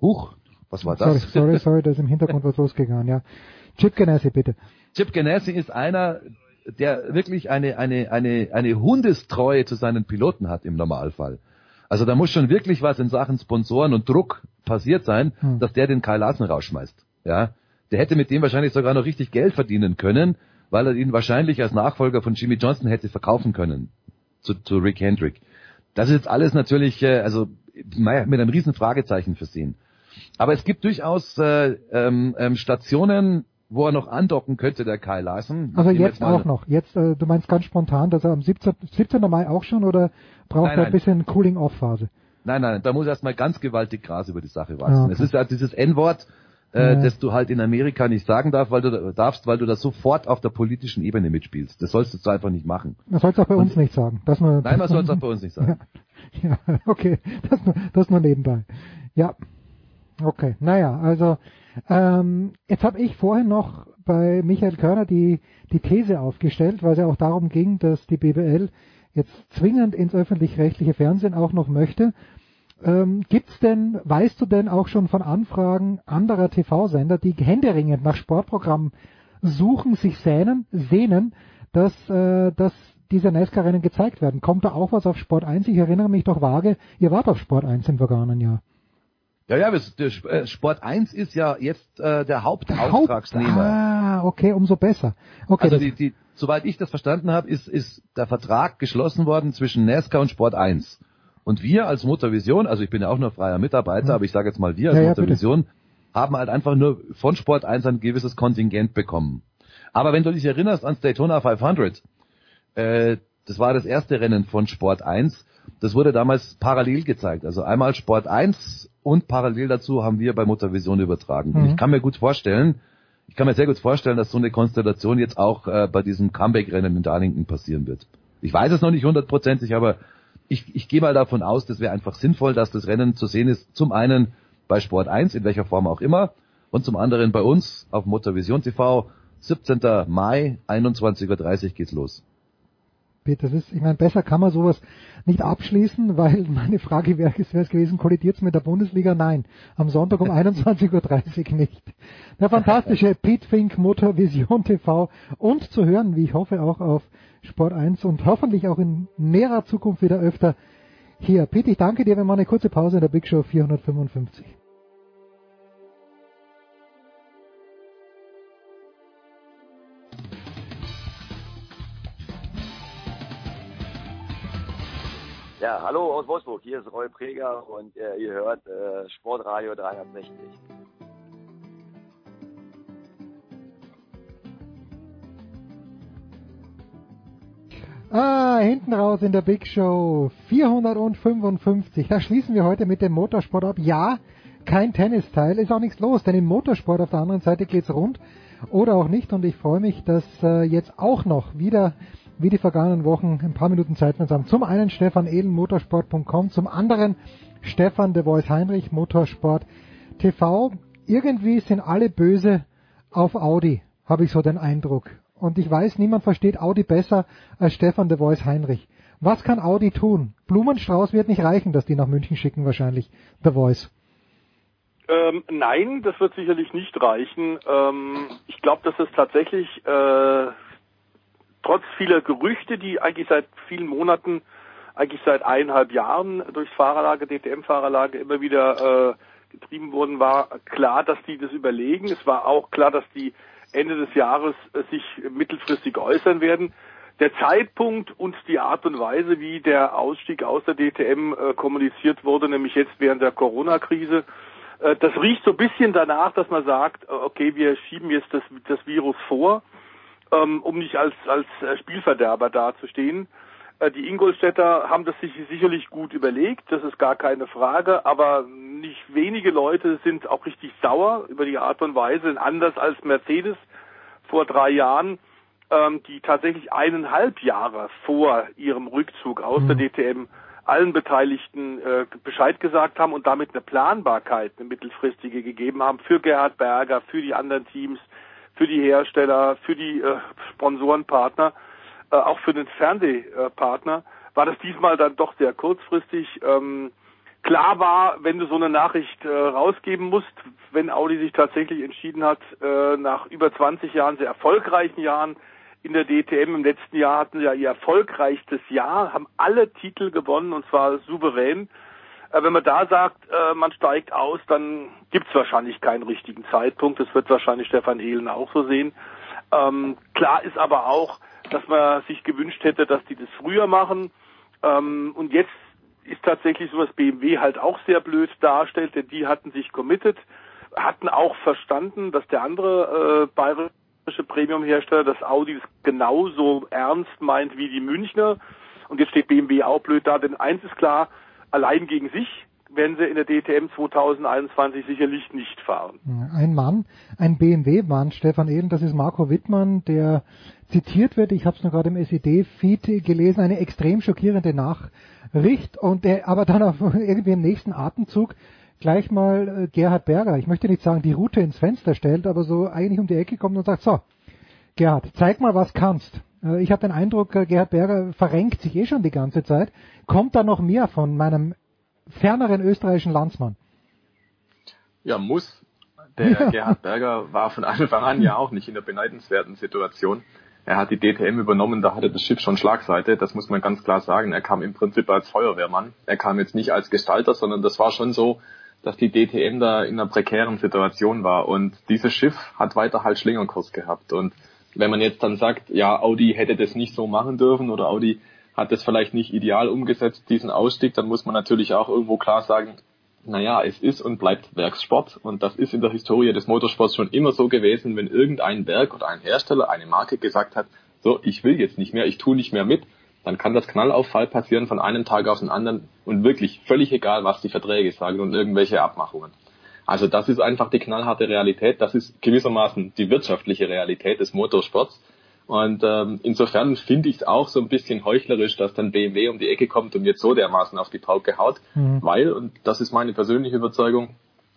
Speaker 28: huch, was war
Speaker 9: sorry,
Speaker 28: das?
Speaker 9: Sorry, sorry, da ist im Hintergrund was losgegangen, ja. Chip Ganassi, bitte.
Speaker 28: Chip Ganassi ist einer, der wirklich eine, eine, eine, eine Hundestreue zu seinen Piloten hat im Normalfall. Also da muss schon wirklich was in Sachen Sponsoren und Druck passiert sein, hm. dass der den Kyle Larsen rausschmeißt. Ja, der hätte mit dem wahrscheinlich sogar noch richtig Geld verdienen können, weil er ihn wahrscheinlich als Nachfolger von Jimmy Johnson hätte verkaufen können zu, zu Rick Hendrick. Das ist jetzt alles natürlich, äh, also mit einem riesen Fragezeichen versehen. Aber es gibt durchaus äh, ähm, ähm, Stationen, wo er noch andocken könnte, der Kyle Larson.
Speaker 9: Also jetzt, jetzt auch noch. Jetzt, äh, du meinst ganz spontan, dass er am 17. 17. Mai auch schon oder braucht nein, er ein bisschen Cooling-Off-Phase?
Speaker 28: Nein, nein, da muss erstmal ganz gewaltig Gras über die Sache wachsen. Ah, okay. Es ist ja dieses N-Wort, äh, ja. das du halt in Amerika nicht sagen darfst, weil du darfst, weil du das sofort auf der politischen Ebene mitspielst. Das sollst du einfach nicht machen.
Speaker 9: Das sollst du auch bei uns nicht sagen. Das nur,
Speaker 28: Nein, man soll es auch bei uns nicht sagen.
Speaker 9: Ja, ja okay, das nur, das nur nebenbei. Ja, okay. Naja, also ähm, jetzt habe ich vorhin noch bei Michael Körner die, die These aufgestellt, weil es ja auch darum ging, dass die BBL jetzt zwingend ins öffentlich-rechtliche Fernsehen auch noch möchte. Ähm, gibt's denn, weißt du denn auch schon von Anfragen anderer TV-Sender, die händeringend nach Sportprogrammen suchen, sich sehnen, sehnen, dass, äh, dass diese NASCAR-Rennen gezeigt werden? Kommt da auch was auf Sport 1? Ich erinnere mich doch vage, ihr wart auf Sport 1 im vergangenen Jahr.
Speaker 28: Ja, ja, äh, Sport 1 ist ja jetzt äh, der Hauptauftragsnehmer. Haupt,
Speaker 9: ah, okay, umso besser. Okay,
Speaker 28: also die, die, soweit ich das verstanden habe, ist, ist der Vertrag geschlossen worden zwischen NASCAR und Sport 1. Und wir als Motorvision, also ich bin ja auch nur freier Mitarbeiter, ja. aber ich sage jetzt mal wir als ja, Motorvision, ja, haben halt einfach nur von Sport 1 ein gewisses Kontingent bekommen. Aber wenn du dich erinnerst an Daytona 500, äh, das war das erste Rennen von Sport 1, das wurde damals parallel gezeigt. Also einmal Sport 1 und parallel dazu haben wir bei Motorvision übertragen. Mhm. ich kann mir gut vorstellen, ich kann mir sehr gut vorstellen, dass so eine Konstellation jetzt auch äh, bei diesem Comeback-Rennen in Darlington passieren wird. Ich weiß es noch nicht hundertprozentig, aber ich, ich gehe mal davon aus, das wäre einfach sinnvoll, dass das Rennen zu sehen ist. Zum einen bei Sport 1, in welcher Form auch immer, und zum anderen bei uns auf Motorvision TV 17. Mai, 21.30 Uhr geht's los.
Speaker 9: Das ist, ich meine, besser kann man sowas nicht abschließen, weil meine Frage wäre es gewesen, kollidiert es mit der Bundesliga? Nein. Am Sonntag um 21.30 Uhr nicht. Der fantastische Pete Fink Motor Vision TV und zu hören, wie ich hoffe, auch auf Sport 1 und hoffentlich auch in näherer Zukunft wieder öfter hier. Pete, ich danke dir. Wir machen eine kurze Pause in der Big Show 455.
Speaker 29: Ja, hallo aus Wolfsburg, hier ist Roy Preger und äh, ihr hört äh, Sportradio 360.
Speaker 9: Ah, hinten raus in der Big Show 455. Da schließen wir heute mit dem Motorsport ab. Ja, kein Tennisteil, ist auch nichts los, denn im Motorsport auf der anderen Seite geht's rund oder auch nicht und ich freue mich, dass äh, jetzt auch noch wieder wie die vergangenen Wochen ein paar Minuten Zeit uns haben. Zum einen Stefan Ehlen, motorsport.com, zum anderen Stefan de Voice Heinrich, Motorsport TV. Irgendwie sind alle böse auf Audi, habe ich so den Eindruck. Und ich weiß, niemand versteht Audi besser als Stefan de Voice Heinrich. Was kann Audi tun? Blumenstrauß wird nicht reichen, dass die nach München schicken wahrscheinlich, The Voice.
Speaker 30: Ähm, nein, das wird sicherlich nicht reichen. Ähm, ich glaube, dass es tatsächlich äh, trotz vieler Gerüchte, die eigentlich seit vielen Monaten, eigentlich seit eineinhalb Jahren durchs Fahrerlager, DTM-Fahrerlager immer wieder äh, getrieben wurden, war klar, dass die das überlegen. Es war auch klar, dass die Ende des Jahres äh, sich mittelfristig äußern werden. Der Zeitpunkt und die Art und Weise, wie der Ausstieg aus der DTM äh, kommuniziert wurde, nämlich jetzt während der Corona-Krise, äh, das riecht so ein bisschen danach, dass man sagt, okay, wir schieben jetzt das, das Virus vor ähm, um nicht als, als Spielverderber dazustehen. Äh, die Ingolstädter haben das sich sicherlich gut überlegt, das ist gar keine Frage, aber nicht wenige Leute sind auch richtig sauer über die Art und Weise, anders als Mercedes vor drei Jahren, ähm, die tatsächlich eineinhalb Jahre vor ihrem Rückzug aus mhm. der DTM allen Beteiligten äh, Bescheid gesagt haben und damit eine Planbarkeit, eine mittelfristige gegeben haben für Gerhard Berger, für die anderen Teams, für die Hersteller, für die äh, Sponsorenpartner, äh, auch für den Fernsehpartner, war das diesmal dann doch sehr kurzfristig. Ähm, klar war, wenn du so eine Nachricht äh, rausgeben musst, wenn Audi sich tatsächlich entschieden hat, äh, nach über 20 Jahren, sehr erfolgreichen Jahren in der DTM, im letzten Jahr hatten sie ja ihr erfolgreichstes Jahr, haben alle Titel gewonnen und zwar souverän. Äh, wenn man da sagt, äh, man steigt aus, dann gibt es wahrscheinlich keinen richtigen Zeitpunkt. Das wird wahrscheinlich Stefan Ehlen auch so sehen. Ähm, klar ist aber auch, dass man sich gewünscht hätte, dass die das früher machen. Ähm, und jetzt ist tatsächlich so, dass BMW halt auch sehr blöd darstellt, denn die hatten sich committed, hatten auch verstanden, dass der andere äh, bayerische Premium-Hersteller, das Audi, das genauso ernst meint wie die Münchner. Und jetzt steht BMW auch blöd da, denn eins ist klar, allein gegen sich werden sie in der DTM 2021 sicherlich nicht fahren.
Speaker 9: Ein Mann, ein BMW-Mann, Stefan Ehlen, das ist Marco Wittmann, der zitiert wird, ich habe es nur gerade im SED-Feed gelesen, eine extrem schockierende Nachricht und der aber dann auf irgendwie im nächsten Atemzug gleich mal äh, Gerhard Berger, ich möchte nicht sagen, die Route ins Fenster stellt, aber so eigentlich um die Ecke kommt und sagt, so, Gerhard, zeig mal, was kannst. Äh, ich habe den Eindruck, äh, Gerhard Berger verrenkt sich eh schon die ganze Zeit. Kommt da noch mehr von meinem ferneren österreichischen Landsmann?
Speaker 21: Ja, muss. Der ja. Gerhard Berger war von Anfang an ja auch nicht in der beneidenswerten Situation. Er hat die DTM übernommen, da hatte das Schiff schon Schlagseite, das muss man ganz klar sagen. Er kam im Prinzip als Feuerwehrmann. Er kam jetzt nicht als Gestalter, sondern das war schon so, dass die DTM da in einer prekären Situation war. Und dieses Schiff hat weiter halt Schlingerkurs gehabt. Und wenn man jetzt dann sagt, ja, Audi hätte das nicht so machen dürfen oder Audi hat das vielleicht nicht ideal umgesetzt, diesen Ausstieg, dann muss man natürlich auch irgendwo klar sagen, naja, es ist und bleibt Werkssport und das ist in der Historie des Motorsports schon immer so gewesen, wenn irgendein Werk oder ein Hersteller, eine Marke gesagt hat, so, ich will jetzt nicht mehr, ich tue nicht mehr mit, dann kann das Knallauffall passieren von einem Tag auf den anderen und wirklich völlig egal, was die Verträge sagen und irgendwelche Abmachungen. Also das ist einfach die knallharte Realität. Das ist gewissermaßen die wirtschaftliche Realität des Motorsports. Und ähm, insofern finde ich es auch so ein bisschen heuchlerisch, dass dann BMW um die Ecke kommt und jetzt so dermaßen auf die Pauke haut, mhm. weil, und das ist meine persönliche Überzeugung,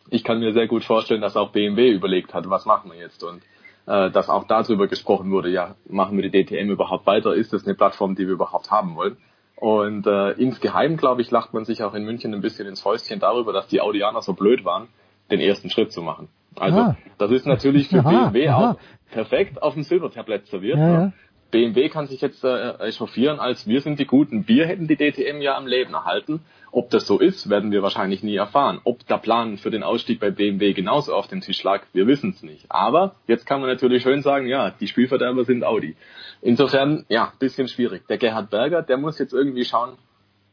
Speaker 21: ich kann mir sehr gut vorstellen, dass auch BMW überlegt hat, was machen wir jetzt. Und äh, dass auch darüber gesprochen wurde, ja, machen wir die DTM überhaupt weiter? Ist das eine Plattform, die wir überhaupt haben wollen? Und äh, insgeheim, glaube ich, lacht man sich auch in München ein bisschen ins Fäustchen darüber, dass die Audianer so blöd waren, den ersten Schritt zu machen. Also
Speaker 9: Ah.
Speaker 21: das ist natürlich für
Speaker 9: Aha,
Speaker 21: BMW
Speaker 9: aha.
Speaker 21: auch perfekt auf dem Silbertablett serviert.
Speaker 9: Ja, ja.
Speaker 21: BMW kann sich jetzt äh, echauffieren, als wir sind die Guten. Wir hätten die DTM ja am Leben erhalten. Ob das so ist, werden wir wahrscheinlich nie erfahren. Ob der Plan für den Ausstieg bei BMW genauso auf dem Tisch lag, wir wissen es nicht. Aber jetzt kann man natürlich schön sagen, ja, die Spielverderber sind Audi. Insofern, ja, bisschen schwierig. Der Gerhard Berger, der muss jetzt irgendwie schauen,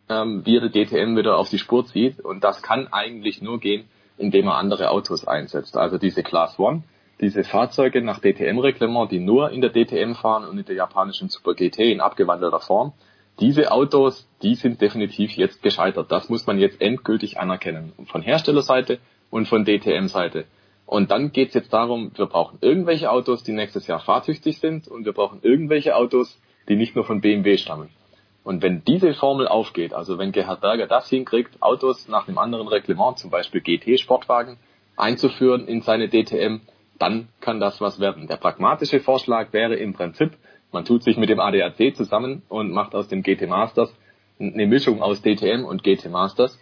Speaker 21: ähm, wie er die DTM wieder auf die Spur zieht. Und das kann eigentlich nur gehen, indem er andere Autos einsetzt. Also diese Class One, diese Fahrzeuge nach DTM-Reglement, die nur in der DTM fahren und in der japanischen Super GT in abgewandelter Form. Diese Autos, die sind definitiv jetzt gescheitert. Das muss man jetzt endgültig anerkennen. Von Herstellerseite und von DTM-Seite. Und dann geht's jetzt darum, wir brauchen irgendwelche Autos, die nächstes Jahr fahrtüchtig sind und wir brauchen irgendwelche Autos, die nicht nur von BMW stammen. Und wenn diese Formel aufgeht, also wenn Gerhard Berger das hinkriegt, Autos nach einem anderen Reglement, zum Beispiel GT-Sportwagen, einzuführen in seine DTM, dann kann das was werden. Der pragmatische Vorschlag wäre im Prinzip, man tut sich mit dem ADAC zusammen und macht aus dem GT Masters eine Mischung aus DTM und GT Masters,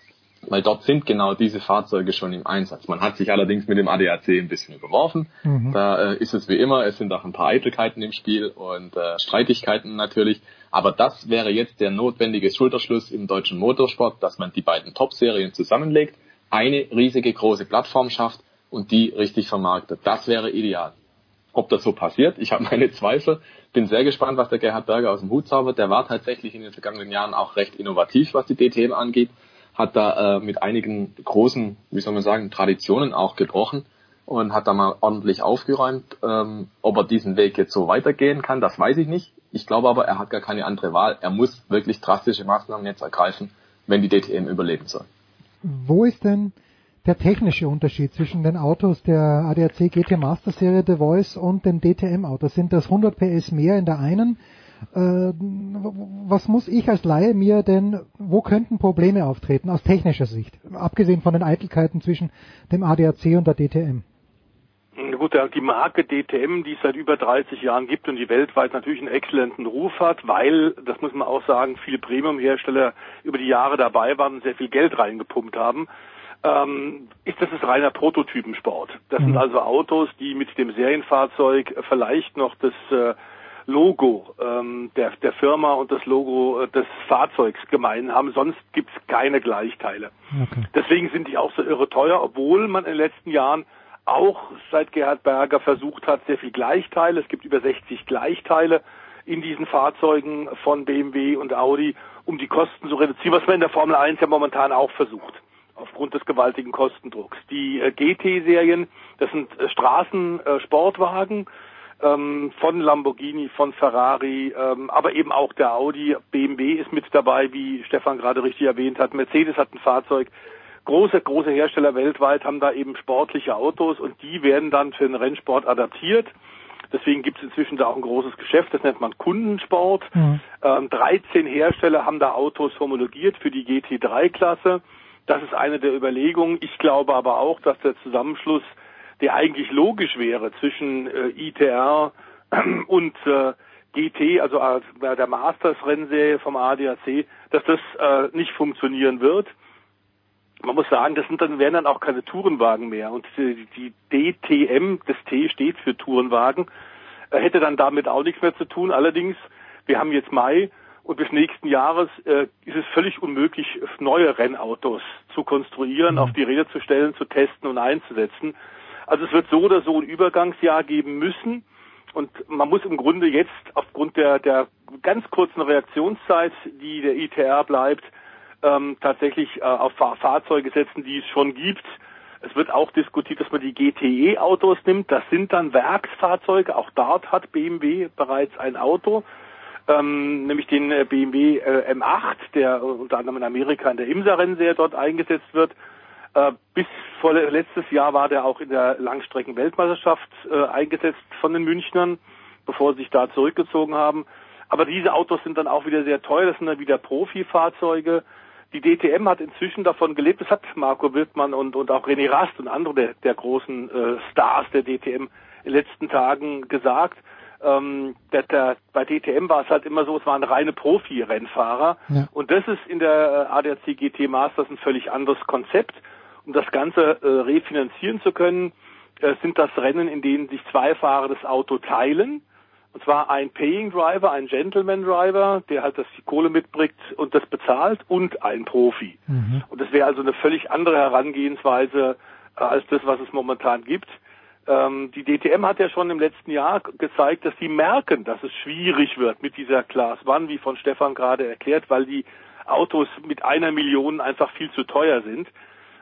Speaker 21: weil dort sind genau diese Fahrzeuge schon im Einsatz. Man hat sich allerdings mit dem ADAC ein bisschen überworfen.
Speaker 9: Mhm.
Speaker 21: Da äh, ist es wie immer, es sind auch ein paar Eitelkeiten im Spiel und äh, Streitigkeiten natürlich. Aber das wäre jetzt der notwendige Schulterschluss im deutschen Motorsport, dass man die beiden Top-Serien zusammenlegt, eine riesige große Plattform schafft und die richtig vermarktet. Das wäre ideal. Ob das so passiert, ich habe meine Zweifel. Bin sehr gespannt, was der Gerhard Berger aus dem Hut zaubert. Der war tatsächlich in den vergangenen Jahren auch recht innovativ, was die DTM angeht. Hat da äh, mit einigen großen, wie soll man sagen, Traditionen auch gebrochen und hat da mal ordentlich aufgeräumt. Ähm, ob er diesen Weg jetzt so weitergehen kann, das weiß ich nicht. Ich glaube aber, er hat gar keine andere Wahl. Er muss wirklich drastische Maßnahmen jetzt ergreifen, wenn die DTM überleben soll.
Speaker 9: Wo ist denn der technische Unterschied zwischen den Autos der ADAC GT Master Serie The Voice und den DTM Autos? Sind das 100 PS mehr in der einen? Äh, was muss ich als Laie mir denn, wo könnten Probleme auftreten aus technischer Sicht? Abgesehen von den Eitelkeiten zwischen dem ADAC und der DTM.
Speaker 30: Gut, die Marke DTM, die es seit über 30 Jahren gibt und die weltweit natürlich einen exzellenten Ruf hat, weil, das muss man auch sagen, viele Premium-Hersteller über die Jahre dabei waren und sehr viel Geld reingepumpt haben, ähm, ist das ist reiner Prototypensport. Das sind also Autos, die mit dem Serienfahrzeug vielleicht noch das äh, Logo ähm, der, der Firma und das Logo äh, des Fahrzeugs gemein haben, sonst gibt's keine Gleichteile. Deswegen sind die auch so irre teuer, obwohl man in den letzten Jahren auch seit Gerhard Berger versucht hat, sehr viel Gleichteile. Es gibt über 60 Gleichteile in diesen Fahrzeugen von BMW und Audi, um die Kosten zu reduzieren, was man in der Formel 1 ja momentan auch versucht, aufgrund des gewaltigen Kostendrucks. Die äh, GT-Serien, das sind äh, Straßensportwagen ähm, von Lamborghini, von Ferrari, ähm, aber eben auch der Audi. BMW ist mit dabei, wie Stefan gerade richtig erwähnt hat. Mercedes hat ein Fahrzeug. Große, große Hersteller weltweit haben da eben sportliche Autos und die werden dann für den Rennsport adaptiert. Deswegen gibt es inzwischen da auch ein großes Geschäft, das nennt man Kundensport. Ähm, 13 Hersteller haben da Autos homologiert für die GT3-Klasse. Das ist eine der Überlegungen. Ich glaube aber auch, dass der Zusammenschluss, der eigentlich logisch wäre zwischen äh, ITR und äh, GT, also äh, der Masters-Rennserie vom ADAC, dass das äh, nicht funktionieren wird. Man muss sagen, das sind dann, werden dann auch keine Tourenwagen mehr. Und die, die DTM, das T steht für Tourenwagen, äh, hätte dann damit auch nichts mehr zu tun. Allerdings, wir haben jetzt Mai und bis nächsten Jahres äh, ist es völlig unmöglich, neue Rennautos zu konstruieren, auf die Räder zu stellen, zu testen und einzusetzen. Also es wird so oder so ein Übergangsjahr geben müssen. Und man muss im Grunde jetzt aufgrund der, der ganz kurzen Reaktionszeit, die der ITR bleibt, ähm, tatsächlich äh, auf Fahr Fahrzeuge setzen, die es schon gibt. Es wird auch diskutiert, dass man die GTE-Autos nimmt. Das sind dann Werksfahrzeuge. Auch dort hat BMW bereits ein Auto, ähm, nämlich den äh, BMW äh, M8, der unter anderem in Amerika in der IMSA-Rennserie dort eingesetzt wird. Äh, bis vor letztes Jahr war der auch in der Langstrecken-Weltmeisterschaft äh, eingesetzt von den Münchnern, bevor sie sich da zurückgezogen haben. Aber diese Autos sind dann auch wieder sehr teuer. Das sind dann wieder Profifahrzeuge. Die DTM hat inzwischen davon gelebt. Das hat Marco Wildmann und, und auch René Rast und andere der, der großen äh, Stars der DTM in den letzten Tagen gesagt. Ähm, der, der, bei DTM war es halt immer so, es waren reine Profi-Rennfahrer.
Speaker 9: Ja.
Speaker 30: Und das ist in der äh, ADAC GT Masters ein völlig anderes Konzept. Um das Ganze äh, refinanzieren zu können, äh, sind das Rennen, in denen sich zwei Fahrer das Auto teilen. Und zwar ein Paying Driver, ein Gentleman Driver, der halt das die Kohle mitbringt und das bezahlt und ein Profi. Und das wäre also eine völlig andere Herangehensweise äh, als das, was es momentan gibt. Ähm, die DTM hat ja schon im letzten Jahr gezeigt, dass sie merken, dass es schwierig wird mit dieser Class One, wie von Stefan gerade erklärt, weil die Autos mit einer Million einfach viel zu teuer sind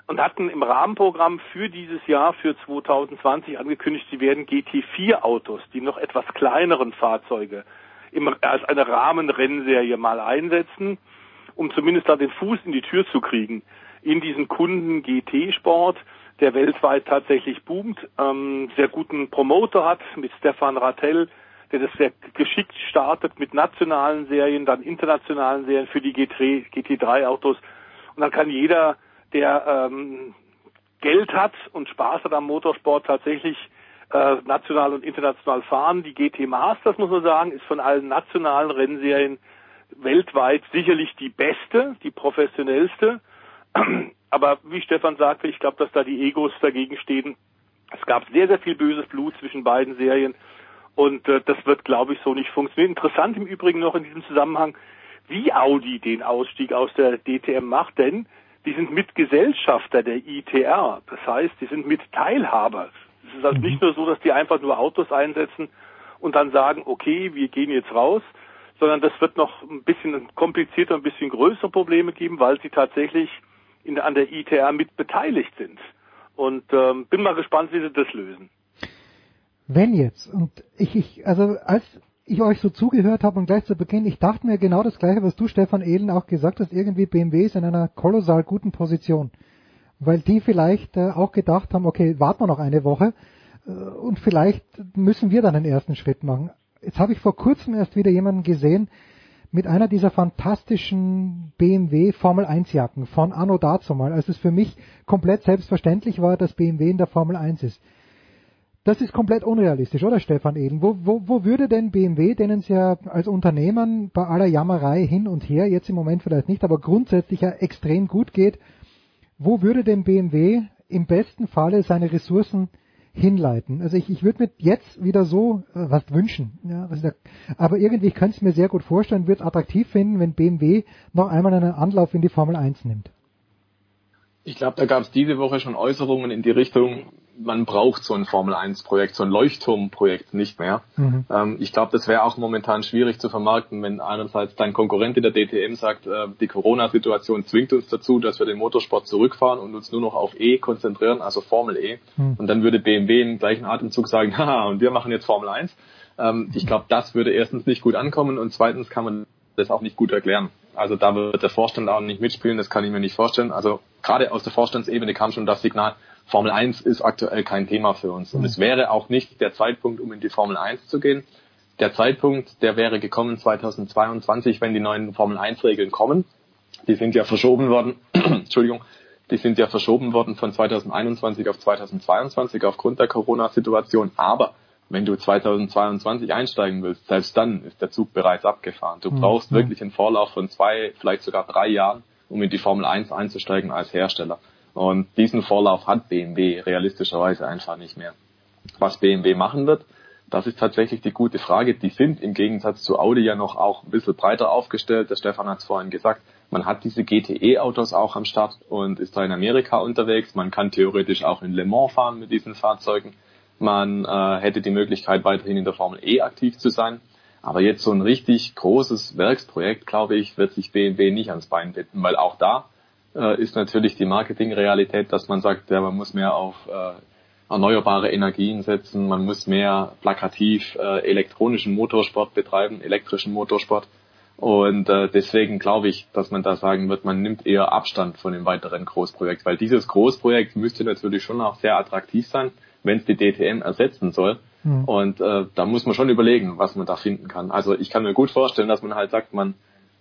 Speaker 30: und hatten im Rahmenprogramm für dieses Jahr, für 2020 angekündigt, sie werden GT4 Autos, die noch etwas kleineren Fahrzeuge, im, als eine Rahmenrennserie mal einsetzen, um zumindest da den Fuß in die Tür zu kriegen in diesen Kunden GT-Sport, der weltweit tatsächlich boomt, ähm, sehr guten Promoter hat mit Stefan Rattel, der das sehr geschickt startet mit nationalen Serien, dann internationalen Serien für die GT, GT3-Autos. Und dann kann jeder, der ähm, Geld hat und Spaß hat am Motorsport, tatsächlich äh, national und international fahren. Die GT Masters, muss man sagen, ist von allen nationalen Rennserien weltweit sicherlich die beste, die professionellste. Aber wie Stefan sagte, ich glaube, dass da die Egos dagegen stehen. Es gab sehr, sehr viel böses Blut zwischen beiden Serien und äh, das wird, glaube ich, so nicht funktionieren. Interessant im Übrigen noch in diesem Zusammenhang, wie Audi den Ausstieg aus der DTM macht, denn die sind Mitgesellschafter der ITR. Das heißt, die sind mit Teilhaber. Es ist also nicht nur so, dass die einfach nur Autos einsetzen und dann sagen, okay, wir gehen jetzt raus, sondern das wird noch ein bisschen komplizierter, ein bisschen größere Probleme geben, weil sie tatsächlich in, an der ITR mit beteiligt sind. Und ähm, bin mal gespannt, wie sie das lösen.
Speaker 9: Wenn jetzt, und ich, ich also als ich euch so zugehört habe und gleich zu Beginn, ich dachte mir genau das gleiche, was du, Stefan Ehlen, auch gesagt hast, irgendwie BMW ist in einer kolossal guten Position. Weil die vielleicht äh, auch gedacht haben, okay, warten wir noch eine Woche äh, und vielleicht müssen wir dann den ersten Schritt machen. Jetzt habe ich vor kurzem erst wieder jemanden gesehen mit einer dieser fantastischen BMW Formel 1 Jacken von Anno dazu mal, als es für mich komplett selbstverständlich war, dass BMW in der Formel 1 ist. Das ist komplett unrealistisch, oder Stefan Eden? Wo, wo, wo würde denn BMW, denen es ja als Unternehmen bei aller Jammerei hin und her, jetzt im Moment vielleicht nicht, aber grundsätzlich ja extrem gut geht, wo würde denn BMW im besten Falle seine Ressourcen hinleiten? Also ich, ich würde mir jetzt wieder so äh, was wünschen, ja, was da, aber irgendwie ich könnte es mir sehr gut vorstellen, würde es attraktiv finden, wenn BMW noch einmal einen Anlauf in die Formel 1 nimmt.
Speaker 21: Ich glaube, da gab es diese Woche schon Äußerungen in die Richtung, man braucht so ein Formel 1 Projekt, so ein Leuchtturmprojekt nicht mehr.
Speaker 9: Mhm.
Speaker 21: Ähm, ich glaube, das wäre auch momentan schwierig zu vermarkten, wenn einerseits dein Konkurrent in der DTM sagt, äh, die Corona-Situation zwingt uns dazu, dass wir den Motorsport zurückfahren und uns nur noch auf E konzentrieren, also Formel E.
Speaker 9: Mhm.
Speaker 21: Und dann würde BMW im gleichen Atemzug sagen, haha, und wir machen jetzt Formel 1. Ähm, ich glaube, das würde erstens nicht gut ankommen und zweitens kann man das auch nicht gut erklären. Also da wird der Vorstand auch nicht mitspielen, das kann ich mir nicht vorstellen. Also gerade aus der Vorstandsebene kam schon das Signal, Formel 1 ist aktuell kein Thema für uns. Und es wäre auch nicht der Zeitpunkt, um in die Formel 1 zu gehen. Der Zeitpunkt, der wäre gekommen 2022, wenn die neuen Formel 1 Regeln kommen. Die sind ja verschoben worden, Entschuldigung, die sind ja verschoben worden von 2021 auf 2022 aufgrund der Corona-Situation. Aber wenn du 2022 einsteigen willst, selbst dann ist der Zug bereits abgefahren. Du
Speaker 9: Mhm.
Speaker 21: brauchst
Speaker 9: Mhm.
Speaker 21: wirklich einen Vorlauf von zwei, vielleicht sogar drei Jahren, um in die Formel 1 einzusteigen als Hersteller. Und diesen Vorlauf hat BMW realistischerweise einfach nicht mehr. Was BMW machen wird, das ist tatsächlich die gute Frage. Die sind im Gegensatz zu Audi ja noch auch ein bisschen breiter aufgestellt. Der Stefan hat es vorhin gesagt. Man hat diese GTE-Autos auch am Start und ist da in Amerika unterwegs. Man kann theoretisch auch in Le Mans fahren mit diesen Fahrzeugen. Man äh, hätte die Möglichkeit, weiterhin in der Formel E aktiv zu sein. Aber jetzt so ein richtig großes Werksprojekt, glaube ich, wird sich BMW nicht ans Bein binden, weil auch da äh, ist natürlich die Marketingrealität, dass man sagt, ja, man muss mehr auf äh, erneuerbare Energien setzen, man muss mehr plakativ äh, elektronischen Motorsport betreiben, elektrischen Motorsport. Und äh, deswegen glaube ich, dass man da sagen wird, man nimmt eher Abstand von dem weiteren Großprojekt, weil dieses Großprojekt müsste natürlich schon auch sehr attraktiv sein, wenn es die DTM ersetzen soll.
Speaker 9: Mhm.
Speaker 21: Und äh, da muss man schon überlegen, was man da finden kann. Also ich kann mir gut vorstellen, dass man halt sagt, man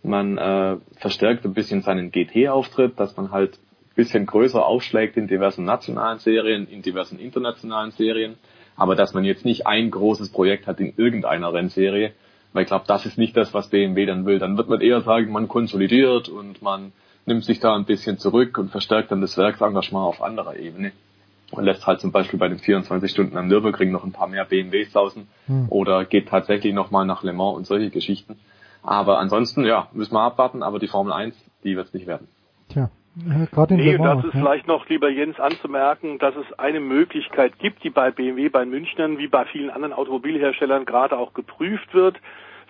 Speaker 21: man äh, verstärkt ein bisschen seinen GT-Auftritt, dass man halt ein bisschen größer aufschlägt in diversen nationalen Serien, in diversen internationalen Serien. Aber dass man jetzt nicht ein großes Projekt hat in irgendeiner Rennserie, weil ich glaube, das ist nicht das, was BMW dann will. Dann wird man eher sagen, man konsolidiert und man nimmt sich da ein bisschen zurück und verstärkt dann das Werksengagement auf anderer Ebene und lässt halt zum Beispiel bei den 24 Stunden am Nürburgring noch ein paar mehr BMWs sausen
Speaker 9: Hm.
Speaker 21: oder geht tatsächlich nochmal nach Le Mans und solche Geschichten. Aber ansonsten, ja, müssen wir abwarten, aber die Formel 1, die wird es nicht werden.
Speaker 9: Tja, äh, gerade in
Speaker 30: Nee,
Speaker 9: Mans,
Speaker 30: das ist
Speaker 9: ja.
Speaker 30: vielleicht noch, lieber Jens, anzumerken, dass es eine Möglichkeit gibt, die bei BMW, bei Münchnern, wie bei vielen anderen Automobilherstellern gerade auch geprüft wird.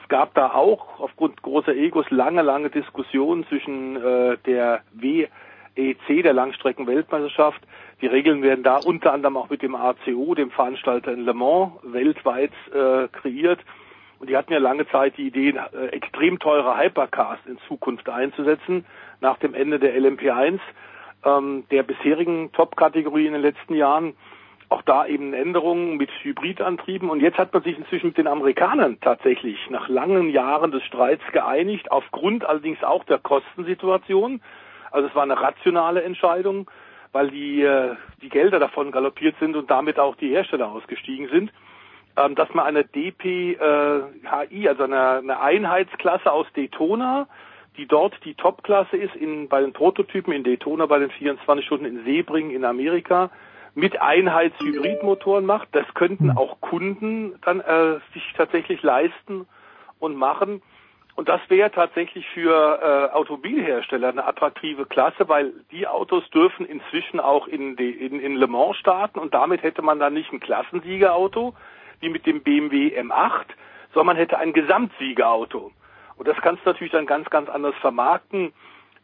Speaker 30: Es gab da auch aufgrund großer Egos lange, lange Diskussionen zwischen äh, der WEC, der Langstreckenweltmeisterschaft. Die Regeln werden da unter anderem auch mit dem ACO, dem Veranstalter in Le Mans, weltweit äh, kreiert. Und die hatten ja lange Zeit die Idee, äh, extrem teure Hypercars in Zukunft einzusetzen, nach dem Ende der LMP1, ähm, der bisherigen Top-Kategorie in den letzten Jahren. Auch da eben Änderungen mit Hybridantrieben. Und jetzt hat man sich inzwischen mit den Amerikanern tatsächlich nach langen Jahren des Streits geeinigt, aufgrund allerdings auch der Kostensituation. Also es war eine rationale Entscheidung, weil die, äh, die Gelder davon galoppiert sind und damit auch die Hersteller ausgestiegen sind ähm, dass man eine DPHI, also eine, eine Einheitsklasse aus Daytona, die dort die Topklasse ist, in, bei den Prototypen in Daytona, bei den 24 Stunden in Sebring in Amerika, mit Einheitshybridmotoren macht. Das könnten auch Kunden dann äh, sich tatsächlich leisten und machen. Und das wäre tatsächlich für äh, Automobilhersteller eine attraktive Klasse, weil die Autos dürfen inzwischen auch in, de, in, in Le Mans starten und damit hätte man dann nicht ein Klassensiegerauto wie mit dem BMW M8, sondern man hätte ein Gesamtsiegerauto. Und das kannst du natürlich dann ganz, ganz anders vermarkten.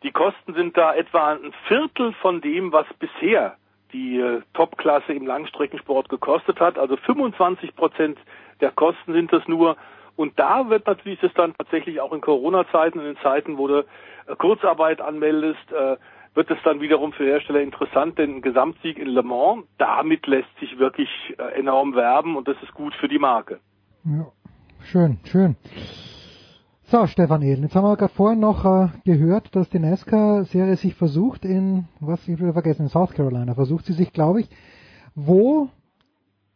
Speaker 30: Die Kosten sind da etwa ein Viertel von dem, was bisher die äh, Topklasse im Langstreckensport gekostet hat. Also 25 Prozent der Kosten sind das nur. Und da wird natürlich das dann tatsächlich auch in Corona-Zeiten, in den Zeiten, wo du äh, Kurzarbeit anmeldest, äh, wird es dann wiederum für Hersteller interessant, denn ein Gesamtsieg in Le Mans, damit lässt sich wirklich äh, enorm werben und das ist gut für die Marke.
Speaker 9: Ja, schön, schön. So, Stefan Ehlen, jetzt haben wir gerade vorhin noch äh, gehört, dass die NASCAR-Serie sich versucht in, was ich wieder vergessen, in South Carolina versucht sie sich, glaube ich. Wo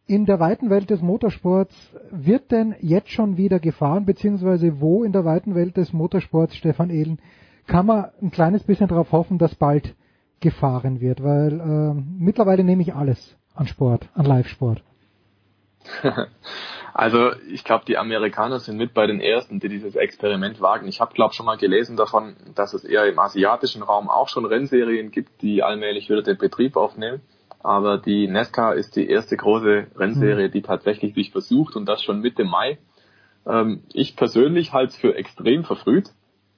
Speaker 9: in der weiten Welt des Motorsports wird denn jetzt schon wieder gefahren, beziehungsweise wo in der weiten Welt des Motorsports, Stefan Ehlen, kann man ein kleines bisschen darauf hoffen, dass bald gefahren wird, weil äh, mittlerweile nehme ich alles an Sport, an Live-Sport.
Speaker 21: Also ich glaube, die Amerikaner sind mit bei den ersten, die dieses Experiment wagen. Ich habe, glaube schon mal gelesen davon, dass es eher im asiatischen Raum auch schon Rennserien gibt, die allmählich wieder den Betrieb aufnehmen. Aber die NASCAR ist die erste große Rennserie, die tatsächlich sich versucht und das schon Mitte Mai. Ähm, ich persönlich halte es für extrem verfrüht,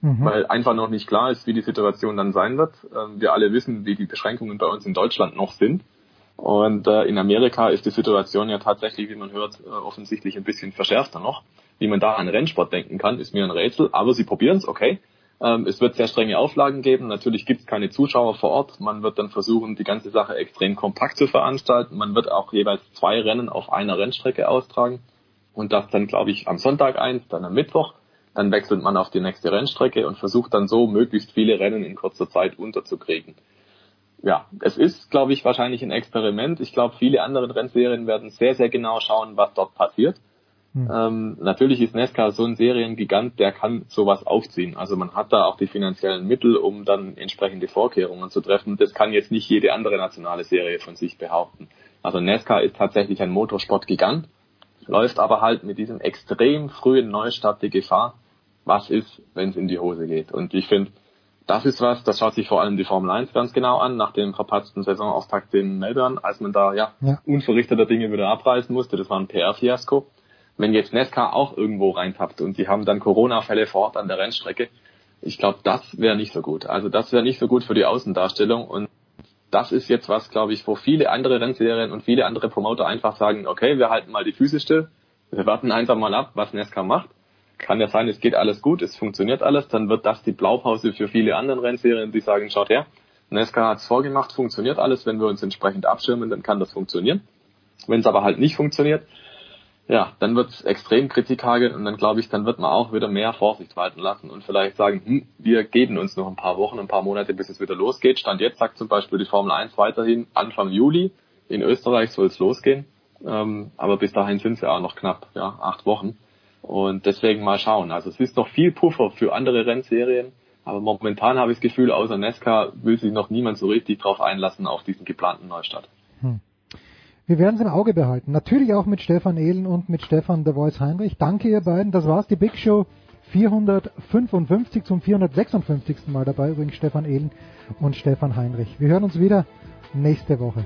Speaker 9: Mhm.
Speaker 21: weil einfach noch nicht klar ist, wie die Situation dann sein wird. Ähm, wir alle wissen, wie die Beschränkungen bei uns in Deutschland noch sind. Und äh, in Amerika ist die Situation ja tatsächlich, wie man hört, äh, offensichtlich ein bisschen verschärfter noch. Wie man da an Rennsport denken kann, ist mir ein Rätsel. Aber sie probieren es, okay. Ähm, es wird sehr strenge Auflagen geben. Natürlich gibt es keine Zuschauer vor Ort. Man wird dann versuchen, die ganze Sache extrem kompakt zu veranstalten. Man wird auch jeweils zwei Rennen auf einer Rennstrecke austragen. Und das dann, glaube ich, am Sonntag eins, dann am Mittwoch. Dann wechselt man auf die nächste Rennstrecke und versucht dann so möglichst viele Rennen in kurzer Zeit unterzukriegen ja, es ist, glaube ich, wahrscheinlich ein Experiment. Ich glaube, viele andere Rennserien werden sehr, sehr genau schauen, was dort passiert.
Speaker 9: Hm.
Speaker 21: Ähm, natürlich ist NASCAR so ein Seriengigant, der kann sowas aufziehen. Also man hat da auch die finanziellen Mittel, um dann entsprechende Vorkehrungen zu treffen. Das kann jetzt nicht jede andere nationale Serie von sich behaupten. Also NASCAR ist tatsächlich ein Motorsportgigant, läuft aber halt mit diesem extrem frühen Neustart die Gefahr, was ist, wenn es in die Hose geht. Und ich finde, das ist was, das schaut sich vor allem die Formel 1 ganz genau an, nach dem verpatzten Saisonauftakt in Melbourne, als man da ja,
Speaker 9: Ja.
Speaker 21: unverrichteter Dinge wieder abreißen musste. Das war ein PR-Fiasko. Wenn jetzt NASCAR auch irgendwo reintappt und die haben dann Corona-Fälle vor Ort an der Rennstrecke, ich glaube, das wäre nicht so gut. Also das wäre nicht so gut für die Außendarstellung und das ist jetzt was, glaube ich, wo viele andere Rennserien und viele andere Promoter einfach sagen, okay, wir halten mal die Füße still, wir warten einfach mal ab, was NASCAR macht. Kann ja sein, es geht alles gut, es funktioniert alles, dann wird das die Blaupause für viele andere Rennserien, die sagen, schaut her, NASCAR hat es vorgemacht, funktioniert alles, wenn wir uns entsprechend abschirmen, dann kann das funktionieren. Wenn es aber halt nicht funktioniert, ja, dann wird es extrem Kritik hageln und dann glaube ich, dann wird man auch wieder mehr Vorsicht walten lassen und vielleicht sagen, hm, wir geben uns noch ein paar Wochen, ein paar Monate, bis es wieder losgeht. Stand jetzt sagt zum Beispiel die Formel 1 weiterhin Anfang Juli. In Österreich soll es losgehen. Ähm, aber bis dahin sind es ja auch noch knapp, ja, acht Wochen. Und deswegen mal schauen. Also es ist noch viel Puffer für andere Rennserien. Aber momentan habe ich das Gefühl, außer Nesca will sich noch niemand so richtig drauf einlassen auf diesen geplanten Neustart. Hm.
Speaker 9: Wir werden es im Auge behalten. Natürlich auch mit Stefan Ehlen und mit Stefan der Voice Heinrich. Danke ihr beiden. Das war's, die Big Show 455 zum 456. Mal dabei. Übrigens Stefan Ehlen und Stefan Heinrich. Wir hören uns wieder nächste Woche.